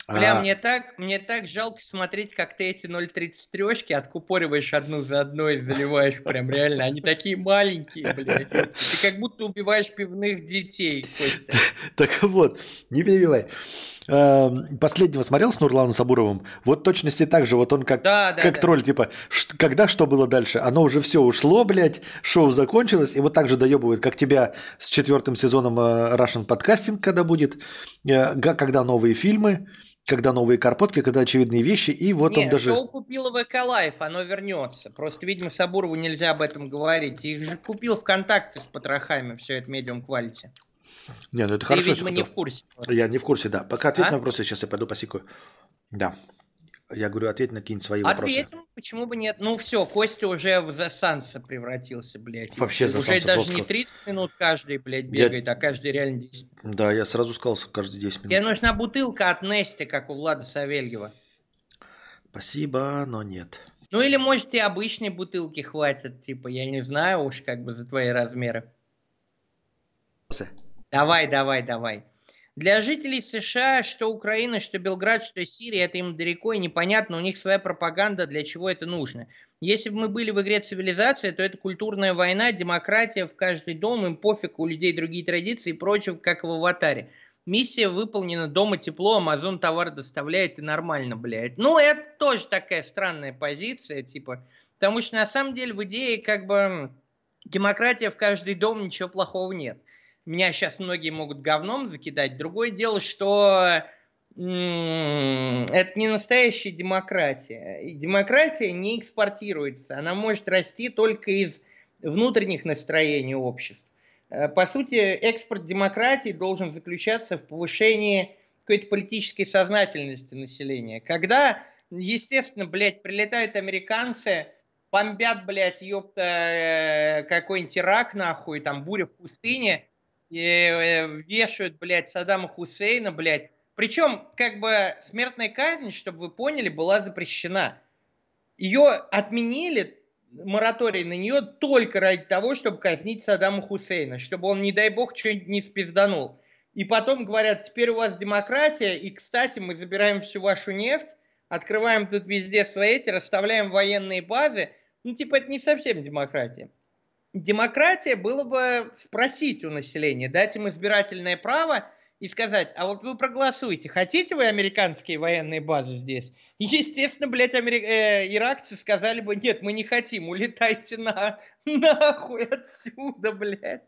S3: Бля, а... мне так, мне так жалко смотреть, как ты эти 0,33 откупориваешь одну за одной и заливаешь прям реально. Они такие маленькие, блядь. Ты как будто убиваешь пивных детей, Костя.
S1: Так вот, не перебивай. Эм, последнего смотрел с Нурланом Сабуровым, вот точности так же, вот он как, да, да, как да. тролль, типа, когда что было дальше? Оно уже все ушло, блядь, шоу закончилось, и вот так же доебывает, как тебя с четвертым сезоном э, Russian Podcasting, когда будет, э, когда новые фильмы, когда новые Carpool'ки, когда очевидные вещи, и вот Нет, он даже...
S3: шоу купила VK Live, оно вернется. Просто, видимо, Сабурову нельзя об этом говорить. Их же купил ВКонтакте с потрохами, все это Medium Quality.
S1: Не, ну это
S3: Ты,
S1: хорошо.
S3: видимо, не в курсе.
S1: Я не в курсе, да. Пока ответ а? на вопросы, сейчас я пойду посикаю. Да. Я говорю, ответь на какие-нибудь свои Ответим, вопросы. Ответим,
S3: почему бы нет. Ну все, Костя уже в Засанса превратился, блядь.
S1: Вообще
S3: Засанса Уже даже не 30 минут каждый, блядь, бегает, я... а каждый реально 10.
S1: Да, я сразу сказал, каждый 10 минут.
S3: Тебе нужна бутылка от Нести, как у Влада Савельева.
S1: Спасибо, но нет.
S3: Ну или, может, тебе обычной бутылки хватит, типа, я не знаю уж, как бы за твои размеры. Давай, давай, давай. Для жителей США, что Украина, что Белград, что Сирия, это им далеко и непонятно, у них своя пропаганда, для чего это нужно. Если бы мы были в игре цивилизация, то это культурная война, демократия в каждый дом, им пофиг, у людей другие традиции и прочее, как в аватаре. Миссия выполнена, дома тепло, Амазон товар доставляет и нормально, блядь. Ну, это тоже такая странная позиция, типа, потому что на самом деле в идее как бы демократия в каждый дом, ничего плохого нет меня сейчас многие могут говном закидать. Другое дело, что это не настоящая демократия. И демократия не экспортируется. Она может расти только из внутренних настроений обществ. Э, по сути, экспорт демократии должен заключаться в повышении какой-то политической сознательности населения. Когда, естественно, блядь, прилетают американцы, бомбят, блядь, ёпта, э, какой-нибудь Ирак, нахуй, там, буря в пустыне, вешают, блядь, Саддама Хусейна, блядь, Причем, как бы, смертная казнь, чтобы вы поняли, была запрещена. Ее отменили, мораторий на нее, только ради того, чтобы казнить Саддама Хусейна, чтобы он, не дай бог, что-нибудь не спизданул. И потом говорят, теперь у вас демократия, и, кстати, мы забираем всю вашу нефть, открываем тут везде свои эти, расставляем военные базы. Ну, типа, это не совсем демократия. Демократия было бы спросить у населения, дать им избирательное право и сказать, а вот вы проголосуете, хотите вы американские военные базы здесь? Естественно, блядь, амери... э, иракцы сказали бы, нет, мы не хотим, улетайте на... нахуй отсюда, блядь,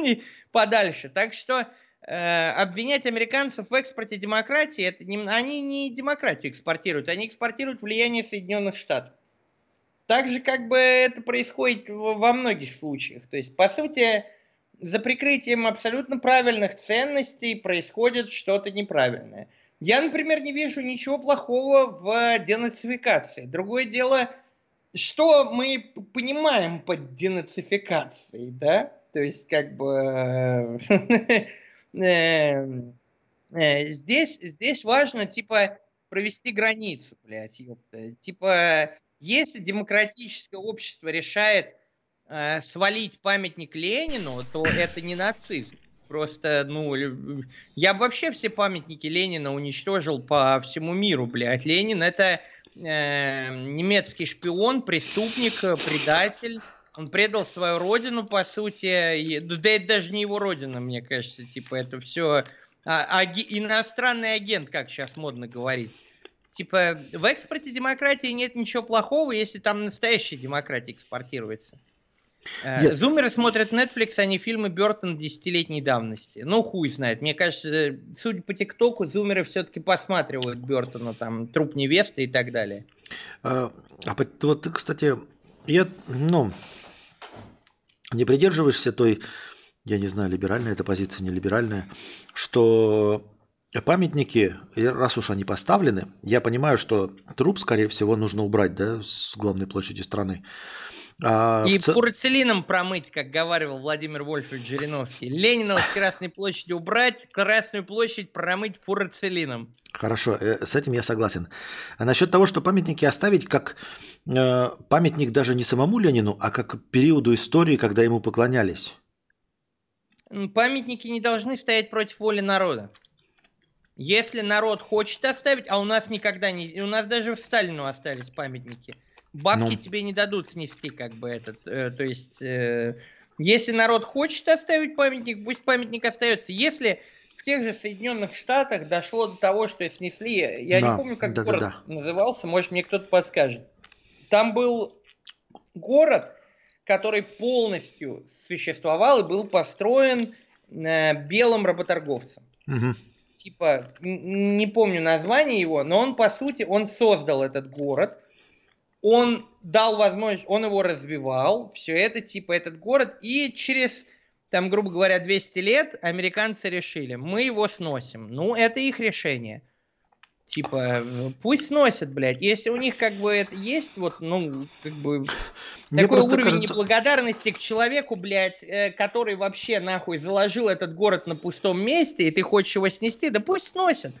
S3: и подальше. Так что Э, обвинять американцев в экспорте демократии, это не, они не демократию экспортируют, они экспортируют влияние Соединенных Штатов. Так же, как бы это происходит во многих случаях. То есть, по сути, за прикрытием абсолютно правильных ценностей происходит что-то неправильное. Я, например, не вижу ничего плохого в денацификации. Другое дело, что мы понимаем под денацификацией, да? То есть, как бы... Эм, э, здесь, здесь важно, типа, провести границу, блядь, ёпта. Типа, если демократическое общество решает э, свалить памятник Ленину, то это не нацизм. Просто, ну, я бы вообще все памятники Ленина уничтожил по всему миру, блядь. Ленин это э, немецкий шпион, преступник, предатель он предал свою родину, по сути. Ну, да это даже не его родина, мне кажется. Типа, это все а, аги, иностранный агент, как сейчас модно говорить. Типа, в экспорте демократии нет ничего плохого, если там настоящая демократия экспортируется. Э, нет. Зумеры смотрят Netflix, а не фильмы Бертон десятилетней давности. Ну, хуй знает. Мне кажется, судя по ТикТоку, зумеры все-таки посматривают Бертона, там, труп невесты и так далее.
S1: А, а вот, кстати, я, ну, не придерживаешься той, я не знаю, либеральная эта позиция, не либеральная, что памятники, раз уж они поставлены, я понимаю, что труп, скорее всего, нужно убрать да, с главной площади страны.
S3: А и ц... фурцелином промыть, как говаривал Владимир Вольфович Жириновский. Ленина с Красной площади убрать, Красную площадь промыть фурцелином.
S1: Хорошо, э, с этим я согласен. А насчет того, что памятники оставить как э, памятник даже не самому Ленину, а как периоду истории, когда ему поклонялись.
S3: Памятники не должны стоять против воли народа. Если народ хочет оставить, а у нас никогда не... У нас даже в Сталину остались памятники – бабки ну... тебе не дадут снести, как бы этот. Э, то есть, э, если народ хочет оставить памятник, пусть памятник остается. Если в тех же Соединенных Штатах дошло до того, что снесли, я да, не помню, как да, город да, да. назывался, может мне кто-то подскажет. Там был город, который полностью существовал и был построен э, белым работорговцем. Угу. Типа, не помню название его, но он, по сути, он создал этот город он дал возможность, он его развивал, все это, типа, этот город, и через, там, грубо говоря, 200 лет американцы решили, мы его сносим. Ну, это их решение. Типа, пусть сносят, блядь. Если у них как бы это есть, вот, ну, как бы, Мне такой уровень кажется... неблагодарности к человеку, блядь, э, который вообще, нахуй, заложил этот город на пустом месте, и ты хочешь его снести, да пусть сносят.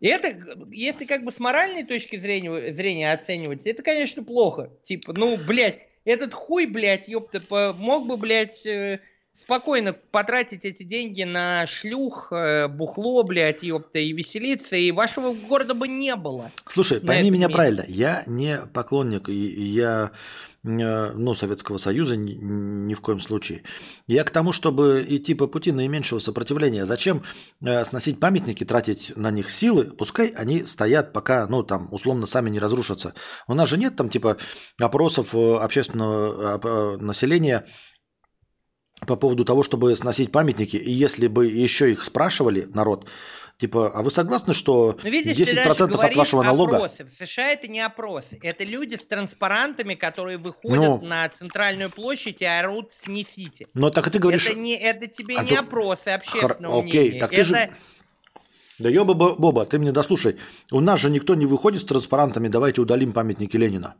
S3: И это, если как бы с моральной точки зрения, зрения оценивать, это, конечно, плохо. Типа, ну, блядь, этот хуй, блядь, ёпта, мог бы, блядь, э, спокойно потратить эти деньги на шлюх, э, бухло, блядь, ёпта, и веселиться, и вашего города бы не было.
S1: Слушай, пойми меня месте. правильно, я не поклонник, я Э, ну, Советского Союза ни, ни в коем случае. Я к тому, чтобы идти по пути наименьшего сопротивления. Зачем э, сносить памятники, тратить на них силы, пускай они стоят, пока, ну, там, условно, сами не разрушатся. У нас же нет там, типа, опросов общественного населения по поводу того, чтобы сносить памятники. И если бы еще их спрашивали, народ, Типа, а вы согласны, что ну, видишь, 10% от вашего налога...
S3: Опросы. В США это не опросы. Это люди с транспарантами, которые выходят ну, на центральную площадь и орут «снесите».
S1: Но так и ты говоришь...
S3: Это, не, это тебе а не то... опросы общественного
S1: Хор... Окей, мнения. так это... ты же... Да ёба Боба, ты мне дослушай. У нас же никто не выходит с транспарантами «давайте удалим памятники Ленина».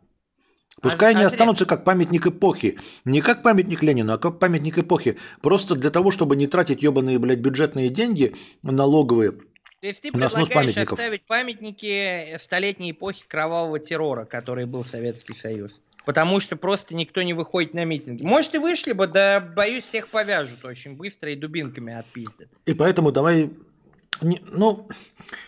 S1: Пускай они останутся как памятник эпохи. Не как памятник Ленину, а как памятник эпохи. Просто для того, чтобы не тратить ебаные, блядь, бюджетные деньги налоговые
S3: То есть ты предлагаешь
S1: памятников.
S3: оставить памятники столетней эпохи кровавого террора, который был Советский Союз. Потому что просто никто не выходит на митинги. Может, и вышли бы, да, боюсь, всех повяжут очень быстро и дубинками отпиздят.
S1: И поэтому давай... не- ну,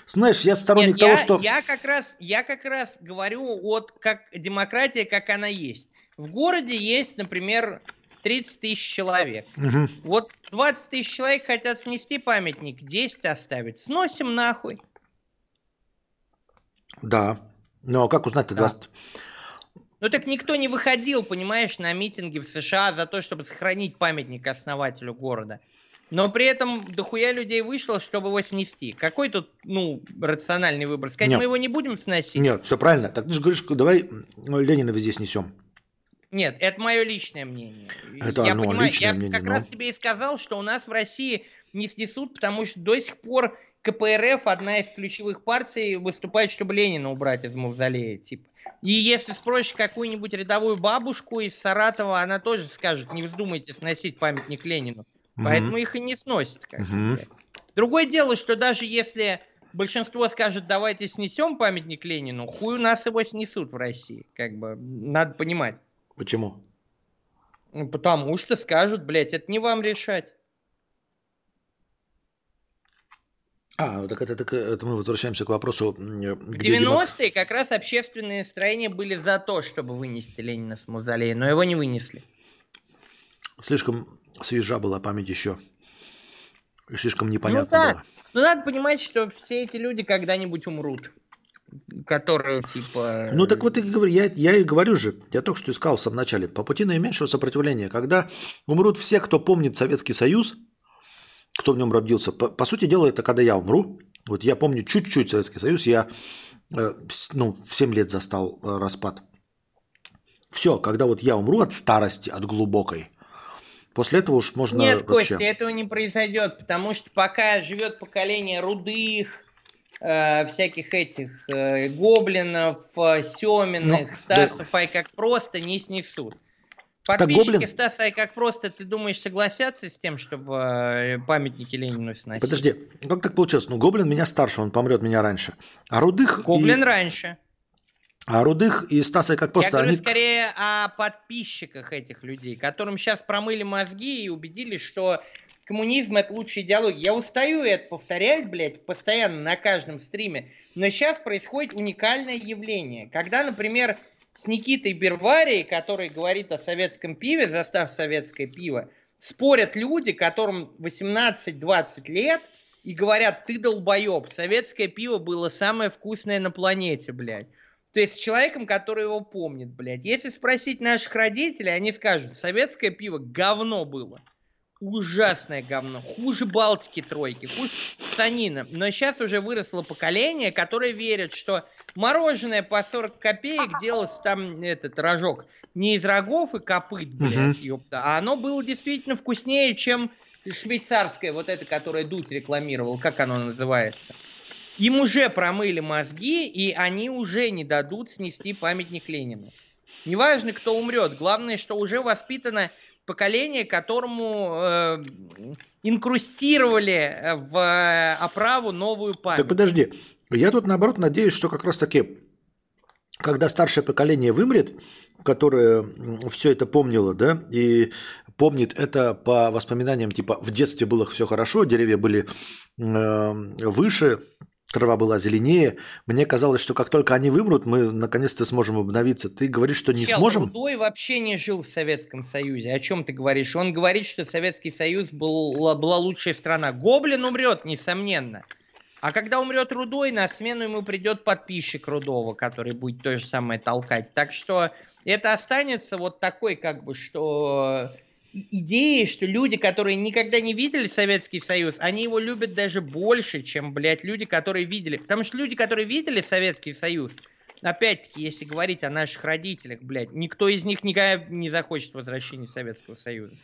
S1: знаешь, я сторонник
S3: Нет,
S1: того,
S3: я,
S1: что...
S3: я как раз, я как раз говорю вот как демократия, как она есть. В городе есть, например, 30 тысяч человек.
S1: Мгм.
S3: Вот 20 тысяч человек хотят снести памятник, 10 оставить. Сносим нахуй.
S1: Да. Но как узнать-то
S3: Да.
S1: 20...
S3: Ну так никто не выходил, понимаешь, на митинги в США за то, чтобы сохранить памятник основателю города. Но при этом дохуя людей вышло, чтобы его снести. Какой тут, ну, рациональный выбор? Сказать,
S1: Нет.
S3: мы его не будем сносить?
S1: Нет, все правильно. Так ты же говоришь, давай ну, Ленина везде снесем.
S3: Нет, это мое личное мнение.
S1: Это,
S3: я
S1: ну,
S3: понимаю,
S1: личное
S3: я
S1: мнение,
S3: как
S1: но-
S3: раз тебе и сказал, что у нас в России не снесут, потому что до сих пор КПРФ, одна из ключевых партий, выступает, чтобы Ленина убрать из мавзолея, типа. И если спросишь какую-нибудь рядовую бабушку из Саратова, она тоже скажет, не вздумайте сносить памятник Ленину. Поэтому их и не сносят. как. Другое дело, что даже если большинство скажет, давайте снесем памятник Ленину, хуй у нас его снесут в России. Как бы, надо понимать.
S1: Почему?
S3: Ну, потому что скажут, блядь, это не вам решать.
S1: А, так это, так это мы возвращаемся к вопросу, э,
S3: В
S1: где демок-
S3: 90-е как раз общественные настроения были за то, чтобы вынести Ленина с мавзолея, но его не вынесли.
S1: Слишком свежа была память еще. И слишком непонятно
S3: да.
S1: было.
S3: Ну, надо понимать, что все эти люди когда-нибудь умрут. Которые, типа...
S1: Ну так вот и говорю, я, я и говорю же, я только что искал в самом начале, по пути наименьшего сопротивления, когда умрут все, кто помнит Советский Союз, кто в нем родился. По, по сути дела, это когда я умру. Вот я помню чуть-чуть Советский Союз, я э, ну, в 7 лет застал э, распад. Все, когда вот я умру от старости, от глубокой, после этого уж можно
S3: Нет,
S1: вообще...
S3: Костя, этого не произойдет, потому что пока живет поколение рудых, э, всяких этих э, гоблинов, э, Семиных,
S1: Ну,
S3: Стасов, ай как просто не снесут. Подписчики
S1: гоблин-
S3: Стаса, ай как просто, ты думаешь, согласятся с тем, чтобы э, памятники Ленину сносить?
S1: Подожди, как так получилось? Ну, Гоблин меня старше, он помрет меня раньше. А Рудых,
S3: Гоблин
S1: и,
S3: раньше.
S1: А Рудых и Стаса как просто...
S3: Я говорю
S1: они-
S3: скорее о подписчиках этих людей, которым сейчас промыли мозги и убедились, что коммунизм это лучшая идеология. Я устаю это повторять, блядь, постоянно на каждом стриме. Но сейчас происходит уникальное явление. Когда, например, с Никитой Берварией, который говорит о советском пиве, застав советское пиво, спорят люди, которым 18-20 лет, и говорят, ты долбоеб, советское пиво было самое вкусное на планете, блядь. То есть с человеком, который его помнит, блядь. Если спросить наших родителей, они скажут, советское пиво говно было. Ужасное говно. Хуже Балтики тройки, хуже Санина. Но сейчас уже выросло поколение, которое верит, что мороженое по 40 копеек делалось там этот рожок не из рогов и копыт, блядь,
S1: Мгм.
S3: ёпта, а оно было действительно вкуснее, чем швейцарское, вот это, которое Дудь рекламировал, как оно называется. Им уже промыли мозги, и они уже не дадут снести памятник Ленину. Неважно, кто умрет, главное, что уже воспитано поколение, которому э, инкрустировали э, в э, оправу новую память.
S1: Так подожди, я тут наоборот надеюсь, что как раз таки, когда старшее поколение вымрет, которое все это помнило, да, и помнит это по воспоминаниям, типа в детстве было все хорошо, деревья были э, выше, трава была зеленее. Мне казалось, что как только они вымрут, мы наконец-то сможем обновиться. Ты говоришь, что не
S3: Чел,
S1: сможем?
S3: Рудой вообще не жил в Советском Союзе. О чем ты говоришь? Он говорит, что Советский Союз был, была лучшая страна. Гоблин умрет, несомненно. А когда умрет Рудой, на смену ему придет подписчик Рудова, который будет то же самое толкать. Так что это останется вот такой, как бы, что и- идеей, что люди, которые никогда не видели Советский Союз, они его любят даже больше, чем, блядь, люди, которые видели. Потому что люди, которые видели Советский Союз, опять-таки, если говорить о наших родителях, блядь, никто из них никогда не захочет возвращения Советского Союза.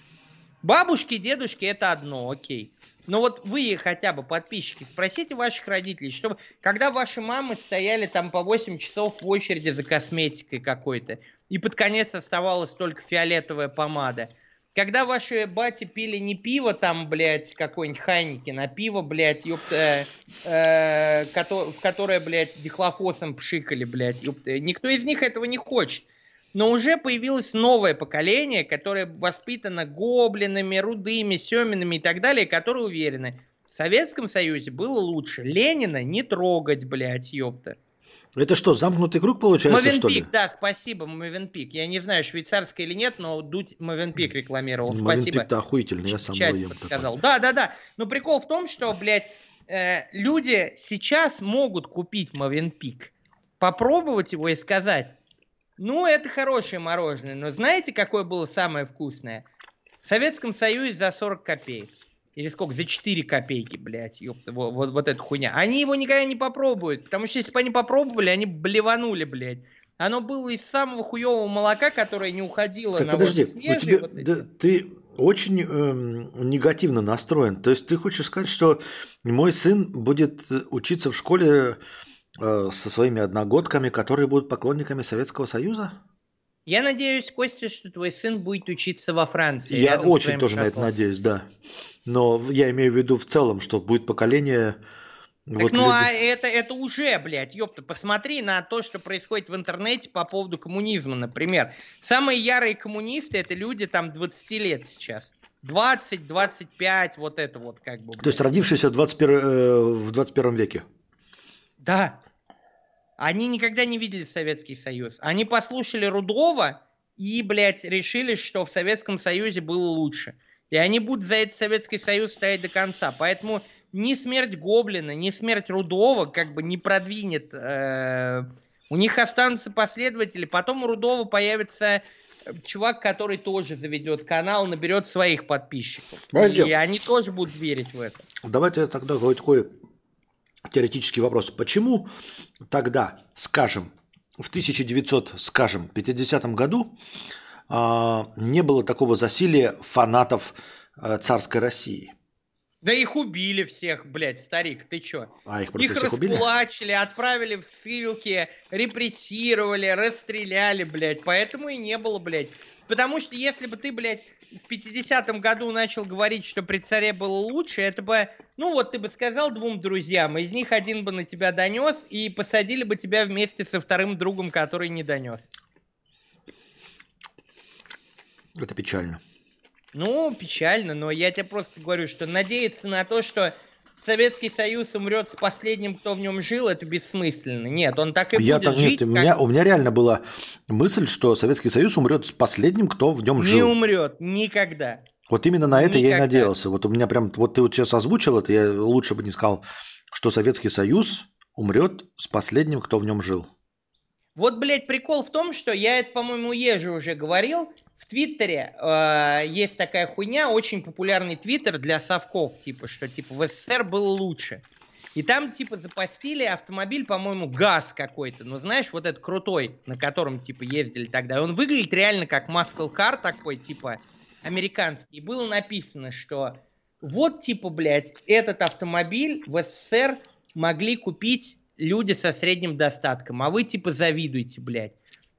S3: Бабушки, дедушки это одно, окей. Но вот вы хотя бы, подписчики, спросите ваших родителей, чтобы, когда ваши мамы стояли там по 8 часов в очереди за косметикой какой-то, и под конец оставалась только фиолетовая помада, когда ваши бати пили не пиво, там, блядь, какой-нибудь Хайники, на пиво, блядь, ёпта, э, кото, в которое, блядь, дихлофосом пшикали, блядь, ёпта. Никто из них этого не хочет. Но уже появилось новое поколение, которое воспитано гоблинами, рудыми, семинами и так далее, которые уверены, в Советском Союзе было лучше. Ленина не трогать, блядь, ёпта.
S1: Это что, замкнутый круг получается,
S3: Мовенпик,
S1: что ли?
S3: да, спасибо, Мовенпик. Я не знаю, швейцарский или нет, но Дудь Мовенпик рекламировал. Спасибо.
S1: Мовенпик-то охуительный, я сам его ем.
S3: подсказал. Да, да, да. Но прикол в том, что, блядь, э, люди сейчас могут купить Мовенпик, попробовать его и сказать, ну, это хорошее мороженое, но знаете, какое было самое вкусное? В Советском Союзе за 40 копеек. Или сколько? За 4 копейки, блядь, ёпта, вот, вот, вот эта хуйня. Они его никогда не попробуют, потому что если бы они попробовали, они блеванули, блядь. Оно было из самого хуевого молока, которое не уходило
S1: Так
S3: на
S1: подожди,
S3: вот свежие
S1: у тебя,
S3: вот эти.
S1: да, ты очень эм, негативно настроен. То есть ты хочешь сказать, что мой сын будет э, учиться в школе э, со своими одногодками, которые будут поклонниками Советского Союза?
S3: Я надеюсь, Костя, что твой сын будет учиться во Франции.
S1: Я очень тоже на это надеюсь, да. Но я имею в виду в целом, что будет поколение...
S3: Так
S1: вот
S3: ну
S1: люди-
S3: а это, это уже, блядь, ёпта, посмотри на то, что происходит в интернете по поводу коммунизма, например. Самые ярые коммунисты это люди там 20 лет сейчас. 20, 25, вот это вот как бы.
S1: То есть
S3: блядь.
S1: родившиеся в 21, э, в 21 веке.
S3: Да. Они никогда не видели Советский Союз. Они послушали Рудова и, блядь, решили, что в Советском Союзе было лучше. И они будут за этот Советский Союз стоять до конца. Поэтому ни смерть Гоблина, ни смерть Рудова как бы не продвинет. э, У них останутся последователи. Потом у Рудова появится э, чувак, который тоже заведет канал, наберет своих подписчиков.
S1: Пойдем.
S3: И они тоже будут верить в это.
S1: Давайте тогда вот такой теоретический вопрос. Почему тогда, скажем, в 1900, скажем, 50 году а, не было такого засилия фанатов а, царской России?
S3: Да их убили всех, блядь, старик, ты чё?
S1: А их просто
S3: Их
S1: всех убили?
S3: раскулачили, отправили в ссылки, репрессировали, расстреляли, блядь. Поэтому и не было, блядь. Потому что если бы ты, блядь, в 50-м году начал говорить, что при царе было лучше, это бы, ну вот ты бы сказал двум друзьям, из них один бы на тебя донес, и посадили бы тебя вместе со вторым другом, который не донес.
S1: Это печально.
S3: Ну, печально, но я тебе просто говорю, что надеяться на то, что Советский Союз умрет с последним, кто в нем жил, это бессмысленно. Нет, он так и
S1: Я
S3: будет
S1: так,
S3: жить,
S1: нет, у,
S3: как
S1: меня, у меня реально была мысль, что Советский Союз умрет с последним, кто в нем
S3: не
S1: жил.
S3: умрет никогда.
S1: Вот именно на это я и
S3: Никогда.
S1: надеялся. Вот у меня прям, вот ты вот сейчас озвучил это, я лучше бы не сказал, что Советский Союз умрет с последним, кто в нем жил.
S3: Вот, блядь, прикол в том, что я это, по-моему, Ежи уже говорил. В Твиттере э, есть такая хуйня, очень популярный Твиттер для совков, типа, что типа в СССР было лучше. И там, типа, запостили автомобиль, по-моему, ГАЗ какой-то. Ну, знаешь, вот этот крутой, на котором, типа, ездили тогда. Он выглядит реально как Car такой, типа, американский. И было написано, что вот, типа, блядь, этот автомобиль в СССР могли купить люди со средним достатком, а вы, типа, завидуете, блядь.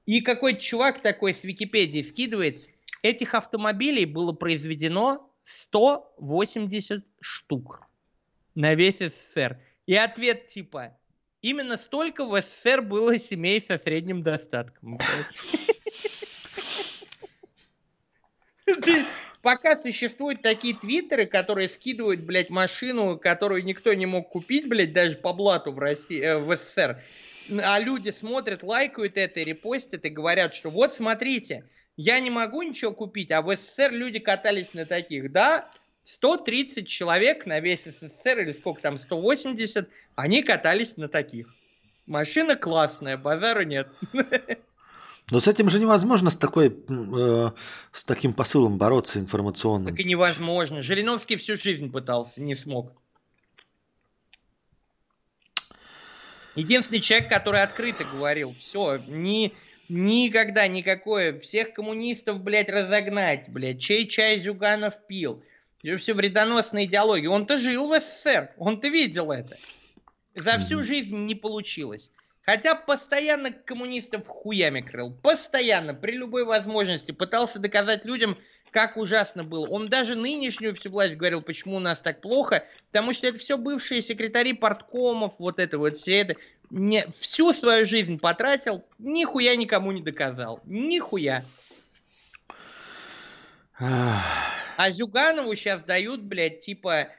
S3: И какой-то чувак такой с Википедии скидывает, этих автомобилей было произведено 180 штук на весь СССР. И ответ типа, именно столько в СССР было семей со средним достатком. Пока существуют такие твиттеры, которые скидывают, блядь, машину, которую никто не мог купить, блядь, даже по блату в России, э, в СССР, а люди смотрят, лайкают это, репостят и говорят, что вот смотрите, я не могу ничего купить, а в СССР люди катались на таких, да, 130 человек на весь СССР, или сколько там, 180, они катались на таких. Машина классная, базару нет.
S1: Но с этим же невозможно с, такой, э, с таким посылом бороться информационным.
S3: Так и невозможно. Жириновский всю жизнь пытался, не смог. Единственный человек, который открыто говорил, все, ни, никогда никакое, всех коммунистов, блядь, разогнать, блядь, чей чай Зюганов пил. Все вредоносная идеология. Он-то жил в СССР, он-то видел это. За всю жизнь не получилось. Хотя постоянно коммунистов хуями крыл. Постоянно, при любой возможности. Пытался доказать людям, как ужасно было. Он даже нынешнюю всю власть говорил, почему у нас так плохо, потому что это все бывшие секретари порткомов, вот это вот все это. Не, всю свою жизнь потратил, нихуя никому не доказал. Нихуя. А Зюганову сейчас дают, блядь, типа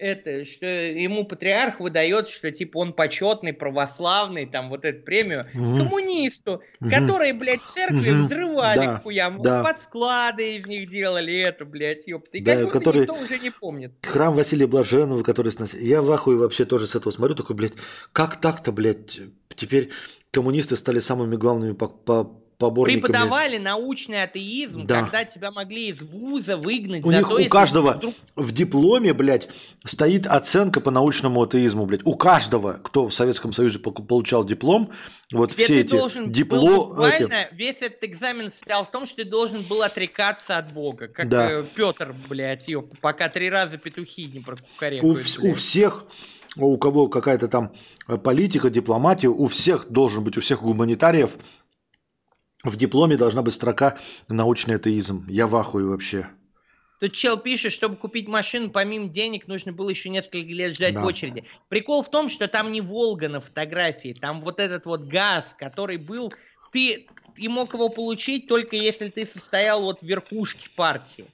S3: это, что ему патриарх выдает, что типа он почетный, православный, там вот эту премию угу. коммунисту, угу. которые, блядь, церкви угу. взрывали да. хуям, да. под склады из них делали это, блядь, ёпта. И да, который... никто уже не помнит.
S1: Храм Василия Блаженного, который сносил. Я в ахуе вообще тоже с этого смотрю, такой, блядь, как так-то, блядь, теперь коммунисты стали самыми главными по, по поборниками.
S3: Преподавали научный атеизм, да. когда тебя могли из вуза выгнать.
S1: У них то, у каждого вдруг... в дипломе, блядь, стоит оценка по научному атеизму, блядь. У каждого, кто в Советском Союзе получал диплом, вот Где все эти должен дипломы...
S3: Эти... Весь этот экзамен состоял в том, что ты должен был отрекаться от Бога. Как да. Э, Петр, блядь, ё, пока три раза петухи не прокукарекают.
S1: У, у всех у кого какая-то там политика, дипломатия, у всех должен быть, у всех гуманитариев в дипломе должна быть строка «научный атеизм». Я в ахуе вообще.
S3: Тут чел пишет, чтобы купить машину, помимо денег, нужно было еще несколько лет ждать да. в очереди. Прикол в том, что там не Волга на фотографии, там вот этот вот газ, который был... Ты, и мог его получить только если ты состоял вот в верхушке партии.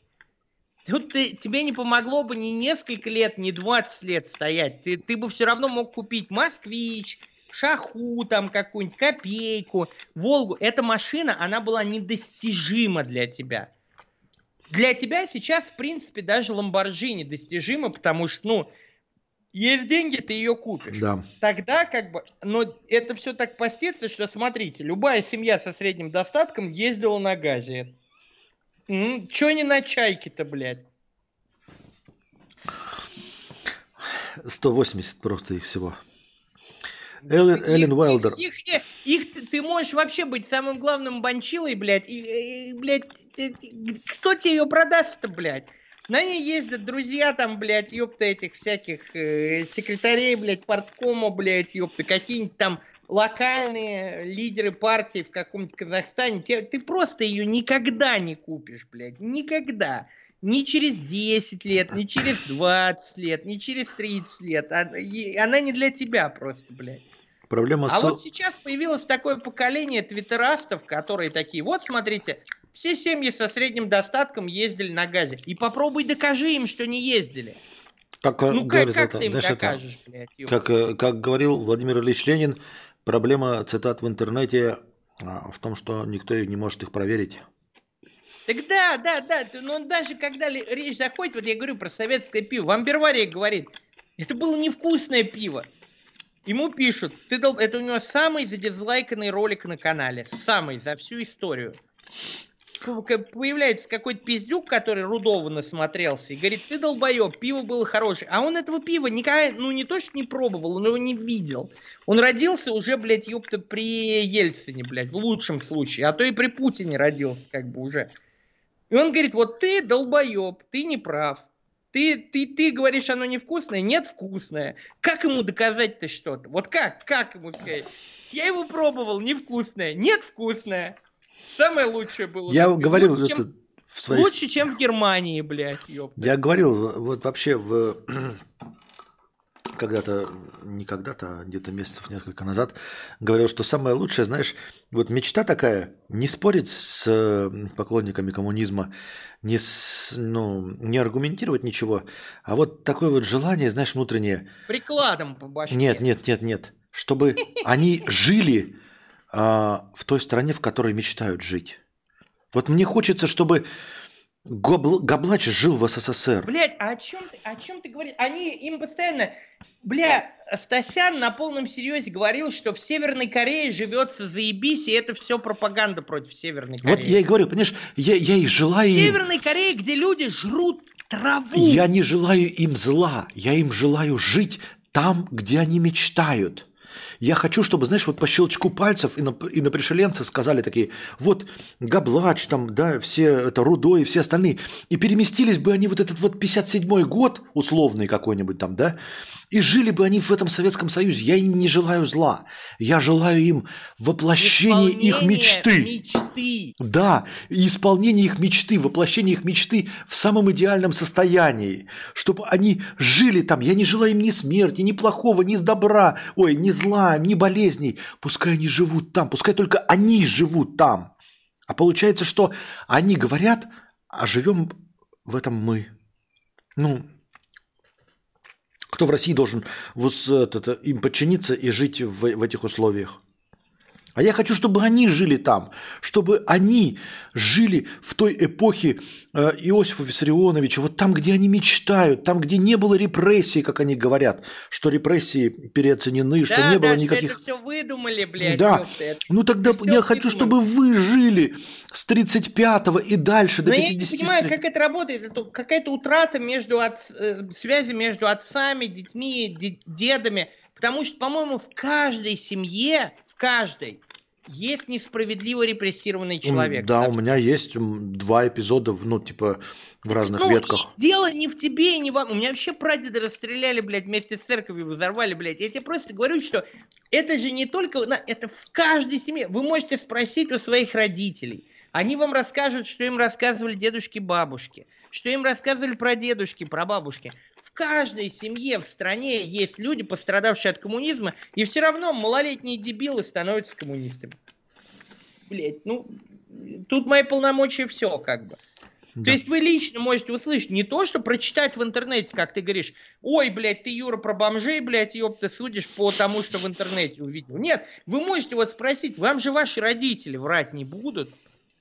S3: Тут ты, тебе не помогло бы ни несколько лет, ни 20 лет стоять. Ты, ты бы все равно мог купить «Москвич», шаху там какую-нибудь, копейку, Волгу. Эта машина, она была недостижима для тебя. Для тебя сейчас, в принципе, даже Ламборджини достижима, потому что, ну, есть деньги, ты ее купишь.
S1: Да.
S3: Тогда как бы, но это все так постится, что смотрите, любая семья со средним достатком ездила на газе. М-м, Че не на чайке-то, блядь?
S1: 180 просто их всего. Эллен, Эллен Уайлдер.
S3: Их, их, их, ты можешь вообще быть самым главным банчилой, блядь, и, и блядь, кто тебе ее продаст-то, блядь? На ней ездят друзья там, блядь, ёпта, этих всяких э, секретарей, блядь, порткома, блядь, ёпта, какие-нибудь там локальные лидеры партии в каком-нибудь Казахстане. Те, ты просто ее никогда не купишь, блядь, никогда. Ни через 10 лет, ни через 20 лет, ни через 30 лет. Она не для тебя просто, блядь.
S1: Проблема
S3: а со... вот сейчас появилось такое поколение твиттерастов, которые такие, вот смотрите, все семьи со средним достатком ездили на газе. И попробуй докажи им, что не ездили.
S1: Как, э, ну как, как это, ты им докажешь, это, блядь? Как, э, как говорил Владимир Ильич Ленин, проблема цитат в интернете а, в том, что никто не может их проверить.
S3: Так да, да, да, но даже когда речь заходит, вот я говорю про советское пиво, вам Бервария говорит, это было невкусное пиво. Ему пишут, ты дол... это у него самый задизлайканный ролик на канале, самый за всю историю. Появляется какой-то пиздюк, который Рудова насмотрелся, и говорит, ты долбоеб, пиво было хорошее. А он этого пива никогда, ну не то, что не пробовал, он его не видел. Он родился уже, блядь, ёпта, при Ельцине, блядь, в лучшем случае. А то и при Путине родился, как бы уже. И он говорит, вот ты долбоеб, ты не прав. Ты, ты, ты говоришь, оно невкусное? Нет, вкусное. Как ему доказать-то что-то? Вот как? Как ему сказать? Я его пробовал, невкусное. Нет, вкусное. Самое лучшее было.
S1: Я говорил лучше, это чем,
S3: в своей... Лучше, чем в Германии, блядь, ёпта.
S1: Я говорил, вот вообще в когда-то, не когда-то, а где-то месяцев несколько назад, говорил, что самое лучшее, знаешь, вот мечта такая, не спорить с поклонниками коммунизма, не, с, ну, не аргументировать ничего, а вот такое вот желание, знаешь, внутреннее.
S3: Прикладом по башке.
S1: Нет, нет, нет, нет. Чтобы они жили а, в той стране, в которой мечтают жить. Вот мне хочется, чтобы Гобл... Габлач жил в СССР.
S3: Блять, а о чем ты, о чем ты говоришь? Они им постоянно... Бля, Стасян на полном серьезе говорил, что в Северной Корее живется заебись, и это все пропаганда против Северной Кореи.
S1: Вот я и говорю, понимаешь, я, я и желаю... В
S3: Северной Корее, где люди жрут траву.
S1: Я не желаю им зла, я им желаю жить там, где они мечтают. Я хочу, чтобы, знаешь, вот по щелчку пальцев и на, и на пришеленцы сказали такие, вот Габлач там, да, все это Рудой и все остальные. И переместились бы они вот этот вот 57-й год, условный какой-нибудь там, да, и жили бы они в этом Советском Союзе. Я им не желаю зла. Я желаю им воплощения их мечты.
S3: мечты.
S1: Да, исполнение их мечты, воплощение их мечты в самом идеальном состоянии. Чтобы они жили там. Я не желаю им ни смерти, ни плохого, ни добра, ой, ни зла, ни болезней. Пускай они живут там, пускай только они живут там. А получается, что они говорят, а живем в этом мы. Ну, кто в России должен вот это, им подчиниться и жить в, в этих условиях? А я хочу, чтобы они жили там, чтобы они жили в той эпохе э, Иосифа Виссарионовича, вот там, где они мечтают, там, где не было репрессий, как они говорят, что репрессии переоценены, что
S3: Да,
S1: не было
S3: да, что
S1: никаких...
S3: это все выдумали, блядь.
S1: Да.
S3: это-
S1: Ну тогда
S3: всё
S1: я хочу, чтобы вы жили с 35-го и дальше до
S3: Но я не
S1: 50
S3: понимаю, как это работает. Это какая-то утрата между отц- э, связи между отцами, детьми, де- дедами. Потому что, по-моему, в каждой семье, каждой, есть несправедливо репрессированный человек.
S1: Да,
S3: Потому
S1: у меня есть два эпизода, ну, типа, в разных
S3: Ну,
S1: ветках.
S3: дело не в тебе и не вам. У меня вообще прадеда расстреляли, блядь, вместе с церковью, взорвали, блядь. Я тебе просто говорю, что это же не только... Это в каждой семье. Вы можете спросить у своих родителей. Они вам расскажут, что им рассказывали дедушки, бабушки. Что им рассказывали про дедушки, про бабушки. В каждой семье в стране есть люди, пострадавшие от коммунизма, и все равно малолетние дебилы становятся коммунистами. Блять, ну, тут мои полномочия все, как бы.
S1: Да.
S3: То есть вы лично можете услышать не то, что прочитать в интернете, как ты говоришь, ой, блядь, ты, Юра, про бомжей, блядь, ёб, ты судишь по тому, что в интернете увидел. Нет, вы можете вот спросить, вам же ваши родители врать не будут,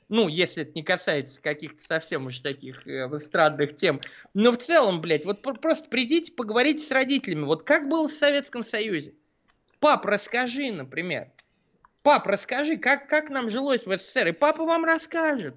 S3: ну, если это не касается каких-то совсем уж таких э, эстрадных тем. Но в целом, блядь, вот пр- просто придите, поговорите с родителями. Вот как было в Советском Союзе? Пап, расскажи, например. Пап, расскажи, как, как нам жилось в СССР. И папа вам расскажет.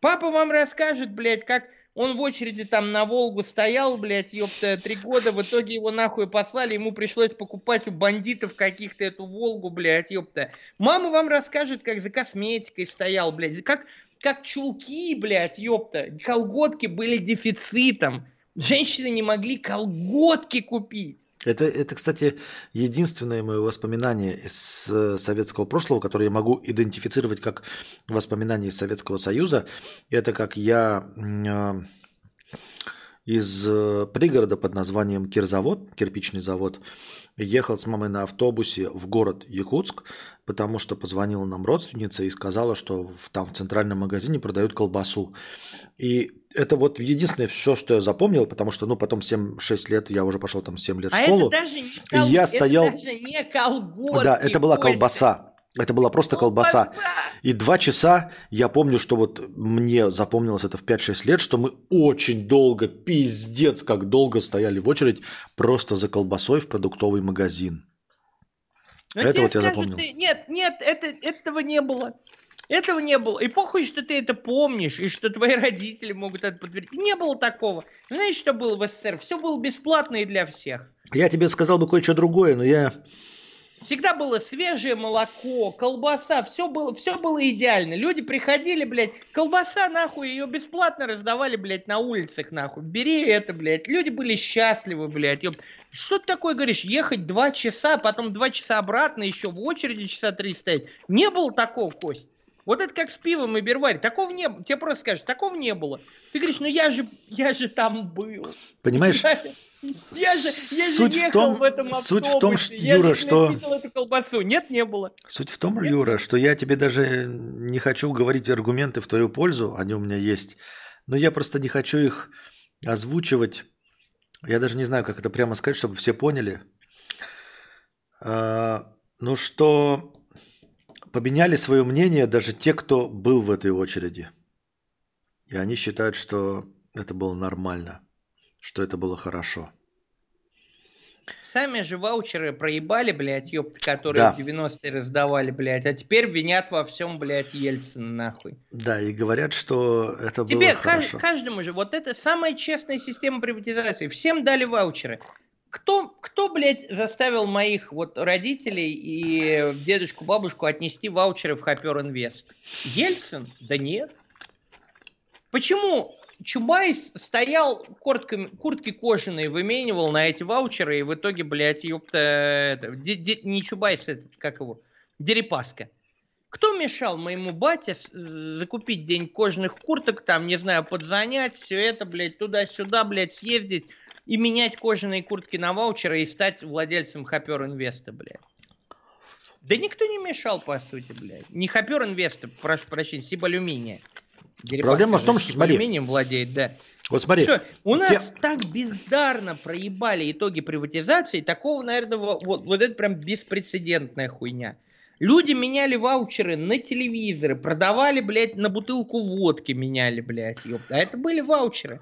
S3: Папа вам расскажет, блядь, как он в очереди там на Волгу стоял, блядь, ёпта, три года, в итоге его нахуй послали, ему пришлось покупать у бандитов каких-то эту Волгу, блядь, ёпта. Мама вам расскажет, как за косметикой стоял, блядь, как, как чулки, блядь, ёпта, колготки были дефицитом. Женщины не могли колготки купить.
S1: Это, это, кстати, единственное мое воспоминание из э, советского прошлого, которое я могу идентифицировать как воспоминание из Советского Союза. Это как я э, из э, пригорода под названием Кирзавод, кирпичный завод, ехал с мамой на автобусе в город Якутск, потому что позвонила нам родственница и сказала, что там в центральном магазине продают колбасу. И это вот единственное все, что я запомнил, потому что, ну, потом 7-6 лет, я уже пошел там 7 лет в
S3: А
S1: школу.
S3: это даже не,
S1: И я
S3: это
S1: стоял-
S3: даже не колготки.
S1: Да, это была
S3: Костя.
S1: колбаса. Это была просто колбаса. И два часа, я помню, что вот мне запомнилось это в 5-6 лет, что мы очень долго, пиздец, как долго стояли в очередь просто за колбасой в продуктовый магазин.
S3: Но
S1: Это
S3: тебе
S1: вот я
S3: скажут,
S1: запомнил.
S3: ты- нет, нет, это, этого не было. Этого не было. И похуй, что ты это помнишь, и что твои родители могут это подтвердить. Не было такого. Знаешь, что было в СССР? Все было бесплатно и для всех.
S1: Я тебе сказал бы кое-что другое, но я...
S3: Всегда было свежее молоко, колбаса, все было, все было идеально. Люди приходили, блядь, колбаса, нахуй, ее бесплатно раздавали, блядь, на улицах, нахуй. Бери это, блядь. Люди были счастливы, блядь. Ёп. Что ты такое говоришь? Ехать два часа, потом два часа обратно, еще в очереди часа три стоять. Не было такого, Кость. Вот это как с пивом и бирварь. Такого не было. Тебе просто скажешь, такого не было. Ты говоришь, ну я же, я же там был.
S1: Понимаешь,
S3: Я же, я же
S1: Суть в
S3: ехал
S1: том-
S3: в этом
S1: суть
S3: автобусе.
S1: в том, что,
S3: я
S1: Юра,
S3: же,
S1: что-
S3: эту колбасу. Нет, не было.
S1: Суть в том, Юра, что я тебе даже не хочу говорить аргументы в твою пользу, они у меня есть, но я просто не хочу их озвучивать. Я даже не знаю, как это прямо сказать, чтобы все поняли. А, Ну что поменяли свое мнение даже те, кто был в этой очереди. И они считают, что это было нормально, что это было хорошо.
S3: Сами же ваучеры проебали, блядь, ёпта, которые
S1: Да.
S3: в 90-е раздавали, блядь, а теперь винят во всем, блядь, Ельцина, нахуй.
S1: Да, и говорят, что это
S3: Тебе,
S1: было хорошо.
S3: каждому же, вот это самая честная система приватизации. Всем дали ваучеры. кто, кто, блядь, заставил моих вот родителей и дедушку, бабушку отнести ваучеры в Хопёр-Инвест? Ельцин? Да нет. Почему Чубайс стоял куртками, куртки кожаные, выменивал на эти ваучеры, и в итоге, блядь, ёпта, это, де, де, не Чубайс, это, как его, Дерипаска. Кто мешал моему бате закупить день кожаных курток, там, не знаю, подзанять, все это, блядь, туда-сюда, блядь, съездить и менять кожаные куртки на ваучеры и стать владельцем Хопер Инвеста, блядь? Да никто не мешал, по сути, блядь. Не Хопер Инвеста, прошу прощения, Сибалюминия.
S1: Проблема в том, что, смотри...
S3: Алюминием владеет, да.
S1: Вот смотри. Что,
S3: у нас те... так бездарно проебали итоги приватизации, такого, наверное, вот, вот это прям беспрецедентная хуйня. Люди меняли ваучеры на телевизоры, продавали, блядь, на бутылку водки меняли, блядь, ёпта. А это были ваучеры.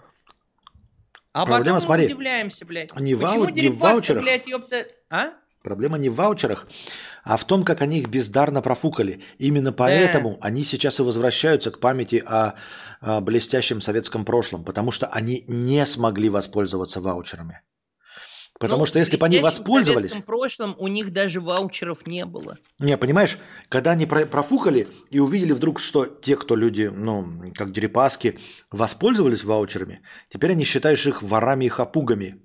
S3: А
S1: Проблема,
S3: потом
S1: смотри,
S3: мы удивляемся, блядь.
S1: Не, вау... не в ваучерах.
S3: блядь, ёпта... А?
S1: Проблема не в ваучерах, а в том, как они их бездарно профукали. Именно поэтому да. они сейчас и возвращаются к памяти о, о блестящем советском прошлом, потому что они не смогли воспользоваться ваучерами. Потому ну, что если бы они воспользовались... В
S3: прошлом у них даже ваучеров не было.
S1: Не, понимаешь, когда они профукали и увидели вдруг, что те, кто люди, ну, как Дерипаски, воспользовались ваучерами, теперь они считают их ворами и хапугами.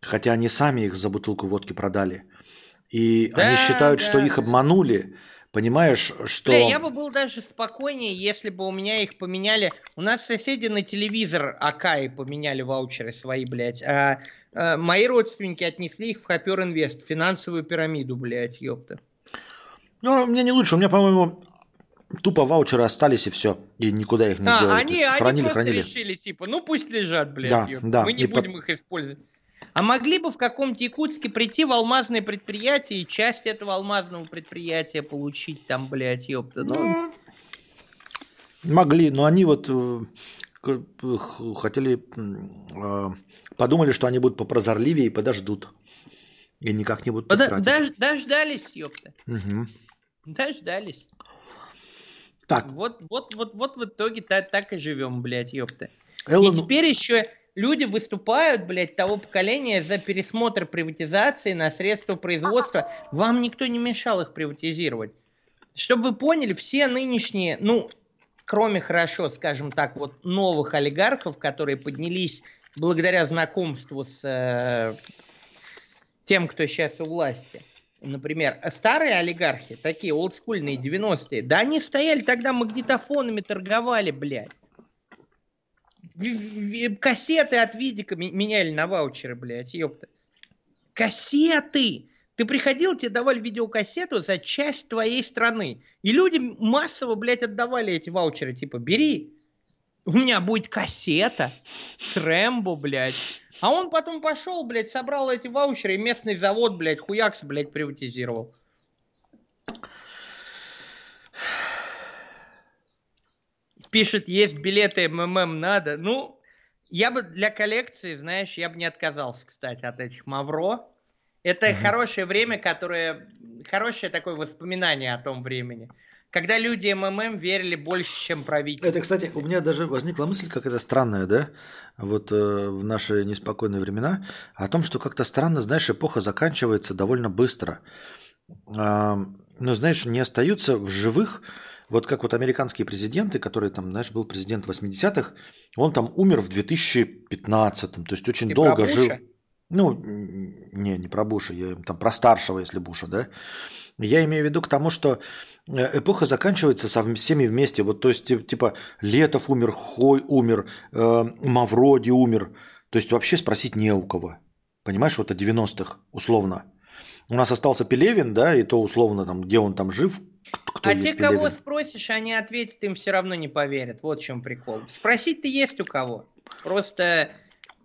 S1: Хотя они сами их за бутылку водки продали. И да, они считают, да. что их обманули. Понимаешь, что...
S3: Бля, я бы был даже спокойнее, если бы у меня их поменяли. У нас соседи на телевизор Акаи поменяли ваучеры свои, блядь. А, а мои родственники отнесли их в Хопер Инвест, финансовую пирамиду, блядь, ёпта.
S1: Ну, меня не лучше. У меня, по-моему, тупо ваучеры остались и все. И никуда их не а, сделали.
S3: Они, они хранили, просто хранили. решили, типа, ну пусть лежат, блядь, да, ёпта. Да, Мы не будем по... их использовать. А могли бы в каком-то Якутске прийти в алмазное предприятие и часть этого алмазного предприятия получить там, блядь, ёпта. Ну, ну
S1: могли, но они вот э, хотели, э, подумали, что они будут попрозорливее и подождут. И никак не будут
S3: Подо- дож- Дождались, ёпта. Угу. Дождались. Так. Вот, вот, вот, вот в итоге так, так и живем, блядь, ёпта. Эллен... И теперь еще люди выступают, блядь, того поколения за пересмотр приватизации на средства производства. Вам никто не мешал их приватизировать. Чтобы вы поняли, все нынешние, ну, кроме хорошо, скажем так, вот новых олигархов, которые поднялись благодаря знакомству с э, тем, кто сейчас у власти. Например, старые олигархи, такие олдскульные 90-е, да они стояли тогда магнитофонами, торговали, блядь кассеты от видика меняли на ваучеры, блядь, ёпта. Кассеты! Ты приходил, тебе давали видеокассету за часть твоей страны. И люди массово, блядь, отдавали эти ваучеры. Типа, бери, у меня будет кассета с Рэмбо, блядь. А он потом пошел, блядь, собрал эти ваучеры и местный завод, блядь, хуякс, блядь, приватизировал. Пишет, есть билеты МММ надо. Ну, я бы для коллекции, знаешь, я бы не отказался, кстати, от этих Мавро. Это mm хорошее время, которое... Хорошее такое воспоминание о том времени. Когда люди МММ верили больше, чем правительство.
S1: Это, кстати, у меня даже возникла мысль, как это странная, да, вот э, в наши неспокойные времена, о том, что как-то странно, знаешь, эпоха заканчивается довольно быстро. Э, но, знаешь, не остаются в живых вот как вот американские президенты, которые там, знаешь, был президент 80-х, он там умер в 2015, то есть очень Ты долго жил. Ну, не, не про Буша, я там про старшего, если Буша, да. Я имею в виду к тому, что э, эпоха заканчивается со всеми вместе. Вот, то есть, типа, Летов умер, Хой умер, э, Мавроди умер. То есть, вообще спросить не у кого. Понимаешь, вот о 90-х, условно. У нас остался Пелевин, да, и то условно, там, где он там жив,
S3: кто а те, Пелевин? кого спросишь, они ответят, им все равно не поверят. Вот в чем прикол. Спросить-то есть у кого. Просто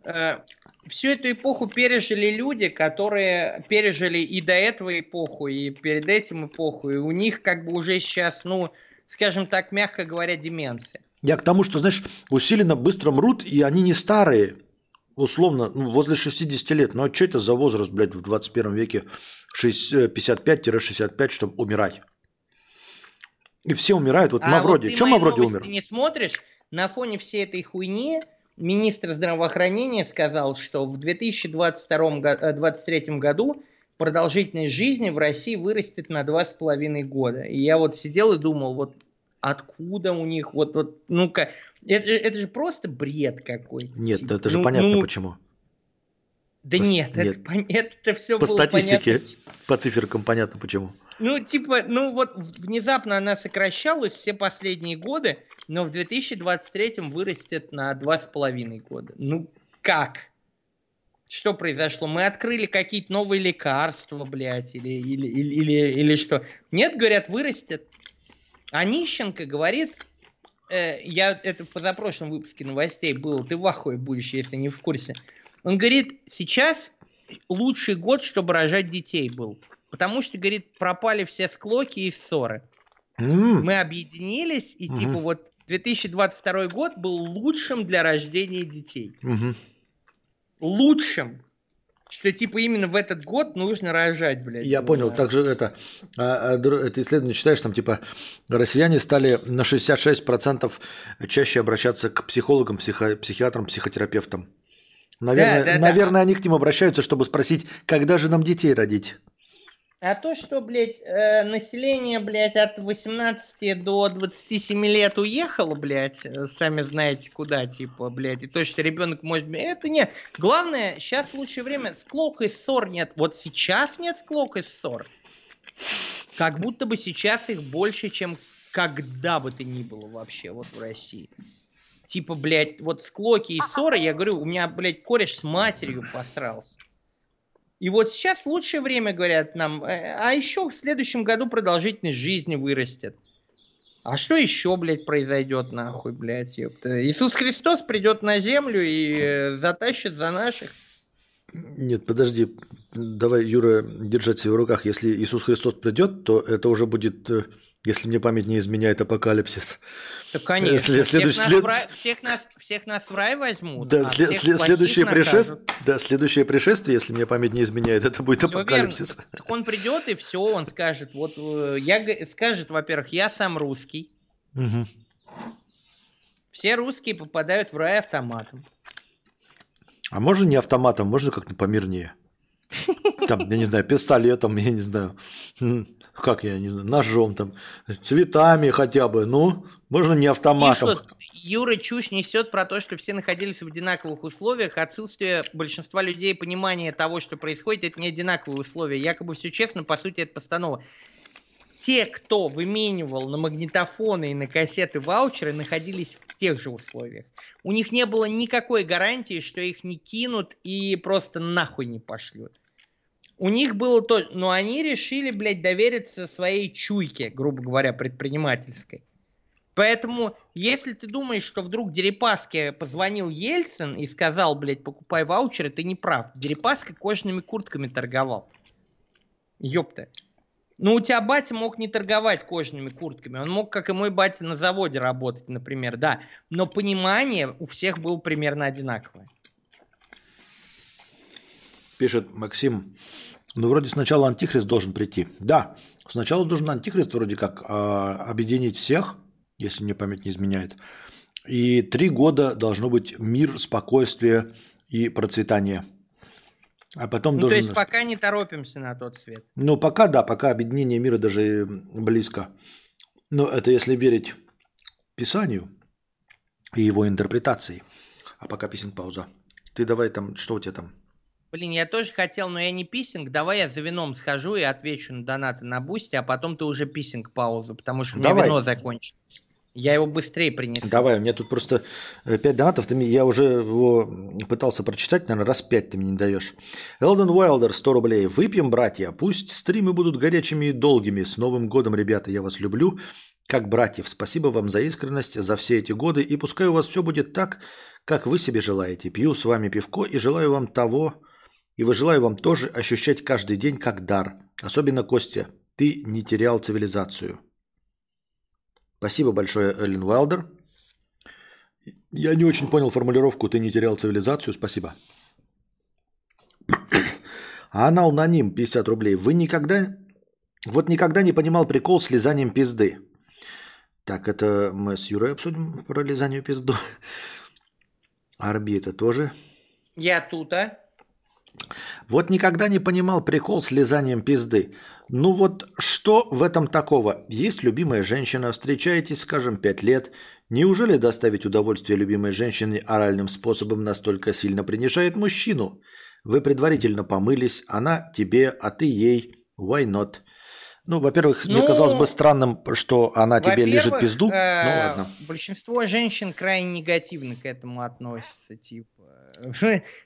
S3: э, всю эту эпоху пережили люди, которые пережили и до этого эпоху, и перед этим эпоху. И у них как бы уже сейчас, ну, скажем так, мягко говоря, деменция.
S1: Я к тому, что, знаешь, усиленно быстро мрут, и они не старые. Условно, ну, возле 60 лет. Ну, а что это за возраст, блядь, в 21 веке 55-65, э, чтобы умирать? И все умирают. Вот а Мавроди. Вот Чем Мавроди умер?
S3: Ты не смотришь, на фоне всей этой хуйни министр здравоохранения сказал, что в 2022-2023 э, году продолжительность жизни в России вырастет на 2,5 года. И я вот сидел и думал, вот откуда у них, вот, вот ну-ка, это, это же просто бред какой.
S1: Нет, типа, это же ну, понятно ну,
S3: почему. Да по, нет, нет. Это, это, это все
S1: По было статистике, понятно. по циферкам понятно почему.
S3: Ну, типа, ну вот внезапно она сокращалась все последние годы, но в 2023 вырастет на 2,5 года. Ну, как? Что произошло? Мы открыли какие-то новые лекарства, блядь, или, или, или, или, или что? Нет, говорят, вырастет. А Нищенко говорит, э, я это в позапрошлом выпуске новостей было, ты в ахуе будешь, если не в курсе. Он говорит, сейчас лучший год, чтобы рожать детей был. Потому что, говорит, пропали все склоки и ссоры. Mm. Мы объединились, и mm-hmm. типа вот 2022 год был лучшим для рождения детей. Mm-hmm. Лучшим. Что типа именно в этот год нужно рожать, блядь.
S1: Я понял. Также это, а, а, это исследование читаешь, там типа россияне стали на 66% чаще обращаться к психологам, психо, психиатрам, психотерапевтам. Наверное, да, да, наверное да. они к ним обращаются, чтобы спросить, когда же нам детей родить.
S3: А то, что, блядь, э, население, блядь, от 18 до 27 лет уехало, блядь, э, сами знаете куда, типа, блядь, и то, что ребенок может... Это не... Главное, сейчас лучшее время, склок и ссор нет. Вот сейчас нет склок и ссор. Как будто бы сейчас их больше, чем когда бы то ни было вообще вот в России. Типа, блядь, вот склоки и ссоры, я говорю, у меня, блядь, кореш с матерью посрался. И вот сейчас лучшее время, говорят нам, э, а еще в следующем году продолжительность жизни вырастет. А что еще, блядь, произойдет, нахуй, блядь, ёпта? Иисус Христос придет на землю и э, затащит за наших.
S1: Нет, подожди, давай, Юра, держать себя в руках. Если Иисус Христос придет, то это уже будет э, если мне память не изменяет апокалипсис.
S3: Да, конечно. Если, всех, следующий, нас след... в рай, всех, нас, всех нас в рай возьмут.
S1: Да, а след, след, следующее, пришествие, да, следующее пришествие, если мне память не изменяет, это будет все апокалипсис.
S3: Верно. Так он придет и все, он скажет, вот э, я скажет, во-первых, я сам русский. Угу. Все русские попадают в рай автоматом.
S1: А можно не автоматом, можно как-то помирнее? Там, я не знаю, пистолетом, я не знаю как я не знаю, ножом там, цветами хотя бы, ну, можно не автоматом. Пишут,
S3: Юра чушь несет про то, что все находились в одинаковых условиях, отсутствие большинства людей понимания того, что происходит, это не одинаковые условия, якобы все честно, по сути, это постанова. Те, кто выменивал на магнитофоны и на кассеты ваучеры, находились в тех же условиях. У них не было никакой гарантии, что их не кинут и просто нахуй не пошлют у них было то, но они решили, блядь, довериться своей чуйке, грубо говоря, предпринимательской. Поэтому, если ты думаешь, что вдруг Дерипаске позвонил Ельцин и сказал, блядь, покупай ваучеры, ты не прав. Дерипаска кожаными куртками торговал. Ёпта. Ну, у тебя батя мог не торговать кожаными куртками. Он мог, как и мой батя, на заводе работать, например, да. Но понимание у всех было примерно одинаковое.
S1: Пишет Максим, ну вроде сначала антихрист должен прийти. Да, сначала должен антихрист вроде как э, объединить всех, если мне память не изменяет. И три года должно быть мир, спокойствие и процветание. А потом
S3: ну,
S1: должен...
S3: То есть пока не торопимся на тот свет.
S1: Ну пока да, пока объединение мира даже близко. Но это если верить Писанию и его интерпретации. А пока писем пауза. Ты давай там, что у тебя там?
S3: Блин, я тоже хотел, но я не писинг. Давай я за вином схожу и отвечу на донаты на бусте, а потом ты уже писинг паузу, потому что Давай. у меня вино закончилось. Я его быстрее принесу.
S1: Давай, у меня тут просто 5 э, донатов, ты, я уже его пытался прочитать, наверное, раз 5 ты мне не даешь. Элден Уайлдер, 100 рублей. Выпьем, братья, пусть стримы будут горячими и долгими. С Новым годом, ребята, я вас люблю, как братьев. Спасибо вам за искренность, за все эти годы, и пускай у вас все будет так, как вы себе желаете. Пью с вами пивко и желаю вам того, и желаю вам тоже ощущать каждый день как дар. Особенно, Костя, ты не терял цивилизацию. Спасибо большое, Эллен Уайлдер. Я не очень понял формулировку «ты не терял цивилизацию». Спасибо. Анал Наним, 50 рублей. Вы никогда... Вот никогда не понимал прикол с лизанием пизды. Так, это мы с Юрой обсудим про лизание пизду. Орбита тоже.
S3: Я тут, а?
S1: Вот никогда не понимал прикол с лизанием пизды. Ну вот что в этом такого? Есть любимая женщина, встречаетесь, скажем, пять лет. Неужели доставить удовольствие любимой женщине оральным способом настолько сильно принижает мужчину? Вы предварительно помылись, она тебе, а ты ей. Why not? Ну, во-первых, ну, мне казалось бы странным, что она тебе лежит пизду. Э, ну ладно.
S3: Большинство женщин крайне негативно к этому относятся. Типа,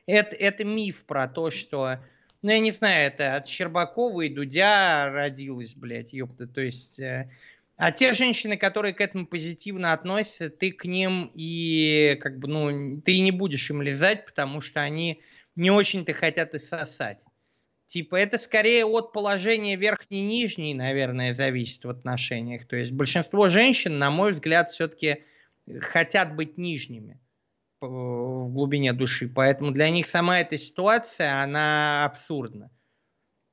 S3: это, это миф про то, что... Ну, я не знаю, это от Щербакова и Дудя родилось, блядь, ёпта. То есть... Э, а те женщины, которые к этому позитивно относятся, ты к ним и как бы, ну, ты не будешь им лизать, потому что они не очень-то хотят и сосать. Типа, это скорее от положения верхней-нижней, наверное, зависит в отношениях. То есть большинство женщин, на мой взгляд, все-таки хотят быть нижними в глубине души. Поэтому для них сама эта ситуация, она абсурдна.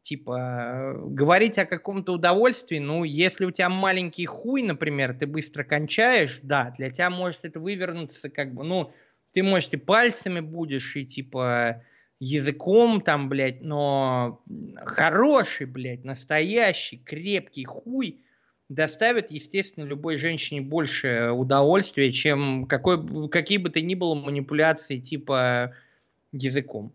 S3: Типа, говорить о каком-то удовольствии, ну, если у тебя маленький хуй, например, ты быстро кончаешь, да, для тебя может это вывернуться, как бы, ну, ты, может, и пальцами будешь, и типа языком там, блядь, но хороший, блядь, настоящий, крепкий хуй доставит, естественно, любой женщине больше удовольствия, чем какой, какие бы то ни было манипуляции типа языком.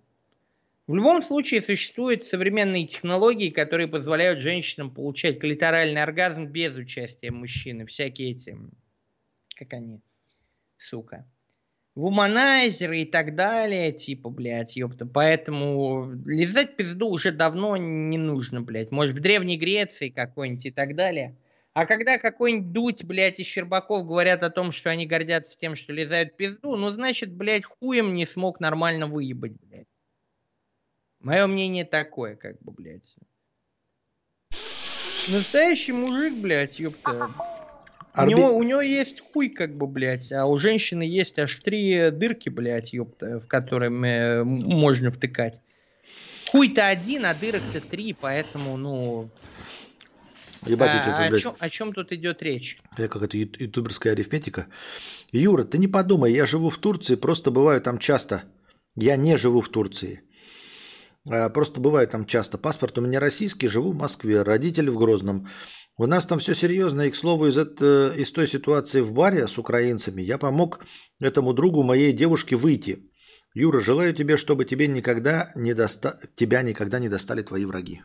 S3: В любом случае существуют современные технологии, которые позволяют женщинам получать клиторальный оргазм без участия мужчины. Всякие эти, как они, сука, вуманайзеры и так далее, типа, блядь, ёпта. Поэтому лизать пизду уже давно не нужно, блядь. Может, в Древней Греции какой-нибудь и так далее. А когда какой-нибудь Дудь, блядь, и Щербаков говорят о том, что они гордятся тем, что лизают пизду, ну, значит, блядь, хуем не смог нормально выебать, блядь. Мое мнение такое, как бы, блядь. Настоящий мужик, блядь, ёпта. Орби... У, него, у него есть хуй, как бы, блядь, а у женщины есть аж три дырки, блядь, ёпта, в которые можно втыкать. Хуй-то один, а дырок-то три, поэтому, ну... Ебать, а, это, о, чем, о чем тут идет речь?
S1: Как это ютуберская арифметика. Юра, ты не подумай, я живу в Турции, просто бываю там часто. Я не живу в Турции. А, просто бываю там часто. Паспорт у меня российский, живу в Москве, родители в Грозном. У нас там все серьезно, и, к слову, из, это, из той ситуации в баре с украинцами я помог этому другу моей девушке выйти. Юра, желаю тебе, чтобы тебе никогда не доста... тебя никогда не достали твои враги.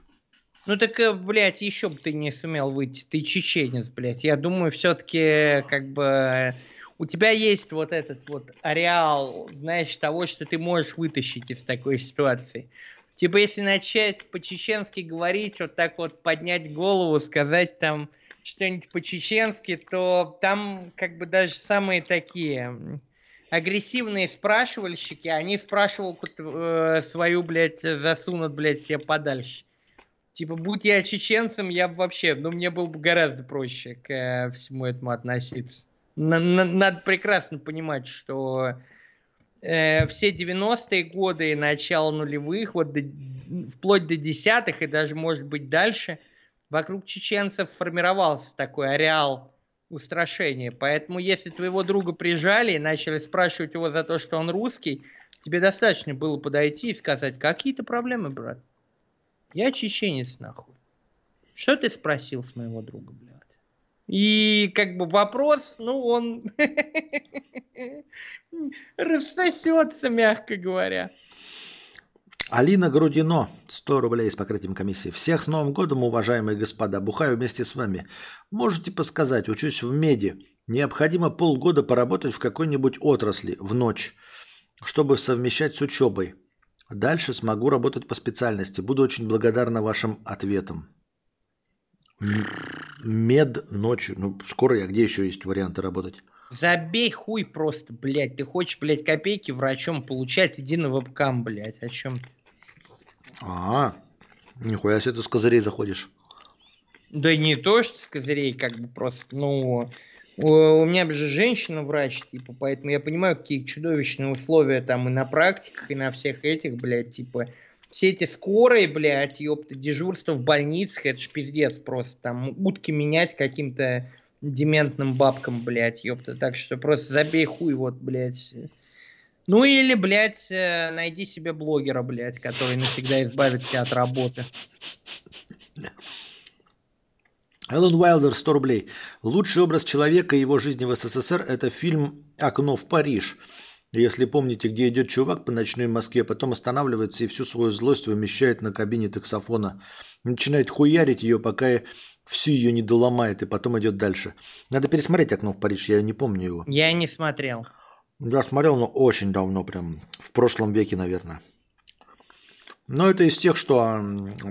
S3: Ну так, э, блядь, еще бы ты не сумел выйти. Ты чеченец, блядь. Я думаю, все-таки, как бы, у тебя есть вот этот вот ареал, знаешь, того, что ты можешь вытащить из такой ситуации. Типа, если начать по-чеченски говорить, вот так вот поднять голову, сказать там что-нибудь по-чеченски, то там как бы даже самые такие агрессивные спрашивальщики, они спрашивают э, свою, блядь, засунут, блядь, себе подальше. Типа, будь я чеченцем, я бы вообще, ну, мне было бы гораздо проще к э, всему этому относиться. На, на, надо прекрасно понимать, что э, все 90-е годы и начало нулевых, вот до, вплоть до десятых и даже, может быть, дальше, вокруг чеченцев формировался такой ареал устрашения. Поэтому, если твоего друга прижали и начали спрашивать его за то, что он русский, тебе достаточно было подойти и сказать, какие-то проблемы, брат. Я чеченец, нахуй. Что ты спросил с моего друга, блядь? И как бы вопрос, ну, он рассосется, мягко говоря.
S1: Алина Грудино, 100 рублей с покрытием комиссии. Всех с Новым годом, уважаемые господа. Бухаю вместе с вами. Можете подсказать, учусь в меди. Необходимо полгода поработать в какой-нибудь отрасли в ночь, чтобы совмещать с учебой. Дальше смогу работать по специальности. Буду очень благодарна вашим ответам. Мед ночью. Ну, скоро я где еще есть варианты работать?
S3: Забей хуй просто, блядь. Ты хочешь, блядь, копейки врачом получать? Иди на вебкам, блядь. О чем ты?
S1: А, нихуя себе ты с козырей заходишь.
S3: Да не то, что с козырей, как бы просто, ну... У меня же женщина врач, типа, поэтому я понимаю, какие чудовищные условия там и на практиках, и на всех этих, блядь, типа, все эти скорые, блядь, ёпта, дежурство в больницах, это ж пиздец просто, там, утки менять каким-то дементным бабкам, блядь, ёпта, так что просто забей хуй, вот, блядь, Ну или, блядь, э, найди себе блогера, блядь, который навсегда избавит тебя от работы.
S1: Эллен Уайлдер, 100 рублей. Лучший образ человека и его жизни в СССР – это фильм «Окно в Париж». Если помните, где идет чувак по ночной Москве, потом останавливается и всю свою злость вымещает на кабине таксофона. Начинает хуярить ее, пока всю ее не доломает, и потом идет дальше. Надо пересмотреть «Окно в Париж», я не помню его.
S3: Я не смотрел.
S1: Я смотрел, но очень давно, прям в прошлом веке, наверное. Но это из тех, что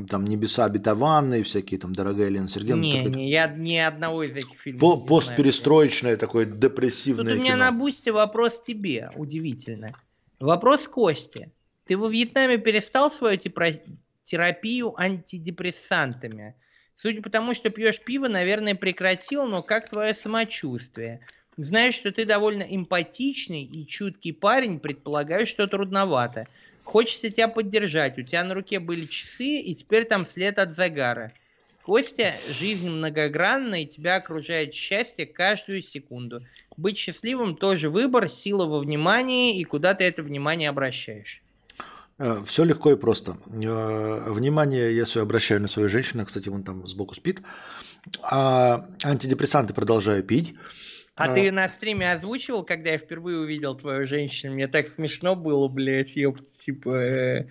S1: там небеса обетованные, всякие там дорогая Елена Сергеевна.
S3: Не, не, я ни одного из этих фильмов
S1: По Постперестроечное такое депрессивное
S3: Тут у меня
S1: кино.
S3: на бусте вопрос тебе, удивительно. Вопрос Кости. Ты во Вьетнаме перестал свою терапию антидепрессантами? Судя по тому, что пьешь пиво, наверное, прекратил, но как твое самочувствие? Знаешь, что ты довольно эмпатичный и чуткий парень, предполагаю, что трудновато. Хочется тебя поддержать. У тебя на руке были часы, и теперь там след от загара. Костя, жизнь многогранна, и тебя окружает счастье каждую секунду. Быть счастливым тоже выбор, сила во внимании, и куда ты это внимание обращаешь.
S1: Э, Все легко и просто. Э, внимание свое обращаю на свою женщину, кстати, вон там сбоку спит. А антидепрессанты продолжаю пить.
S3: А, а ты на стриме озвучивал, когда я впервые увидел твою женщину? Мне так смешно было, блядь, ёп, типа, э,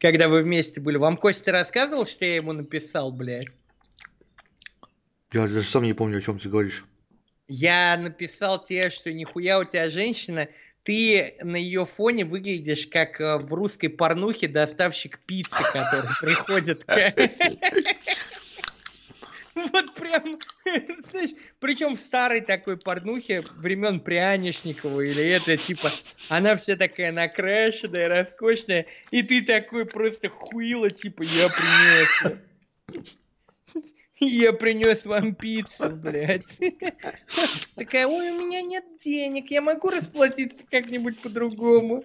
S3: когда вы вместе были. Вам Костя рассказывал, что я ему написал, блядь?
S1: Я даже сам не помню, о чем ты говоришь.
S3: Я написал тебе, что нихуя у тебя женщина, ты на ее фоне выглядишь как э, в русской порнухе доставщик пиццы, который приходит Вот прям, знаешь, причем в старой такой порнухе времен Прянишникова или это, типа, она вся такая накрашенная, роскошная, и ты такой просто хуила, типа, я принес. Я принес вам пиццу, блядь. Такая, ой, у меня нет денег, я могу расплатиться как-нибудь по-другому.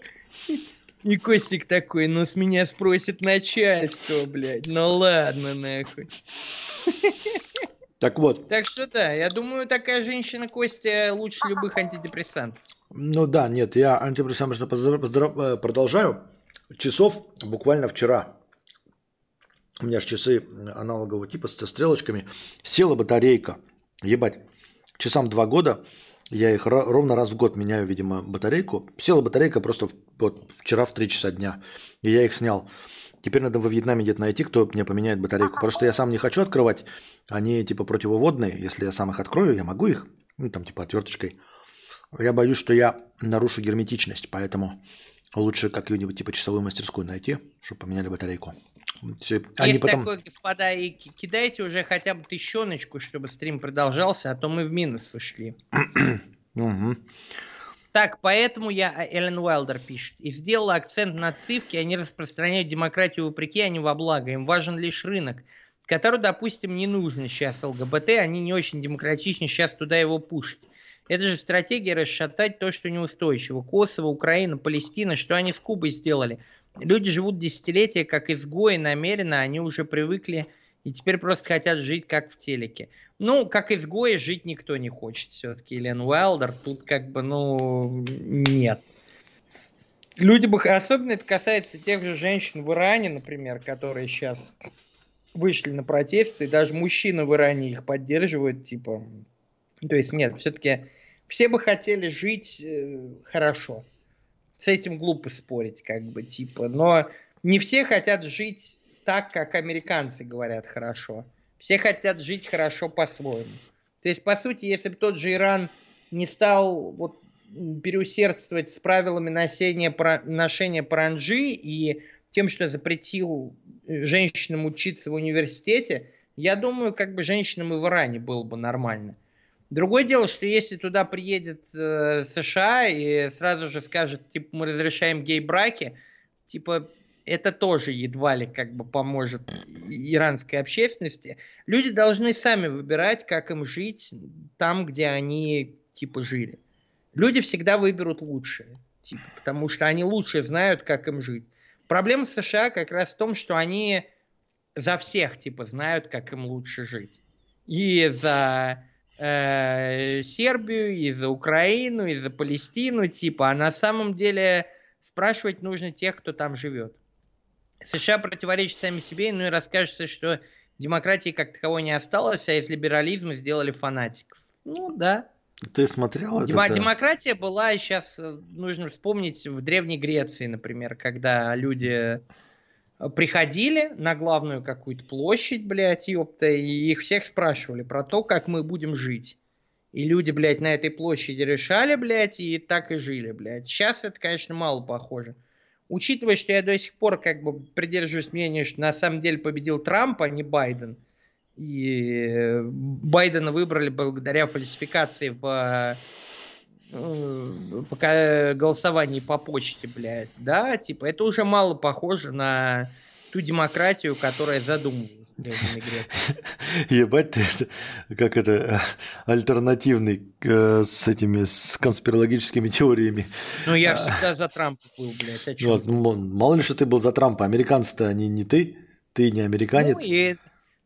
S3: И Костик такой, ну с меня спросит начальство, блядь. Ну ладно, нахуй.
S1: Так вот.
S3: Так что да, я думаю, такая женщина Костя лучше любых антидепрессантов.
S1: Ну да, нет, я антидепрессанты э, продолжаю. Часов буквально вчера. У меня же часы аналогового типа со стрелочками. Села батарейка. Ебать. Часам два года. Я их ровно раз в год меняю, видимо, батарейку. Села батарейка просто вот вчера в 3 часа дня. И я их снял. Теперь надо во Вьетнаме где-то найти, кто мне поменяет батарейку. Просто я сам не хочу открывать. Они типа противоводные. Если я сам их открою, я могу их, ну там типа отверточкой. Я боюсь, что я нарушу герметичность, поэтому лучше какую-нибудь типа часовую мастерскую найти, чтобы поменяли батарейку.
S3: Все. Они Есть потом... такое, господа, и кидайте уже хотя бы тыщеночку, чтобы стрим продолжался, а то мы в минус ушли. угу. Так, поэтому я, а, Эллен Уайлдер пишет, и сделала акцент на цифке, они распространяют демократию вопреки, а не во благо. Им важен лишь рынок, который, допустим, не нужен сейчас ЛГБТ, они не очень демократичны, сейчас туда его пушат. Это же стратегия расшатать то, что неустойчиво. Косово, Украина, Палестина, что они с Кубой сделали? Люди живут десятилетия как изгои намеренно, они уже привыкли и теперь просто хотят жить как в телеке. Ну, как изгои жить никто не хочет все-таки, Элен Уайлдер. Тут как бы, ну, нет. Люди бы, особенно это касается тех же женщин в Иране, например, которые сейчас вышли на протесты, и даже мужчины в Иране их поддерживают, типа, то есть нет, все-таки все бы хотели жить э, хорошо. С этим глупо спорить, как бы, типа, но не все хотят жить так, как американцы говорят хорошо. Все хотят жить хорошо по-своему. То есть, по сути, если бы тот же Иран не стал вот переусердствовать с правилами носения, ношения паранджи и тем, что запретил э, женщинам учиться в университете, я думаю, как бы женщинам и в Иране было бы нормально. Другое дело, что если туда приедет э, США и сразу же скажет, типа, мы разрешаем гей-браки, типа, это тоже едва ли как бы поможет иранской общественности. Люди должны сами выбирать, как им жить там, где они типа жили. Люди всегда выберут лучшее, типа, потому что они лучше знают, как им жить. Проблема США как раз в том, что они за всех типа знают, как им лучше жить. И за э, Сербию, и за Украину, и за Палестину, типа, а на самом деле Спрашивать нужно тех, кто там живет. США противоречат сами себе, ну и расскажется, что демократии как таковой не осталось, а из либерализма сделали фанатиков. Ну да.
S1: Ты смотрел
S3: Дем- это? Демократия была, сейчас э, нужно вспомнить, в Древней Греции, например, когда люди приходили на главную какую-то площадь, блядь, ёпта, и их всех спрашивали про то, как мы будем жить. И люди, блядь, на этой площади решали, блядь, и так и жили, блядь. Сейчас это, конечно, мало похоже. Учитывая, что я до сих пор как бы придерживаюсь мнения, что на самом деле победил Трамп, а не Байден. И Байдена выбрали благодаря фальсификации в э, пока голосовании по почте, блядь, да, типа, это уже мало похоже на ту демократию, которая задумывалась.
S1: Ебать ты, это, как это, альтернативный э, с этими, с конспирологическими теориями.
S3: Ну, я а. всегда за Трампа был, блядь,
S1: ну, ну, мало ли, что ты был за Трампа, американцы-то они не ты, ты не американец.
S3: Ну, и,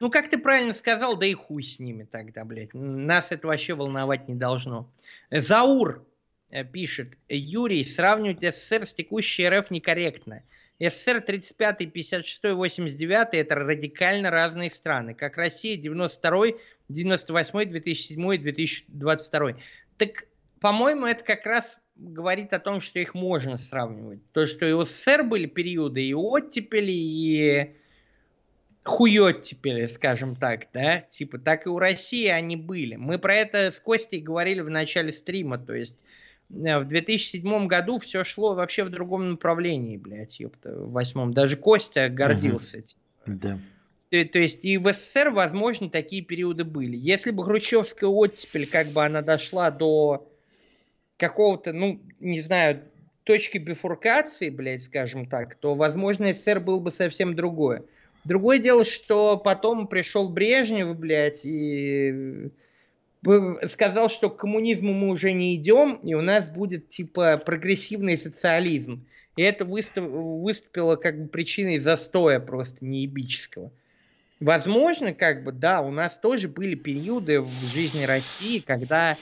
S3: ну, как ты правильно сказал, да и хуй с ними тогда, блядь. Нас это вообще волновать не должно. Заур э, пишет, Юрий, сравнивать СССР с текущей РФ некорректно. СССР 35, 56, 89 это радикально разные страны, как Россия 92, 98, 2007 и 2022. Так, по-моему, это как раз говорит о том, что их можно сравнивать. То, что и у СССР были периоды и оттепели, и хуёттепели, скажем так, да, типа, так и у России они были. Мы про это с Костей говорили в начале стрима, то есть в 2007 году все шло вообще в другом направлении, блядь, ёпта, в восьмом. Даже Костя гордился угу. этим.
S1: Да.
S3: То, то есть и в СССР, возможно, такие периоды были. Если бы Хрущевская оттепель, как бы она дошла до какого-то, ну, не знаю, точки бифуркации, блядь, скажем так, то, возможно, СССР был бы совсем другое. Другое дело, что потом пришел Брежнев, блядь, и сказал, что к коммунизму мы уже не идем, и у нас будет типа прогрессивный социализм. И это выступ, выступило как бы причиной застоя просто неебического. Возможно, как бы, да, у нас тоже были периоды в жизни России, когда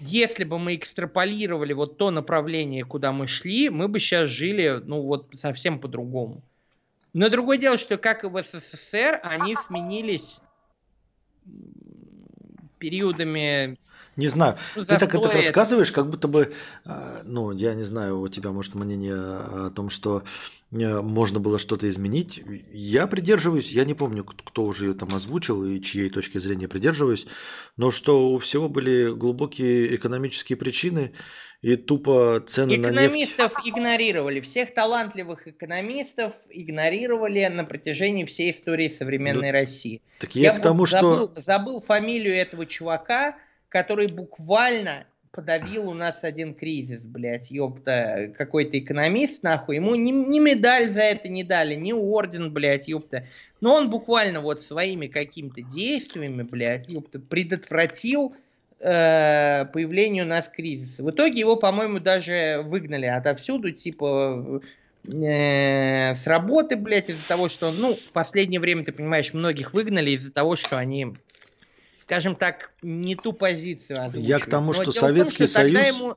S3: если бы мы экстраполировали вот то направление, куда мы шли, мы бы сейчас жили, ну, вот совсем по-другому. Но другое дело, что как и в СССР, они сменились периодами
S1: не знаю. Ну, Ты так это рассказываешь, как будто бы, а, ну, я не знаю, у тебя может мнение о том, что э, можно было что-то изменить. Я придерживаюсь, я не помню, кто уже ее там озвучил и чьей точки зрения придерживаюсь, но что у всего были глубокие экономические причины и тупо цены на
S3: нефть. Экономистов игнорировали, всех талантливых экономистов игнорировали на протяжении всей истории современной ну, России.
S1: Так я, я к тому,
S3: забыл,
S1: что...
S3: Забыл фамилию этого чувака, который буквально подавил у нас один кризис, блядь, ёпта, какой-то экономист, нахуй, ему ни, ни медаль за это не дали, ни орден, блядь, ёпта. Но он буквально вот своими какими-то действиями, блядь, ёпта, предотвратил э, появление у нас кризиса. В итоге его, по-моему, даже выгнали отовсюду, типа, э, с работы, блядь, из-за того, что, ну, в последнее время, ты понимаешь, многих выгнали из-за того, что они скажем так, не ту позицию
S1: озвучивают. Я к тому, что Советский том, что Союз...
S3: Тогда ему,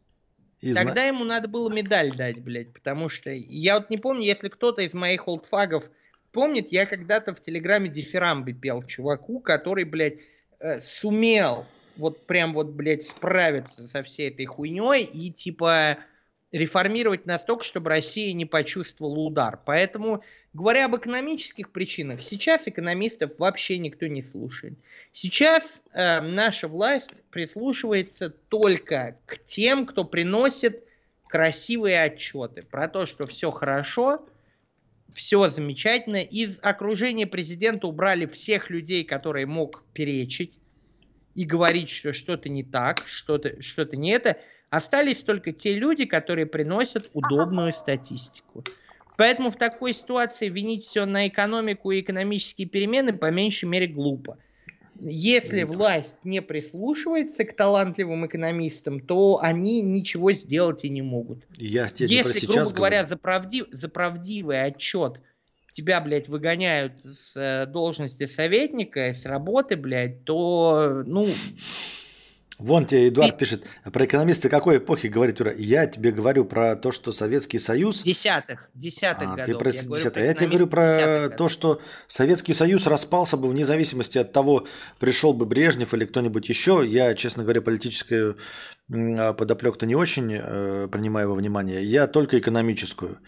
S3: и тогда ему надо было медаль дать, блядь, потому что я вот не помню, если кто-то из моих олдфагов помнит, я когда-то в Телеграме дифирамбы пел чуваку, который, блядь, э, сумел вот прям вот, блядь, справиться со всей этой хуйней и, типа, реформировать настолько, чтобы Россия не почувствовала удар. Поэтому, говоря об экономических причинах, сейчас экономистов вообще никто не слушает. Сейчас э, наша власть прислушивается только к тем, кто приносит красивые отчеты про то, что все хорошо, все замечательно. Из окружения президента убрали всех людей, которые мог перечить и говорить, что что-то не так, что-то что не это. Остались только те люди, которые приносят удобную статистику. Поэтому в такой ситуации винить все на экономику и экономические перемены по меньшей мере глупо. Если власть не прислушивается к талантливым экономистам, то они ничего сделать и не могут.
S1: Я тебе
S3: Если, грубо говорю. говоря, за, правдив, за правдивый отчет тебя, блядь, выгоняют с э, должности советника, с работы, блядь, то, ну,
S1: Вон тебе Эдуард пишет, про экономисты какой эпохи говорит, Юра? Я тебе говорю про то, что Советский Союз...
S3: Десятых, десятых
S1: а,
S3: годов.
S1: Ты про я, говорю, про я тебе говорю про то, что Советский Союз распался бы вне зависимости от того, пришел бы Брежнев или кто-нибудь еще. Я, честно говоря, политическую подоплеку-то не очень э, принимаю во внимание. Я только экономическую.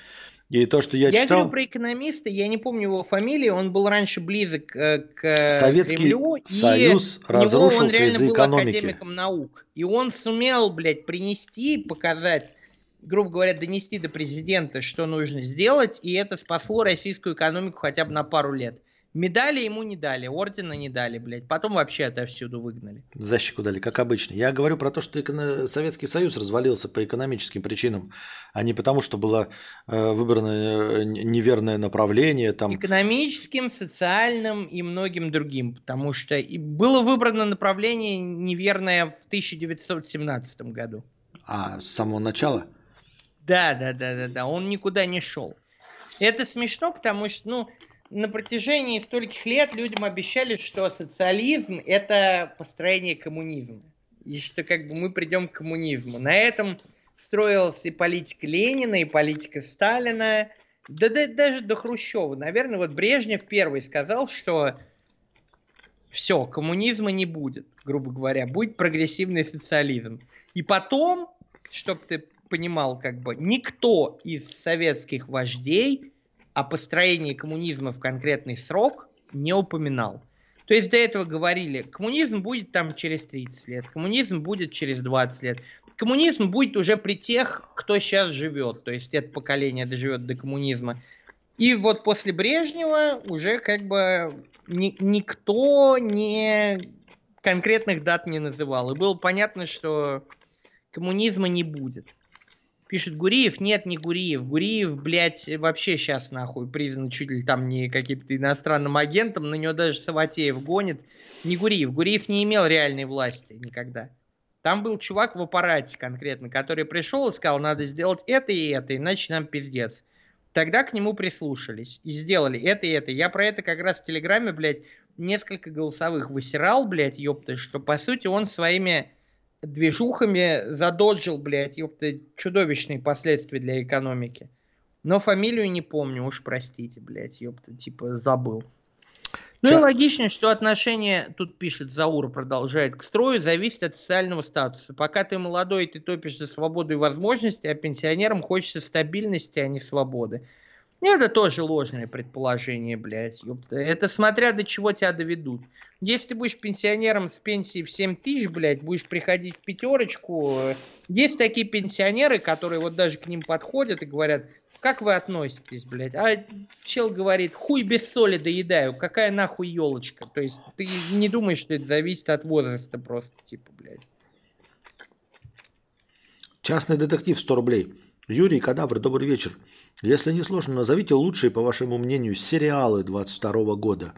S1: И то, что я,
S3: я
S1: читал...
S3: Я говорю про экономиста, я не помню его фамилии, он был раньше близок э, к
S1: Советский
S3: Кремлю,
S1: Союз
S3: и
S1: разрушился
S3: он реально
S1: из-за
S3: был
S1: экономики.
S3: академиком наук. И он сумел, блядь, принести, показать, грубо говоря, донести до президента, что нужно сделать, и это спасло российскую экономику хотя бы на пару лет. Медали ему не дали, ордена не дали, блядь. Потом вообще отовсюду выгнали.
S1: Защику дали, как обычно. Я говорю про то, что Советский Союз развалился по экономическим причинам, а не потому, что было э, выбрано э, неверное направление. Там...
S3: Экономическим, социальным и многим другим. Потому что было выбрано направление неверное в 1917 году.
S1: А, с самого начала?
S3: Да, да, да, да, да. Он никуда не шел. Это смешно, потому что, ну, на протяжении стольких лет людям обещали, что социализм – это построение коммунизма. И что как бы мы придем к коммунизму. На этом строилась и политика Ленина, и политика Сталина, да, да даже до Хрущева. Наверное, вот Брежнев первый сказал, что все, коммунизма не будет, грубо говоря, будет прогрессивный социализм. И потом, чтобы ты понимал, как бы никто из советских вождей о построении коммунизма в конкретный срок не упоминал. То есть до этого говорили, коммунизм будет там через 30 лет, коммунизм будет через 20 лет. Коммунизм будет уже при тех, кто сейчас живет, то есть это поколение доживет до коммунизма. И вот после Брежнева уже как бы ни, никто не конкретных дат не называл. И было понятно, что коммунизма не будет. Пишет Гуриев, нет, не Гуриев. Гуриев, блядь, вообще сейчас нахуй признан чуть ли там не каким-то иностранным агентом, на него даже Саватеев гонит. Не Гуриев. Гуриев не имел реальной власти никогда. Там был чувак в аппарате конкретно, который пришел и сказал, надо сделать это и это, иначе нам пиздец. Тогда к нему прислушались и сделали это и это. Я про это как раз в Телеграме, блядь, несколько голосовых высирал, блядь, ёпта, что по сути он своими движухами задоджил, блядь, ёпта, чудовищные последствия для экономики. Но фамилию не помню, уж простите, блядь, ёпта, типа забыл. Ну Ча... и логично, что отношение, тут пишет Заур, продолжает, к строю зависит от социального статуса. Пока ты молодой, ты топишь за свободу и возможности, а пенсионерам хочется стабильности, а не свободы. Это тоже ложное предположение, блядь. Ёпта. Это смотря до чего тебя доведут. Если ты будешь пенсионером с пенсией в 7 тысяч, блядь, будешь приходить в пятерочку. Есть такие пенсионеры, которые вот даже к ним подходят и говорят, как вы относитесь, блядь? А чел говорит, хуй без соли доедаю, какая нахуй елочка? То есть ты не думаешь, что это зависит от возраста просто, типа, блядь.
S1: Частный детектив 100 рублей. Юрий Кадавр, добрый вечер. Если не сложно, назовите лучшие, по вашему мнению, сериалы 22 года.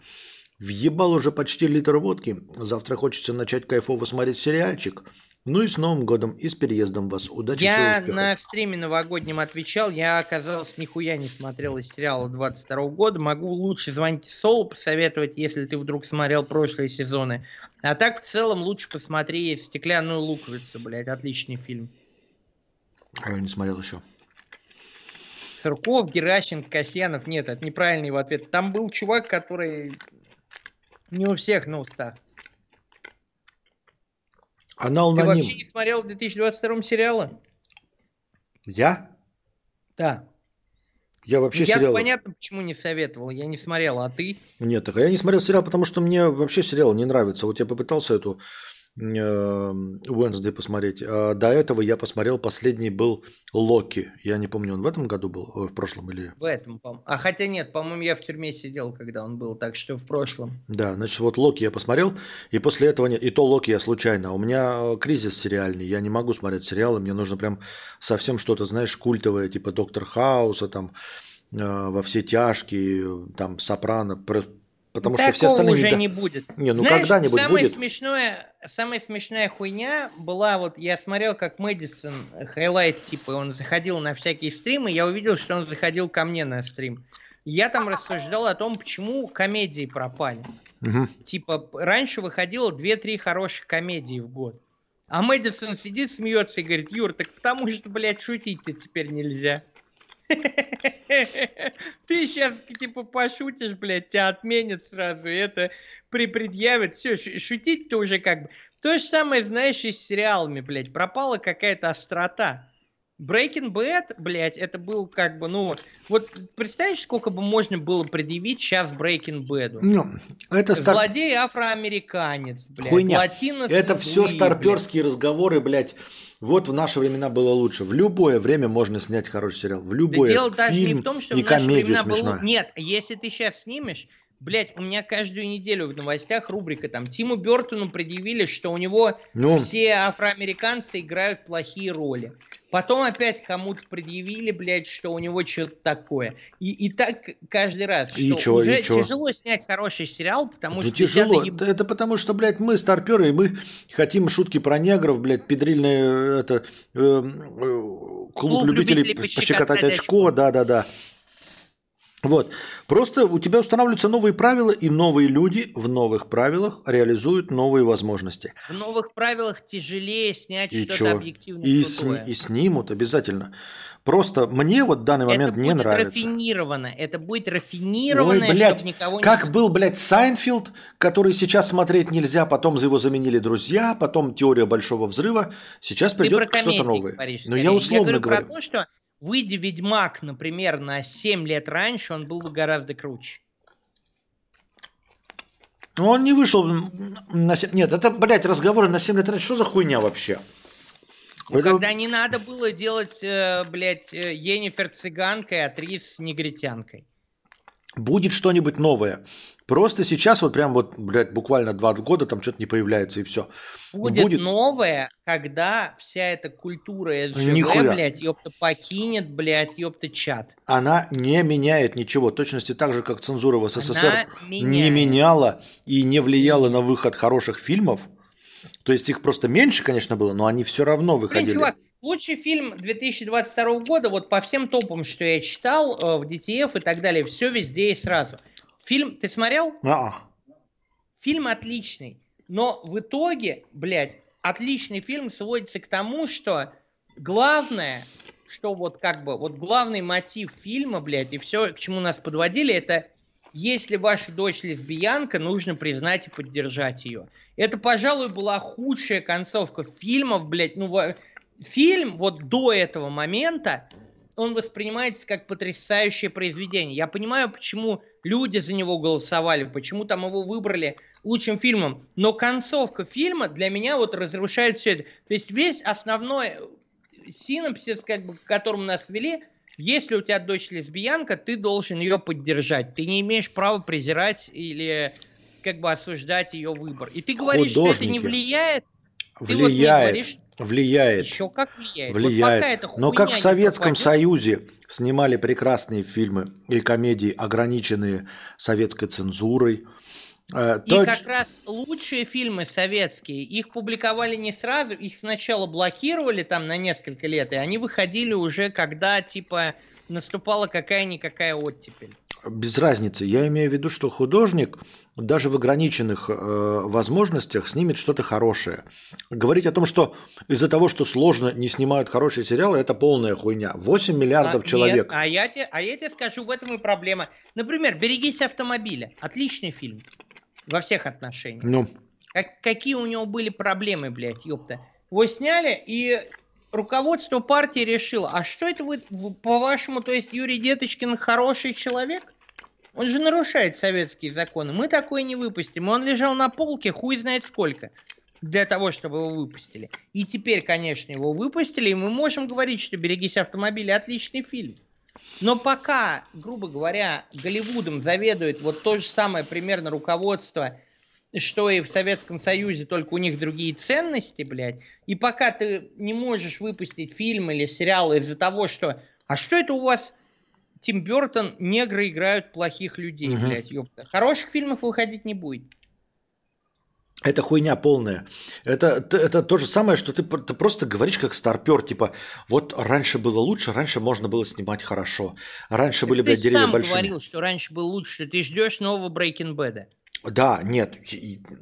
S1: Въебал уже почти литр водки. Завтра хочется начать кайфово смотреть сериальчик. Ну и с Новым годом, и с переездом вас. Удачи,
S3: Я на стриме новогоднем отвечал, я, оказалось, нихуя не смотрел из сериала 22 года. Могу лучше звонить Солу посоветовать, если ты вдруг смотрел прошлые сезоны. А так, в целом, лучше посмотри «Стеклянную луковицу», блядь, отличный фильм.
S1: А я не смотрел еще.
S3: Сырков, Геращенко, Касьянов. Нет, это неправильный его ответ. Там был чувак, который не у всех на устах.
S1: Анал
S3: Ты вообще не смотрел в 2022 сериала?
S1: Я?
S3: Да.
S1: Я вообще
S3: я
S1: сериал...
S3: понятно, почему не советовал. Я не смотрел, а ты?
S1: Нет, так я не смотрел сериал, потому что мне вообще сериал не нравится. Вот я попытался эту Уэнсдей посмотреть. А до этого я посмотрел, последний был Локи. Я не помню, он в этом году был, в прошлом или...
S3: В этом, по А хотя нет, по-моему, я в тюрьме сидел, когда он был, так что в прошлом.
S1: Да, значит, вот Локи я посмотрел, и после этого нет. И то Локи я случайно. У меня э, кризис сериальный, я не могу смотреть сериалы, мне нужно прям совсем что-то, знаешь, культовое, типа Доктор Хауса, там, э, во все тяжкие, там, Сопрано, Потому Такого что все остальные
S3: уже не будет.
S1: Не, ну когда-нибудь
S3: самое
S1: будет.
S3: Смешное, самая смешная хуйня была, вот я смотрел, как Мэдисон, хайлайт, типа, он заходил на всякие стримы, я увидел, что он заходил ко мне на стрим. Я там рассуждал о том, почему комедии пропали.
S1: Угу.
S3: Типа, раньше выходило 2-3 хороших комедии в год. А Мэдисон сидит, смеется и говорит, Юр, так потому что, блядь, шутить-то теперь нельзя. Ты сейчас типа пошутишь, блядь, тебя отменят сразу, это припредъявят. Все, шутить-то уже как бы. То же самое, знаешь, и с сериалами, блядь, пропала какая-то острота. Breaking Bad, блядь, это был как бы, ну, вот представляешь, сколько бы можно было предъявить сейчас Breaking Bad?
S1: Ну, это
S3: стар... Злодей афроамериканец, блядь.
S1: Хуйня. Латинос это все старперские блядь. разговоры, блядь. Вот в наши времена было лучше. В любое время можно снять хороший сериал. В любое. Да
S3: дело даже не в том, что и в наши времена было... Нет, если ты сейчас снимешь, Блять, у меня каждую неделю в новостях рубрика там Тиму Бертону предъявили, что у него ну. все афроамериканцы играют плохие роли. Потом опять кому-то предъявили, блядь, что у него что-то такое. И, и так каждый раз.
S1: И что, чё,
S3: уже
S1: и чё?
S3: тяжело снять хороший сериал, потому
S1: ну,
S3: что...
S1: тяжело. Еб... Это потому что, блядь, мы старперы, и мы хотим шутки про негров, блядь, педрильное, это, э, э, клуб, клуб любителей, любителей пощекотать очко, да-да-да. Вот. Просто у тебя устанавливаются новые правила, и новые люди в новых правилах реализуют новые возможности.
S3: В новых правилах тяжелее снять что-то объективно
S1: и, сни- и снимут обязательно. Просто мне вот в данный момент это не нравится.
S3: Это будет рафинировано. Это будет рафинировано,
S1: Ой, блядь, никого не... Как был, блядь, Seinfeld, который сейчас смотреть нельзя, потом его заменили друзья, потом теория большого взрыва. Сейчас придет что-то новое.
S3: Говоришь, Но я условно я говорю, говорю. про то, что Выйди Ведьмак, например, на 7 лет раньше, он был бы гораздо круче.
S1: Он не вышел на 7... Нет, это, блядь, разговоры на 7 лет раньше. Что за хуйня вообще?
S3: Ну, это... Когда не надо было делать, э, блядь, э, Енифер цыганкой, а Трис негритянкой.
S1: Будет что-нибудь новое. Просто сейчас вот прям вот, блядь, буквально два года там что-то не появляется и все.
S3: Будет, Будет новое, когда вся эта культура СЖВ, Нихуя. блядь, ёпта, покинет, блядь, ёпта, чат.
S1: Она не меняет ничего. точности так же, как цензура в СССР не меняла и не влияла на выход хороших фильмов. То есть их просто меньше, конечно, было, но они все равно выходили. Блин, чувак,
S3: лучший фильм 2022 года, вот по всем топам, что я читал э, в DTF и так далее, все везде и сразу – Фильм ты смотрел?
S1: А.
S3: Фильм отличный. Но в итоге, блядь, отличный фильм сводится к тому, что главное, что вот как бы, вот главный мотив фильма, блядь, и все, к чему нас подводили, это если ваша дочь лесбиянка, нужно признать и поддержать ее. Это, пожалуй, была худшая концовка фильмов, блядь, ну, фильм вот до этого момента, он воспринимается как потрясающее произведение. Я понимаю, почему люди за него голосовали, почему там его выбрали лучшим фильмом. Но концовка фильма для меня вот разрушает все это. То есть весь основной синапсис, как бы, к которому нас вели, если у тебя дочь лесбиянка, ты должен ее поддержать. Ты не имеешь права презирать или как бы осуждать ее выбор. И ты говоришь, Художники. что это не влияет.
S1: Влияет. Ты вот говоришь, Влияет.
S3: Еще как влияет.
S1: Влияет. Вот Но как в Советском Союзе снимали прекрасные фильмы и комедии, ограниченные советской цензурой.
S3: Э, и то... как раз лучшие фильмы советские, их публиковали не сразу, их сначала блокировали там на несколько лет, и они выходили уже, когда типа наступала какая-никакая оттепель
S1: без разницы. Я имею в виду, что художник даже в ограниченных э, возможностях снимет что-то хорошее. Говорить о том, что из-за того, что сложно не снимают хорошие сериалы, это полная хуйня. 8 миллиардов а, человек. Нет,
S3: а, я те, а я тебе скажу, в этом и проблема. Например, «Берегись автомобиля». Отличный фильм. Во всех отношениях.
S1: Ну.
S3: Как, какие у него были проблемы, блядь, ёпта. Его сняли, и руководство партии решило, а что это вы, по-вашему, то есть Юрий Деточкин хороший человек? Он же нарушает советские законы. Мы такое не выпустим. Он лежал на полке хуй знает сколько для того, чтобы его выпустили. И теперь, конечно, его выпустили, и мы можем говорить, что «Берегись автомобиля» отличный фильм. Но пока, грубо говоря, Голливудом заведует вот то же самое примерно руководство, что и в Советском Союзе, только у них другие ценности, блядь, и пока ты не можешь выпустить фильм или сериал из-за того, что «А что это у вас Тим Бертон, негры играют плохих людей, угу. блядь, ёпта. Хороших фильмов выходить не будет.
S1: Это хуйня полная. Это, это то же самое, что ты, ты просто говоришь как старпер, типа, вот раньше было лучше, раньше можно было снимать хорошо. Раньше так были, блядь, деревья большие.
S3: Ты сам говорил, что раньше было лучше, что ты ждешь нового Breaking Bad.
S1: Да, нет,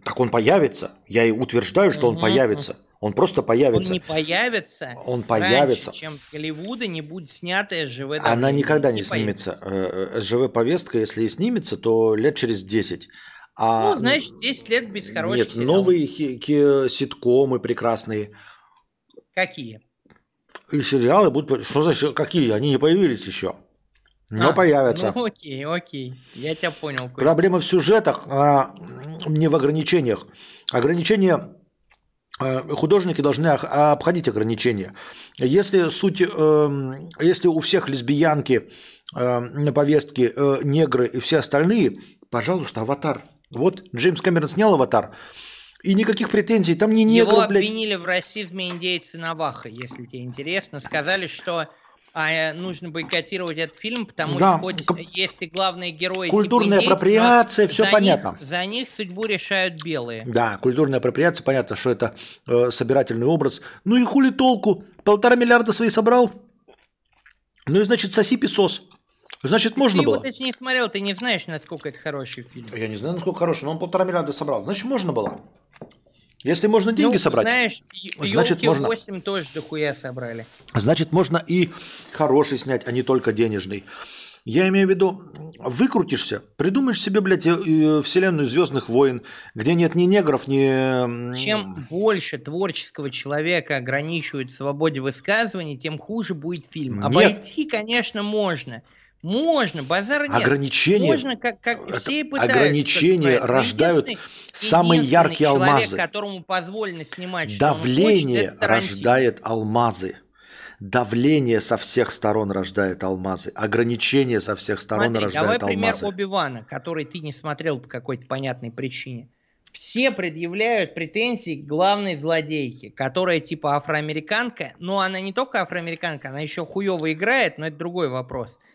S1: так он появится. Я и утверждаю, что угу, он появится. Он просто появится.
S3: Он не появится.
S1: Он появится.
S3: Раньше, чем в Голливуда не будет снятая СЖВ.
S1: Она никогда не, не снимется. Появится. СЖВ-повестка, если и снимется, то лет через 10.
S3: А... Ну, значит, 10 лет без хороших
S1: Нет, сериалов. новые ситкомы прекрасные.
S3: Какие?
S1: И сериалы будут... Что значит, какие? Они не появились еще. Но а, появятся.
S3: Ну окей, окей. Я тебя понял. Кость.
S1: Проблема в сюжетах, а не в ограничениях. Ограничения Э, художники должны обходить ограничения. Если суть, эм, если у всех лесбиянки эм, на повестке э, негры и все остальные, пожалуйста, аватар. Вот Джеймс Кэмерон снял аватар. И никаких претензий, там не негры,
S3: Его обвинили блядь. в расизме индейцы Наваха, если тебе интересно. Сказали, что а э, нужно бойкотировать этот фильм, потому да, что хоть к... есть и главные герои.
S1: Культурная типа апроприация, все
S3: за
S1: понятно.
S3: Них, за них судьбу решают белые.
S1: Да, культурная апроприация, понятно, что это э, собирательный образ. Ну и хули толку? Полтора миллиарда свои собрал? Ну и значит, соси песос. Значит, можно
S3: ты
S1: было.
S3: Ты его не смотрел, ты не знаешь, насколько это хороший фильм.
S1: Я не знаю, насколько хороший, но он полтора миллиарда собрал. Значит, можно было. Если можно деньги ну, собрать,
S3: знаешь, значит можно. 8 тоже дохуя собрали.
S1: Значит, можно и хороший снять, а не только денежный. Я имею в виду, выкрутишься, придумаешь себе, блядь, э, вселенную Звездных войн, где нет ни негров, ни...
S3: Чем больше творческого человека ограничивают в свободе высказываний, тем хуже будет фильм. Нет. Обойти, конечно, можно. Можно, базар нет.
S1: Ограничения,
S3: Можно, как, как все пытаются.
S1: Ограничения как рождают самые яркие человек, алмазы.
S3: которому позволено снимать,
S1: Давление
S3: хочет,
S1: рождает алмазы. Давление со всех сторон рождает алмазы. Ограничения со всех сторон Смотри, рождают
S3: давай
S1: алмазы.
S3: пример Оби-Вана, который ты не смотрел по какой-то понятной причине. Все предъявляют претензии к главной злодейке, которая типа афроамериканка, но она не только афроамериканка, она еще хуево играет, но это другой вопрос –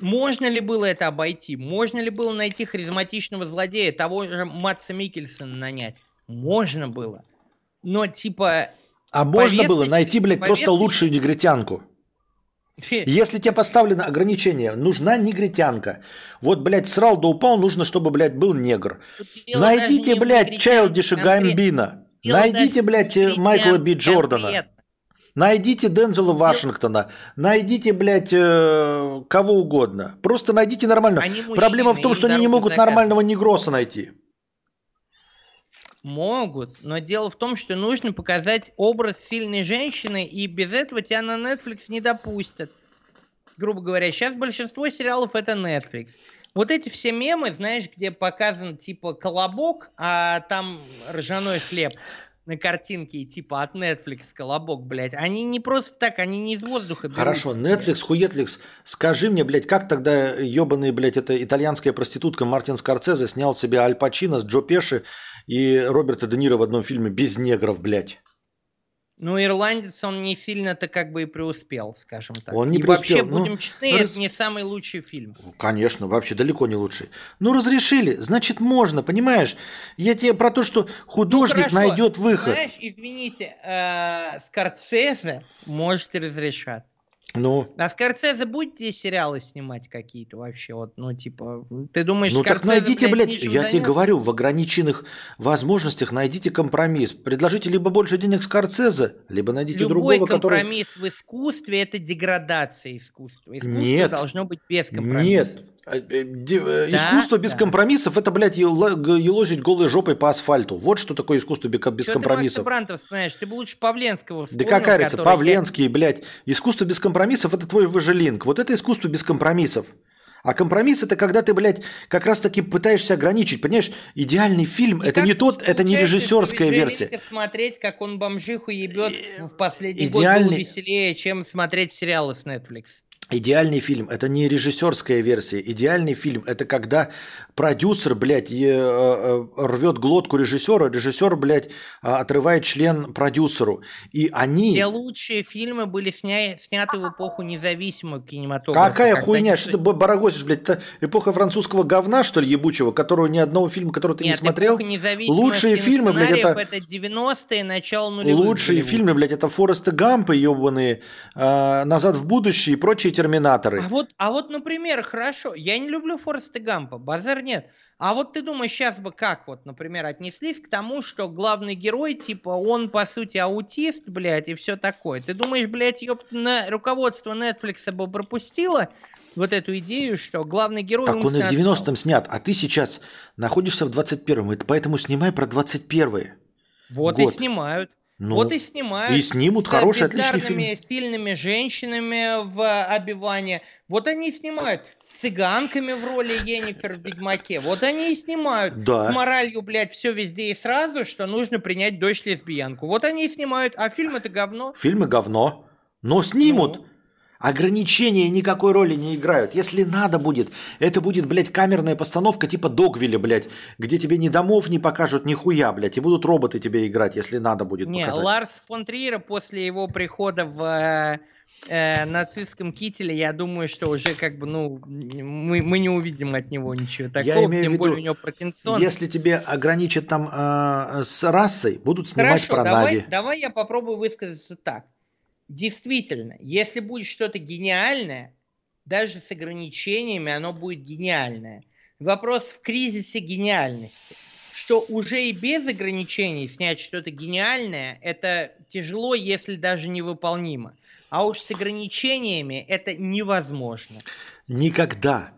S3: можно ли было это обойти? Можно ли было найти харизматичного злодея, того же Матса Микельсона нанять? Можно было. Но типа...
S1: А можно было найти, блядь, просто лучшую негритянку. Если тебе поставлено ограничение, нужна негритянка. Вот, блядь, срал да упал, нужно, чтобы, блядь, был негр. Найдите, блядь, Чайлдиша Гамбина. Найдите, блядь, Майкла Би Джордана. Найдите Дензела Вашингтона, найдите, блядь, э, кого угодно. Просто найдите нормально. Мужчины, Проблема в том, что они не могут заказывать. нормального негроса найти.
S3: Могут, но дело в том, что нужно показать образ сильной женщины, и без этого тебя на Netflix не допустят. Грубо говоря, сейчас большинство сериалов это Netflix. Вот эти все мемы, знаешь, где показан типа колобок, а там ржаной хлеб на картинке типа от Netflix колобок, блядь, они не просто так, они не из воздуха берутся.
S1: Хорошо, Netflix, хуетликс, скажи мне, блядь, как тогда ебаный, блядь, эта итальянская проститутка Мартин Скорцезе снял себе Аль Пачино с Джо Пеши и Роберта Де Ниро в одном фильме без негров, блядь?
S3: Ну, ирландец, он не сильно-то как бы и преуспел, скажем так.
S1: Он не
S3: и
S1: преуспел.
S3: вообще, ну, будем честны, ну, это не самый лучший фильм.
S1: Конечно, вообще далеко не лучший. Ну, разрешили, значит, можно, понимаешь? Я тебе про то, что художник ну, найдет выход.
S3: Знаешь, извините, э, Скорцезе может и разрешат.
S1: Ну.
S3: А Скорцезе будете сериалы снимать какие-то вообще? Вот, ну, типа, ты думаешь,
S1: Ну,
S3: Скорцезе,
S1: так найдите, блядь, я
S3: занялся?
S1: тебе говорю, в ограниченных возможностях найдите компромисс. Предложите либо больше денег Скорцезе, либо найдите
S3: Любой
S1: другого,
S3: который... компромисс в искусстве – это деградация искусства. Искусство
S1: Нет.
S3: должно быть без компромиссов.
S1: Нет. Э, э, да, искусство без да. компромиссов это, блядь, елозить голой жопой по асфальту. Вот что такое искусство без Что компромиссов.
S3: Ты Брантов знаешь, ты бы лучше Павленского
S1: вспомнил. Да какая разница, Павленский, блядь. Искусство без компромиссов это твой выжилинг. Вот это искусство без компромиссов. А компромисс это когда ты, блядь, как раз таки пытаешься ограничить. Понимаешь, идеальный фильм и это не тот, это не режиссерская версия.
S3: смотреть, как он бомжиху ебет в последний Идеальный... год было веселее, чем смотреть сериалы с Netflix.
S1: Идеальный фильм – это не режиссерская версия. Идеальный фильм – это когда продюсер, блядь, э, э, рвет глотку режиссера, режиссер, блядь, а, отрывает член продюсеру. И они…
S3: Все лучшие фильмы были сня... сняты в эпоху независимого кинематографа.
S1: Какая хуйня? Что ты барагозишь, блядь? Это эпоха французского говна, что ли, ебучего, которого ни одного фильма, который ты
S3: Нет,
S1: не смотрел?
S3: Лучшие фильмы, блядь, это… это 90-е, начало нулевых.
S1: Лучшие фильмы, блядь, это Форест Гампы, ебаные, э, «Назад в будущее» и прочие терминаторы.
S3: А вот, а вот, например, хорошо, я не люблю Фореста Гампа, базар нет. А вот ты думаешь, сейчас бы как вот, например, отнеслись к тому, что главный герой, типа, он, по сути, аутист, блядь, и все такое. Ты думаешь, блядь, ёпт, на руководство Netflix бы пропустило вот эту идею, что главный герой...
S1: Так он и в 90-м снят, а ты сейчас находишься в 21-м, и поэтому снимай про 21-й.
S3: Вот год. и снимают. Ну, вот и снимают.
S1: И снимут
S3: с
S1: хороший, отличный фильм.
S3: сильными женщинами в обивании. Вот они и снимают. С цыганками в роли Енифер в «Ведьмаке». Вот они и снимают.
S1: Да.
S3: С моралью, блядь, все везде и сразу, что нужно принять дочь лесбиянку. Вот они и снимают. А фильм это говно.
S1: Фильмы говно. Но снимут. Ну. Ограничения никакой роли не играют. Если надо будет, это будет, блядь, камерная постановка типа Догвилля, блядь, где тебе ни домов не покажут, ни хуя, блядь, и будут роботы тебе играть, если надо будет
S3: не,
S1: показать.
S3: Ларс фон Триера после его прихода в э, э, нацистском кителе, я думаю, что уже как бы, ну, мы, мы не увидим от него ничего такого, я имею тем виду, более у него Паркинсон.
S1: Если тебе ограничат там э, с расой, будут снимать
S3: Хорошо,
S1: про
S3: давай,
S1: Нави.
S3: давай я попробую высказаться так. Действительно, если будет что-то гениальное, даже с ограничениями оно будет гениальное. Вопрос в кризисе гениальности. Что уже и без ограничений снять что-то гениальное, это тяжело, если даже невыполнимо. А уж с ограничениями это невозможно.
S1: Никогда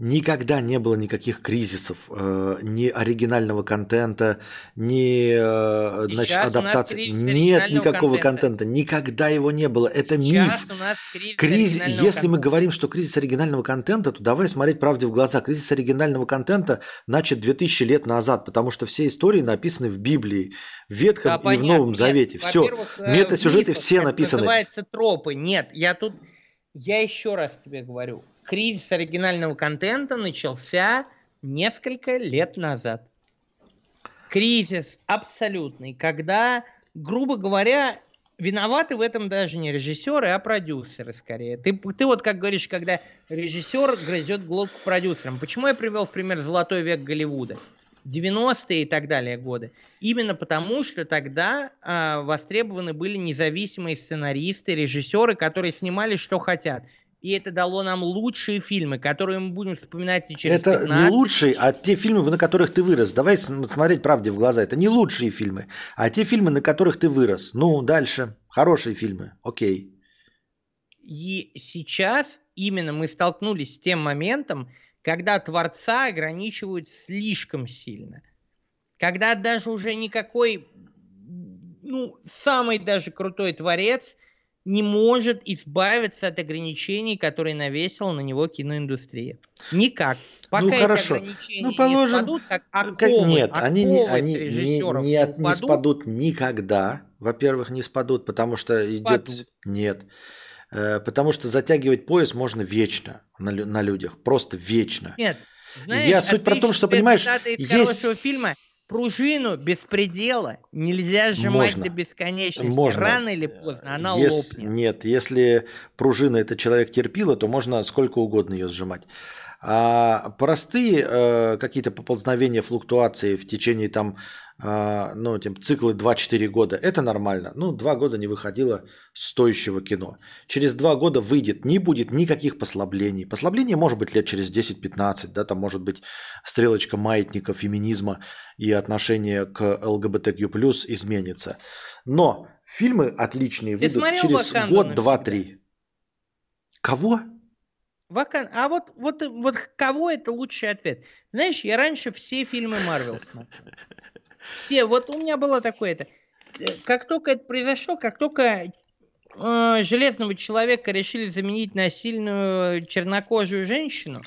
S1: никогда не было никаких кризисов, э, ни оригинального контента, ни э, значит, адаптации. Нет никакого контента. контента, никогда его не было. Это
S3: Сейчас
S1: миф.
S3: Кризис,
S1: кризис Если
S3: контента.
S1: мы говорим, что кризис оригинального контента, то давай смотреть правде в глаза. Кризис оригинального контента начат 2000 лет назад, потому что все истории написаны в Библии, в Ветхом да, и понятно. в Новом Завете. Нет, все.
S3: Э,
S1: Метасюжеты все написаны.
S3: Называется тропы. Нет, я тут, я еще раз тебе говорю, кризис оригинального контента начался несколько лет назад. Кризис абсолютный, когда, грубо говоря, виноваты в этом даже не режиссеры, а продюсеры скорее. Ты, ты вот как говоришь, когда режиссер грызет глотку продюсерам. Почему я привел в пример «Золотой век Голливуда»? 90-е и так далее годы. Именно потому, что тогда э, востребованы были независимые сценаристы, режиссеры, которые снимали, что хотят и это дало нам лучшие фильмы, которые мы будем вспоминать и через
S1: Это
S3: 15...
S1: не лучшие, а те фильмы, на которых ты вырос. Давай смотреть правде в глаза. Это не лучшие фильмы, а те фильмы, на которых ты вырос. Ну, дальше. Хорошие фильмы. Окей.
S3: И сейчас именно мы столкнулись с тем моментом, когда творца ограничивают слишком сильно. Когда даже уже никакой, ну, самый даже крутой творец – не может избавиться от ограничений, которые навесила на него киноиндустрия. Никак. Пока
S1: ну, хорошо.
S3: эти ограничения
S1: ну, положим,
S3: не спадут, как
S1: оковы, Нет, они, не, они не, не, от, не спадут никогда. Во-первых, не спадут, потому что идет... Спадут. Нет. Э, потому что затягивать пояс можно вечно на, на людях. Просто вечно.
S3: Нет. Знаешь,
S1: Я суть про то, что, понимаешь,
S3: из есть... фильма пружину беспредела нельзя сжимать Можно. до бесконечности.
S1: Можно.
S3: Рано или поздно она
S1: Ес,
S3: лопнет.
S1: Нет, если пружина это человек терпила, то можно сколько угодно ее сжимать. А простые э, какие-то поползновения, флуктуации в течение там, э, ну, тем, циклы 2-4 года, это нормально. Ну, 2 года не выходило стоящего кино. Через 2 года выйдет, не будет никаких послаблений. Послабление может быть лет через 10-15, да, там может быть стрелочка маятника феминизма и отношение к ЛГБТQ+, изменится. Но фильмы отличные
S3: Ты
S1: выйдут через год, два, три. Кого?
S3: Вакан... А вот, вот, вот кого это лучший ответ? Знаешь, я раньше все фильмы Марвел смотрел. Все. Вот у меня было такое-то. Э, как только это произошло, как только э, Железного Человека решили заменить на сильную чернокожую женщину,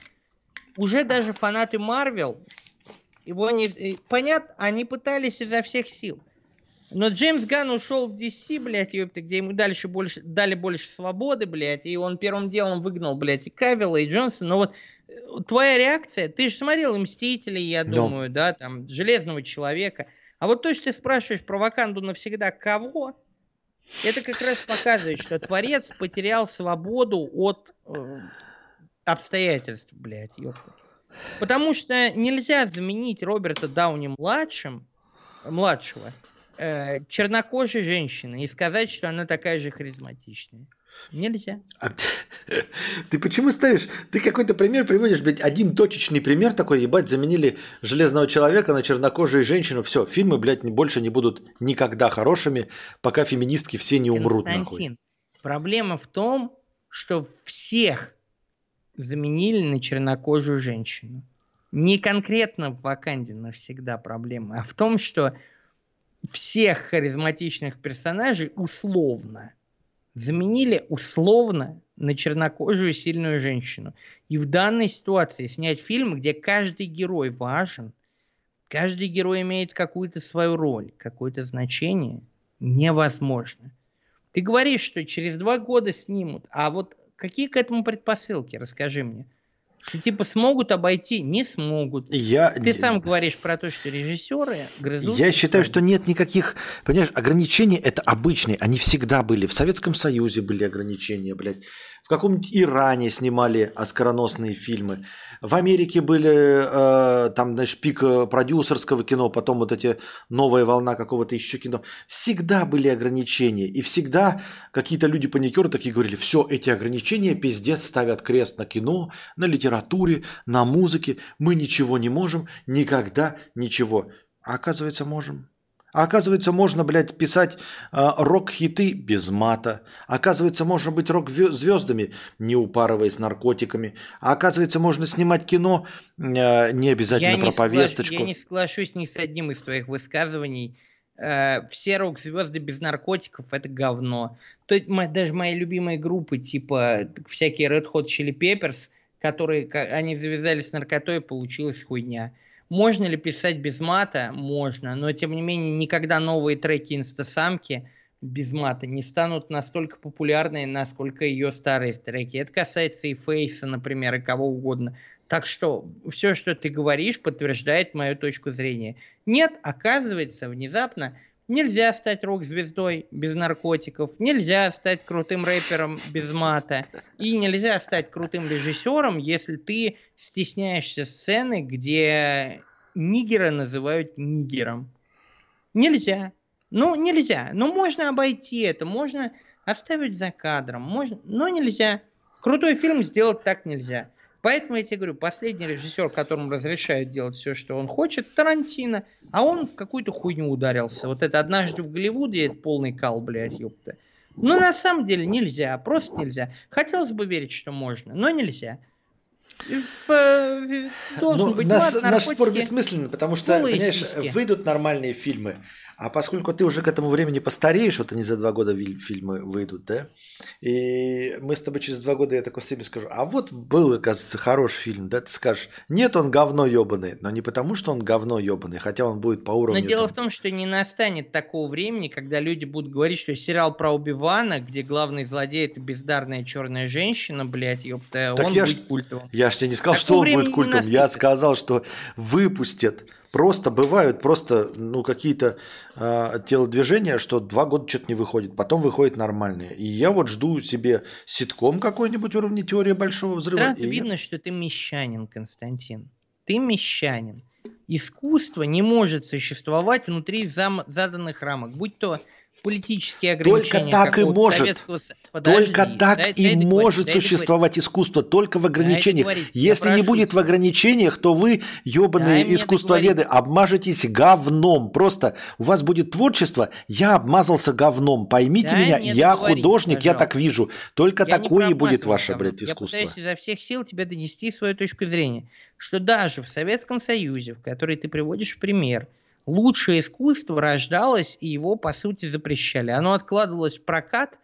S3: уже даже фанаты Марвел, его не... Э, понятно, они пытались изо всех сил. Но Джеймс Ган ушел в DC, блядь, ёпта, где ему дальше больше, дали больше свободы, блядь, и он первым делом выгнал, блядь, и Кавилла, и Джонсона. Но вот твоя реакция, ты же смотрел и Мстители, я думаю, no. да, там, Железного Человека. А вот то, что ты спрашиваешь про Ваканду навсегда кого, это как раз показывает, что Творец потерял свободу от э, обстоятельств, блядь, ёпта. Потому что нельзя заменить Роберта Дауни младшим, младшего, э, чернокожей женщины и сказать, что она такая же харизматичная. Нельзя. А,
S1: ты почему ставишь? Ты какой-то пример приводишь, блядь, один точечный пример такой, ебать, заменили железного человека на чернокожую женщину. Все, фильмы, блядь, больше не будут никогда хорошими, пока феминистки все не умрут. Константин, нахуй.
S3: проблема в том, что всех заменили на чернокожую женщину. Не конкретно в Ваканде навсегда проблема, а в том, что всех харизматичных персонажей условно заменили условно на чернокожую сильную женщину. И в данной ситуации снять фильм, где каждый герой важен, каждый герой имеет какую-то свою роль, какое-то значение, невозможно. Ты говоришь, что через два года снимут, а вот какие к этому предпосылки, расскажи мне. Что типа смогут обойти, не смогут.
S1: Я...
S3: Ты сам говоришь про то, что режиссеры
S1: грызут. Я считаю, что нет никаких, понимаешь, ограничений это обычные, они всегда были. В Советском Союзе были ограничения, блядь. В каком-нибудь Иране снимали оскароносные фильмы. В Америке были э, там, знаешь, пик э, продюсерского кино, потом вот эти новая волна какого-то еще кино. Всегда были ограничения. И всегда какие-то люди-паникеры такие говорили, все, эти ограничения пиздец ставят крест на кино, на литературе, на музыке. Мы ничего не можем, никогда ничего. А оказывается, можем. А оказывается, можно, блядь, писать э, рок-хиты без мата. Оказывается, можно быть рок-звездами, не упарываясь наркотиками. А оказывается, можно снимать кино, э, не обязательно я про не повесточку.
S3: Соглаш... Я не соглашусь ни с одним из твоих высказываний. Э, все рок-звезды без наркотиков – это говно. То есть, даже мои любимые группы, типа всякие Red Hot Chili Peppers, которые они завязали с наркотой, получилась хуйня. Можно ли писать без мата? Можно, но тем не менее никогда новые треки инстасамки без мата не станут настолько популярны, насколько ее старые треки. Это касается и Фейса, например, и кого угодно. Так что все, что ты говоришь, подтверждает мою точку зрения. Нет, оказывается, внезапно Нельзя стать рок-звездой без наркотиков, нельзя стать крутым рэпером без мата, и нельзя стать крутым режиссером, если ты стесняешься сцены, где нигера называют нигером. Нельзя. Ну, нельзя. Ну, можно обойти это, можно оставить за кадром, можно, но нельзя. Крутой фильм сделать так нельзя. Поэтому я тебе говорю, последний режиссер, которому разрешают делать все, что он хочет, Тарантино, а он в какую-то хуйню ударился. Вот это однажды в Голливуде, это полный кал, блядь, ёпта. Ну, на самом деле нельзя, просто нельзя. Хотелось бы верить, что можно, но нельзя. В,
S1: в, должен ну, быть наш, наш спор бессмысленный, потому что, понимаешь, выйдут нормальные фильмы, а поскольку ты уже к этому времени постареешь, вот они за два года фильмы выйдут, да, и мы с тобой через два года я такой себе скажу, а вот был, оказывается, хороший фильм, да, ты скажешь, нет, он говно ебаный, но не потому, что он говно ебаный, хотя он будет по уровню...
S3: Но дело там... в том, что не настанет такого времени, когда люди будут говорить, что сериал про Убивана, где главный злодей это бездарная черная женщина, блядь, ёпта, так он
S1: я
S3: будет
S1: культовым. Я же тебе не сказал, что он будет культом, я сказал, что выпустят Просто бывают просто ну, какие-то э, телодвижения, что два года что-то не выходит, потом выходит нормальные. И я вот жду себе ситком какой-нибудь уровня теории большого взрыва.
S3: Сразу видно, я... что ты мещанин, Константин. Ты мещанин. Искусство не может существовать внутри зам- заданных рамок, будь то политические ограничения.
S1: Только так и может. Советского... только так дай, и дай может дай существовать дай искусство, только в ограничениях. Если не будет в ограничениях, то вы, ебаные искусствоведы, обмажетесь говном. Просто у вас будет творчество, я обмазался говном. Поймите дай меня, я художник, пожалуйста. я так вижу. Только я такое и будет ваше, блядь, искусство. Я
S3: пытаюсь изо всех сил тебе донести свою точку зрения, что даже в Советском Союзе, в который ты приводишь в пример, лучшее искусство рождалось, и его, по сути, запрещали. Оно откладывалось в прокат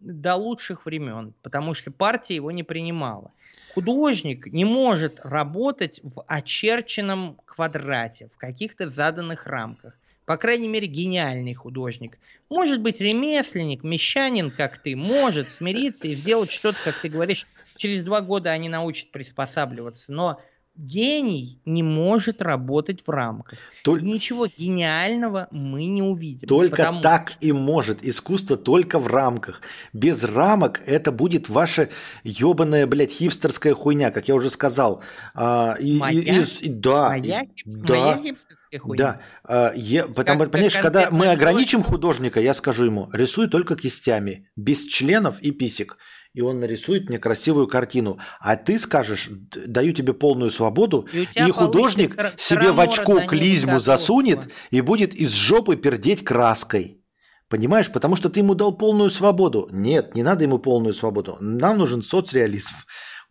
S3: до лучших времен, потому что партия его не принимала. Художник не может работать в очерченном квадрате, в каких-то заданных рамках. По крайней мере, гениальный художник. Может быть, ремесленник, мещанин, как ты, может смириться и сделать что-то, как ты говоришь, через два года они научат приспосабливаться. Но гений не может работать в рамках.
S1: Толь-
S3: Ничего гениального мы не увидим.
S1: Только так
S3: что-
S1: и может. Искусство только в рамках. Без рамок это будет ваша ебаная, блядь, хипстерская хуйня, как я уже сказал. А, и- и-
S3: Моя?
S1: из- и- да,
S3: Моя,
S1: и-
S3: хип-
S1: да,
S3: моя хипстерская хуйня.
S1: Да, а, е- потому,
S3: Как- как
S1: понимаешь, когда
S3: конкретно
S1: мы ограничим художника, я скажу ему, рисуй только кистями, без членов и писек. И он нарисует мне красивую картину. А ты скажешь, даю тебе полную свободу,
S3: И
S1: и, художник себе в очко клизму засунет и будет из жопы пердеть краской. Понимаешь? Потому что ты ему дал полную свободу. Нет, не надо ему полную свободу. Нам нужен соцреализм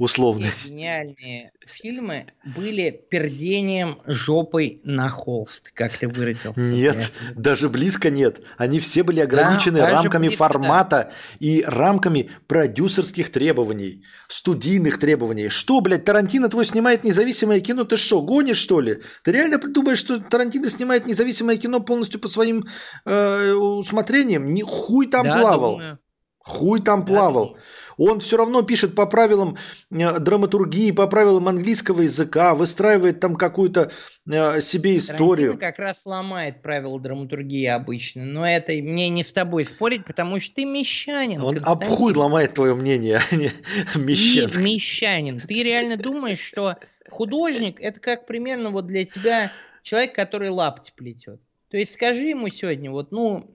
S1: условный.
S3: Все гениальные фильмы были пердением жопой на холст, как ты выразился.
S1: Нет, даже близко нет. Они все были ограничены
S3: даже
S1: рамками
S3: близко, да.
S1: формата и рамками продюсерских требований, студийных требований. Что, блядь, Тарантино твой снимает независимое кино? Ты что, гонишь, что ли? Ты реально думаешь, что Тарантино снимает независимое кино полностью по своим э, усмотрениям? Ни хуй там
S3: Да,
S1: плавал.
S3: думаю.
S1: Хуй там
S3: Да,
S1: плавал.
S3: думаю.
S1: Он все равно пишет по правилам э, драматургии, по правилам английского языка, выстраивает там какую-то э, себе историю.
S3: Тарантино как раз ломает правила драматургии обычно, но это мне не с тобой спорить, потому что ты мещанин.
S1: Он
S3: Константин.
S1: об хуй ломает твое мнение, а не
S3: Ты
S1: мещанское.
S3: мещанин. Ты реально думаешь, что художник это как примерно вот для тебя человек, который лапти плетет. То есть скажи ему сегодня, вот, ну,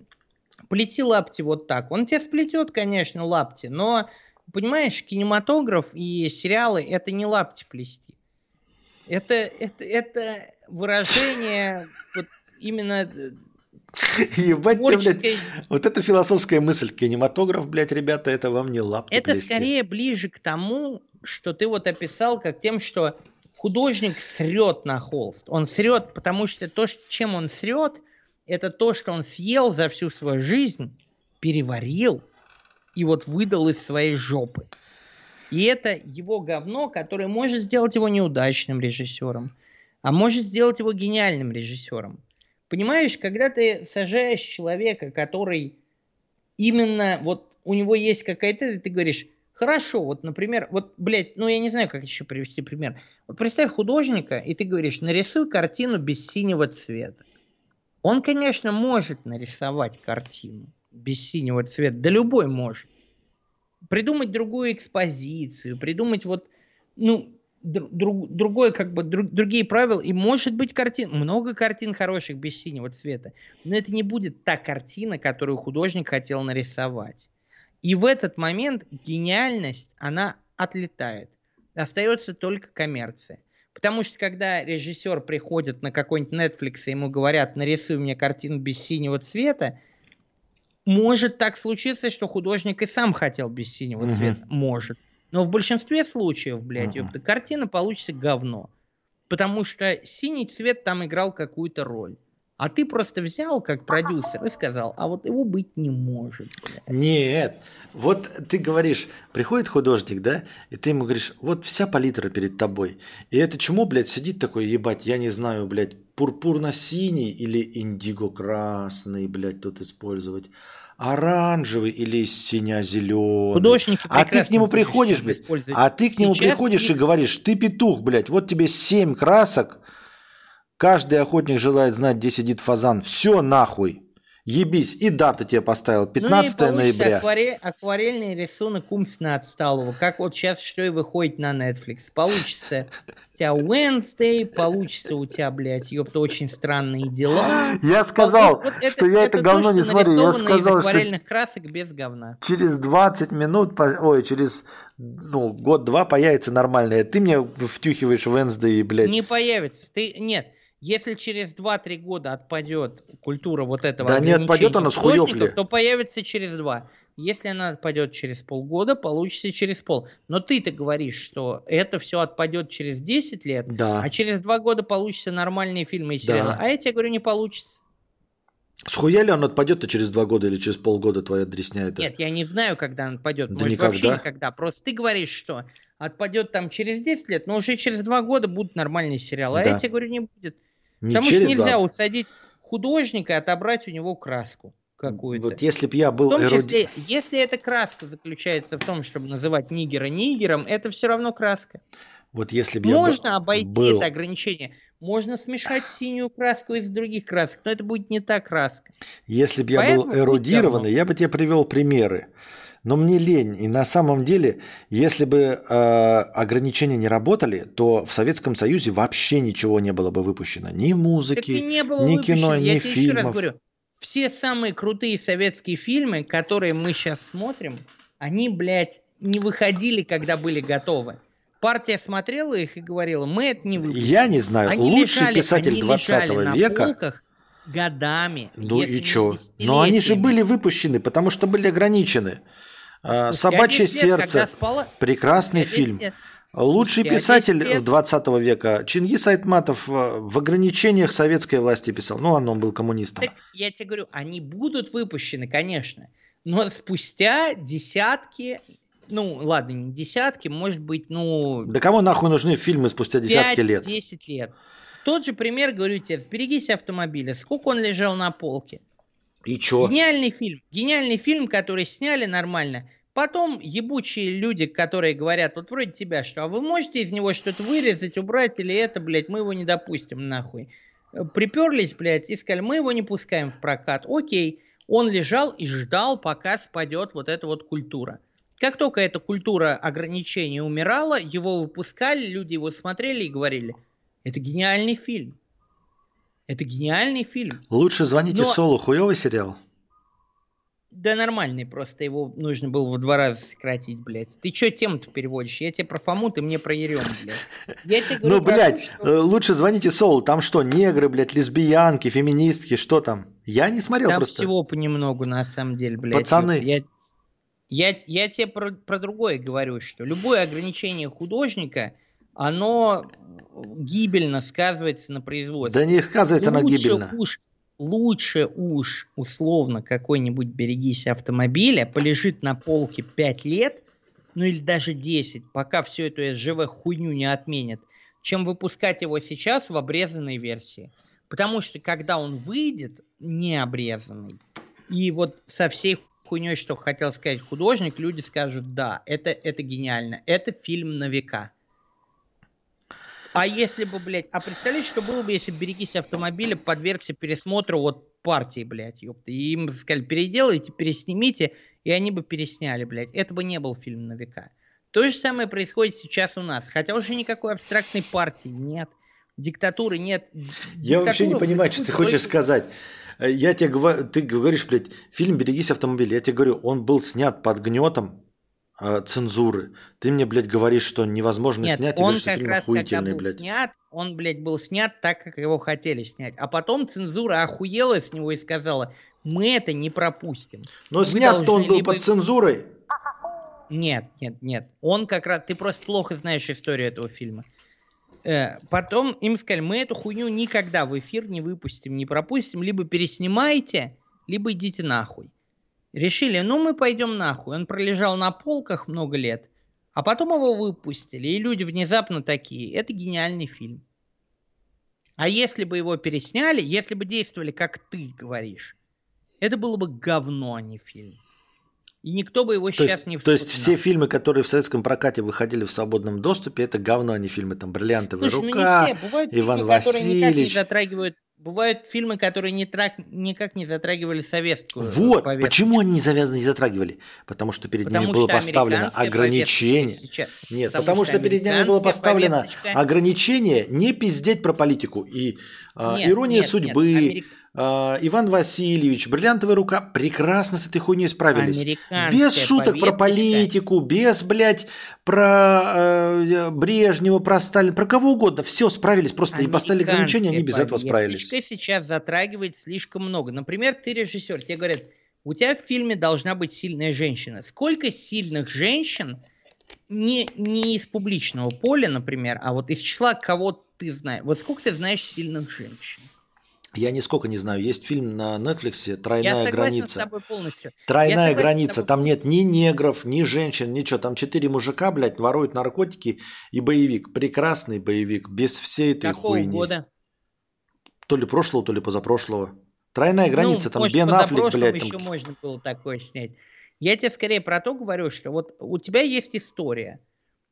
S3: плети лапти вот так. Он тебе сплетет, конечно, лапти, но, понимаешь, кинематограф и сериалы это не лапти плести. Это, это, это выражение вот именно э,
S1: Ебать ты, блядь.
S3: творческой
S1: Вот это философская мысль. Кинематограф, блядь, ребята, это вам не лапти
S3: Это
S1: плести.
S3: скорее ближе к тому, что ты вот описал, как тем, что художник срет на холст. Он срет, потому что то, чем он срет, это то, что он съел за всю свою жизнь, переварил и вот выдал из своей жопы. И это его говно, которое может сделать его неудачным режиссером, а может сделать его гениальным режиссером. Понимаешь, когда ты сажаешь человека, который именно вот у него есть какая-то, ты говоришь, хорошо, вот, например, вот, блядь, ну я не знаю, как еще привести пример. Вот представь художника, и ты говоришь, нарисуй картину без синего цвета. Он, конечно, может нарисовать картину без синего цвета, да любой может. Придумать другую экспозицию, придумать вот, ну, дру- друг- другое, как бы, друг- другие правила, и может быть картин, много картин хороших без синего цвета, но это не будет та картина, которую художник хотел нарисовать. И в этот момент гениальность, она отлетает. Остается только коммерция. Потому что когда режиссер приходит на какой-нибудь Netflix и ему говорят, нарисуй мне картину без синего цвета, может так случиться, что художник и сам хотел без синего
S1: Мгм.
S3: цвета. Может. Но в большинстве случаев, блядь,
S1: Мгм.
S3: ёпта, картина получится говно. Потому что синий цвет там играл какую-то роль. А ты просто взял как продюсер и сказал, а вот его быть не может. блядь».
S1: Нет, вот ты говоришь, приходит художник, да, и ты ему говоришь, вот вся палитра перед тобой. И это чему, блядь, сидит такой, ебать, я не знаю, блядь, пурпурно-синий или индиго-красный, блядь, тут использовать, оранжевый или синя-зеленый.
S3: Художники
S1: А ты к нему приходишь, блядь, а ты к нему
S3: Сейчас
S1: приходишь и говоришь, ты петух, блядь, вот тебе семь красок, каждый охотник желает знать, где сидит фазан, все нахуй. Ебись, и дату тебе поставил, 15
S3: ну
S1: ноября.
S3: акваре- акварельный рисунок умственно отсталого, как вот сейчас что и выходит на Netflix. Получится у тебя Wednesday, получится у тебя, блядь, ёпта, очень странные дела.
S1: Я сказал,
S3: Вот
S1: что я это,
S3: то,
S1: говно не
S3: что
S1: смотрю. Я
S3: нарисовано из
S1: сказал, что
S3: акварельных красок без говна.
S1: через 20 минут, ой, через ну, год-два появится нормальное. Ты мне втюхиваешь Wednesday, блядь.
S3: Не появится. Ты нет. Если через 2-3 года отпадет культура вот этого
S1: Да не отпадет она с
S3: художников,
S1: ли?
S3: то появится через 2. Если она отпадет через полгода, получится через пол. Но ты-то говоришь, что это все отпадет через 10 лет,
S1: Да.
S3: а через 2 года получится нормальные фильмы и сериалы.
S1: Да.
S3: А я тебе говорю, не получится.
S1: Схуя ли он отпадет-то через два года или через полгода твоя дресня это?
S3: Нет, я не знаю, когда он отпадет.
S1: Да
S3: Может, вообще
S1: никогда.
S3: никогда. Просто ты говоришь, что отпадет там через 10 лет, но уже через 2 года будут нормальные сериалы. А
S1: Да.
S3: я тебе говорю, не будет.
S1: Не
S3: Потому
S1: через
S3: что нельзя
S1: два.
S3: усадить художника и отобрать у него краску какую-то.
S1: Вот если бы я был
S3: в том
S1: эруди-
S3: числе, если эта краска заключается в том, чтобы называть нигера нигером, это все равно краска.
S1: Вот если бы я
S3: Можно
S1: бы-
S3: обойти
S1: был...
S3: это ограничение. Можно смешать синюю краску из других красок, но это будет не та краска.
S1: Если бы я
S3: Поэтому
S1: был эрудированный, я бы тебе привел примеры. Но мне лень. И на самом деле, если бы э, ограничения не работали, то в Советском Союзе вообще ничего не было бы выпущено. Ни музыки, ни
S3: выпущено.
S1: кино,
S3: Я
S1: ни
S3: тебе еще раз
S1: фильмов.
S3: говорю, все самые крутые советские фильмы, которые мы сейчас смотрим, они, блядь, не выходили, когда были готовы. Партия смотрела их и говорила, мы это не выпустим.
S1: Я не знаю,
S3: Они
S1: лучший
S3: лежали-
S1: писатель
S3: они
S1: 20
S3: лежали на
S1: века.
S3: полках годами.
S1: Ну и чё? Но они же были выпущены, потому что были ограничены. А, Собачье
S3: 10 лет,
S1: сердце.
S3: спала-
S1: Прекрасный
S3: 10
S1: фильм.
S3: лет.
S1: Лучший писатель
S3: 10 лет.
S1: 20 века Чингис Айтматов э, в ограничениях советской власти писал. Ну, он, был коммунистом.
S3: Так я тебе говорю, они будут выпущены, конечно, но спустя десятки, ну ладно, не десятки, может быть, ну
S1: Да кому нахуй нужны фильмы спустя десятки лет?
S3: 5-10 лет. Тот же пример, говорю тебе, «Сберегись автомобиля». Сколько он лежал на полке?
S1: И чё?
S3: Гениальный фильм. Гениальный фильм, который сняли нормально. Потом ебучие люди, которые говорят, вот вроде тебя, что а вы можете из него что-то вырезать, убрать или это, блядь, мы его не допустим нахуй. Э, Приперлись, блядь, и сказали, мы его не пускаем в прокат. Окей. Он лежал и ждал, пока спадет вот эта вот культура. Как только эта культура ограничений умирала, его выпускали, люди его смотрели и говорили, это гениальный фильм. Это гениальный фильм.
S1: Лучше звоните
S3: Но-
S1: Солу. Хуёвый сериал?
S3: Да нормальный, просто его нужно было в два раза сократить, блядь. Ты чё тему-то переводишь? Я тебе про Фому, ты мне про Ерему, блядь. Я тебе говорю
S1: Ну,
S3: то,
S1: блядь,
S3: что
S1: э, лучше звоните Солу. Там что, негры, блядь, лесбиянки, феминистки, что там? Я не смотрел
S3: Там
S1: просто.
S3: всего понемногу, на самом деле, блядь.
S1: Пацаны.
S3: Я, я, я тебе про, про другое говорю, что любое ограничение художника, оно гибельно сказывается на производстве.
S1: Да не сказывается
S3: лучше
S1: гибельно.
S3: уж, лучше уж, условно, какой-нибудь «Берегись автомобиля» полежит на полке 5 лет, ну или даже 10, пока всю эту СЖВ хуйню не отменят, чем выпускать его сейчас в обрезанной версии. Потому что когда он выйдет не обрезанный, и вот со всей хуйней, что хотел сказать художник, люди скажут, да, это, это гениально, это фильм на века. А если бы, блядь, а представляешь, что было бы, если «Берегись автомобиля» подвергся пересмотру вот партии, блядь, ёпта, и им сказали, переделайте, переснимите, и они бы пересняли, блядь. Это бы не был фильм на века. То же самое происходит сейчас у нас. Хотя уже никакой абстрактной партии нет, диктатуры нет.
S1: Я вообще не понимаю, что ты хочешь сказать. Я тебе говорю, ты говоришь, блядь, фильм «Берегись автомобиля». Я тебе говорю, он был снят под гнетом цензуры. Ты мне, блядь, говоришь, что невозможно
S3: Нет,
S1: снять, и
S3: он
S1: говоришь, что
S3: как
S1: фильм
S3: раз
S1: охуительный,
S3: был
S1: блядь.
S3: снят, он, блядь, был снят так, как его хотели снять. А потом цензура охуела с него и сказала, мы это не пропустим.
S1: Но снят-то он был
S3: либо-
S1: под цензурой.
S3: Нет, нет, нет. Он как раз... Ты просто плохо знаешь историю этого фильма. Э, потом им сказали, мы эту хуйню никогда в эфир не выпустим, не пропустим. Либо переснимайте, либо идите нахуй. Решили, ну мы пойдем нахуй. Он пролежал на полках много лет, а потом его выпустили. И люди внезапно такие, это гениальный фильм. А если бы его пересняли, если бы действовали, как ты говоришь, это было бы говно, а не фильм. И никто бы его
S1: То
S3: сейчас
S1: есть,
S3: не
S1: то есть
S3: вспоминал.
S1: все фильмы, которые в советском прокате выходили в свободном доступе, это говно, а не фильмы. Там «Бриллиантовая
S3: Слушай, ну
S1: рука»,
S3: не все.
S1: Иван
S3: фильмы, которые никак не
S1: Васильевич.
S3: затрагивают. Бывают фильмы, которые не трак... никак не затрагивали советскую
S1: Вот,
S3: повестку.
S1: почему они не завязаны, не затрагивали? Потому что перед
S3: Потому
S1: ними было поставлено ограничение.
S3: сейчас-
S1: Нет,
S3: потому
S1: потому,
S3: что
S1: что, перед ними было поставлено
S3: повесточка-
S1: ограничение не пиздеть про политику. И а,
S3: Нет,
S1: ирония
S3: нет, нет,
S1: судьбы,
S3: америк-
S1: а, Иван Васильевич, бриллиантовая рука прекрасно с этой хуйней справились. Без шуток про политику, без, блядь, про э, Брежнева, про Сталина, про кого угодно. Все справились, просто и поставили ограничения, они без этого справились.
S3: сейчас затрагивает слишком много. Например, ты режиссер, тебе говорят, у тебя в фильме должна быть сильная женщина. Сколько сильных женщин не, не из публичного поля, например, а вот из числа кого ты знаешь. Вот сколько ты знаешь сильных женщин?
S1: Я нисколько не знаю. Есть фильм на Netflix
S3: Я
S1: «Тройная
S3: с
S1: граница».
S3: тобой полностью. Я
S1: Тройная
S3: с
S1: граница.
S3: тобой.
S1: Там нет ни негров, ни женщин, ничего. Там четыре мужика, блядь, воруют наркотики и боевик. Прекрасный боевик, без всей этой
S3: Какого
S1: хуйни.
S3: года?
S1: То ли прошлого, то ли позапрошлого. Тройная граница,
S3: ну,
S1: там
S3: может,
S1: Бен Аффлек, блядь.
S3: еще
S1: Там...
S3: можно было такое снять. Я тебе скорее про то говорю, что вот у тебя есть история.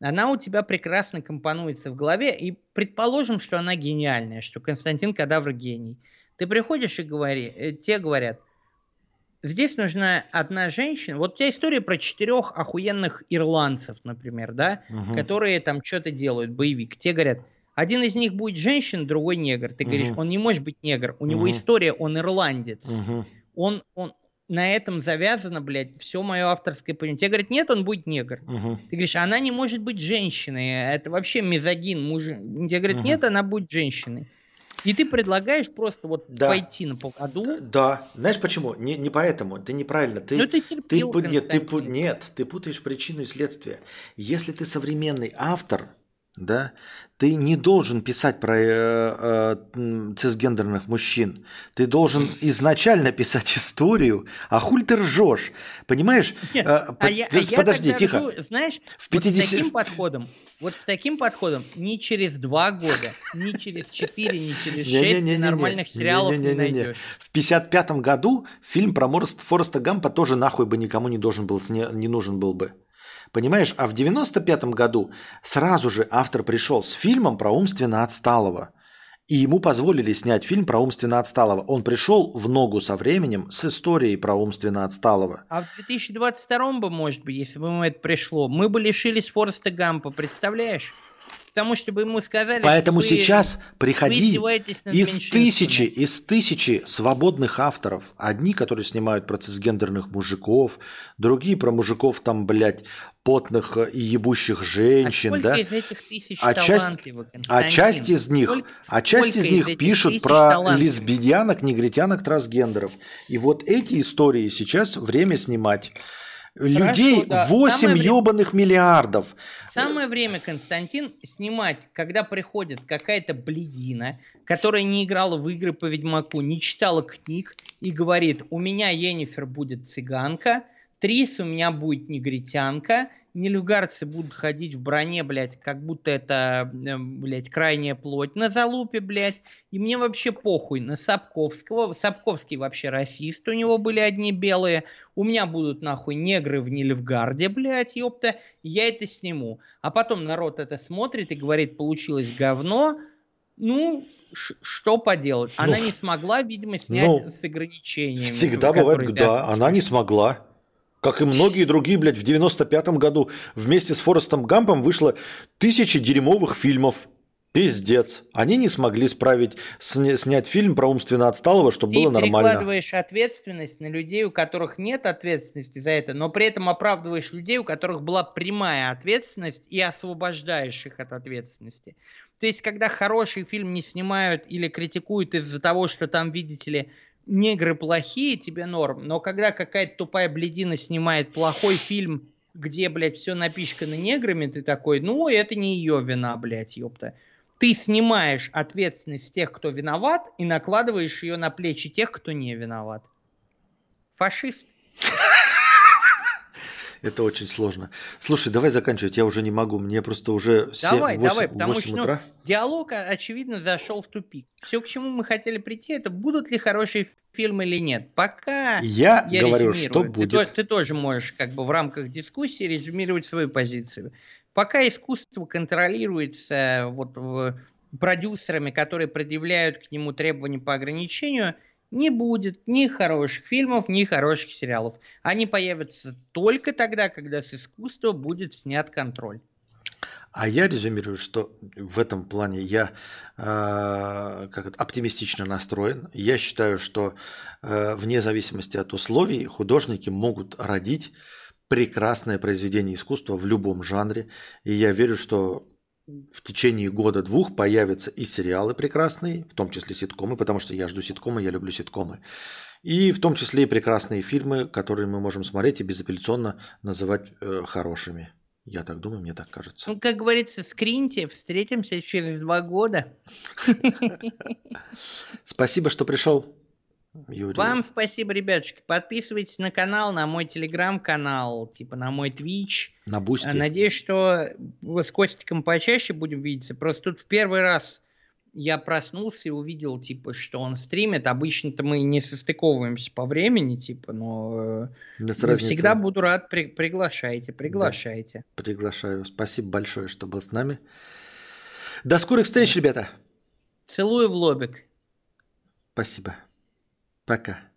S3: она у тебя прекрасно компонуется в голове, и предположим, что она гениальная, что Константин Кадавр гений. Ты приходишь и говори, э, те говорят, здесь нужна одна женщина. Вот у тебя история про четырех охуенных ирландцев, например, да, угу. которые там что-то делают, боевик. Те говорят, один из них будет женщина, другой негр. Ты угу. говоришь, он не может быть негр, у угу. него история, он ирландец. Угу. Он, он, на этом завязано, блядь, все мое авторское понимание. Тебе говорят, нет, он будет негр. Угу. Ты говоришь, она не может быть женщиной, это вообще мизогин, муж. Тебе говорят, угу. нет, она будет женщиной. И ты предлагаешь просто вот да. пойти на поводу.
S1: Да. Знаешь почему? Не, не поэтому. Ты неправильно. Ты,
S3: ну ты терпел,
S1: ты, нет, ты, нет, ты путаешь причину и следствие. Если ты современный автор, да, ты не должен писать про э, э, цисгендерных мужчин. Ты должен изначально писать историю, а хуль ты ржешь. Понимаешь?
S3: Нет, э, а я, а подожди, я тихо. Ржу, знаешь, в 50... вот с таким подходом, вот с таким подходом ни через два года, ни через четыре, ни через шесть нормальных сериалов не найдешь.
S1: В 55 году фильм про Фореста Гампа тоже нахуй бы никому не должен был, не нужен был бы. Понимаешь, а в 95 году сразу же автор пришел с фильмом про умственно отсталого. И ему позволили снять фильм про умственно отсталого. Он пришел в ногу со временем с историей про умственно отсталого.
S3: А в 2022 бы, может быть, если бы ему это пришло, мы бы лишились Фореста Гампа, представляешь? Потому что бы ему сказали,
S1: Поэтому что сейчас вы, приходи вы из тысячи, из тысячи свободных авторов. Одни, которые снимают про цисгендерных мужиков, другие про мужиков там, блядь, потных и ебущих женщин, а да?
S3: из этих тысяч
S1: а часть, а часть из них, сколько, а часть из них пишут про лесбиянок, негритянок, трансгендеров. И вот эти истории сейчас время снимать. Людей Хорошо, да. 8 ебаных время... миллиардов.
S3: Самое время, Константин, снимать, когда приходит какая-то бледина, которая не играла в игры по Ведьмаку, не читала книг и говорит, у меня Енифер будет цыганка, Трис у меня будет негритянка, нелюгарцы будут ходить в броне, блядь, как будто это, блядь, крайняя плоть на залупе, блядь. И мне вообще похуй на Сапковского. Сапковский вообще расист, у него были одни белые. У меня будут нахуй негры в Нильфгарде, блядь, ёпта. Я это сниму. А потом народ это смотрит и говорит, получилось говно. Ну, что поделать? Ну, она не смогла, видимо, снять ну, с ограничениями.
S1: Всегда бывает, да, она не смогла. Как и многие другие, блядь, в 95-м году вместе с Форестом Гампом вышло тысячи дерьмовых фильмов. Пиздец. Они не смогли справить, сня, снять фильм про умственно отсталого, чтобы Ты было нормально.
S3: Ты перекладываешь ответственность на людей, у которых нет ответственности за это, но при этом оправдываешь людей, у которых была прямая ответственность, и освобождаешь их от ответственности. То есть, когда хороший фильм не снимают или критикуют из-за того, что там, видите ли, негры плохие, тебе норм. Но когда какая-то тупая бледина снимает плохой фильм, где, блядь, все напичкано неграми, ты такой, ну, это не ее вина, блядь, ёпта. Ты снимаешь ответственность тех, кто виноват, и накладываешь ее на плечи тех, кто не виноват. Фашист.
S1: Это очень сложно. Слушай, давай заканчивать, я уже не могу. Мне просто уже 7, давай, 8, давай, потому 8 что, утра.
S3: Ну, диалог, очевидно, зашел в тупик. Все, к чему мы хотели прийти, это будут ли хорошие фильмы или нет. Пока
S1: я, я говорю, что будет.
S3: Ты, ты тоже можешь как бы в рамках дискуссии резюмировать свою позицию. Пока искусство контролируется вот продюсерами, которые предъявляют к нему требования по ограничению – не будет ни хороших фильмов, ни хороших сериалов. Они появятся только тогда, когда с искусства будет снят контроль.
S1: А я резюмирую, что в этом плане я э, как это, оптимистично настроен. Я считаю, что э, вне зависимости от условий художники могут родить прекрасное произведение искусства в любом жанре. И я верю, что в течение года-двух появятся и сериалы прекрасные, в том числе ситкомы, потому что я жду ситкомы, я люблю ситкомы. И в том числе и прекрасные фильмы, которые мы можем смотреть и безапелляционно называть э, хорошими. Я так думаю, мне так кажется.
S3: Ну, как говорится, скриньте, встретимся через два года.
S1: Спасибо, что пришел.
S3: Юрий. Вам спасибо, ребятушки. Подписывайтесь на канал, на мой телеграм-канал, типа на мой Twitch.
S1: На Boosty.
S3: Надеюсь, что с Костиком почаще будем видеться. Просто тут в первый раз я проснулся и увидел, типа, что он стримит. Обычно-то мы не состыковываемся по времени, типа, но э, всегда буду рад. При, приглашайте, приглашайте.
S1: Да, приглашаю. Спасибо большое, что был с нами. До скорых встреч, ребята.
S3: Целую в лобик.
S1: Спасибо. Пока.